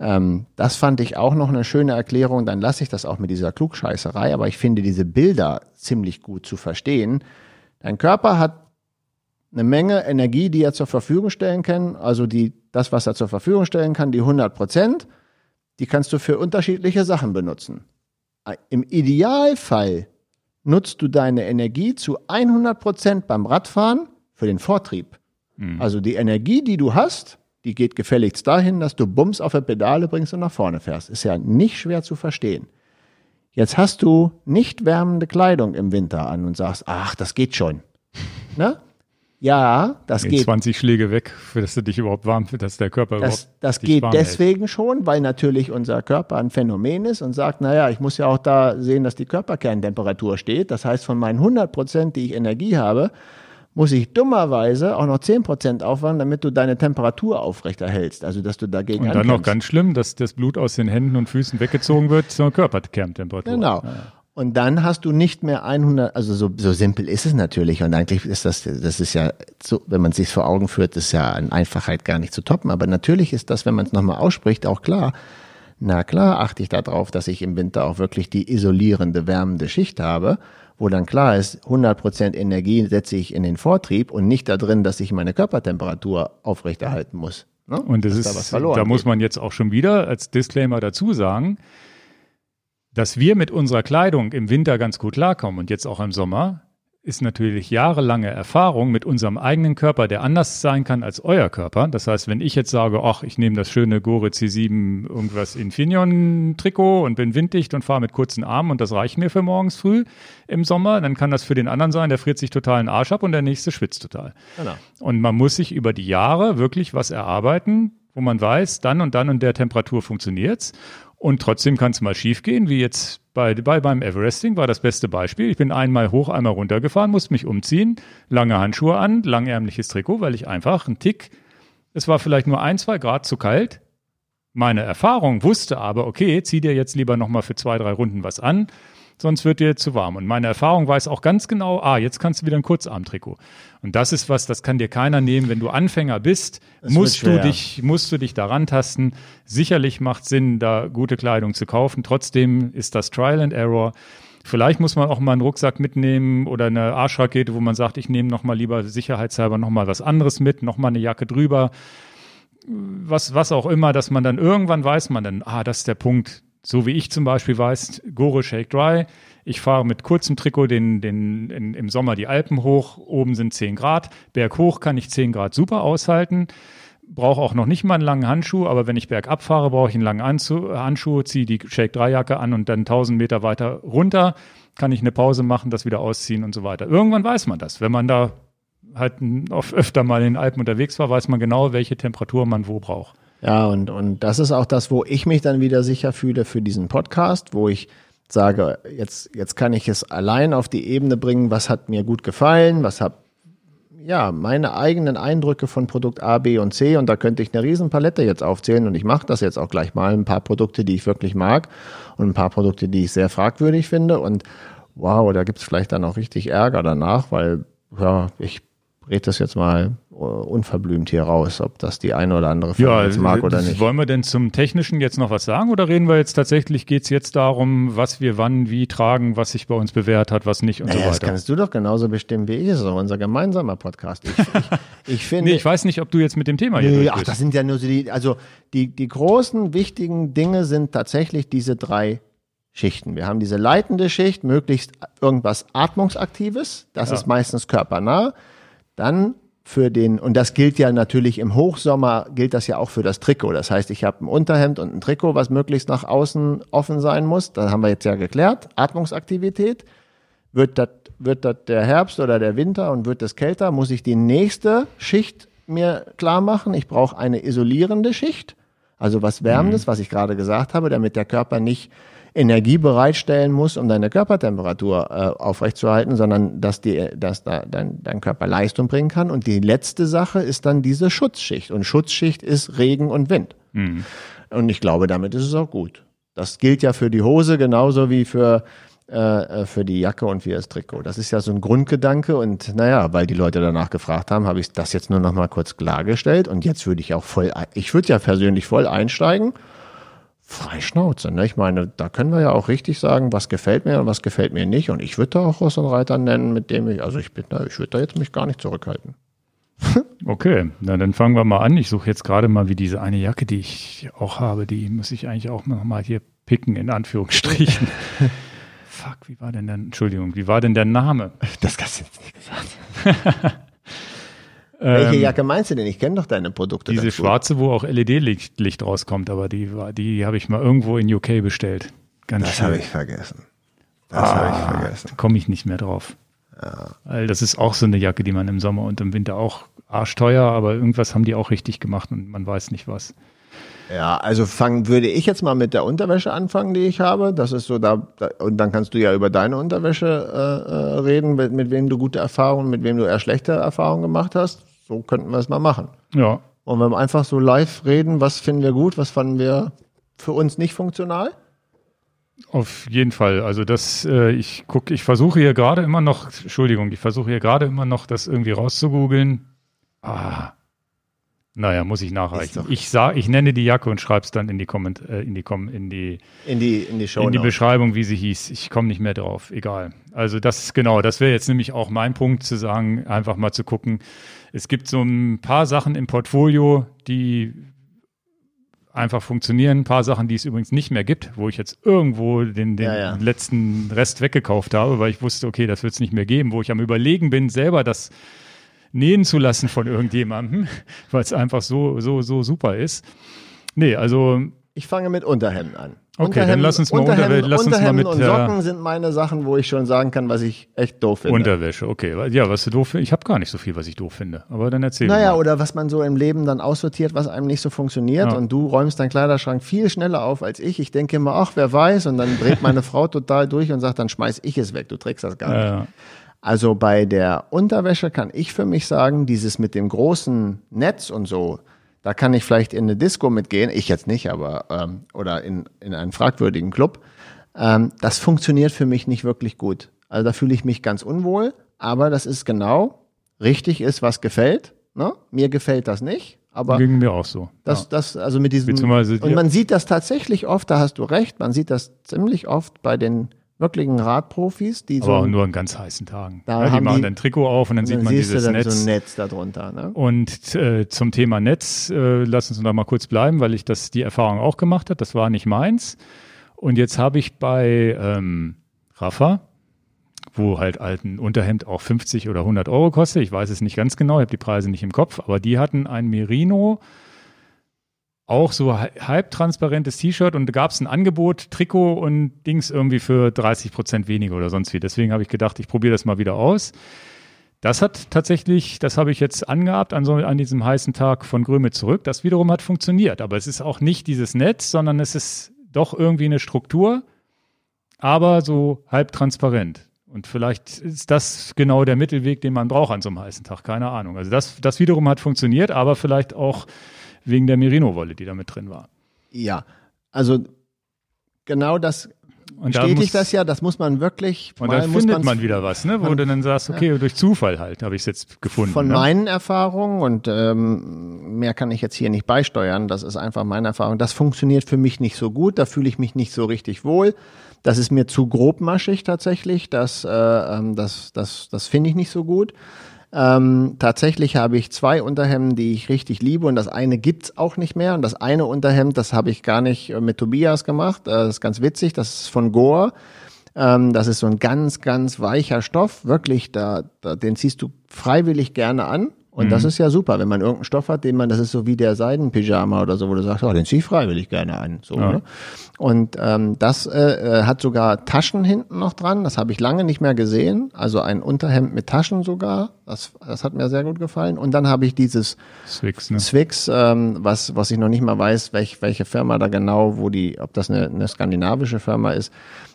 ähm, das fand ich auch noch eine schöne Erklärung. Dann lasse ich das auch mit dieser Klugscheißerei, aber ich finde diese Bilder ziemlich gut zu verstehen. Dein Körper hat eine Menge Energie, die er zur Verfügung stellen kann. Also die, das, was er zur Verfügung stellen kann, die 100 Prozent, die kannst du für unterschiedliche Sachen benutzen. Im Idealfall nutzt du deine Energie zu 100 Prozent beim Radfahren für den Vortrieb. Also die Energie, die du hast, die geht gefälligst dahin, dass du Bums auf der Pedale bringst und nach vorne fährst. Ist ja nicht schwer zu verstehen. Jetzt hast du nicht wärmende Kleidung im Winter an und sagst, ach, das geht schon. <laughs> Ne? Ja, das Nee, geht 20 Schläge weg, dass du dich überhaupt warm, für dass der Körper das, überhaupt das geht warm hält. deswegen schon, weil natürlich unser Körper ein Phänomen ist und sagt, naja, ich muss ja auch da sehen, dass die Körperkerntemperatur steht. Das heißt, von meinen 100 Prozent, die ich Energie habe, muss ich dummerweise auch noch 10 Prozent aufwand, damit du deine Temperatur aufrechterhältst. Also, dass du dagegen Und dann noch ankämpfst. ganz schlimm, dass das Blut aus den Händen und Füßen weggezogen wird zur Körperkerntemperatur. Genau. Und dann hast du nicht mehr 100, also so, so simpel ist es natürlich. Und eigentlich ist das, das ist ja so, wenn man sich vor Augen führt, ist ja an Einfachheit gar nicht zu toppen. Aber natürlich ist das, wenn man es nochmal ausspricht, auch klar. Na klar achte ich darauf, dass ich im Winter auch wirklich die isolierende, wärmende Schicht habe, wo dann klar ist, 100% Energie setze ich in den Vortrieb und nicht da drin, dass ich meine Körpertemperatur aufrechterhalten muss. Ne? Und das ist, da, da muss man jetzt auch schon wieder als Disclaimer dazu sagen, dass wir mit unserer Kleidung im Winter ganz gut klarkommen und jetzt auch im Sommer, ist natürlich jahrelange Erfahrung mit unserem eigenen Körper, der anders sein kann als euer Körper. Das heißt, wenn ich jetzt sage, ach, ich nehme das schöne Gore C7 irgendwas Infineon Trikot und bin winddicht und fahre mit kurzen Armen und das reicht mir für morgens früh im Sommer, dann kann das für den anderen sein, der friert sich total den Arsch ab und der nächste schwitzt total. Genau. Und man muss sich über die Jahre wirklich was erarbeiten, wo man weiß, dann und dann und der Temperatur funktioniert's. Und trotzdem kann es mal schiefgehen, wie jetzt bei, bei beim Everesting war das beste Beispiel. Ich bin einmal hoch, einmal runtergefahren, musste mich umziehen, lange Handschuhe an, langärmliches Trikot, weil ich einfach einen Tick, es war vielleicht nur ein, zwei Grad zu kalt. Meine Erfahrung wusste aber, okay, zieh dir jetzt lieber nochmal für zwei, drei Runden was an sonst wird dir zu warm. Und meine Erfahrung weiß auch ganz genau, ah, jetzt kannst du wieder ein Kurzarmtrikot. Und das ist was, das kann dir keiner nehmen. Wenn du Anfänger bist, musst du dich, musst du dich daran tasten. Sicherlich macht Sinn, da gute Kleidung zu kaufen. Trotzdem ist das Trial and Error. Vielleicht muss man auch mal einen Rucksack mitnehmen oder eine Arschrakete, wo man sagt, ich nehme noch mal lieber sicherheitshalber noch mal was anderes mit, noch mal eine Jacke drüber. Was, was auch immer, dass man dann irgendwann weiß man dann, ah, das ist der Punkt, so wie ich zum Beispiel weiß, Gore Shake Dry. Ich fahre mit kurzem Trikot den, den, in, im Sommer die Alpen hoch. Oben sind 10 Grad. Berghoch kann ich 10 Grad super aushalten. Brauche auch noch nicht mal einen langen Handschuh, aber wenn ich bergab fahre, brauche ich einen langen Anzu Handschuh, ziehe die Shake 3 Jacke an und dann 1000 Meter weiter runter kann ich eine Pause machen, das wieder ausziehen und so weiter. Irgendwann weiß man das. Wenn man da halt öfter mal in den Alpen unterwegs war, weiß man genau, welche Temperatur man wo braucht. Ja, und, und das ist auch das, wo ich mich dann wieder sicher fühle für diesen Podcast, wo ich sage, jetzt, jetzt kann ich es allein auf die Ebene bringen, was hat mir gut gefallen, was hat ja, meine eigenen Eindrücke von Produkt A, B und C. Und da könnte ich eine riesen Palette jetzt aufzählen. Und ich mache das jetzt auch gleich mal. Ein paar Produkte, die ich wirklich mag und ein paar Produkte, die ich sehr fragwürdig finde. Und wow, da gibt's vielleicht dann auch richtig Ärger danach, weil ja, ich red das jetzt mal äh, unverblümt hier raus, ob das die eine oder andere ja, jetzt mag oder nicht. Wollen wir denn zum Technischen jetzt noch was sagen oder reden wir jetzt tatsächlich, geht's jetzt darum, was wir wann, wie tragen, was sich bei uns bewährt hat, was nicht und naja, so weiter? Das kannst du doch genauso bestimmen wie ich, das ist doch unser gemeinsamer Podcast. Ich, ich, ich <laughs> finde. nee, ich weiß nicht, ob du jetzt mit dem Thema hier nee, Ach, das sind ja nur so die, also die, die großen, wichtigen Dinge sind tatsächlich diese drei Schichten. Wir haben diese leitende Schicht, möglichst irgendwas Atmungsaktives, das ja. ist meistens körpernah. Dann für den, und das gilt ja natürlich im Hochsommer, gilt das ja auch für das Trikot. Das heißt, ich habe ein Unterhemd und ein Trikot, was möglichst nach außen offen sein muss. Das haben wir jetzt ja geklärt. Atmungsaktivität. Wird das, wird das der Herbst oder der Winter und wird es kälter, muss ich die nächste Schicht mir klar machen. Ich brauche eine isolierende Schicht. Also was Wärmendes, mhm. was ich gerade gesagt habe, damit der Körper nicht Energie bereitstellen muss, um deine Körpertemperatur äh, aufrechtzuerhalten, sondern dass, die, dass da dein, dein Körper Leistung bringen kann. Und die letzte Sache ist dann diese Schutzschicht. Und Schutzschicht ist Regen und Wind. Mhm. Und ich glaube, damit ist es auch gut. Das gilt ja für die Hose genauso wie für äh, für die Jacke und für das Trikot. Das ist ja so ein Grundgedanke und naja, weil die Leute danach gefragt haben, habe ich das jetzt nur noch mal kurz klargestellt und jetzt würde ich auch voll, ich würde ja persönlich voll einsteigen frei Schnauze. Ne? Ich meine, da können wir ja auch richtig sagen, was gefällt mir und was gefällt mir nicht. Und ich würde da auch Ross und Reiter nennen, mit dem ich, also ich bin da, ich würde da jetzt mich gar nicht zurückhalten. <laughs> okay, na dann fangen wir mal an. Ich suche jetzt gerade mal wie diese eine Jacke, die ich auch habe, die muss ich eigentlich auch noch mal hier picken, in Anführungsstrichen. <laughs> Fuck, wie war denn der, Entschuldigung, wie war denn der Name? Das hast du jetzt nicht gesagt. <laughs> Welche ähm, Jacke meinst du denn? Ich kenne doch deine Produkte. Diese schwarze, wo auch LED-Licht Licht rauskommt, aber die, die habe ich mal irgendwo in UK bestellt. Ganz das habe ich vergessen. Das ah, habe ich vergessen. Da komme ich nicht mehr drauf. Ja. Weil das ist auch so eine Jacke, die man im Sommer und im Winter auch arschteuer, aber irgendwas haben die auch richtig gemacht und man weiß nicht was. Ja, also fangen würde ich jetzt mal mit der Unterwäsche anfangen, die ich habe. Das ist so da, da und dann kannst du ja über deine Unterwäsche äh, äh reden, mit, mit wem du gute Erfahrungen, mit wem du eher schlechte Erfahrungen gemacht hast so könnten wir es mal machen. Ja. Und wenn wir einfach so live reden, was finden wir gut, was fanden wir für uns nicht funktional? Auf jeden Fall. Also das, äh, ich gucke, ich versuche hier gerade immer noch, Entschuldigung, ich versuche hier gerade immer noch, das irgendwie rauszugoogeln. Ah. Naja, muss ich nachreichen. Ich sag, ich nenne die Jacke und schreibe es dann in die Komment äh, in die Kom in die In die, in die Show. in die Beschreibung, wie sie hieß. Ich komme nicht mehr drauf. Egal. Also das ist genau, das wäre jetzt nämlich auch mein Punkt zu sagen, einfach mal zu gucken. Es gibt so ein paar Sachen im Portfolio, die einfach funktionieren. Ein paar Sachen, die es übrigens nicht mehr gibt, wo ich jetzt irgendwo den, den Ja, ja. letzten Rest weggekauft habe, weil ich wusste, okay, das wird es nicht mehr geben, wo ich am Überlegen bin, selber das nähen zu lassen von <laughs> irgendjemandem, weil es einfach so, so, so super ist. Nee, also Ich fange mit Unterhemden an. Okay, dann lass uns mal Unterwäsche- lass uns mal mit, und äh, Socken sind meine Sachen, wo ich schon sagen kann, was ich echt doof finde. Unterwäsche, okay. Ja, was du doof findest, ich habe gar nicht so viel, was ich doof finde. Aber dann erzähl Naja, mal. oder was man so im Leben dann aussortiert, was einem nicht so funktioniert Ja. und du räumst deinen Kleiderschrank viel schneller auf als ich. Ich denke immer, ach, wer weiß, und dann dreht meine <laughs> Frau total durch und sagt, dann schmeiß ich es weg, du trägst das gar nicht. Ja, Also bei der Unterwäsche kann ich für mich sagen, dieses mit dem großen Netz und so, da kann ich vielleicht in eine Disco mitgehen, ich jetzt nicht, aber ähm, oder in, in einen fragwürdigen Club. Ähm, das funktioniert für mich nicht wirklich gut. Also da fühle ich mich ganz unwohl, aber das ist genau richtig ist, was gefällt. Ne? Mir gefällt das nicht, aber ging mir auch so. das, ja. das, also mit diesem, und man sieht das tatsächlich oft, da hast du recht, man sieht das ziemlich oft bei den wirklichen Radprofis, die so aber nur an ganz heißen Tagen. Da ja, die haben machen die- dann Trikot auf und dann, sieht dann man siehst dieses Netz. so ein Netz darunter. Ne? Und äh, zum Thema Netz, äh, lass uns noch mal kurz bleiben, weil ich das die Erfahrung auch gemacht habe. Das war nicht meins. Und jetzt habe ich bei ähm, Rafa, wo halt alten Unterhemd auch 50 oder 100 Euro kostet. Ich weiß es nicht ganz genau, ich habe die Preise nicht im Kopf, aber die hatten ein Merino, auch so hal- halbtransparentes T-Shirt und da gab es ein Angebot, Trikot und Dings irgendwie für 30 Prozent weniger oder sonst wie. Deswegen habe ich gedacht, ich probiere das mal wieder aus. Das hat tatsächlich, das habe ich jetzt angehabt an, so, an diesem heißen Tag von Gröme zurück. Das wiederum hat funktioniert. Aber es ist auch nicht dieses Netz, sondern es ist doch irgendwie eine Struktur, aber so halb transparent. Und vielleicht ist das genau der Mittelweg, den man braucht an so einem heißen Tag. Keine Ahnung. Also das, das wiederum hat funktioniert, aber vielleicht auch wegen der Merino-Wolle, die da mit drin war. Ja, also genau das Und da bestätigt muss- das ja, das muss man wirklich, Und muss findet man wieder was, ne? wo man- du dann sagst, okay, durch Zufall halt habe ich es jetzt gefunden. Von ne? meinen Erfahrungen und ähm, mehr kann ich jetzt hier nicht beisteuern, das ist einfach meine Erfahrung. Das funktioniert für mich nicht so gut, da fühle ich mich nicht so richtig wohl. Das ist mir zu grobmaschig tatsächlich, das, äh, ähm, das, das, das finde ich nicht so gut. Ähm, tatsächlich habe ich zwei Unterhemden, die ich richtig liebe und das eine gibt's auch nicht mehr und das eine Unterhemd, das habe ich gar nicht äh, mit Tobias gemacht, äh, das ist ganz witzig, das ist von Gore. Ähm, das ist so ein ganz, ganz weicher Stoff. Wirklich, da, da, den ziehst du freiwillig gerne an. Und das ist ja super, wenn man irgendeinen Stoff hat, den man, das ist so wie der Seidenpyjama oder so, wo du sagst, oh, den zieh ich freiwillig gerne an. So, Ja. ne? Und ähm, das äh, äh, hat sogar Taschen hinten noch dran. Das habe ich lange nicht mehr gesehen. Also ein Unterhemd mit Taschen sogar. Das, das hat mir sehr gut gefallen. Und dann habe ich dieses Swix, ne? Swix, ähm, was, was ich noch nicht mal weiß, welch, welche Firma da genau, wo die, ob das eine, eine skandinavische Firma ist,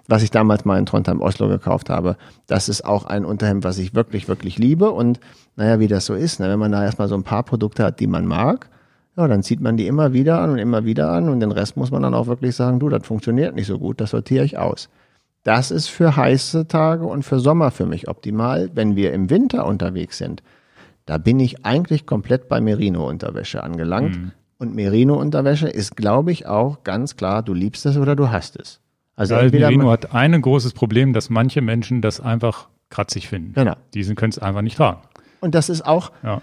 was ich damals mal in Trondheim Oslo gekauft habe. Das ist auch ein Unterhemd, was ich wirklich, wirklich liebe. Und naja, wie das so ist, ne? wenn man da erstmal so ein paar Produkte hat, die man mag, ja, dann zieht man die immer wieder an und immer wieder an und den Rest muss man dann auch wirklich sagen, du, das funktioniert nicht so gut, das sortiere ich aus. Das ist für heiße Tage und für Sommer für mich optimal. Wenn wir im Winter unterwegs sind, da bin ich eigentlich komplett bei Merino-Unterwäsche angelangt. Und Merino-Unterwäsche ist, glaube ich, auch ganz klar, du liebst es oder du hast es. Also Weil entweder Merino man, hat ein großes Problem, dass manche Menschen das einfach kratzig finden. Genau. Die können es einfach nicht tragen. und das ist auch, Ja.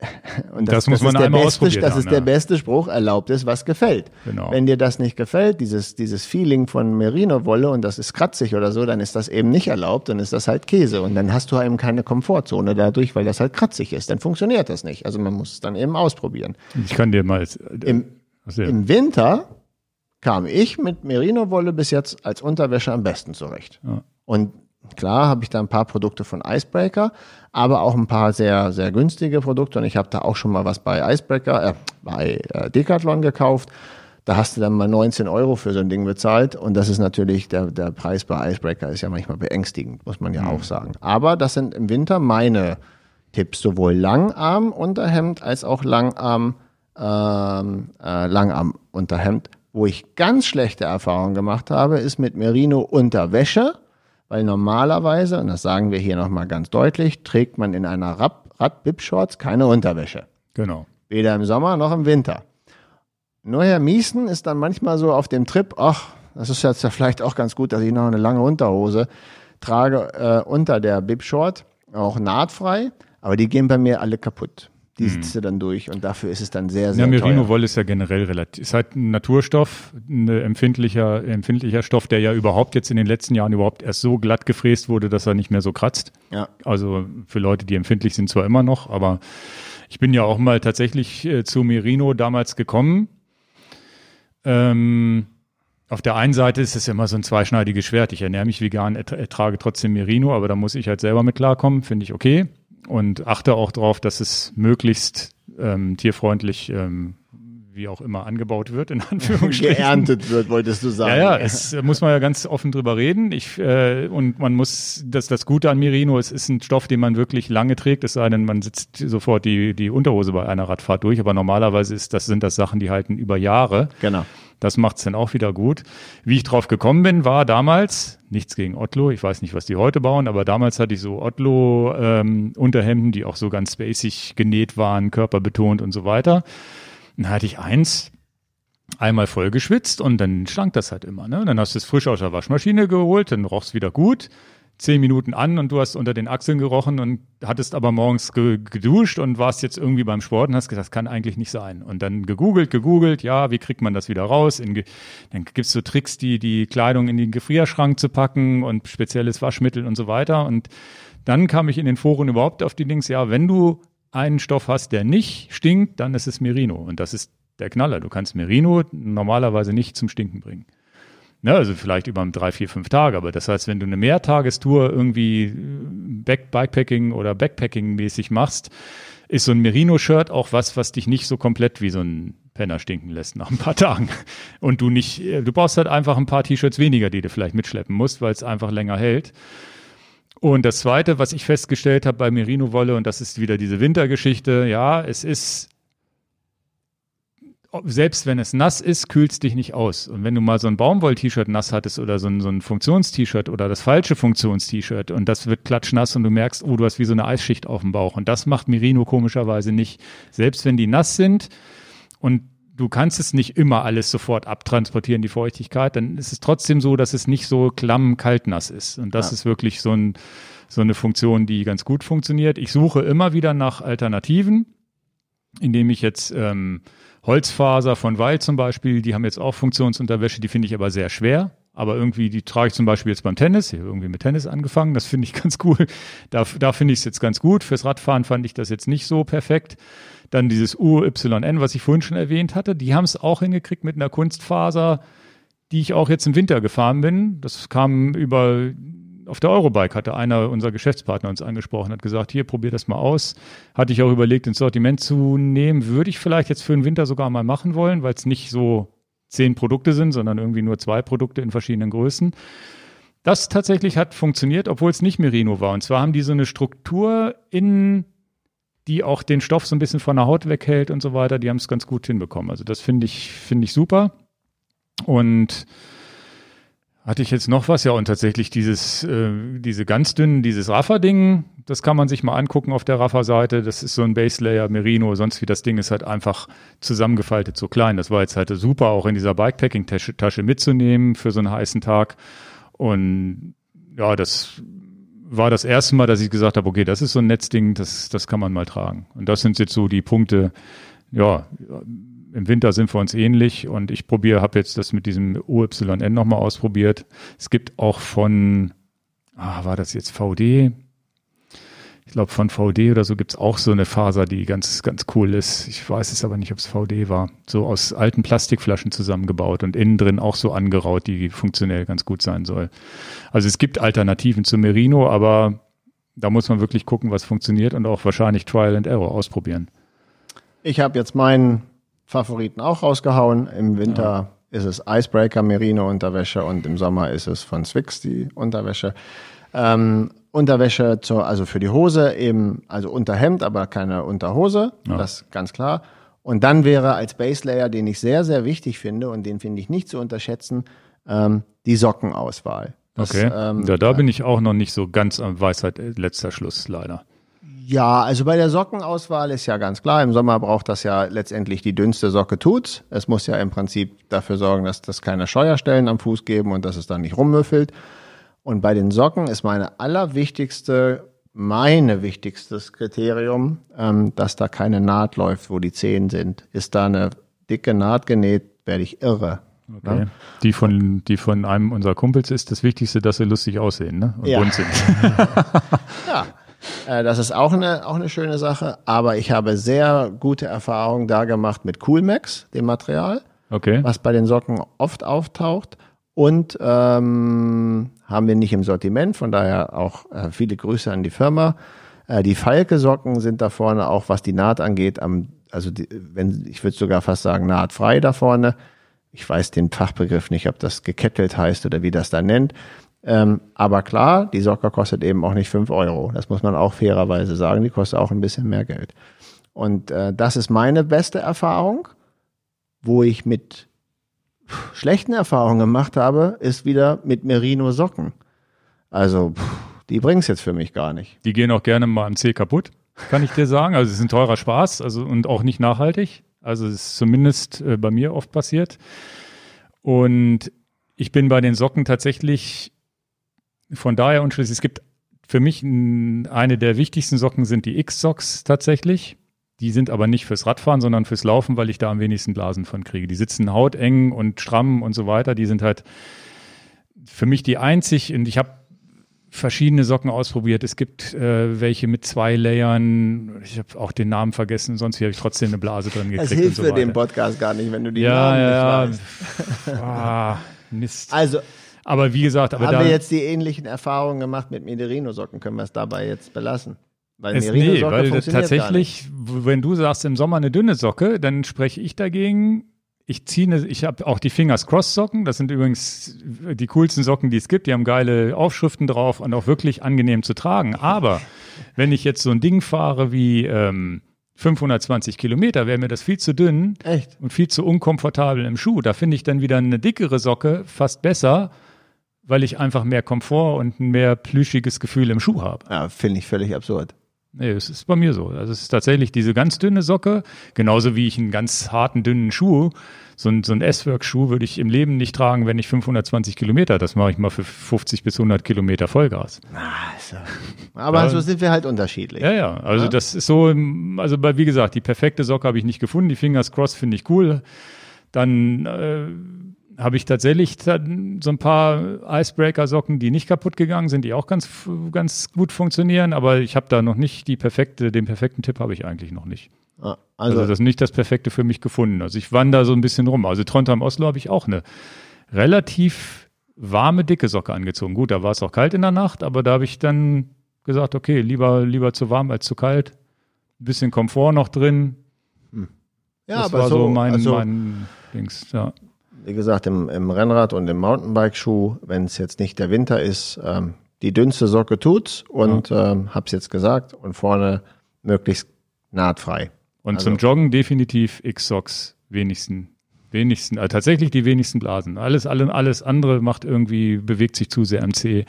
<laughs> und Das muss man ist der einmal beste, ausprobiert das haben, ist der ja. beste Spruch, erlaubt es, was gefällt. Genau. Wenn dir das nicht gefällt, dieses, dieses Feeling von Merino-Wolle und das ist kratzig oder so, dann ist das eben nicht erlaubt, dann ist das halt Käse und dann hast du eben keine Komfortzone dadurch, weil das halt kratzig ist. Dann funktioniert das nicht. Also man muss es dann eben ausprobieren. Ich kann dir mal. Im, Achso, ja. Im Winter kam ich mit Merino-Wolle bis jetzt als Unterwäsche am besten zurecht. Ja. Und klar habe ich da ein paar Produkte von Icebreaker, aber auch ein paar sehr, sehr günstige Produkte. Und ich habe da auch schon mal was bei Icebreaker, äh, bei äh, Decathlon gekauft. Da hast du dann mal 19 Euro für so ein Ding bezahlt. Und das ist natürlich, der, der Preis bei Icebreaker ist ja manchmal beängstigend, muss man ja auch sagen. Aber das sind im Winter meine Tipps, sowohl Langarm-Unterhemd als auch Langarm, ähm, äh, Langarm-Unterhemd. Wo ich ganz schlechte Erfahrungen gemacht habe, ist mit Merino-Unterwäsche, weil normalerweise, und das sagen wir hier nochmal ganz deutlich, trägt man in einer Rad- Rad-Bib-Shorts keine Unterwäsche. Genau. Weder im Sommer noch im Winter. Nur Herr Miesen ist dann manchmal so auf dem Trip, ach, das ist jetzt ja vielleicht auch ganz gut, dass ich noch eine lange Unterhose trage äh, unter der Bib Short, auch nahtfrei, aber die gehen bei mir alle kaputt. Die Mhm. sitzt du dann durch und dafür ist es dann sehr, sehr Ja, teuer. Merino-Wolle ist ja generell relativ, ist halt ein Naturstoff, ein empfindlicher, empfindlicher Stoff, der ja überhaupt jetzt in den letzten Jahren überhaupt erst so glatt gefräst wurde, dass er nicht mehr so kratzt. Ja. Also für Leute, die empfindlich sind, zwar immer noch, aber ich bin ja auch mal tatsächlich äh, zu Merino damals gekommen. Ähm, auf der einen Seite ist es immer so ein zweischneidiges Schwert. Ich ernähre mich vegan, ertra- ertrage trotzdem Merino, aber da muss ich halt selber mit klarkommen, finde ich okay. Und achte auch darauf, dass es möglichst ähm, tierfreundlich, ähm, wie auch immer, angebaut wird, in <laughs> Anführungsstrichen. Geerntet wird, wolltest du sagen. Ja, ja, es äh, muss man ja ganz offen drüber reden. Ich, äh, und man muss, das, das Gute an Merino, es ist ein Stoff, den man wirklich lange trägt, es sei denn, man sitzt sofort die, die Unterhose bei einer Radfahrt durch. Aber normalerweise ist das, sind das Sachen, die halten über Jahre. Genau. Das macht's dann auch wieder gut. Wie ich drauf gekommen bin, war damals, nichts gegen Otlo, ich weiß nicht, was die heute bauen, aber damals hatte ich so Otlo-Unterhemden, die auch so ganz spacig genäht waren, körperbetont und so weiter. Dann hatte ich eins, einmal voll geschwitzt und dann stank das halt immer. Ne? Dann hast du es frisch aus der Waschmaschine geholt, dann roch's wieder gut. Zehn Minuten an und du hast unter den Achseln gerochen und hattest aber morgens ge geduscht und warst jetzt irgendwie beim Sport und hast gesagt, das kann eigentlich nicht sein. Und dann gegoogelt, gegoogelt, ja, wie kriegt man das wieder raus? In, dann gibt's so Tricks, die die Kleidung in den Gefrierschrank zu packen und spezielles Waschmittel und so weiter. Und dann kam ich in den Foren überhaupt auf die Links, ja, wenn du einen Stoff hast, der nicht stinkt, dann ist es Merino. Und das ist der Knaller. Du kannst Merino normalerweise nicht zum Stinken bringen. Ne, also vielleicht über drei, vier, fünf Tage. Aber das heißt, wenn du eine Mehrtagestour irgendwie äh, Back Bikepacking oder Backpacking mäßig machst, ist so ein Merino-Shirt auch was, was dich nicht so komplett wie so ein Penner stinken lässt nach ein paar Tagen. Und du nicht, äh, du brauchst halt einfach ein paar T-Shirts weniger, die du vielleicht mitschleppen musst, weil es einfach länger hält. Und das zweite, was ich festgestellt habe bei Merino-Wolle, und das ist wieder diese Wintergeschichte, ja, es ist, selbst wenn es nass ist, kühlt es dich nicht aus. Und wenn du mal so ein Baumwoll-T-Shirt nass hattest oder so ein, so ein Funktions-T-Shirt oder das falsche Funktions-T-Shirt und das wird klatschnass und du merkst, oh, du hast wie so eine Eisschicht auf dem Bauch. Und das macht Merino komischerweise nicht. Selbst wenn die nass sind und du kannst es nicht immer alles sofort abtransportieren, die Feuchtigkeit, dann ist es trotzdem so, dass es nicht so klamm kaltnass ist. Und das Ja. ist wirklich so, ein, so eine Funktion, die ganz gut funktioniert. Ich suche immer wieder nach Alternativen, indem ich jetzt ähm, Holzfaser von Weil zum Beispiel, die haben jetzt auch Funktionsunterwäsche, die finde ich aber sehr schwer. Aber irgendwie, die trage ich zum Beispiel jetzt beim Tennis. Ich habe irgendwie mit Tennis angefangen. Das finde ich <laughs> ganz cool. Da, da finde ich es jetzt ganz gut. Fürs Radfahren fand ich das jetzt nicht so perfekt. Dann dieses UYN, was ich vorhin schon erwähnt hatte. Die haben es auch hingekriegt mit einer Kunstfaser, die ich auch jetzt im Winter gefahren bin. Das kam über, auf der Eurobike hatte einer unserer Geschäftspartner uns angesprochen, hat gesagt, hier, probier das mal aus. Hatte ich auch überlegt, ins Sortiment zu nehmen. Würde ich vielleicht jetzt für den Winter sogar mal machen wollen, weil es nicht so zehn Produkte sind, sondern irgendwie nur zwei Produkte in verschiedenen Größen. Das tatsächlich hat funktioniert, obwohl es nicht Merino war. Und zwar haben die so eine Struktur in, die auch den Stoff so ein bisschen von der Haut weghält und so weiter. Die haben es ganz gut hinbekommen. Also das finde ich, finde ich super. Und hatte ich jetzt noch was? Ja, und tatsächlich dieses, äh, diese ganz dünnen, dieses Raffer-Ding, das kann man sich mal angucken auf der Raffer-Seite. Das ist so ein Base-Layer Merino, sonst wie das Ding ist halt einfach zusammengefaltet so klein. Das war jetzt halt super, auch in dieser Bikepacking-Tasche Tasche mitzunehmen für so einen heißen Tag. Und ja, das war das erste Mal, dass ich gesagt habe, okay, das ist so ein Netzding, das, das kann man mal tragen. Und das sind jetzt so die Punkte, ja, im Winter sind wir uns ähnlich und ich probiere, habe jetzt das mit diesem UYN nochmal ausprobiert. Es gibt auch von, ah, war das jetzt VD? Ich glaube, von VD oder so gibt's auch so eine Faser, die ganz, ganz cool ist. Ich weiß es aber nicht, ob es VD war. So aus alten Plastikflaschen zusammengebaut und innen drin auch so angeraut, die funktionell ganz gut sein soll. Also es gibt Alternativen zu Merino, aber da muss man wirklich gucken, was funktioniert und auch wahrscheinlich Trial and Error ausprobieren. Ich habe jetzt meinen Favoriten auch rausgehauen. Im Winter ist es Icebreaker Merino Unterwäsche und im Sommer ist es von Swix die Unterwäsche. Ähm, Unterwäsche zur, also für die Hose eben, also Unterhemd, aber keine Unterhose, das ist ganz klar. Und dann wäre als Base Layer, den ich sehr, sehr wichtig finde und den finde ich nicht zu unterschätzen, ähm, die Sockenauswahl. Das, Okay. ähm, ja, da bin ich auch noch nicht so ganz am Weisheit äh, letzter Schluss, leider. Ja, also bei der Sockenauswahl ist ja ganz klar, im Sommer braucht das ja letztendlich die dünnste Socke tut's. Es muss ja im Prinzip dafür sorgen, dass das keine Scheuerstellen am Fuß geben und dass es dann nicht rummüffelt. Und bei den Socken ist meine allerwichtigste, meine wichtigstes Kriterium, ähm, dass da keine Naht läuft, wo die Zehen sind. Ist da eine dicke Naht genäht, werde ich irre. Okay. Ne? Die von, die von einem unserer Kumpels ist das Wichtigste, dass sie lustig aussehen, ne? Und Ja. bunt sind. <laughs> Ja, <laughs> äh, das ist auch eine, auch eine schöne Sache. Aber ich habe sehr gute Erfahrungen da gemacht mit Coolmax, dem Material, Okay. was bei den Socken oft auftaucht. Und ähm, haben wir nicht im Sortiment, von daher auch äh, viele Grüße an die Firma. Äh, die Falke-Socken sind da vorne auch, was die Naht angeht, am, also die, wenn, ich würde sogar fast sagen, nahtfrei da vorne. Ich weiß den Fachbegriff nicht, ob das gekettelt heißt oder wie das da nennt. Ähm, aber klar, die Socke kostet eben auch nicht fünf Euro. Das muss man auch fairerweise sagen. Die kostet auch ein bisschen mehr Geld. Und äh, das ist meine beste Erfahrung, wo ich mit schlechten Erfahrungen gemacht habe, ist wieder mit Merino Socken. Also, pff, die bringt's jetzt für mich gar nicht. Die gehen auch gerne mal am C kaputt, kann ich dir sagen. Also es ist ein teurer Spaß also, und auch nicht nachhaltig. Also es ist zumindest äh, bei mir oft passiert. Und ich bin bei den Socken tatsächlich von daher unschlüssig. Es gibt für mich eine der wichtigsten Socken sind die X-Socks tatsächlich. Die sind aber nicht fürs Radfahren, sondern fürs Laufen, weil ich da am wenigsten Blasen von kriege. Die sitzen hauteng und stramm und so weiter. Die sind halt für mich die einzig, und ich habe verschiedene Socken ausprobiert. Es gibt äh, welche mit zwei Layern. Ich habe auch den Namen vergessen, sonst habe ich trotzdem eine Blase drin gekriegt. Das hilft so für den. Podcast gar nicht, wenn du die Ja, Namen ja, nicht ja. weißt. ah, Mist. Also, Aber wie gesagt, aber haben da wir jetzt die ähnlichen Erfahrungen gemacht mit Merino-Socken, können wir es dabei jetzt belassen. Weil es, nee, weil tatsächlich, wenn du sagst im Sommer eine dünne Socke, dann spreche ich dagegen. Ich ziehe, eine, ich habe auch die Fingers Cross Socken. Das sind übrigens die coolsten Socken, die es gibt. Die haben geile Aufschriften drauf und auch wirklich angenehm zu tragen. Aber wenn ich jetzt so ein Ding fahre wie ähm, 520 Kilometer, wäre mir das viel zu dünn Echt? und viel zu unkomfortabel im Schuh. Da finde ich dann wieder eine dickere Socke fast besser, weil ich einfach mehr Komfort und ein mehr plüschiges Gefühl im Schuh habe. Ja, finde ich völlig absurd. Nee, es ist bei mir so. Also es ist tatsächlich diese ganz dünne Socke, genauso wie ich einen ganz harten, dünnen Schuh, so ein, so ein S-Work-Schuh würde ich im Leben nicht tragen, wenn ich 520 Kilometer, das mache ich mal für 50 bis 100 Kilometer Vollgas. Also, aber Ja. so sind wir halt unterschiedlich. Ja, ja, also Ja. das ist so, also bei, wie gesagt, die perfekte Socke habe ich nicht gefunden, die Fingers Cross finde ich cool. Dann äh, habe ich tatsächlich dann so ein paar Icebreaker-Socken, die nicht kaputt gegangen sind, die auch ganz, ganz gut funktionieren, aber ich habe da noch nicht die perfekte, den perfekten Tipp habe ich eigentlich noch nicht. Ja, Also, Also, das ist nicht das Perfekte für mich gefunden. Also ich wandere so ein bisschen rum. Also Trondheim Oslo habe ich auch eine relativ warme, dicke Socke angezogen. Gut, da war es auch kalt in der Nacht, aber da habe ich dann gesagt, okay, lieber, lieber zu warm als zu kalt. Ein bisschen Komfort noch drin. ja, das aber war so, so, mein, also, mein Dings. Ja. Wie gesagt, im, im Rennrad und im Mountainbike-Schuh, wenn es jetzt nicht der Winter ist, ähm, die dünnste Socke tut's und ähm, hab's jetzt gesagt und vorne möglichst nahtfrei. Und Also- zum Joggen definitiv X-Socks wenigsten. Wenigsten, also tatsächlich die wenigsten Blasen. Alles, alle, alles andere macht irgendwie, bewegt sich zu sehr am Zeh.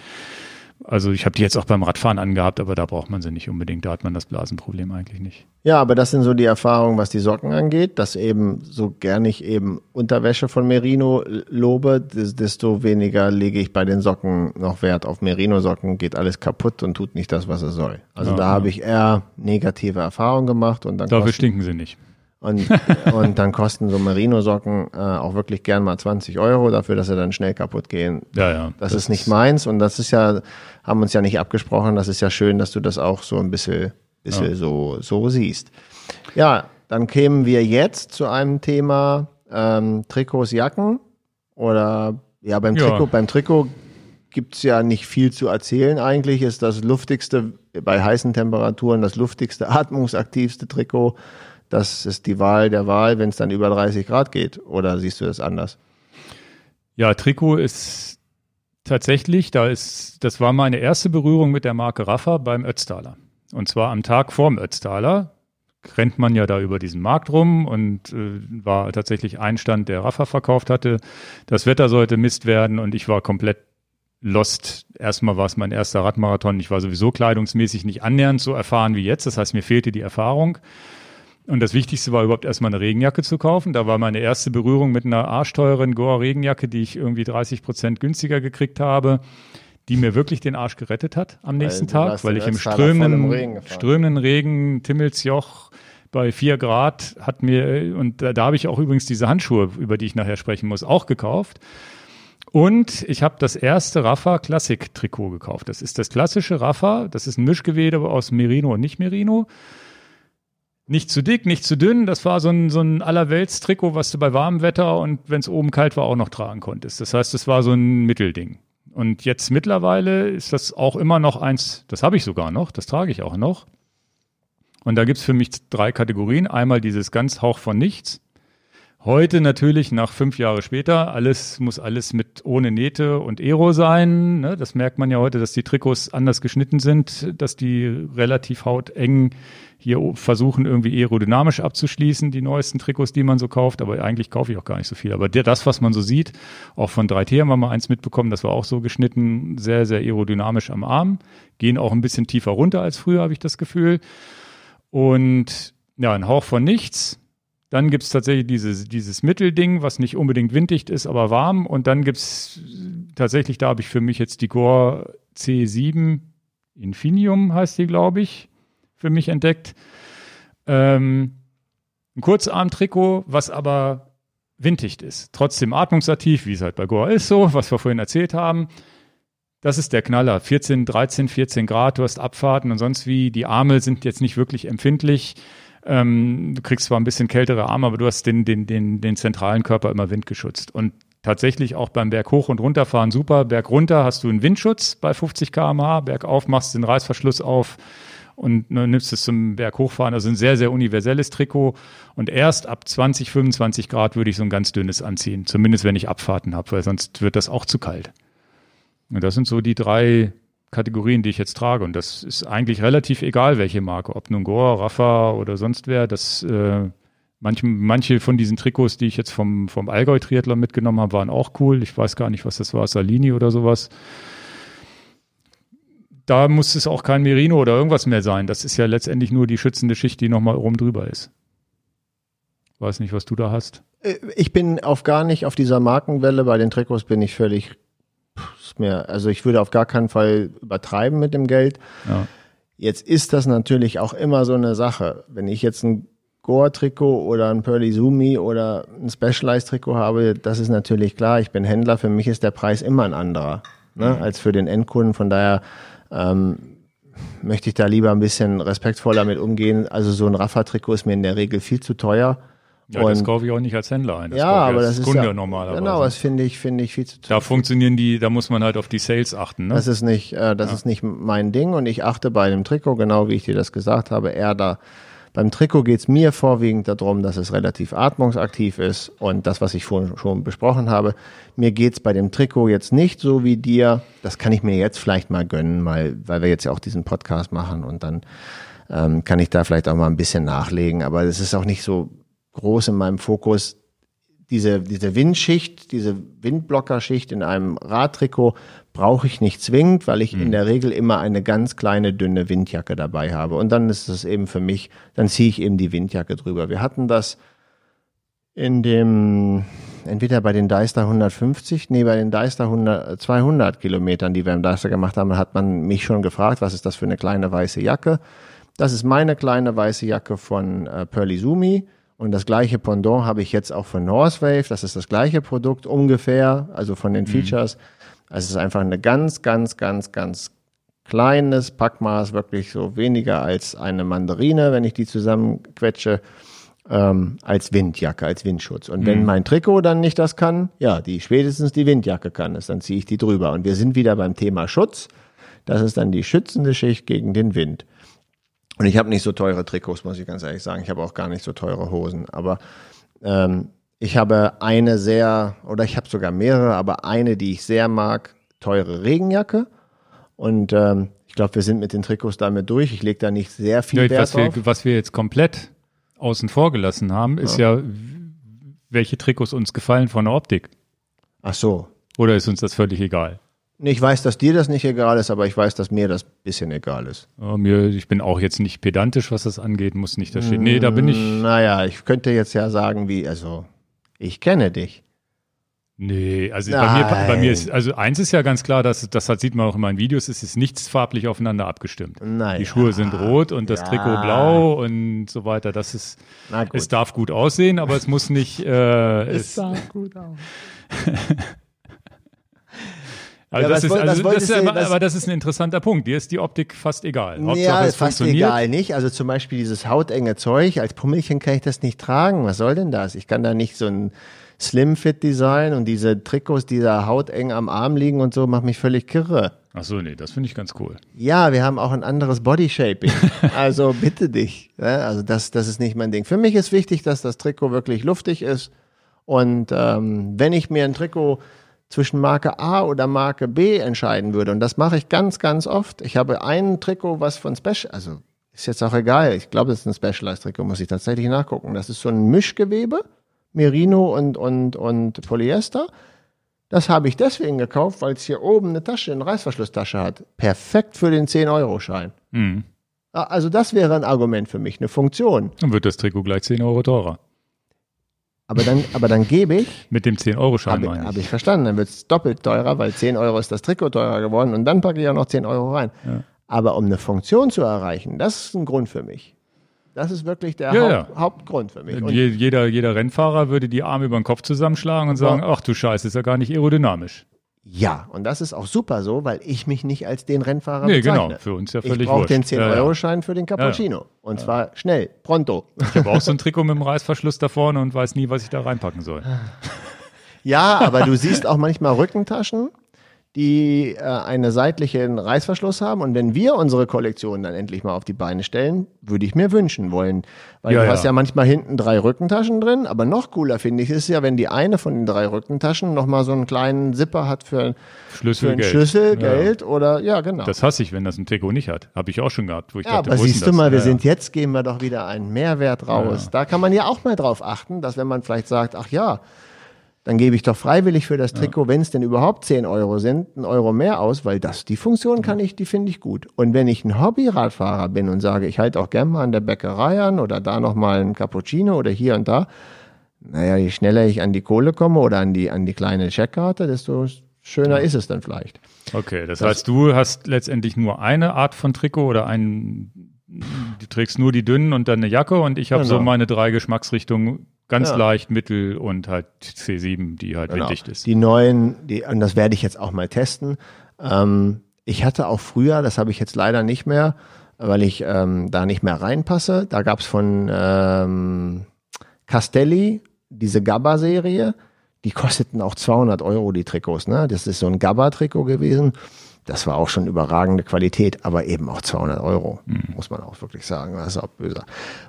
Also ich habe die jetzt auch beim Radfahren angehabt, aber da braucht man sie nicht unbedingt. Da hat man das Blasenproblem eigentlich nicht. Ja, aber das sind so die Erfahrungen, was die Socken angeht, dass eben so gern ich eben Unterwäsche von Merino lobe, des- desto weniger lege ich bei den Socken noch Wert auf Merino-Socken, geht alles kaputt und tut nicht das, was es soll. Also Ja, da ja. habe ich eher negative Erfahrungen gemacht und dann Dafür stinken sie nicht. Und, <laughs> und dann kosten so Merino-Socken äh, auch wirklich gern mal 20 Euro dafür, dass sie dann schnell kaputt gehen. Ja, ja. Das, ist nicht meins und das ist ja, haben uns ja nicht abgesprochen. Das ist ja schön, dass du das auch so ein bisschen, bisschen Ja. so, so siehst. Ja, dann kämen wir jetzt zu einem Thema ähm, Trikots, Jacken oder ja, beim Ja. Trikot, beim Trikot gibt's ja nicht viel zu erzählen. Eigentlich ist das luftigste bei heißen Temperaturen das luftigste, <laughs> atmungsaktivste Trikot. Das ist die Wahl der Wahl, wenn es dann über 30 Grad geht. Oder siehst du das anders? Ja, Trikot ist tatsächlich, da ist, das war meine erste Berührung mit der Marke Rafa beim Ötztaler. Und zwar am Tag vorm Ötztaler rennt man ja da über diesen Markt rum und äh, war tatsächlich ein Stand, der Rafa verkauft hatte. Das Wetter sollte Mist werden und ich war komplett Lost, erstmal war es mein erster Radmarathon. Ich war sowieso kleidungsmäßig nicht annähernd so erfahren wie jetzt. Das heißt, mir fehlte die Erfahrung. Und das Wichtigste war überhaupt erstmal eine Regenjacke zu kaufen. Da war meine erste Berührung mit einer arschteuren Gore-Regenjacke, die ich irgendwie 30 Prozent günstiger gekriegt habe, die mir wirklich den Arsch gerettet hat am nächsten du Tag, weil ich im strömenden, Regen strömenden Regen, Timmelsjoch bei vier Grad hat mir, und da, da habe ich auch übrigens diese Handschuhe, über die ich nachher sprechen muss, auch gekauft. Und ich habe das erste Rafa Classic Trikot gekauft. Das ist das klassische Rafa. Das ist ein Mischgewebe aus Merino und nicht Merino. Nicht zu dick, nicht zu dünn. Das war so ein, so ein Allerwelts-Trikot, was du bei warmem Wetter und wenn es oben kalt war, auch noch tragen konntest. Das heißt, es war so ein Mittelding. Und jetzt mittlerweile ist das auch immer noch eins, das habe ich sogar noch, das trage ich auch noch. Und da gibt's für mich drei Kategorien. Einmal dieses ganz Hauch von nichts. Heute natürlich, nach fünf Jahre später, alles muss alles mit ohne Nähte und Aero sein. Ne? Das merkt man ja heute, dass die Trikots anders geschnitten sind, dass die relativ hauteng hier versuchen, irgendwie aerodynamisch abzuschließen, die neuesten Trikots, die man so kauft. Aber eigentlich kaufe ich auch gar nicht so viel. Aber der, das, was man so sieht, auch von 3T haben wir mal eins mitbekommen, das war auch so geschnitten, sehr, sehr aerodynamisch am Arm. Gehen auch ein bisschen tiefer runter als früher, habe ich das Gefühl. Und ja, ein Hauch von nichts. Dann gibt's tatsächlich dieses, dieses Mittelding, was nicht unbedingt winddicht ist, aber warm. Und dann gibt's tatsächlich, da habe ich für mich jetzt die Gore C7 Infinium, heißt die, glaube ich, für mich entdeckt. Ähm, ein Kurzarm-Trikot, was aber winddicht ist. Trotzdem atmungsaktiv, wie es halt bei Gore ist so, was wir vorhin erzählt haben. Das ist der Knaller. 14, 13, 14 Grad, du hast Abfahrten und sonst wie. Die Arme sind jetzt nicht wirklich empfindlich. Ähm, du kriegst zwar ein bisschen kältere Arme, aber du hast den, den, den, den zentralen Körper immer windgeschützt. Und tatsächlich auch beim Berg hoch und runterfahren super. Berg runter hast du einen Windschutz bei 50 km/h, bergauf machst du den Reißverschluss auf und ne, nimmst es zum Berg hochfahren. Also ein sehr, sehr universelles Trikot. Und erst ab 20, 25 Grad würde ich so ein ganz dünnes anziehen. Zumindest wenn ich Abfahrten habe, weil sonst wird das auch zu kalt. Und das sind so die drei Kategorien, die ich jetzt trage. Und das ist eigentlich relativ egal, welche Marke. Ob nun Gore, Rafa oder sonst wer. Das, äh, manche, manche von diesen Trikots, die ich jetzt vom, vom Allgäu-Triathlon mitgenommen habe, waren auch cool. Ich weiß gar nicht, was das war, Salini oder sowas. Da muss es auch kein Merino oder irgendwas mehr sein. Das ist ja letztendlich nur die schützende Schicht, die nochmal oben drüber ist. Weiß nicht, was du da hast. Äh, Ich bin auf gar nicht auf dieser Markenwelle. Bei den Trikots bin ich völlig, ist mir, also ich würde auf gar keinen Fall übertreiben mit dem Geld. Ja. Jetzt ist das natürlich auch immer so eine Sache. Wenn ich jetzt ein Gore-Trikot oder ein Pearly Zumi oder ein Specialized-Trikot habe, das ist natürlich klar. Ich bin Händler. Für mich ist der Preis immer ein anderer ne, als für den Endkunden. Von daher ähm, möchte ich da lieber ein bisschen respektvoller mit umgehen. Also so ein Rafa-Trikot ist mir in der Regel viel zu teuer. Ja, das Und- kaufe ich auch nicht als Händler ein. Das ja, aber das ist Kunde ja, normalerweise. Genau, das finde ich finde ich viel zu teuer. da funktionieren die, da muss man halt auf die Sales achten. Ne? Das ist nicht, äh, das ist nicht mein Ding und ich achte bei dem Trikot, genau wie ich dir das gesagt habe, eher da. Beim Trikot geht es mir vorwiegend darum, dass es relativ atmungsaktiv ist und das, was ich vorhin schon besprochen habe. Mir geht's bei dem Trikot jetzt nicht so wie dir. Das kann ich mir jetzt vielleicht mal gönnen, mal, weil wir jetzt ja auch diesen Podcast machen und dann ähm, kann ich da vielleicht auch mal ein bisschen nachlegen. Aber es ist auch nicht so groß in meinem Fokus diese, diese Windschicht, diese Windblockerschicht in einem Radtrikot brauche ich nicht zwingend, weil ich in der Regel immer eine ganz kleine, dünne Windjacke dabei habe. Und dann ist es eben für mich, dann ziehe ich eben die Windjacke drüber. Wir hatten das in dem, entweder bei den Deister 150, nee, bei den Deister 100, 200 Kilometern, die wir im Deister gemacht haben, hat man mich schon gefragt, was ist das für eine kleine weiße Jacke? Das ist meine kleine weiße Jacke von äh, Pearly Zumi. Und das gleiche Pendant habe ich jetzt auch von Northwave. Das ist das gleiche Produkt ungefähr, also von den Features. Also es ist einfach eine ganz, ganz, ganz, ganz kleines Packmaß, wirklich so weniger als eine Mandarine, wenn ich die zusammenquetsche, ähm, als Windjacke, als Windschutz. Und wenn mein Trikot dann nicht das kann, ja, die spätestens die Windjacke kann es, dann ziehe ich die drüber. Und wir sind wieder beim Thema Schutz. Das ist dann die schützende Schicht gegen den Wind. Und ich habe nicht so teure Trikots, muss ich ganz ehrlich sagen. Ich habe auch gar nicht so teure Hosen. Aber ähm, ich habe eine sehr, oder ich habe sogar mehrere, aber eine, die ich sehr mag, teure Regenjacke. Und ähm, ich glaube, wir sind mit den Trikots damit durch. Ich lege da nicht sehr viel Ja, Wert was, wir, was wir jetzt komplett außen vor gelassen haben, ist ja, welche Trikots uns gefallen von der Optik. Ach so. Oder ist uns das völlig egal? Ich weiß, dass dir das nicht egal ist, aber ich weiß, dass mir das bisschen egal ist. Ja, mir, ich bin auch jetzt nicht pedantisch, was das angeht, muss nicht da stehen. Nee, da bin ich. Naja, ich könnte jetzt ja sagen, wie, also, ich kenne dich. Nee, also bei mir, bei mir ist, also eins ist ja ganz klar, dass, das sieht man auch in meinen Videos, es ist nichts farblich aufeinander abgestimmt. Nein. Die Schuhe sind rot und das Ja. Trikot blau und so weiter. Das ist, Na gut. es darf gut aussehen, aber es muss nicht, äh, es, sah gut aus. <laughs> also Ja, das ist, also das ist aber, aber das ist ein interessanter Punkt. Dir ist die Optik fast egal. Hauptsache Ja, es fast funktioniert. egal nicht. Also zum Beispiel dieses hautenge Zeug, als Pummelchen kann ich das nicht tragen. Was soll denn das? Ich kann da nicht so ein Slim-Fit-Design und diese Trikots, die da hauteng am Arm liegen und so, macht mich völlig kirre. Ach so, nee, das finde ich ganz cool. Ja, wir haben auch ein anderes Bodyshaping. <laughs> Also bitte dich. Ja, also das, das ist nicht mein Ding. Für mich ist wichtig, dass das Trikot wirklich luftig ist. Und ähm, wenn ich mir ein Trikot zwischen Marke A oder Marke B entscheiden würde, und das mache ich ganz, ganz oft. Ich habe ein Trikot, was von Special, also ist jetzt auch egal. Ich glaube, das ist ein Specialized-Trikot, muss ich tatsächlich nachgucken. Das ist so ein Mischgewebe, Merino und, und, und Polyester. Das habe ich deswegen gekauft, weil es hier oben eine Tasche, eine Reißverschlusstasche hat. Perfekt für den 10-Euro-Schein. Mhm. Also das wäre ein Argument für mich, eine Funktion. Dann wird das Trikot gleich 10 Euro teurer. Aber dann, aber dann gebe ich, <laughs> Mit dem 10-Euro-Schein habe hab ich verstanden, dann wird es doppelt teurer, weil 10 Euro ist das Trikot teurer geworden und dann packe ich auch noch 10 Euro rein. Ja. Aber um eine Funktion zu erreichen, das ist ein Grund für mich. Das ist wirklich der Ja, Haupt, ja. Hauptgrund für mich. Und Je, jeder, jeder Rennfahrer würde die Arme über den Kopf zusammenschlagen und sagen, ach du Scheiße, ist ja gar nicht aerodynamisch. Ja, und das ist auch super so, weil ich mich nicht als den Rennfahrer Nee, bezeichne. genau, für uns ja Ich völlig brauche den wurscht. Ja, ja. 10-Euro-Schein für den Cappuccino. Und zwar schnell, pronto. Ich habe auch so ein Trikot mit dem Reißverschluss da vorne und weiß nie, was ich da reinpacken soll. <laughs> Ja, aber du siehst auch manchmal Rückentaschen, die äh, einen seitlichen Reißverschluss haben. Und wenn wir unsere Kollektion dann endlich mal auf die Beine stellen, würde ich mir wünschen wollen. Weil Ja, du ja. hast ja manchmal hinten drei Rückentaschen drin, aber noch cooler finde ich ist ja, wenn die eine von den drei Rückentaschen nochmal so einen kleinen Zipper hat für, Schlüssel, für einen Geld. Schlüssel, Ja. Geld oder ja, genau. Das hasse ich, wenn das ein Trikot nicht hat. Habe ich auch schon gehabt, wo ich ja, dachte, aber siehst du mal, wir sind jetzt, geben wir doch wieder einen Mehrwert raus. Da kann man ja auch mal drauf achten, dass wenn man vielleicht sagt, ach ja, dann gebe ich doch freiwillig für das Trikot, wenn es denn überhaupt 10 Euro sind, einen Euro mehr aus, weil das, die Funktion kann ich, die finde ich gut. Und wenn ich ein Hobbyradfahrer bin und sage, ich halte auch gern mal an der Bäckerei an oder da nochmal ein Cappuccino oder hier und da, naja, je schneller ich an die Kohle komme oder an die, an die kleine Checkkarte, desto schöner ist es dann vielleicht. Okay, das, heißt, du hast letztendlich nur eine Art von Trikot oder ein, du trägst nur die dünnen und dann eine Jacke und ich habe so Genau. meine drei Geschmacksrichtungen, ganz Ja. leicht, mittel und halt C7, die halt Genau. winddicht ist. Die neuen, die, und das werde ich jetzt auch mal testen. Ähm, ich hatte auch früher, das habe ich jetzt leider nicht mehr, weil ich ähm, da nicht mehr reinpasse. Da gab es von ähm, Castelli diese Gabba-Serie. Die kosteten auch 200 Euro, die Trikots. Ne? Das ist so ein Gabba-Trikot gewesen. Das war auch schon überragende Qualität, aber eben auch 200 Euro, muss man auch wirklich sagen. Das ist auch böse.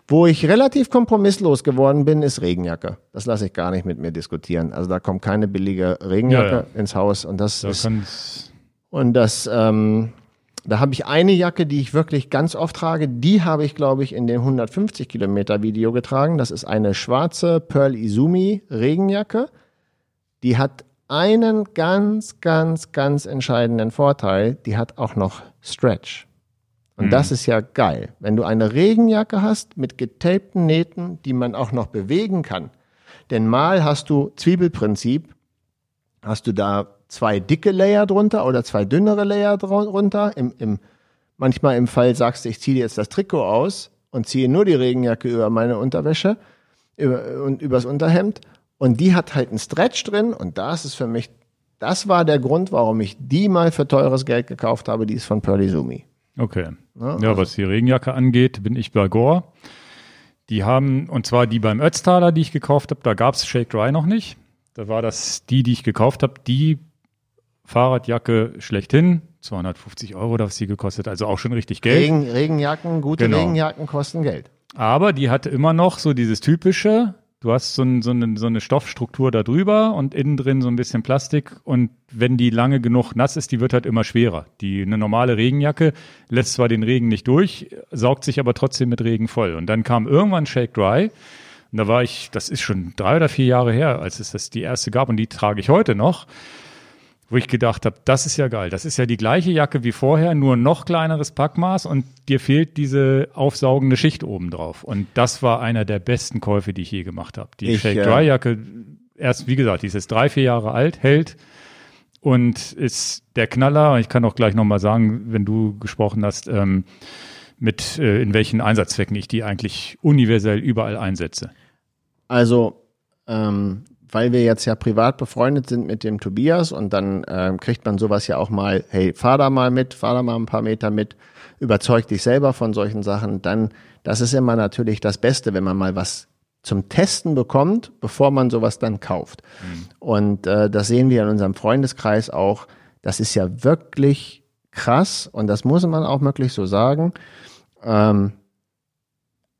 Wo ich relativ kompromisslos geworden bin, ist Regenjacke. Das lasse ich gar nicht mit mir diskutieren. Also da kommt keine billige Regenjacke Ja, ins Haus und das Da ist und das ähm, da habe ich eine Jacke, die ich wirklich ganz oft trage. Die habe ich, glaube ich, in dem 150 Kilometer Video getragen. Das ist eine schwarze Pearl Izumi Regenjacke. Die hat einen ganz, ganz, ganz entscheidenden Vorteil. Die hat auch noch Stretch. Und das ist ja geil. Wenn du eine Regenjacke hast mit getapten Nähten, die man auch noch bewegen kann. Denn mal hast du Zwiebelprinzip, hast du da zwei dicke Layer drunter oder zwei dünnere Layer drunter. Im, im, manchmal im Fall sagst du, ich ziehe jetzt das Trikot aus und ziehe nur die Regenjacke über meine Unterwäsche über, und übers Unterhemd. Und die hat halt einen Stretch drin und das ist für mich, das war der Grund, warum ich die mal für teures Geld gekauft habe. Die ist von Pearly Zumi. okay. Ja, Ja, was die Regenjacke angeht, bin ich bei Gore. Die haben, und zwar die beim Ötztaler, die ich gekauft habe, da gab's Shake Dry noch nicht. Da war das die, die ich gekauft habe, die Fahrradjacke schlechthin. 250 Euro, das sie gekostet, also auch schon richtig Geld. Regen, Regenjacken, gute Genau. Regenjacken kosten Geld. Aber die hatte immer noch so dieses typische, du hast so, ein, so, eine, so eine Stoffstruktur da drüber und innen drin so ein bisschen Plastik und wenn die lange genug nass ist, die wird halt immer schwerer. Die eine normale Regenjacke lässt zwar den Regen nicht durch, saugt sich aber trotzdem mit Regen voll. Und dann kam irgendwann Shake Dry und da war ich, das ist schon drei oder vier Jahre her, als es das die erste gab und die trage ich heute noch. Wo ich gedacht habe, das ist ja geil. Das ist ja die gleiche Jacke wie vorher, nur noch kleineres Packmaß und dir fehlt diese aufsaugende Schicht oben drauf. Und das war einer der besten Käufe, die ich je gemacht habe. Die Ich, Shake Dry Jacke, erst wie gesagt, die ist jetzt drei, vier Jahre alt, hält und ist der Knaller. Ich kann auch gleich nochmal sagen, wenn du gesprochen hast, ähm, mit äh, in welchen Einsatzzwecken ich die eigentlich universell überall einsetze. Also, ähm, weil wir jetzt ja privat befreundet sind mit dem Tobias und dann ähm, kriegt man sowas ja auch mal, hey, fahr da mal mit, fahr da mal ein paar Meter mit, überzeug dich selber von solchen Sachen, dann, das ist immer natürlich das Beste, wenn man mal was zum Testen bekommt, bevor man sowas dann kauft. Und äh, das sehen wir in unserem Freundeskreis auch. Das ist ja wirklich krass und das muss man auch wirklich so sagen. Ähm,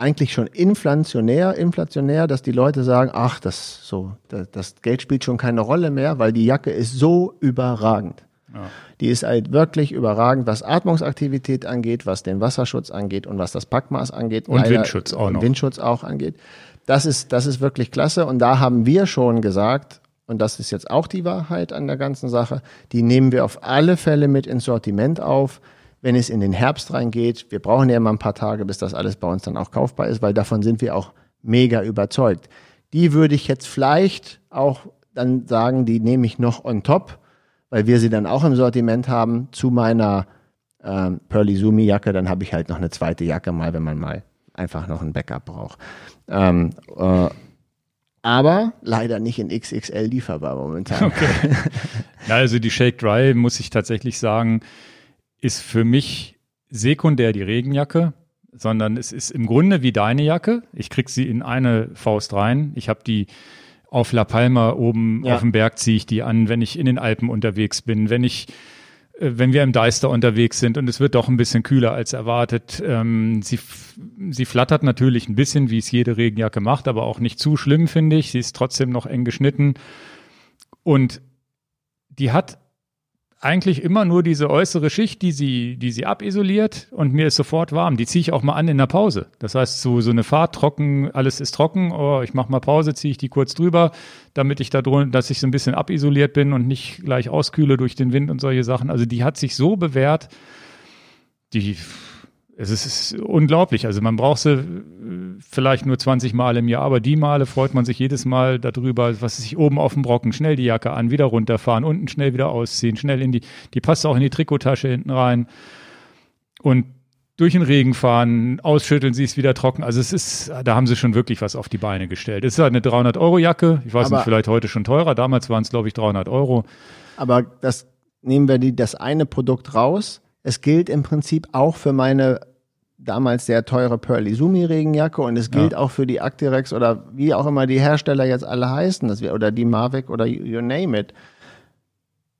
eigentlich schon inflationär, inflationär, dass die Leute sagen, ach, das so, das, das Geld spielt schon keine Rolle mehr, weil die Jacke ist so überragend. Ja. Die ist halt wirklich überragend, was Atmungsaktivität angeht, was den Wasserschutz angeht und was das Packmaß angeht. Und Windschutz auch und noch. Windschutz auch angeht. Das ist, das ist wirklich klasse. Und da haben wir schon gesagt, und das ist jetzt auch die Wahrheit an der ganzen Sache, die nehmen wir auf alle Fälle mit ins Sortiment auf, wenn es in den Herbst reingeht. Wir brauchen ja immer ein paar Tage, bis das alles bei uns dann auch kaufbar ist, weil davon sind wir auch mega überzeugt. Die würde ich jetzt vielleicht auch dann sagen, die nehme ich noch on top, weil wir sie dann auch im Sortiment haben zu meiner ähm, Pearly Sumi Jacke. Dann habe ich halt noch eine zweite Jacke mal, wenn man mal einfach noch ein Backup braucht. Ähm, äh, aber leider nicht in XXL lieferbar momentan. <laughs> Ja, also die Shake Dry, muss ich tatsächlich sagen, ist für mich sekundär die Regenjacke, sondern es ist im Grunde wie deine Jacke. Ich krieg sie in eine Faust rein. Ich habe die auf La Palma oben Ja. auf dem Berg ziehe ich die an, wenn ich in den Alpen unterwegs bin, wenn ich äh, wenn wir im Deister unterwegs sind und es wird doch ein bisschen kühler als erwartet. Ähm, sie, sie flattert natürlich ein bisschen, wie es jede Regenjacke macht, aber auch nicht zu schlimm, finde ich. Sie ist trotzdem noch eng geschnitten. Und die hat eigentlich immer nur diese äußere Schicht, die sie, die sie abisoliert und mir ist sofort warm. Die ziehe ich auch mal an in der Pause. Das heißt, so, so eine Fahrt trocken, alles ist trocken, oh, ich mache mal Pause, ziehe ich die kurz drüber, damit ich da drunter, dass ich so ein bisschen abisoliert bin und nicht gleich auskühle durch den Wind und solche Sachen. Also die hat sich so bewährt, die, es ist, es ist unglaublich. Also man braucht sie äh, vielleicht nur 20 Mal im Jahr, aber die Male freut man sich jedes Mal darüber, was sich oben auf dem Brocken, schnell die Jacke an, wieder runterfahren, unten schnell wieder ausziehen, schnell in die, die passt auch in die Trikottasche hinten rein und durch den Regen fahren, ausschütteln, sie ist wieder trocken. Also es ist, da haben sie schon wirklich was auf die Beine gestellt. Es ist halt eine 300 Euro Jacke. Ich weiß Aber- nicht, vielleicht heute schon teurer. Damals waren es, glaube ich, 300 Euro. Aber das nehmen wir die, das eine Produkt raus. Es gilt im Prinzip auch für meine damals sehr teure Pearly Sumi Regenjacke und es gilt auch für die Actirex oder wie auch immer die Hersteller jetzt alle heißen, dass wir, oder die Mavic oder you, you name it.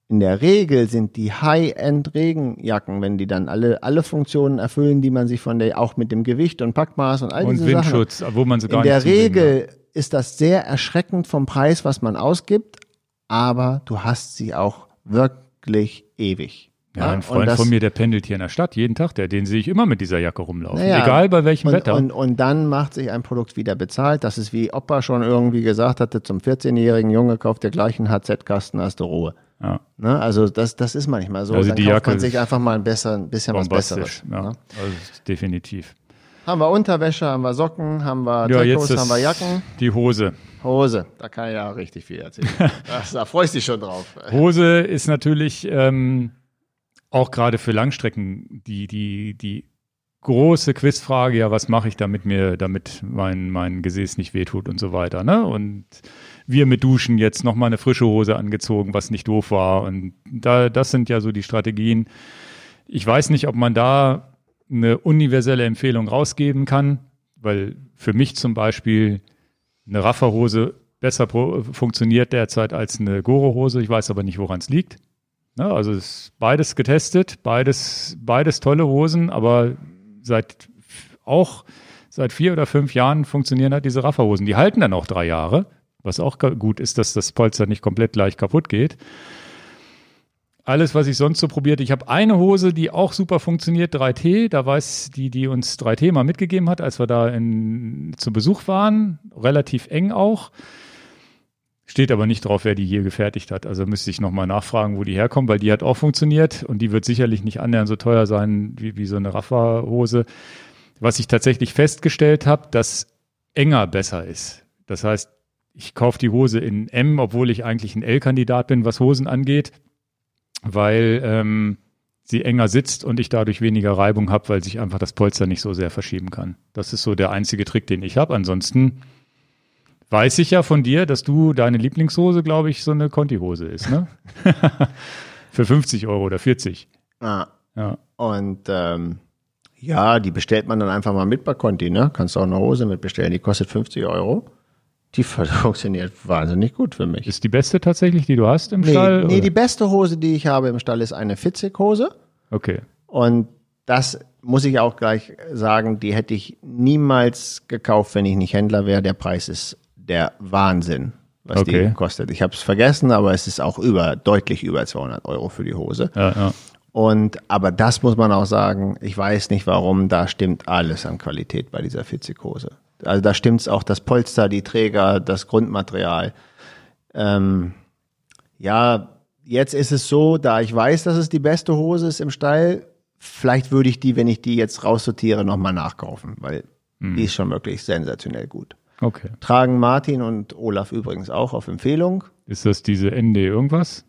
In der Regel sind die High-End Regenjacken, wenn die dann alle, alle Funktionen erfüllen, die man sich von der, auch mit dem Gewicht und Packmaß und all Und diese Sachen. Windschutz, wo man sie gar In der Regel ist das sehr erschreckend vom Preis, was man ausgibt, aber du hast sie auch wirklich ewig. Ja, ein und Freund das- von mir, der pendelt hier in der Stadt jeden Tag, der, den sehe ich immer mit dieser Jacke rumlaufen. Naja, Egal bei welchem und, Wetter. Und, und dann macht sich ein Produkt wieder bezahlt. Das ist wie Opa schon irgendwie gesagt hatte, zum 14-jährigen Junge kauft der gleichen HZ-Kasten, hast du Ruhe. ja, Ne? Also das, das ist manchmal so. Also dann die kauft Jacke man sich einfach mal ein, besser, ein bisschen was. Besseres. Ja, Ne? also definitiv. Haben wir Unterwäsche, haben wir Socken, haben wir Ja, Trikots, haben wir Jacken, die Hose. Hose. Da kann ich ja richtig viel erzählen. <laughs> da freust du dich schon drauf. Hose ist natürlich ähm, auch gerade für Langstrecken die, die, die große Quizfrage, ja, was mache ich, damit mir, damit mein, mein Gesäß nicht wehtut und so weiter. Ne? Und wir mit Duschen jetzt nochmal eine frische Hose angezogen, was nicht doof war. Und da, das sind ja so die Strategien. Ich weiß nicht, ob man da eine universelle Empfehlung rausgeben kann, weil für mich zum Beispiel eine Rafferhose besser funktioniert derzeit als eine Goro-Hose. Ich weiß aber nicht, woran es liegt. Ne, also es ist beides getestet, beides, beides tolle Hosen, aber seit auch seit vier oder fünf Jahren funktionieren halt diese Rafferhosen. Die halten dann auch drei Jahre, was auch gut ist, dass das Polster nicht komplett gleich kaputt geht. Alles, was ich sonst so probiert, ich habe eine Hose, die auch super funktioniert, 3T, da weiß die, die uns 3T mal mitgegeben hat, als wir da in, zu Besuch waren, relativ eng auch. Steht aber nicht drauf, wer die hier gefertigt hat. Also müsste ich nochmal nachfragen, wo die herkommt, weil die hat auch funktioniert und die wird sicherlich nicht annähernd so teuer sein wie, wie so eine Rafa-Hose. Was ich tatsächlich festgestellt habe, dass enger besser ist. Das heißt, ich kaufe die Hose in M, obwohl ich eigentlich ein L-Kandidat bin, was Hosen angeht, weil ähm, sie enger sitzt und ich dadurch weniger Reibung habe, weil sich einfach das Polster nicht so sehr verschieben kann. Das ist so der einzige Trick, den ich habe. Ansonsten weiß ich ja von dir, dass du deine Lieblingshose, glaube ich, so eine Conti-Hose ist, ne? <laughs> Für 50 Euro oder 40. Ah. Ja. Und ähm, ja, die bestellt man dann einfach mal mit bei Conti, ne? Kannst du auch eine Hose mit bestellen, die kostet 50 Euro. Die <laughs> funktioniert wahnsinnig gut für mich. Ist die beste tatsächlich, die du hast im nee, Stall? Nee, oder? die beste Hose, die ich habe im Stall, ist eine Fitzig-Hose. Okay. Und das muss ich auch gleich sagen, die hätte ich niemals gekauft, wenn ich nicht Händler wäre. Der Preis ist der Wahnsinn, was okay. die kostet. Ich habe es vergessen, aber es ist auch über deutlich über 200 Euro für die Hose. Ja, ja. Und aber das muss man auch sagen. Ich weiß nicht, warum. Da stimmt alles an Qualität bei dieser Fitzig-Hose. Also da stimmt es auch das Polster, die Träger, das Grundmaterial. Ähm, ja, jetzt ist es so, da ich weiß, dass es die beste Hose ist im Stall, vielleicht würde ich die, wenn ich die jetzt raussortiere, nochmal nachkaufen, weil mhm. die ist schon wirklich sensationell gut. Okay. Tragen Martin und Olaf übrigens auch auf Empfehlung. Ist das diese ND irgendwas?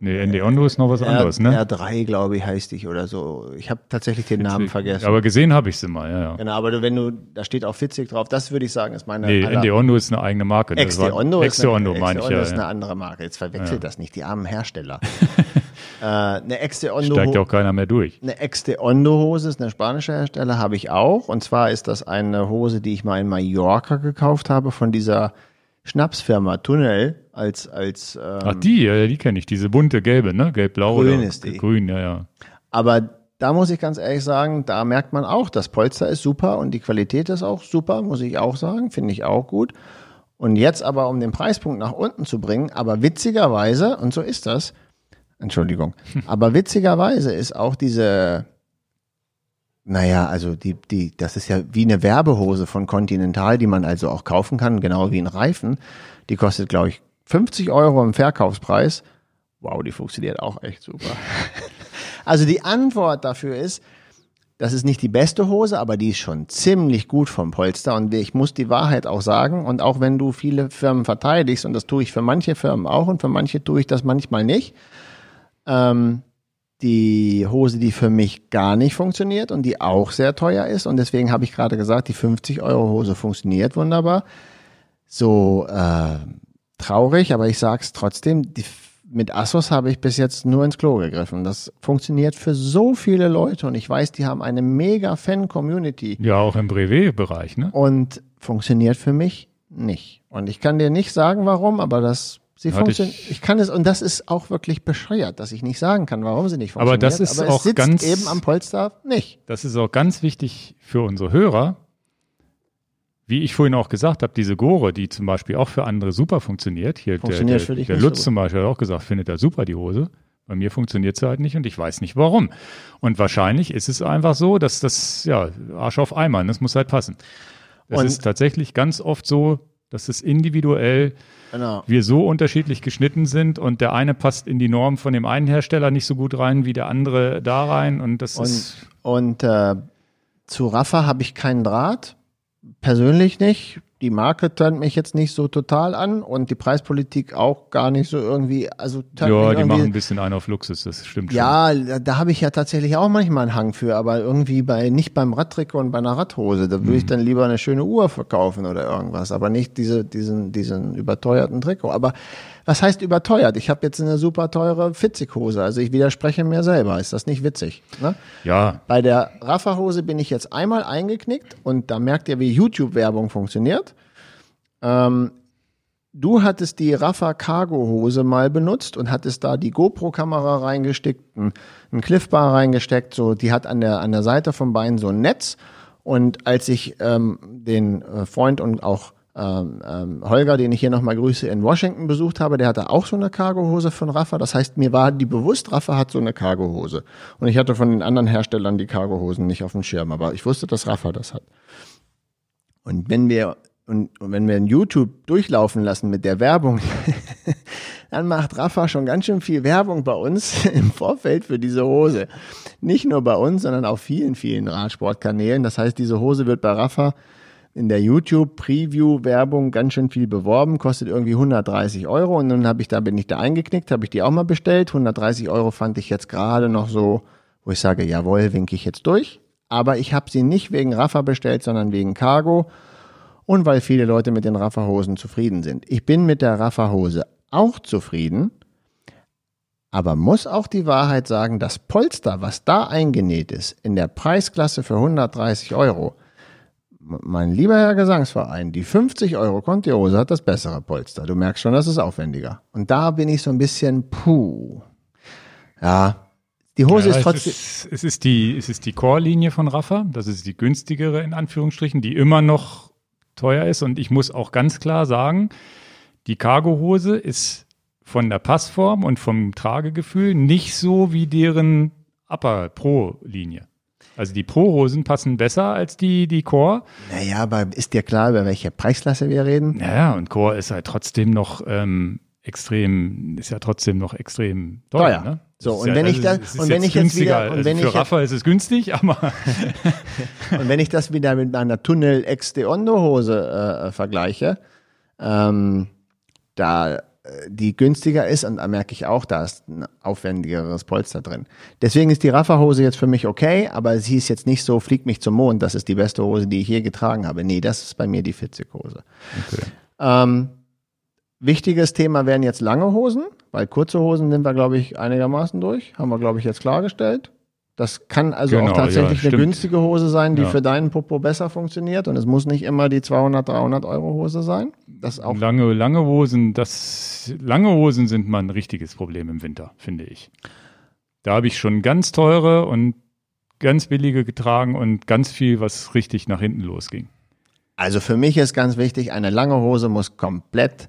Nee, ND Ondo ist noch was anderes, ne? R3, glaube ich, heißt ich oder so. Ich habe tatsächlich den Namen vergessen. Aber gesehen habe ich sie mal, ja, ja. Genau, aber wenn du, da steht auch Fitzig drauf, das würde ich sagen, ist meine. Nee, ND Ondo ist eine eigene Marke. Ondo ist, eine, Ondo, meine ich, ja, ist eine andere Marke. Jetzt verwechselt ja. das nicht, die armen Hersteller. <laughs> äh, eine Ex Ondo. Steigt ja auch keiner mehr durch. Eine Ex Ondo Hose ist eine spanische Hersteller, habe ich auch. Und zwar ist das eine Hose, die ich mal in Mallorca gekauft habe von dieser Schnapsfirma Tunnel als als ähm, Ach die, ja, die kenne ich, diese bunte gelbe, ne? Gelb-blau Grün oder ist die. Grün, ja, ja. Aber da muss ich ganz ehrlich sagen, da merkt man auch, das Polster ist super und die Qualität ist auch super, muss ich auch sagen, finde ich auch gut. Und jetzt aber, um den Preispunkt nach unten zu bringen, aber witzigerweise, und so ist das, Entschuldigung, aber witzigerweise ist auch diese naja, also die, die, das ist ja wie eine Werbehose von Continental, die man also auch kaufen kann, genau wie ein Reifen. Die kostet, glaube ich, 50 Euro im Verkaufspreis. Wow, die funktioniert auch echt super. <laughs> also die Antwort dafür ist, das ist nicht die beste Hose, aber die ist schon ziemlich gut vom Polster. Und ich muss die Wahrheit auch sagen. Und auch wenn du viele Firmen verteidigst, und das tue ich für manche Firmen auch und für manche tue ich das manchmal nicht, ähm, die Hose, die für mich gar nicht funktioniert und die auch sehr teuer ist. Und deswegen habe ich gerade gesagt, die 50 Euro Hose funktioniert wunderbar. So äh, traurig, aber ich sage es trotzdem, die, mit Assos habe ich bis jetzt nur ins Klo gegriffen. Das funktioniert für so viele Leute und ich weiß, die haben eine mega Fan-Community. Ja, auch im Brevet-Bereich, ne? Und funktioniert für mich nicht. Und ich kann dir nicht sagen, warum, aber das Sie funktioniert. Ich, ich, kann es, und das ist auch wirklich bescheuert, dass ich nicht sagen kann, warum sie nicht funktioniert. Aber das ist Aber auch ganz, eben am Polster nicht. Das ist auch ganz wichtig für unsere Hörer. Wie ich vorhin auch gesagt habe, diese Gore, die zum Beispiel auch für andere super funktioniert. Hier funktioniert der, für dich der Lutz so zum Beispiel hat auch gesagt, findet er super die Hose. Bei mir funktioniert sie halt nicht und ich weiß nicht warum. Und wahrscheinlich ist es einfach so, dass das, ja, Arsch auf Eimer, das muss halt passen. Es ist tatsächlich ganz oft so, dass es individuell. Genau. wir so unterschiedlich geschnitten sind und der eine passt in die Norm von dem einen Hersteller nicht so gut rein wie der andere da rein und das und, ist und äh, zu Rafa habe ich keinen Draht, persönlich nicht die Marke tönt mich jetzt nicht so total an und die Preispolitik auch gar nicht so irgendwie, also Ja, die machen ein bisschen ein auf Luxus, das stimmt schon. Ja, da, da habe ich ja tatsächlich auch manchmal einen Hang für, aber irgendwie bei nicht beim Radtrikot und bei einer Radhose, da würde mhm. ich dann lieber eine schöne Uhr verkaufen oder irgendwas, aber nicht diese diesen diesen überteuerten Trikot, aber was heißt überteuert? Ich habe jetzt eine super teure Fitzighose, also ich widerspreche mir selber. Ist das nicht witzig? Ne? Ja. Bei der Raffa-Hose bin ich jetzt einmal eingeknickt und da merkt ihr, wie YouTube-Werbung funktioniert. Ähm, du hattest die Raffa Cargo-Hose mal benutzt und hattest da die GoPro-Kamera reingesteckt, einen Cliffbar reingesteckt, so die hat an der an der Seite vom Bein so ein Netz. Und als ich ähm, den äh, Freund und auch ähm, ähm, Holger, den ich hier nochmal grüße, in Washington besucht habe, der hatte auch so eine Cargohose von Rafa. Das heißt, mir war die bewusst, Rafa hat so eine Cargohose. Und ich hatte von den anderen Herstellern die Cargohosen nicht auf dem Schirm, aber ich wusste, dass Rafa das hat. Und wenn wir und, und wenn wir in YouTube durchlaufen lassen mit der Werbung, <laughs> dann macht Rafa schon ganz schön viel Werbung bei uns <laughs> im Vorfeld für diese Hose. Nicht nur bei uns, sondern auf vielen, vielen Radsportkanälen. Das heißt, diese Hose wird bei Rafa in der YouTube-Preview-Werbung ganz schön viel beworben, kostet irgendwie 130 Euro und dann habe ich da bin ich da eingeknickt, habe ich die auch mal bestellt. 130 Euro fand ich jetzt gerade noch so, wo ich sage, jawohl, winke ich jetzt durch. Aber ich habe sie nicht wegen Rafa bestellt, sondern wegen Cargo und weil viele Leute mit den Rafa-Hosen zufrieden sind. Ich bin mit der Rafa-Hose auch zufrieden, aber muss auch die Wahrheit sagen, das Polster, was da eingenäht ist, in der Preisklasse für 130 Euro, mein lieber Herr Gesangsverein, die 50 Euro Conti-Hose hat das bessere Polster. Du merkst schon, das ist aufwendiger. Und da bin ich so ein bisschen, puh. Ja, die Hose ja, ist trotzdem. Es ist, es ist die, es ist die Core-Linie von Rafa. Das ist die günstigere in Anführungsstrichen, die immer noch teuer ist. Und ich muss auch ganz klar sagen, die Cargo-Hose ist von der Passform und vom Tragegefühl nicht so wie deren Upper Pro-Linie. Also die Pro-Hosen passen besser als die, die Core. Naja, aber ist dir klar, über welche Preisklasse wir reden? Naja, und Core ist halt trotzdem noch ähm, extrem, ist ja trotzdem noch extrem teuer. teuer. Ne? So, und ja, wenn ich da, und wenn ich jetzt wieder, und wenn also für Rafa ist es günstig, aber. <laughs> und wenn ich das wieder mit meiner Tunnel X de Ondo Hose äh, vergleiche, ähm, da die günstiger ist und da merke ich auch, da ist ein aufwendigeres Polster drin. Deswegen ist die Raffa-Hose jetzt für mich okay, aber sie ist jetzt nicht so, fliegt mich zum Mond, das ist die beste Hose, die ich je getragen habe. Nee, das ist bei mir die Fitzig-Hose. Okay. Ähm, wichtiges Thema wären jetzt lange Hosen, weil kurze Hosen sind wir, glaube ich, einigermaßen durch. Haben wir, glaube ich, jetzt klargestellt. Das kann also genau, auch tatsächlich ja, eine günstige Hose sein, die ja. für deinen Popo besser funktioniert. Und es muss nicht immer die 200, 300 Euro Hose sein. Das auch lange, lange Hosen, das, lange Hosen sind mal ein richtiges Problem im Winter, finde ich. Da habe ich schon ganz teure und ganz billige getragen und ganz viel, was richtig nach hinten losging. Also für mich ist ganz wichtig, eine lange Hose muss komplett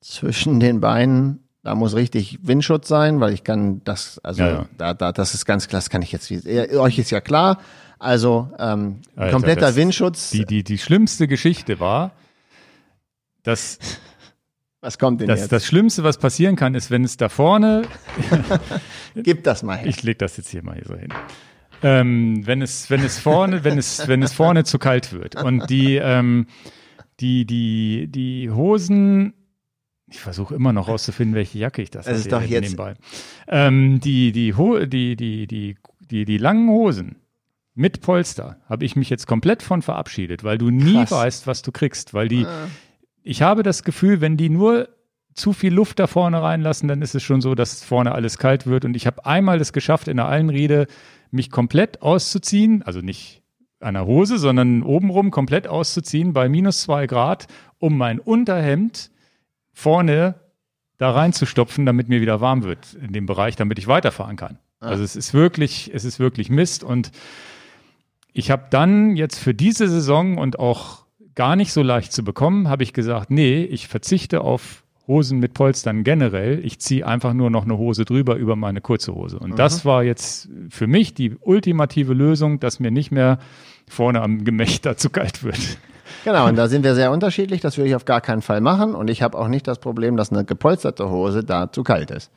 zwischen den Beinen da muss richtig Windschutz sein, weil ich kann das, also ja, ja. Da, da, das ist ganz klar, das kann ich jetzt, euch ist ja klar. Also ähm, Alter, kompletter Windschutz. Die, die, die schlimmste Geschichte war, dass was kommt denn das, jetzt? Das Schlimmste, was passieren kann, ist, wenn es da vorne. <laughs> Gib das mal her. Ich leg das jetzt hier mal hier so hin. Ähm, wenn es, wenn es vorne, wenn es, wenn es vorne zu kalt wird und die, ähm, die, die, die Hosen ich versuche immer noch rauszufinden, welche Jacke ich das habe. ist doch jetzt nebenbei. Ähm, die, die, die, die, die, die, die langen Hosen mit Polster habe ich mich jetzt komplett von verabschiedet, weil du nie Krass. weißt, was du kriegst. Weil die, ah. ich habe das Gefühl, wenn die nur zu viel Luft da vorne reinlassen, dann ist es schon so, dass vorne alles kalt wird. Und ich habe einmal es geschafft, in der Allenriede mich komplett auszuziehen, also nicht an der Hose, sondern obenrum komplett auszuziehen bei minus zwei Grad, um mein Unterhemd vorne da reinzustopfen, damit mir wieder warm wird in dem Bereich, damit ich weiterfahren kann. Ah. Also es ist wirklich, es ist wirklich Mist und ich habe dann jetzt für diese Saison und auch gar nicht so leicht zu bekommen, habe ich gesagt, nee, ich verzichte auf Hosen mit Polstern generell. Ich ziehe einfach nur noch eine Hose drüber über meine kurze Hose. Und mhm. das war jetzt für mich die ultimative Lösung, dass mir nicht mehr vorne am Gemächt dazu kalt wird. Genau, und da sind wir sehr unterschiedlich. Das würde ich auf gar keinen Fall machen. Und ich habe auch nicht das Problem, dass eine gepolsterte Hose da zu kalt ist.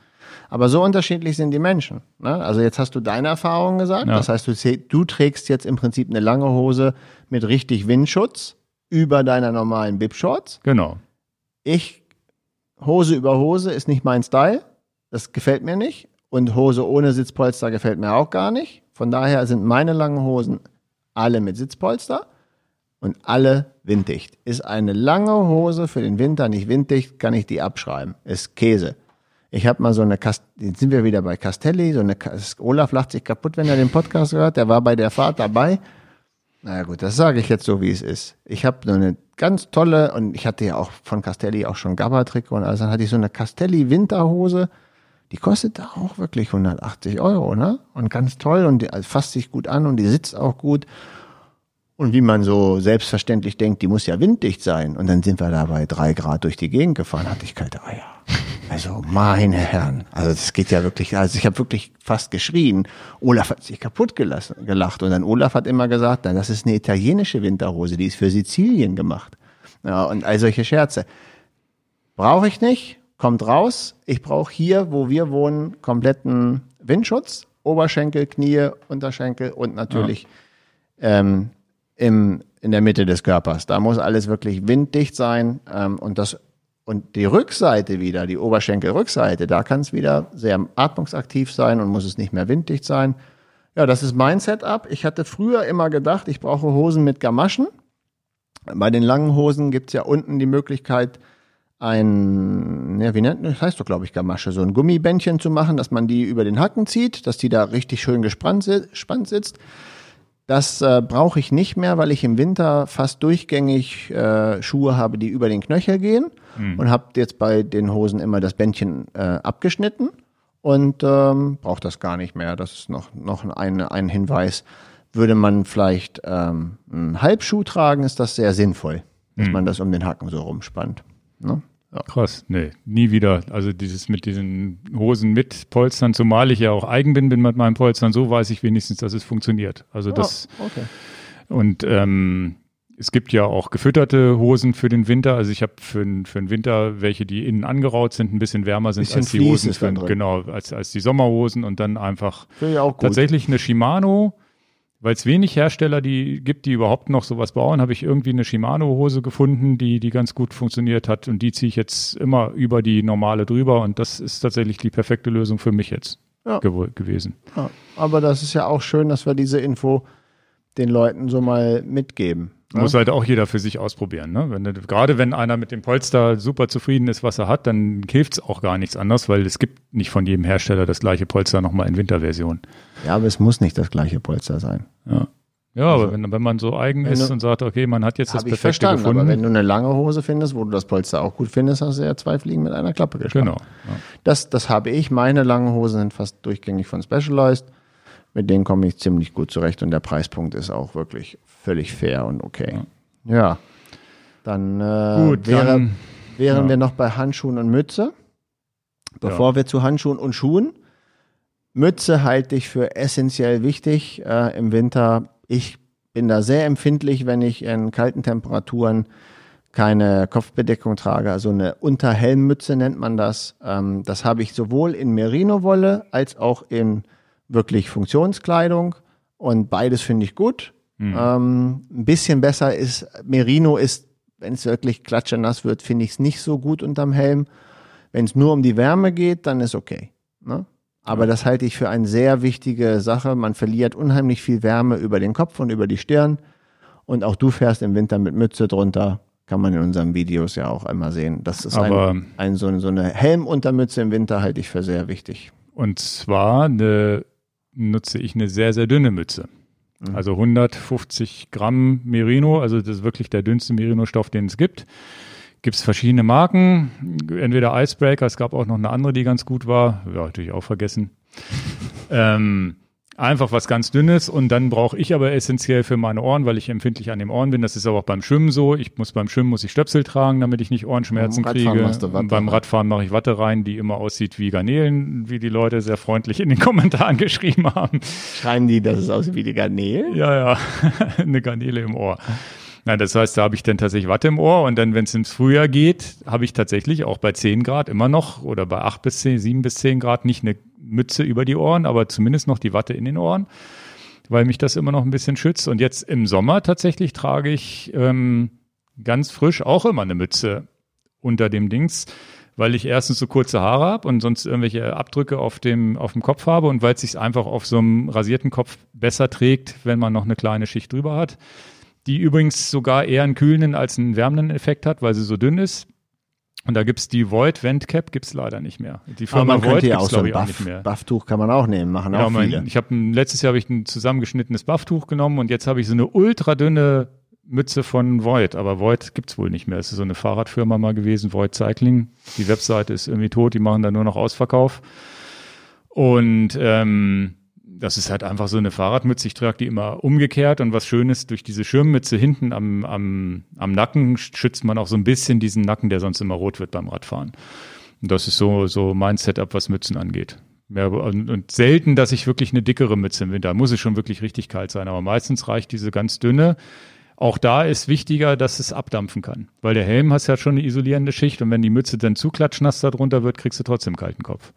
Aber so unterschiedlich sind die Menschen. Ne? Also jetzt hast du deine Erfahrungen gesagt. Ja. Das heißt, du, du trägst jetzt im Prinzip eine lange Hose mit richtig Windschutz über deiner normalen Bib-Shorts. Genau. Ich, Hose über Hose ist nicht mein Style. Das gefällt mir nicht. Und Hose ohne Sitzpolster gefällt mir auch gar nicht. Von daher sind meine langen Hosen alle mit Sitzpolster und alle winddicht. Ist eine lange Hose für den Winter nicht winddicht, kann ich die abschreiben. Ist Käse. Ich habe mal so eine, Kast jetzt sind wir wieder bei Castelli, so eine, Olaf lacht sich kaputt, wenn er den Podcast hört, der war bei der Fahrt dabei. Na gut, das sage ich jetzt so, wie es ist. Ich habe so eine ganz tolle, und ich hatte ja auch von Castelli auch schon Gabba-Trikot und also dann hatte ich so eine Castelli Winterhose, die kostet da auch wirklich 180 Euro, ne? Und ganz toll und die also fasst sich gut an und die sitzt auch gut. Und wie man so selbstverständlich denkt, die muss ja winddicht sein. Und dann sind wir da bei drei Grad durch die Gegend gefahren, hatte ich kalte Eier. Also meine Herren, also das geht ja wirklich, also ich habe wirklich fast geschrien. Olaf hat sich kaputt gelassen, gelacht und dann Olaf hat immer gesagt, das ist eine italienische Winterhose, die ist für Sizilien gemacht. Ja, und all solche Scherze. Brauche ich nicht, kommt raus. Ich brauche hier, wo wir wohnen, kompletten Windschutz, Oberschenkel, Knie, Unterschenkel und natürlich ähm, im, in der Mitte des Körpers. Da muss alles wirklich winddicht sein ähm, und das und die Rückseite wieder, die Oberschenkelrückseite, da kann es wieder sehr atmungsaktiv sein und muss es nicht mehr winddicht sein. Ja, das ist mein Setup. Ich hatte früher immer gedacht, ich brauche Hosen mit Gamaschen. Bei den langen Hosen gibt's ja unten die Möglichkeit, ein, ja, wie nennt das heißt doch, glaube ich, Gamasche, so ein Gummibändchen zu machen, dass man die über den Hacken zieht, dass die da richtig schön gespannt sitzt. Das äh, brauche ich nicht mehr, weil ich im Winter fast durchgängig äh, Schuhe habe, die über den Knöchel gehen mhm. und habe jetzt bei den Hosen immer das Bändchen äh, abgeschnitten und ähm, brauche das gar nicht mehr. Das ist noch, noch ein, ein Hinweis. Würde man vielleicht ähm, einen Halbschuh tragen, ist das sehr sinnvoll, dass mhm. man das um den Hacken so rumspannt. Ne? Ja. Krass, nee, nie wieder. Also dieses mit diesen Hosen mit Polstern, zumal ich ja auch eigen bin, bin mit meinen Polstern, so weiß ich wenigstens, dass es funktioniert. Also das oh, okay. und ähm, es gibt ja auch gefütterte Hosen für den Winter. Also ich habe für, für den Winter welche, die innen angeraut sind, ein bisschen wärmer sind bisschen als die Hosen für, genau, als, als die Sommerhosen und dann einfach tatsächlich eine Shimano weil es wenig Hersteller die gibt, die überhaupt noch sowas bauen, habe ich irgendwie eine Shimano-Hose gefunden, die, die ganz gut funktioniert hat und die ziehe ich jetzt immer über die normale drüber und das ist tatsächlich die perfekte Lösung für mich jetzt ja. gew gewesen. Ja, aber das ist ja auch schön, dass wir diese Info den Leuten so mal mitgeben. Ne? Muss halt auch jeder für sich ausprobieren. Ne? Wenn, gerade wenn einer mit dem Polster super zufrieden ist, was er hat, dann hilft es auch gar nichts anderes, weil es gibt nicht von jedem Hersteller das gleiche Polster nochmal in Winterversion. Ja, aber es muss nicht das gleiche Polster sein. Ja. Ja, also, aber wenn, wenn man so eigen ist du, und sagt, okay, man hat jetzt das perfekte verstanden, gefunden. Aber wenn du eine lange Hose findest, wo du das Polster auch gut findest, hast du ja zwei Fliegen mit einer Klappe gespannt. Genau. Ja. Das, das habe ich. Meine langen Hosen sind fast durchgängig von Specialized. Mit denen komme ich ziemlich gut zurecht und der Preispunkt ist auch wirklich völlig fair und okay. Ja. ja. Dann, äh, gut, wäre, dann, wären ja. wir noch bei Handschuhen und Mütze. Bevor wir zu Handschuhen und Schuhen Mütze halte ich für essentiell wichtig äh, im Winter. Ich bin da sehr empfindlich, wenn ich in kalten Temperaturen keine Kopfbedeckung trage, also eine Unterhelmmütze nennt man das. Ähm, das habe ich sowohl in Merino-Wolle als auch in wirklich Funktionskleidung und beides finde ich gut. Mhm. Ähm, ein bisschen besser ist, Merino ist, wenn es wirklich klatschenass wird, finde ich es nicht so gut unterm Helm. Wenn es nur um die Wärme geht, dann ist okay. Ne? Aber das halte ich für eine sehr wichtige Sache. Man verliert unheimlich viel Wärme über den Kopf und über die Stirn. Und auch du fährst im Winter mit Mütze drunter. Kann man in unseren Videos ja auch einmal sehen. Das ist Aber ein, ein, so, so eine Helmuntermütze im Winter halte ich für sehr wichtig. Und zwar eine, nutze ich eine sehr, sehr dünne Mütze. Mhm. Also 150 Gramm Merino, also das ist wirklich der dünnste Merino-Stoff, den es gibt gibt es verschiedene Marken, entweder Icebreaker, es gab auch noch eine andere, die ganz gut war, ja, natürlich auch vergessen. <laughs> ähm, einfach was ganz Dünnes und dann brauche ich aber essentiell für meine Ohren, weil ich empfindlich an den Ohren bin. Das ist aber auch beim Schwimmen so. Ich muss beim Schwimmen muss ich Stöpsel tragen, damit ich nicht Ohrenschmerzen kriege. Beim Radfahren mache ich Watte rein, die immer aussieht wie Garnelen, wie die Leute sehr freundlich in den <laughs> Kommentaren geschrieben haben. Schreiben die, dass es aussieht wie die Garnelen? Ja, ja, <laughs> eine Garnele im Ohr. Nein, das heißt, da habe ich dann tatsächlich Watte im Ohr und dann, wenn es ins Frühjahr geht, habe ich tatsächlich auch bei 10 Grad immer noch oder bei 8 bis 10, 7 bis 10 Grad nicht eine Mütze über die Ohren, aber zumindest noch die Watte in den Ohren, weil mich das immer noch ein bisschen schützt. Und jetzt im Sommer tatsächlich trage ich ähm, ganz frisch auch immer eine Mütze unter dem Dings, weil ich erstens so kurze Haare habe und sonst irgendwelche Abdrücke auf dem, auf dem Kopf habe und weil es sich einfach auf so einem rasierten Kopf besser trägt, wenn man noch eine kleine Schicht drüber hat die übrigens sogar eher einen kühlenden als einen wärmenden Effekt hat, weil sie so dünn ist. Und da gibt's die Void Vent Cap, gibt's leider nicht mehr. Die Firma Void gibt's auch glaube so ich auch nicht mehr. Bufftuch kann man auch nehmen, machen genau, auch viele. Mein, ich habe letztes Jahr habe ich ein zusammengeschnittenes Bufftuch genommen und jetzt habe ich so eine ultra dünne Mütze von Void, aber Void gibt's wohl nicht mehr. Es ist so eine Fahrradfirma mal gewesen, Void Cycling. Die Webseite ist irgendwie tot, die machen da nur noch Ausverkauf. Und ähm, das ist halt einfach so eine Fahrradmütze. Ich trage die immer umgekehrt und was schön ist, durch diese Schirmmütze hinten am, am, am Nacken schützt man auch so ein bisschen diesen Nacken, der sonst immer rot wird beim Radfahren. Und das ist so, so mein Setup, was Mützen angeht. Ja, und, und selten, dass ich wirklich eine dickere Mütze im Winter, muss es schon wirklich richtig kalt sein, aber meistens reicht diese ganz dünne. Auch da ist wichtiger, dass es abdampfen kann. Weil der Helm hast ja schon eine isolierende Schicht und wenn die Mütze dann zu klatschnass darunter wird, kriegst du trotzdem kalten Kopf.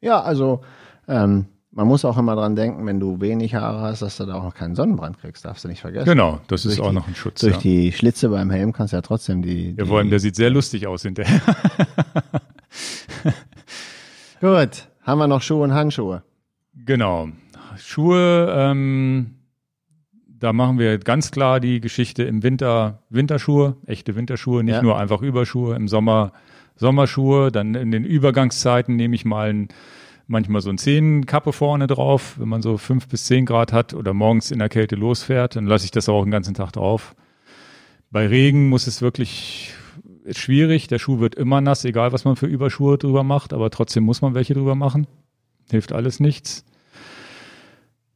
Ja, also ähm, man muss auch immer dran denken, wenn du wenig Haare hast, dass du da auch noch keinen Sonnenbrand kriegst, darfst du nicht vergessen. Genau, das Durch ist auch die- noch ein Schutz. Durch ja. die Schlitze beim Helm kannst du ja trotzdem die. ja, die vor allem, der sieht sehr lustig aus hinterher. <laughs> <laughs> Gut, haben wir noch Schuhe und Handschuhe. Genau. Schuhe, ähm, da machen wir ganz klar die Geschichte im Winter Winterschuhe, echte Winterschuhe, nicht Ja. nur einfach Überschuhe, im Sommer Sommerschuhe, dann in den Übergangszeiten nehme ich mal ein, manchmal so ein Zehenkappe vorne drauf, wenn man so fünf bis zehn Grad hat oder morgens in der Kälte losfährt, dann lasse ich das auch den ganzen Tag drauf. Bei Regen muss es wirklich ist schwierig, der Schuh wird immer nass, egal was man für Überschuhe drüber macht, aber trotzdem muss man welche drüber machen. Hilft alles nichts.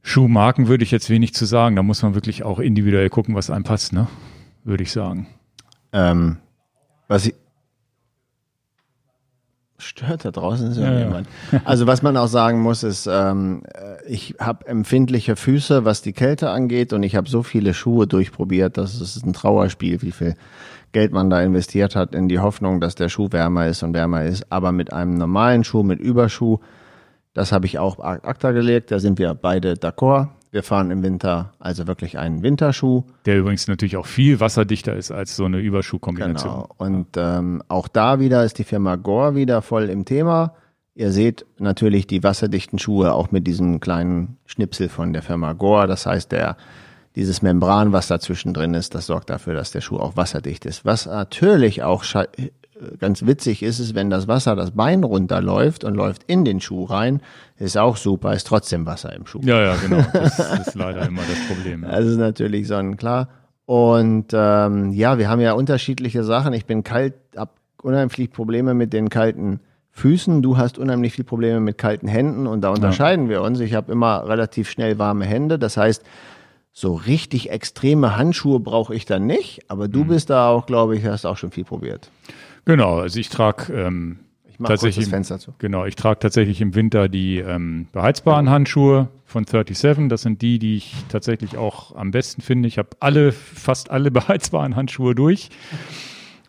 Schuhmarken würde ich jetzt wenig zu sagen. Da muss man wirklich auch individuell gucken, was einem passt, ne? Würde ich sagen. Ähm, was ich. Stört da draußen ist Ja, ja. jemand. Also was man auch sagen muss, ist, ähm, äh, ich habe empfindliche Füße, was die Kälte angeht, und ich habe so viele Schuhe durchprobiert, dass es ein Trauerspiel, wie viel Geld man da investiert hat in die Hoffnung, dass der Schuh wärmer ist und wärmer ist. Aber mit einem normalen Schuh, mit Überschuh, das habe ich auch ad acta gelegt. Da sind wir beide d'accord. Wir fahren im Winter also wirklich einen Winterschuh. Der übrigens natürlich auch viel wasserdichter ist als so eine Überschuhkombination. Genau. Und ähm, auch da wieder ist die Firma Gore wieder voll im Thema. Ihr seht natürlich die wasserdichten Schuhe auch mit diesem kleinen Schnipsel von der Firma Gore. Das heißt, der, dieses Membran, was dazwischen drin ist, das sorgt dafür, dass der Schuh auch wasserdicht ist. Was natürlich auch ganz witzig ist, ist, wenn das Wasser das Bein runterläuft und läuft in den Schuh rein, ist auch super, ist trotzdem Wasser im Schuh. Ja, ja, genau. <laughs> Das ist leider immer das Problem. Das ist natürlich sonnenklar. Und ähm, ja, wir haben ja unterschiedliche Sachen. Ich bin kalt, hab unheimlich Probleme mit den kalten Füßen. Du hast unheimlich viel Probleme mit kalten Händen und da unterscheiden wir uns. Ich habe immer relativ schnell warme Hände. Das heißt, so richtig extreme Handschuhe brauche ich dann nicht. Aber Mhm. du bist da auch, glaube ich, hast auch schon viel probiert. Genau, also ich trage ähm, Ich tatsächlich das Fenster zu. Genau, ich trage tatsächlich im Winter die ähm, beheizbaren Handschuhe von 37. Das sind die, die ich tatsächlich auch am besten finde. Ich habe alle, fast alle <laughs> beheizbaren Handschuhe durch.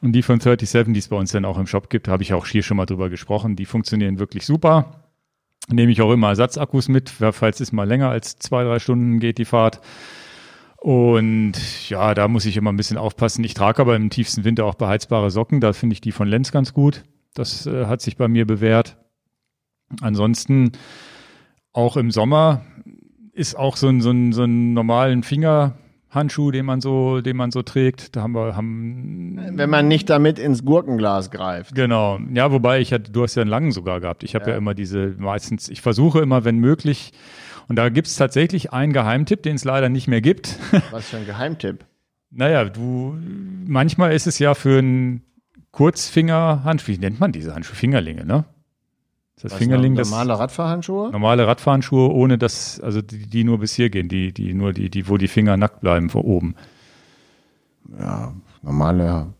Und die von 37, die es bei uns dann auch im Shop gibt, habe ich auch hier schon mal drüber gesprochen. Die funktionieren wirklich super. Nehme ich auch immer Ersatzakkus mit, falls es mal länger als zwei, drei Stunden geht, die Fahrt. Und ja, da muss ich immer ein bisschen aufpassen. Ich trage aber im tiefsten Winter auch beheizbare Socken. Da finde ich die von Lenz ganz gut. Das äh, hat sich bei mir bewährt. Ansonsten auch im Sommer ist auch so ein, so ein, so ein normalen Fingerhandschuh, den man so, den man so trägt. Da haben wir, haben, Wenn man nicht damit ins Gurkenglas greift. genau. Ja, wobei ich hatte, du hast ja einen langen sogar gehabt. Ich habe ja. Ja. immer diese, meistens, ich versuche immer, wenn möglich, und da gibt's tatsächlich einen Geheimtipp, den es leider nicht mehr gibt. <laughs> Was für ein Geheimtipp. Naja, du, manchmal ist es ja für einen Kurzfinger-Handschuh, wie nennt man diese Handschuhe? Fingerlinge, ne? Ist das Was, Fingerling, normale Radfahrhandschuhe? normale Radfahrenschuhe, ohne dass, also die, die nur bis hier gehen, die, die nur die, die, wo die Finger nackt bleiben vor oben. Ja, normale,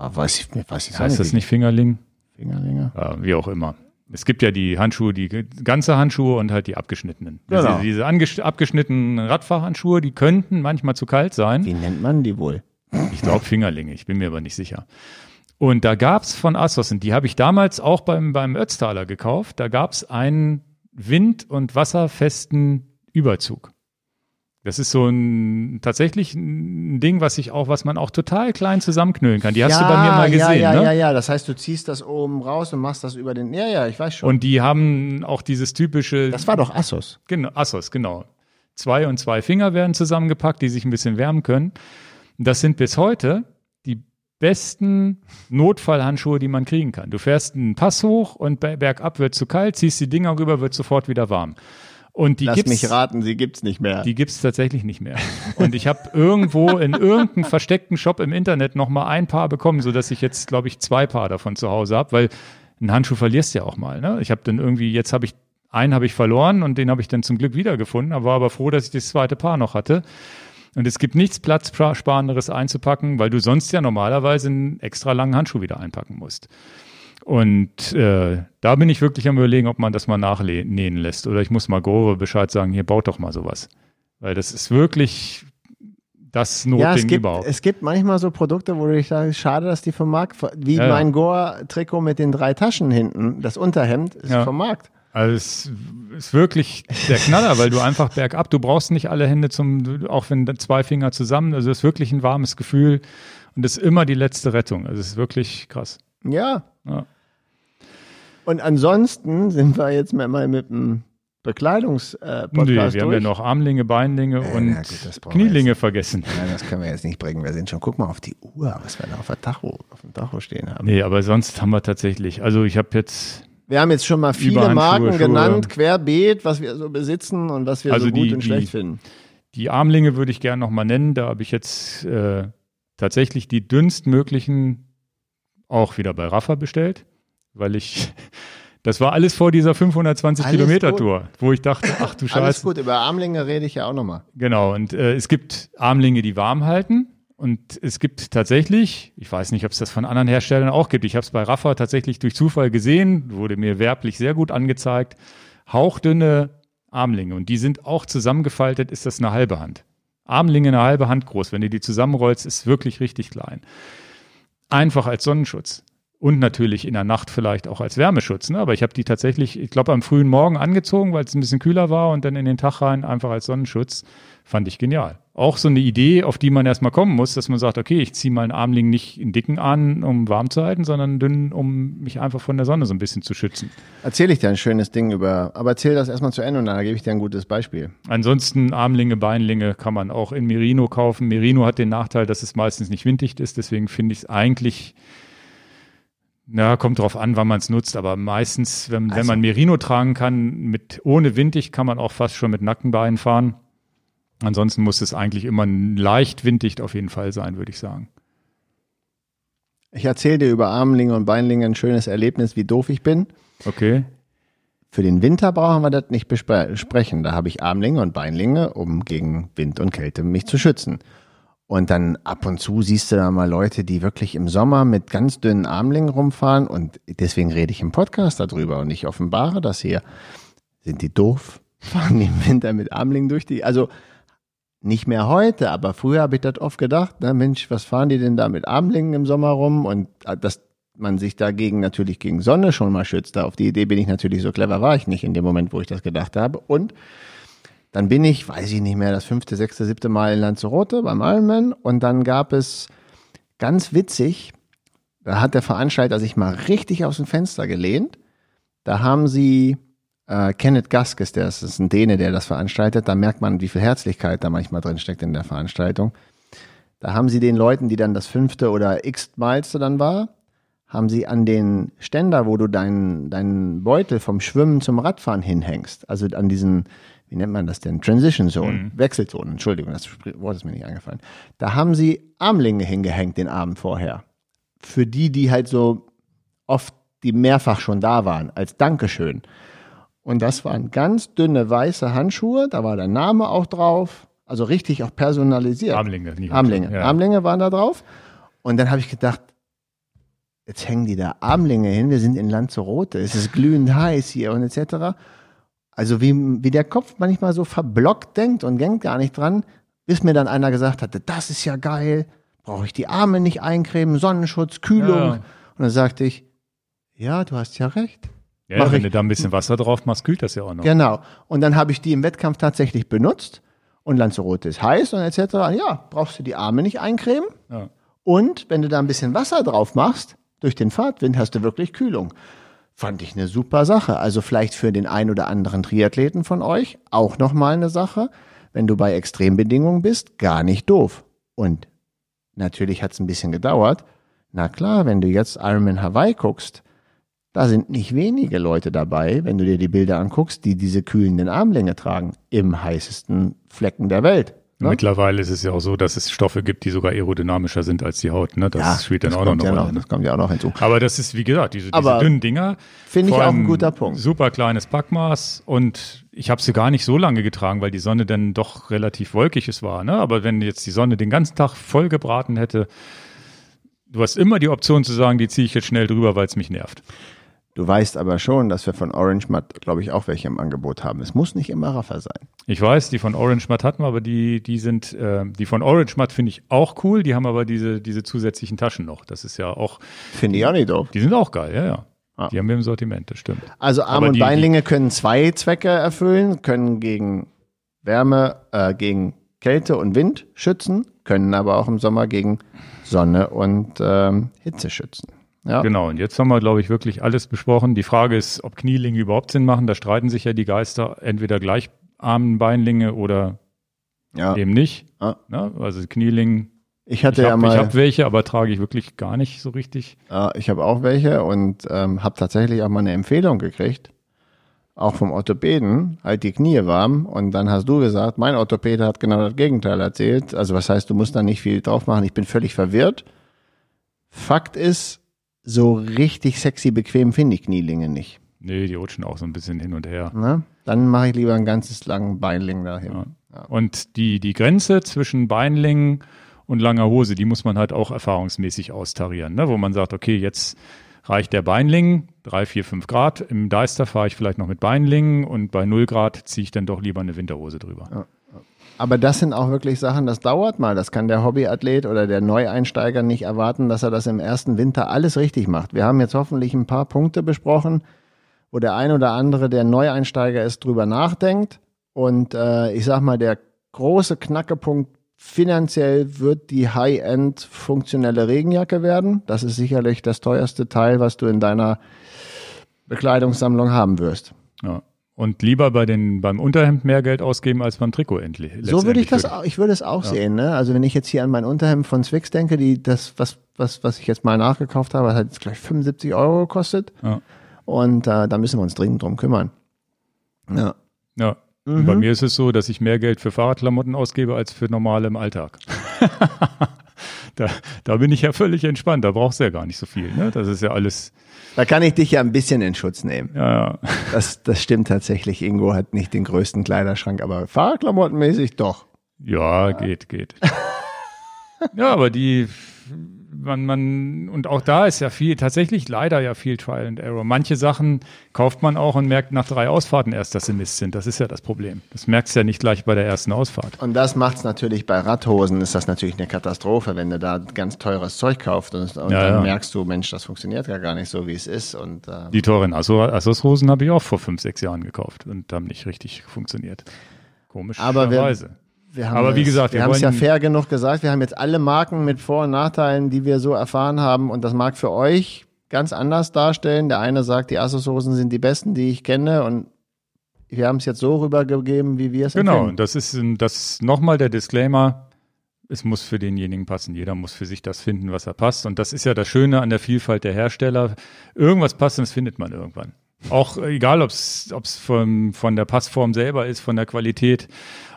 ja, weiß ich, weiß ich Heißt das nicht Fingerling? Fingerlinge? Ja, wie auch immer. Es gibt ja die Handschuhe, die ganze Handschuhe und halt die abgeschnittenen. Genau. Diese, diese abgeschnittenen Radfahrhandschuhe, die könnten manchmal zu kalt sein. Wie nennt man die wohl? Ich glaube Fingerlinge, ich bin mir aber nicht sicher. Und da gab's von Assos, und die habe ich damals auch beim, beim Ötztaler gekauft, da gab's einen wind- und wasserfesten Überzug. Das ist so ein tatsächlich ein Ding, was ich auch, was man auch total klein zusammenknüllen kann. Die hast du bei mir mal gesehen, ja, ja, ne? ja, ja. Das heißt, du ziehst das oben raus und machst das über den. Ja, ja, ich weiß schon. Und die haben auch dieses typische das war doch Assos. Genau, Assos, genau. Zwei und zwei Finger werden zusammengepackt, die sich ein bisschen wärmen können. Das sind bis heute die besten Notfallhandschuhe, die man kriegen kann. Du fährst einen Pass hoch und be- bergab wird zu kalt, ziehst die Dinger rüber, wird sofort wieder warm. Und die Lass gibt's, mich raten, sie gibt's nicht mehr. die gibt's tatsächlich nicht mehr. Und ich habe irgendwo in irgendeinem versteckten Shop im Internet noch mal ein Paar bekommen, so dass ich jetzt, glaube ich, zwei Paar davon zu Hause habe, weil einen Handschuh verlierst du ja auch mal. Ne? Ich habe dann irgendwie, jetzt habe ich einen habe ich verloren und den habe ich dann zum Glück wiedergefunden, aber war aber froh, dass ich das zweite Paar noch hatte. Und es gibt nichts Platzsparenderes einzupacken, weil du sonst ja normalerweise einen extra langen Handschuh wieder einpacken musst. Und äh, da bin ich wirklich am überlegen, ob man das mal nachnähen lässt. Oder ich muss mal Gore Bescheid sagen, hier baut doch mal sowas. Weil das ist wirklich, das Ja, Notding es gibt, überhaupt. es gibt manchmal so Produkte, wo ich sage, schade, dass die vom Markt, wie Ja, ja. mein Gore-Trikot mit den drei Taschen hinten, das Unterhemd ist Ja. vom Markt. Also es ist wirklich der Knaller, weil du einfach bergab, du brauchst nicht alle Hände zum, auch wenn zwei Finger zusammen, also es ist wirklich ein warmes Gefühl und das ist immer die letzte Rettung. Also es ist wirklich krass. Ja. Ja. Und ansonsten sind wir jetzt mal mit dem Bekleidungs-Podcast Nee, wir haben durch. ja noch Armlinge, Beinlinge Ja, und gut, Knielinge vergessen. Nein, das können wir jetzt nicht bringen. Wir sind schon, guck mal auf die Uhr, was wir da auf, der Tacho, auf dem Tacho stehen haben. Nee, aber sonst haben wir tatsächlich, also ich habe jetzt, Wir haben jetzt schon mal viele Marken Schuhe. genannt, querbeet, was wir so besitzen und was wir Also so gut die- und die- schlecht finden. die Armlinge würde ich gerne nochmal nennen. Da habe ich jetzt äh, tatsächlich die dünnstmöglichen auch wieder bei Rafa bestellt, weil ich, <laughs> das war alles vor dieser 520 Alles Kilometer gut. Tour, wo ich dachte, ach du <laughs> Alles Scheiße. gut, über Armlinge rede ich ja auch nochmal. Genau, und äh, es gibt Armlinge, die warm halten. Und es gibt tatsächlich, ich weiß nicht, ob es das von anderen Herstellern auch gibt, ich habe es bei Rafa tatsächlich durch Zufall gesehen, wurde mir werblich sehr gut angezeigt, hauchdünne Armlinge. Und die sind auch zusammengefaltet, ist das eine halbe Hand. Armlinge eine halbe Hand groß. Wenn du die zusammenrollst, ist wirklich richtig klein. Einfach als Sonnenschutz. Und natürlich in der Nacht vielleicht auch als Wärmeschutz. Ne? Aber ich habe die tatsächlich, ich glaube, am frühen Morgen angezogen, weil es ein bisschen kühler war und dann in den Tag rein einfach als Sonnenschutz. Fand ich genial. Auch so eine Idee, auf die man erstmal kommen muss, dass man sagt, okay, ich ziehe mal einen Armling nicht in dicken an, um warm zu halten, sondern dünn, um mich einfach von der Sonne so ein bisschen zu schützen. Erzähle ich dir ein schönes Ding über, aber erzähl das erstmal zu Ende und dann gebe ich dir ein gutes Beispiel. Ansonsten Armlinge, Beinlinge kann man auch in Merino kaufen. Merino hat den Nachteil, dass es meistens nicht winddicht ist, deswegen finde ich es eigentlich, na, kommt drauf an, wann man es nutzt, aber meistens, wenn, wenn Also- man Merino tragen kann, mit ohne winddicht kann man auch fast schon mit nackten Beinen fahren. Ansonsten muss es eigentlich immer leicht winddicht auf jeden Fall sein, würde ich sagen. Ich erzähle dir über Armlinge und Beinlinge ein schönes Erlebnis, wie doof ich bin. Okay. Für den Winter brauchen wir das nicht bespre- besprechen. Da habe ich Armlinge und Beinlinge, um gegen Wind und Kälte mich zu schützen. Und dann ab und zu siehst du da mal Leute, die wirklich im Sommer mit ganz dünnen Armlingen rumfahren. Und deswegen rede ich im Podcast darüber und ich offenbare das hier. Sind die doof? <laughs> Fahren die im Winter mit Armlingen durch die, also nicht mehr heute, aber früher habe ich das oft gedacht, na Mensch, was fahren die denn da mit Armlingen im Sommer rum? Und äh, dass man sich dagegen natürlich gegen Sonne schon mal schützt. Da auf die Idee bin ich natürlich so clever, war ich nicht in dem Moment, wo ich das gedacht habe. Und dann bin ich, weiß ich nicht mehr, das fünfte, sechste, siebte Mal in Lanzarote beim Ironman und dann gab es ganz witzig, da hat der Veranstalter sich mal richtig aus dem Fenster gelehnt. Da haben sie äh, Kenneth Gaskes, der ist, ist ein Däne, der das veranstaltet. Da merkt man, wie viel Herzlichkeit da manchmal drin steckt in der Veranstaltung. Da haben sie den Leuten, die dann das fünfte oder x-malste dann war, haben sie an den Ständer, wo du deinen, deinen Beutel vom Schwimmen zum Radfahren hinhängst, also an diesen, wie nennt man das denn, Transition Zone, Wechselzonen, Entschuldigung, das Wort ist mir nicht eingefallen. Da haben sie Armlinge hingehängt den Abend vorher. Für die, die halt so oft, die mehrfach schon da waren, als Dankeschön. Und das waren ganz dünne weiße Handschuhe, da war der Name auch drauf, also richtig auch personalisiert. Armlinge. nicht Armlinge. Ja. Armlinge waren da drauf. Und dann habe ich gedacht, jetzt hängen die da Armlinge hin, wir sind in Lanzarote, es ist glühend heiß hier und etc. Also wie, wie der Kopf manchmal so verblockt denkt und denkt gar nicht dran, bis mir dann einer gesagt hatte, das ist ja geil, brauche ich die Arme nicht eincremen, Sonnenschutz, Kühlung. Ja. Und dann sagte ich, ja, du hast ja recht. Ja, Mach wenn ich. du da ein bisschen Wasser drauf machst, kühlt das ja auch noch. Genau. Und dann habe ich die im Wettkampf tatsächlich benutzt und Lanzarote ist heiß und etc. Ja, brauchst du die Arme nicht eincremen. Ja. Und wenn du da ein bisschen Wasser drauf machst, durch den Fahrtwind hast du wirklich Kühlung. Fand ich eine super Sache. Also vielleicht für den ein oder anderen Triathleten von euch auch nochmal eine Sache. Wenn du bei Extrembedingungen bist, gar nicht doof. Und natürlich hat es ein bisschen gedauert. Na klar, wenn du jetzt Ironman Hawaii guckst, da sind nicht wenige Leute dabei, wenn du dir die Bilder anguckst, die diese kühlenden Armlänge tragen, im heißesten Flecken der Welt. Ne? Mittlerweile ist es ja auch so, dass es Stoffe gibt, die sogar aerodynamischer sind als die Haut. Ne? Das spielt dann das auch noch eine ja Rolle. ne? das kommt ja auch noch hinzu. Aber das ist, wie gesagt, diese, diese dünnen Dinger. finde ich auch ein guter Punkt. Super kleines Packmaß und ich habe sie gar nicht so lange getragen, weil die Sonne dann doch relativ wolkig es war. Ne? Aber wenn jetzt die Sonne den ganzen Tag voll gebraten hätte, du hast immer die Option zu sagen, die ziehe ich jetzt schnell drüber, weil es mich nervt. Du weißt aber schon, dass wir von Orange Matt, glaube ich, auch welche im Angebot haben. Es muss nicht immer Raffer sein. Ich weiß, die von Orange Matt hatten wir, aber die, die sind, äh, die von Orange Matt finde ich auch cool. Die haben aber diese, diese zusätzlichen Taschen noch. Das ist ja auch, Finde ich auch nicht doof. die sind auch geil, ja, ja. Ah. Die haben wir im Sortiment, das stimmt. Also Arm- Aber und die- Beinlinge können zwei Zwecke erfüllen, können gegen Wärme, äh, gegen Kälte und Wind schützen, können aber auch im Sommer gegen Sonne und ähm, Hitze schützen. Ja. Genau, und jetzt haben wir, glaube ich, wirklich alles besprochen. Die Frage ist, ob Knielinge überhaupt Sinn machen. Da streiten sich ja die Geister, entweder gleicharmen Beinlinge oder ja. eben nicht. Ah. Ne? Also Knieling, Ich ich hatte ja habe mal, hab welche, aber trage ich wirklich gar nicht so richtig. Ja, ich habe auch welche und ähm, habe tatsächlich auch mal eine Empfehlung gekriegt, auch vom Orthopäden, halt die Knie warm. Und dann hast du gesagt, mein Orthopäde hat genau das Gegenteil erzählt. Also was heißt, du musst da nicht viel drauf machen. Ich bin völlig verwirrt. Fakt ist, so richtig sexy bequem finde ich Knielinge nicht. Nee, die rutschen auch so ein bisschen hin und her. Ne? Dann mache ich lieber ein ganzes langen Beinling dahin. Ja. Und die, die Grenze zwischen Beinlingen und langer Hose, die muss man halt auch erfahrungsmäßig austarieren, ne? wo man sagt, okay, jetzt reicht der Beinling, drei, vier, fünf Grad. Im Deister fahre ich vielleicht noch mit Beinlingen und bei null Grad ziehe ich dann doch lieber eine Winterhose drüber. Aber das sind auch wirklich Sachen, das dauert mal. Das kann der Hobbyathlet oder der Neueinsteiger nicht erwarten, dass er das im ersten Winter alles richtig macht. Wir haben jetzt hoffentlich ein paar Punkte besprochen, wo der ein oder andere, der Neueinsteiger ist, drüber nachdenkt. Und äh, ich sag mal, der große Knackepunkt finanziell wird die High-End funktionelle Regenjacke werden. Das ist sicherlich das teuerste Teil, was du in deiner Bekleidungssammlung haben wirst. Ja. Und lieber bei den, beim Unterhemd mehr Geld ausgeben als beim Trikot endlich. So würde ich das auch, ich würde es auch sehen, ne? Also wenn ich jetzt hier an mein Unterhemd von Swix denke, die, das, was, was, was ich jetzt mal nachgekauft habe, hat jetzt gleich 75 Euro gekostet. Ja. Und äh, da müssen wir uns dringend drum kümmern. Ja. Ja. Mhm. Bei mir ist es so, dass ich mehr Geld für Fahrradklamotten ausgebe als für normale im Alltag. <laughs> da, da bin ich ja völlig entspannt. Da brauchst du ja gar nicht so viel. Ne? Das ist ja alles. Da kann ich dich ja ein bisschen in Schutz nehmen. Ja, ja. Das, das stimmt tatsächlich. Ingo hat nicht den größten Kleiderschrank, aber Fahrradklamottenmäßig doch. Ja, geht, geht. ja, aber die, man, man, und auch da ist ja viel, tatsächlich leider ja viel Trial and Error. Manche Sachen kauft man auch und merkt nach drei Ausfahrten erst, dass sie Mist sind. Das ist ja das Problem. Das merkst du ja nicht gleich bei der ersten Ausfahrt. Und das macht's natürlich bei Radhosen, ist das natürlich eine Katastrophe, wenn du da ganz teures Zeug kaufst und, und Ja, dann ja. merkst du, Mensch, das funktioniert ja gar nicht so, wie es ist. Und äh, Die teuren Asso- Assos-Hosen habe ich auch vor fünf, sechs Jahren gekauft und haben nicht richtig funktioniert. Aber wir- Komischerweise. Wir haben Aber wie es- gesagt, wir wir haben es ja fair genug gesagt. Wir haben jetzt alle Marken mit Vor- und Nachteilen, die wir so erfahren haben. Und das mag für euch ganz anders darstellen. Der eine sagt, die Asus-Hosen sind die besten, die ich kenne. Und wir haben es jetzt so rübergegeben, wie wir es Genau, empfinden. und das ist, das ist nochmal der Disclaimer. Es muss für denjenigen passen. Jeder muss für sich das finden, was er passt. Und das ist ja das Schöne an der Vielfalt der Hersteller. Irgendwas Passendes findet man irgendwann. Auch egal, ob es von, von der Passform selber ist, von der Qualität,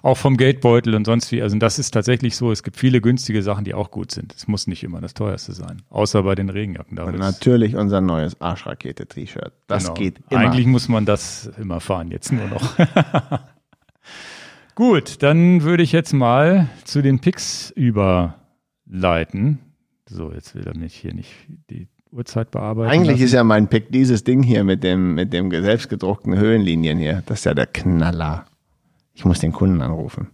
auch vom Geldbeutel und sonst wie. Also das ist tatsächlich so. Es gibt viele günstige Sachen, die auch gut sind. Es muss nicht immer das teuerste sein. Außer bei den Regenjacken. Da Und natürlich unser neues Arschrakete-T-Shirt. Das Genau. geht immer. Eigentlich muss man das immer fahren, jetzt nur noch. <laughs> Gut, dann würde ich jetzt mal zu den Picks überleiten. So, jetzt will er mich hier nicht die Uhrzeit bearbeiten. Eigentlich lassen. ist ja mein Pick dieses Ding hier mit dem, mit dem selbstgedruckten Höhenlinien hier. Das ist ja der Knaller. Ich muss den Kunden anrufen.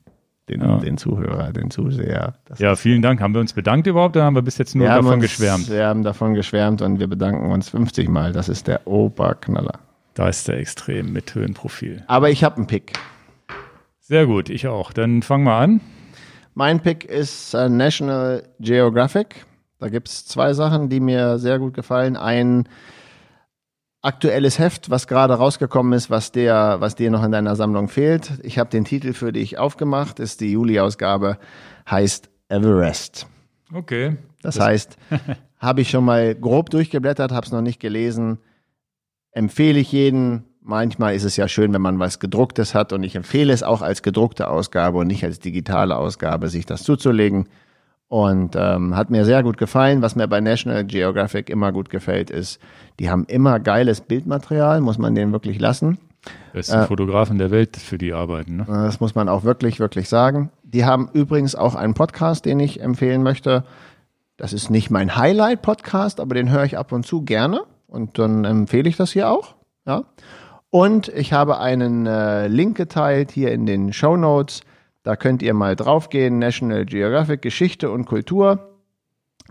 Den, Ja. den Zuhörer, den Zuseher. Das Ja, vielen Dank. Haben wir uns bedankt überhaupt oder haben wir bis jetzt nur Wir davon uns, geschwärmt? Wir haben davon geschwärmt und wir bedanken uns 50 Mal. Das ist der Oberknaller. Da ist der extrem mit Höhenprofil. Aber ich habe einen Pick. Sehr gut, ich auch. Dann fangen wir an. Mein Pick ist äh, National Geographic. Da gibt es zwei Sachen, die mir sehr gut gefallen. Ein aktuelles Heft, was gerade rausgekommen ist, was dir, was dir noch in deiner Sammlung fehlt. Ich habe den Titel für dich aufgemacht, ist die Juli-Ausgabe, heißt Everest. Okay. Das, heißt, <laughs> habe ich schon mal grob durchgeblättert, habe es noch nicht gelesen. Empfehle ich jeden. Manchmal ist es ja schön, wenn man was gedrucktes hat und ich empfehle es auch als gedruckte Ausgabe und nicht als digitale Ausgabe, sich das zuzulegen. Und ähm, hat mir sehr gut gefallen. Was mir bei National Geographic immer gut gefällt, ist, die haben immer geiles Bildmaterial, muss man denen wirklich lassen. Besten Fotografen der Welt für die arbeiten. Ne? Das muss man auch wirklich, wirklich sagen. Die haben übrigens auch einen Podcast, den ich empfehlen möchte. Das ist nicht mein Highlight-Podcast, aber den höre ich ab und zu gerne. Und dann empfehle ich das hier auch. Ja. Und ich habe einen äh, Link geteilt hier in den Show Notes. Da könnt ihr mal draufgehen. National Geographic Geschichte und Kultur.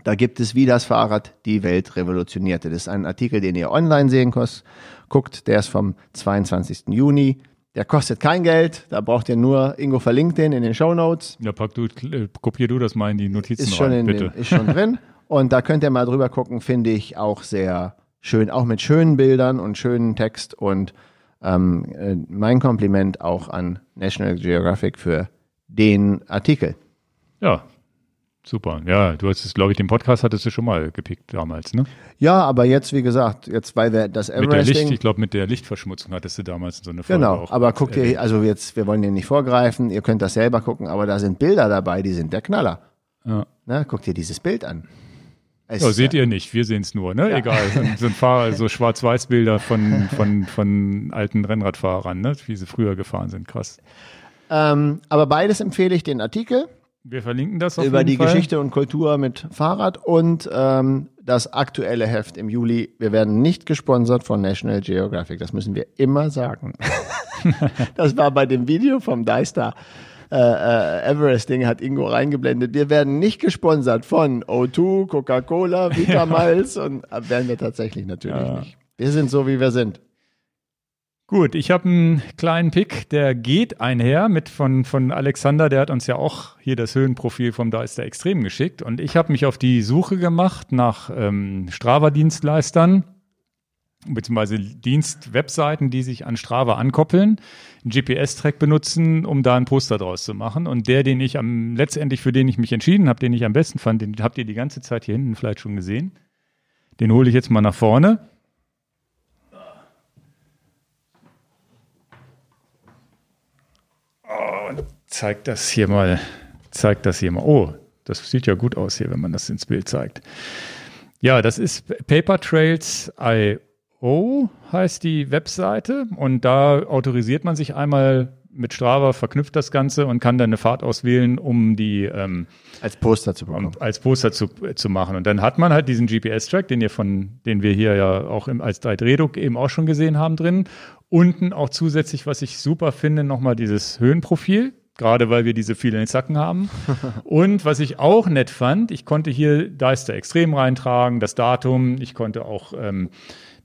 Da gibt es, wie das Fahrrad die Welt revolutionierte. Das ist ein Artikel, den ihr online sehen könnt. Guckt, der ist vom 22. Juni. Der kostet kein Geld. Da braucht ihr nur, Ingo verlinkt den in den Show Notes. Ja, pack du, äh, kopier du das mal in die Notizen ist schon rein, in bitte. Den, ist schon drin. Und da könnt ihr mal drüber gucken, finde ich auch sehr schön, auch mit schönen Bildern und schönen Text. Und ähm, äh, mein Kompliment auch an National Geographic für den Artikel. Ja, super. Ja, du hast es, glaube ich, den Podcast hattest du schon mal gepickt damals, ne? Ja, aber jetzt, wie gesagt, jetzt bei der, das Mit der Licht, Everesting. ich glaube, mit der Lichtverschmutzung hattest du damals so eine Folge Genau, auch. aber guckt ihr, also jetzt, wir wollen dir nicht vorgreifen, ihr könnt das selber gucken, aber da sind Bilder dabei, die sind der Knaller. Ja. Ne? Guckt ihr dieses Bild an. Es- Ja, seht ihr nicht, wir sehen es nur, ne? Egal. So ein- So ein Fahrer, so Schwarz-Weiß-Bilder von, von, von alten Rennradfahrern, ne? Wie sie früher gefahren sind. Krass. Ähm, aber beides empfehle ich den Artikel. Wir verlinken das auf über die Fall. Geschichte und Kultur mit Fahrrad und ähm, das aktuelle Heft im Juli. Wir werden nicht gesponsert von National Geographic, das müssen wir immer sagen. <laughs> das war bei dem Video vom Deister äh, äh, Everesting, hat Ingo reingeblendet. Wir werden nicht gesponsert von O2, Coca-Cola, Vitamals und äh, werden wir tatsächlich natürlich Ja. nicht. Wir sind so, wie wir sind. Gut, ich habe einen kleinen Pick, der geht einher mit von, von Alexander, der hat uns ja auch hier das Höhenprofil vom Da ist der Extrem geschickt. Und ich habe mich auf die Suche gemacht nach ähm, Strava-Dienstleistern, beziehungsweise Dienst-Webseiten, die sich an Strava ankoppeln, einen GPS-Track benutzen, um da ein Poster draus zu machen. Und der, den ich am letztendlich für den ich mich entschieden habe, den ich am besten fand, den habt ihr die ganze Zeit hier hinten vielleicht schon gesehen. Den hole ich jetzt mal nach vorne. Zeigt das hier mal, zeigt das hier mal. Oh, das sieht ja gut aus hier, wenn man das ins Bild zeigt. Ja, das ist papertrails.io heißt die Webseite und da autorisiert man sich einmal mit Strava, verknüpft das Ganze und kann dann eine Fahrt auswählen, um die ähm, Als Poster zu bekommen. um, als Poster zu, zu machen. Und dann hat man halt diesen GPS-Track, den ihr von, den wir hier ja auch im, als 3D-Druck eben auch schon gesehen haben drin. Unten auch zusätzlich, was ich super finde, nochmal dieses Höhenprofil. Gerade weil wir diese vielen Zacken haben. <laughs> Und was ich auch nett fand, ich konnte hier, da ist der Extrem reintragen, das Datum. Ich konnte auch ähm,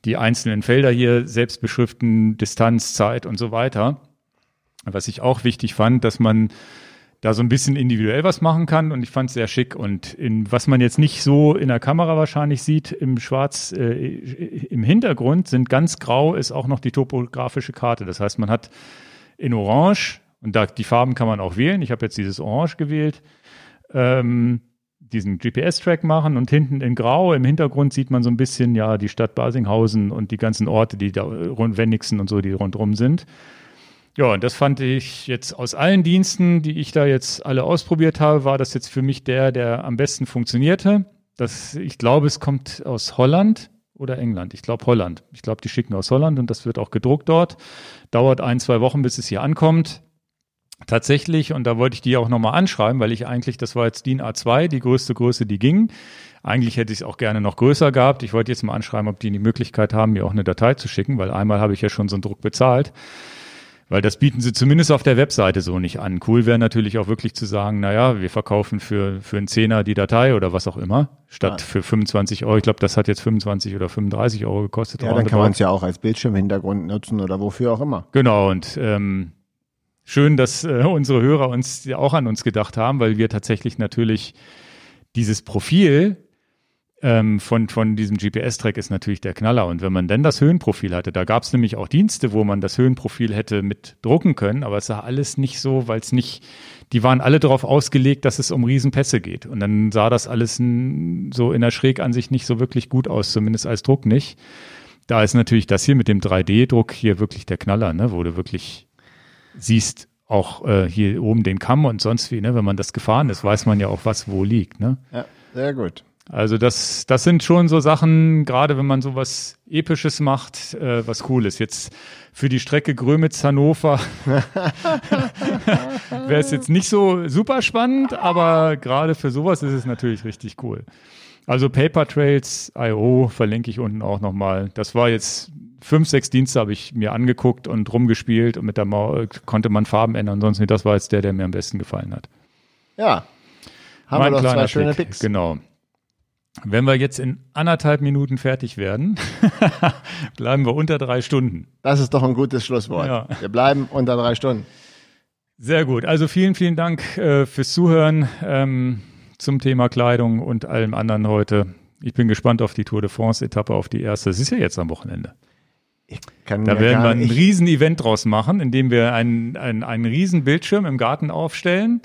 die einzelnen Felder hier selbst beschriften, Distanz, Zeit und so weiter. Was ich auch wichtig fand, dass man da so ein bisschen individuell was machen kann und ich fand es sehr schick. Und in, was man jetzt nicht so in der Kamera wahrscheinlich sieht, im Schwarz, äh, im Hintergrund sind ganz grau, ist auch noch die topografische Karte. Das heißt, man hat in Orange, und da die Farben kann man auch wählen, ich habe jetzt dieses Orange gewählt, ähm, diesen GPS-Track machen und hinten in Grau im Hintergrund sieht man so ein bisschen ja die Stadt Basinghausen und die ganzen Orte, die da rund Wenigsen und so, die rundrum sind. Ja, und das fand ich jetzt aus allen Diensten, die ich da jetzt alle ausprobiert habe, war das jetzt für mich der, der am besten funktionierte. Das, ich glaube, es kommt aus Holland oder England. Ich glaube Holland. Ich glaube, die schicken aus Holland und das wird auch gedruckt dort. Dauert ein, zwei Wochen, bis es hier ankommt. Tatsächlich, und da wollte ich die auch nochmal anschreiben, weil ich eigentlich, das war jetzt DIN A2, die größte Größe, die ging. Eigentlich hätte ich es auch gerne noch größer gehabt. Ich wollte jetzt mal anschreiben, ob die die Möglichkeit haben, mir auch eine Datei zu schicken, weil einmal habe ich ja schon so einen Druck bezahlt. Weil das bieten sie zumindest auf der Webseite so nicht an. Cool wäre natürlich auch wirklich zu sagen, naja, wir verkaufen für, für einen Zehner die Datei oder was auch immer, statt Ja. für 25 Euro. Ich glaube, das hat jetzt 25 oder 35 Euro gekostet. Ja, dann kann man es ja auch als Bildschirmhintergrund nutzen oder wofür auch immer. Genau, und ähm, schön, dass äh, unsere Hörer uns ja auch an uns gedacht haben, weil wir tatsächlich natürlich dieses Profil ähm, von, von diesem GPS-Track ist natürlich der Knaller. Und wenn man dann das Höhenprofil hatte, da gab es nämlich auch Dienste, wo man das Höhenprofil hätte mit drucken können, aber es sah alles nicht so, weil es nicht, die waren alle darauf ausgelegt, dass es um Riesenpässe geht. Und dann sah das alles n, so in der Schrägansicht nicht so wirklich gut aus, zumindest als Druck nicht. Da ist natürlich das hier mit dem 3D-Druck hier wirklich der Knaller, ne? du wirklich siehst, auch äh, hier oben den Kamm und sonst wie, ne? wenn man das gefahren ist, weiß man ja auch, was wo liegt. Ne? Ja, sehr gut. Also das, das sind schon so Sachen, gerade wenn man sowas Episches macht, äh, was cool ist. Jetzt für die Strecke Grömitz-Hannover <laughs> wäre es jetzt nicht so super spannend, aber gerade für sowas ist es natürlich richtig cool. Also Paper Trails IO verlinke ich unten auch nochmal. Das war jetzt fünf, sechs Dienste habe ich mir angeguckt und rumgespielt und mit der Maus konnte man Farben ändern. Sonst nicht. Das war jetzt der, der mir am besten gefallen hat. Ja. Haben mein wir kleiner zwei schöne Trick. Picks. Genau. Wenn wir jetzt in anderthalb Minuten fertig werden, <laughs> bleiben wir unter drei Stunden. Das ist doch ein gutes Schlusswort. Ja. Wir bleiben unter drei Stunden. Sehr gut. Also vielen, vielen Dank äh, fürs Zuhören ähm, zum Thema Kleidung und allem anderen heute. Ich bin gespannt auf die Tour de France-Etappe, auf die erste. Es ist ja jetzt am Wochenende. Da werden wir ein nicht- riesen Event draus machen, indem wir einen, einen, einen riesen Bildschirm im Garten aufstellen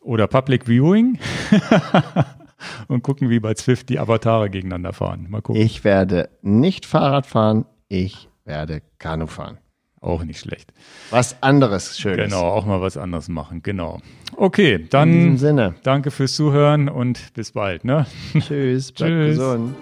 oder Public Viewing <laughs> und gucken, wie bei Zwift die Avatare gegeneinander fahren. Mal gucken. Ich werde nicht Fahrrad fahren, ich werde Kanu fahren. Auch nicht schlecht. Was anderes Schönes. Genau, auch mal was anderes machen. Genau. Okay, In diesem dann Sinne. danke fürs Zuhören und bis bald. Ne? Tschüss, bleibt <laughs> Tschüss. gesund.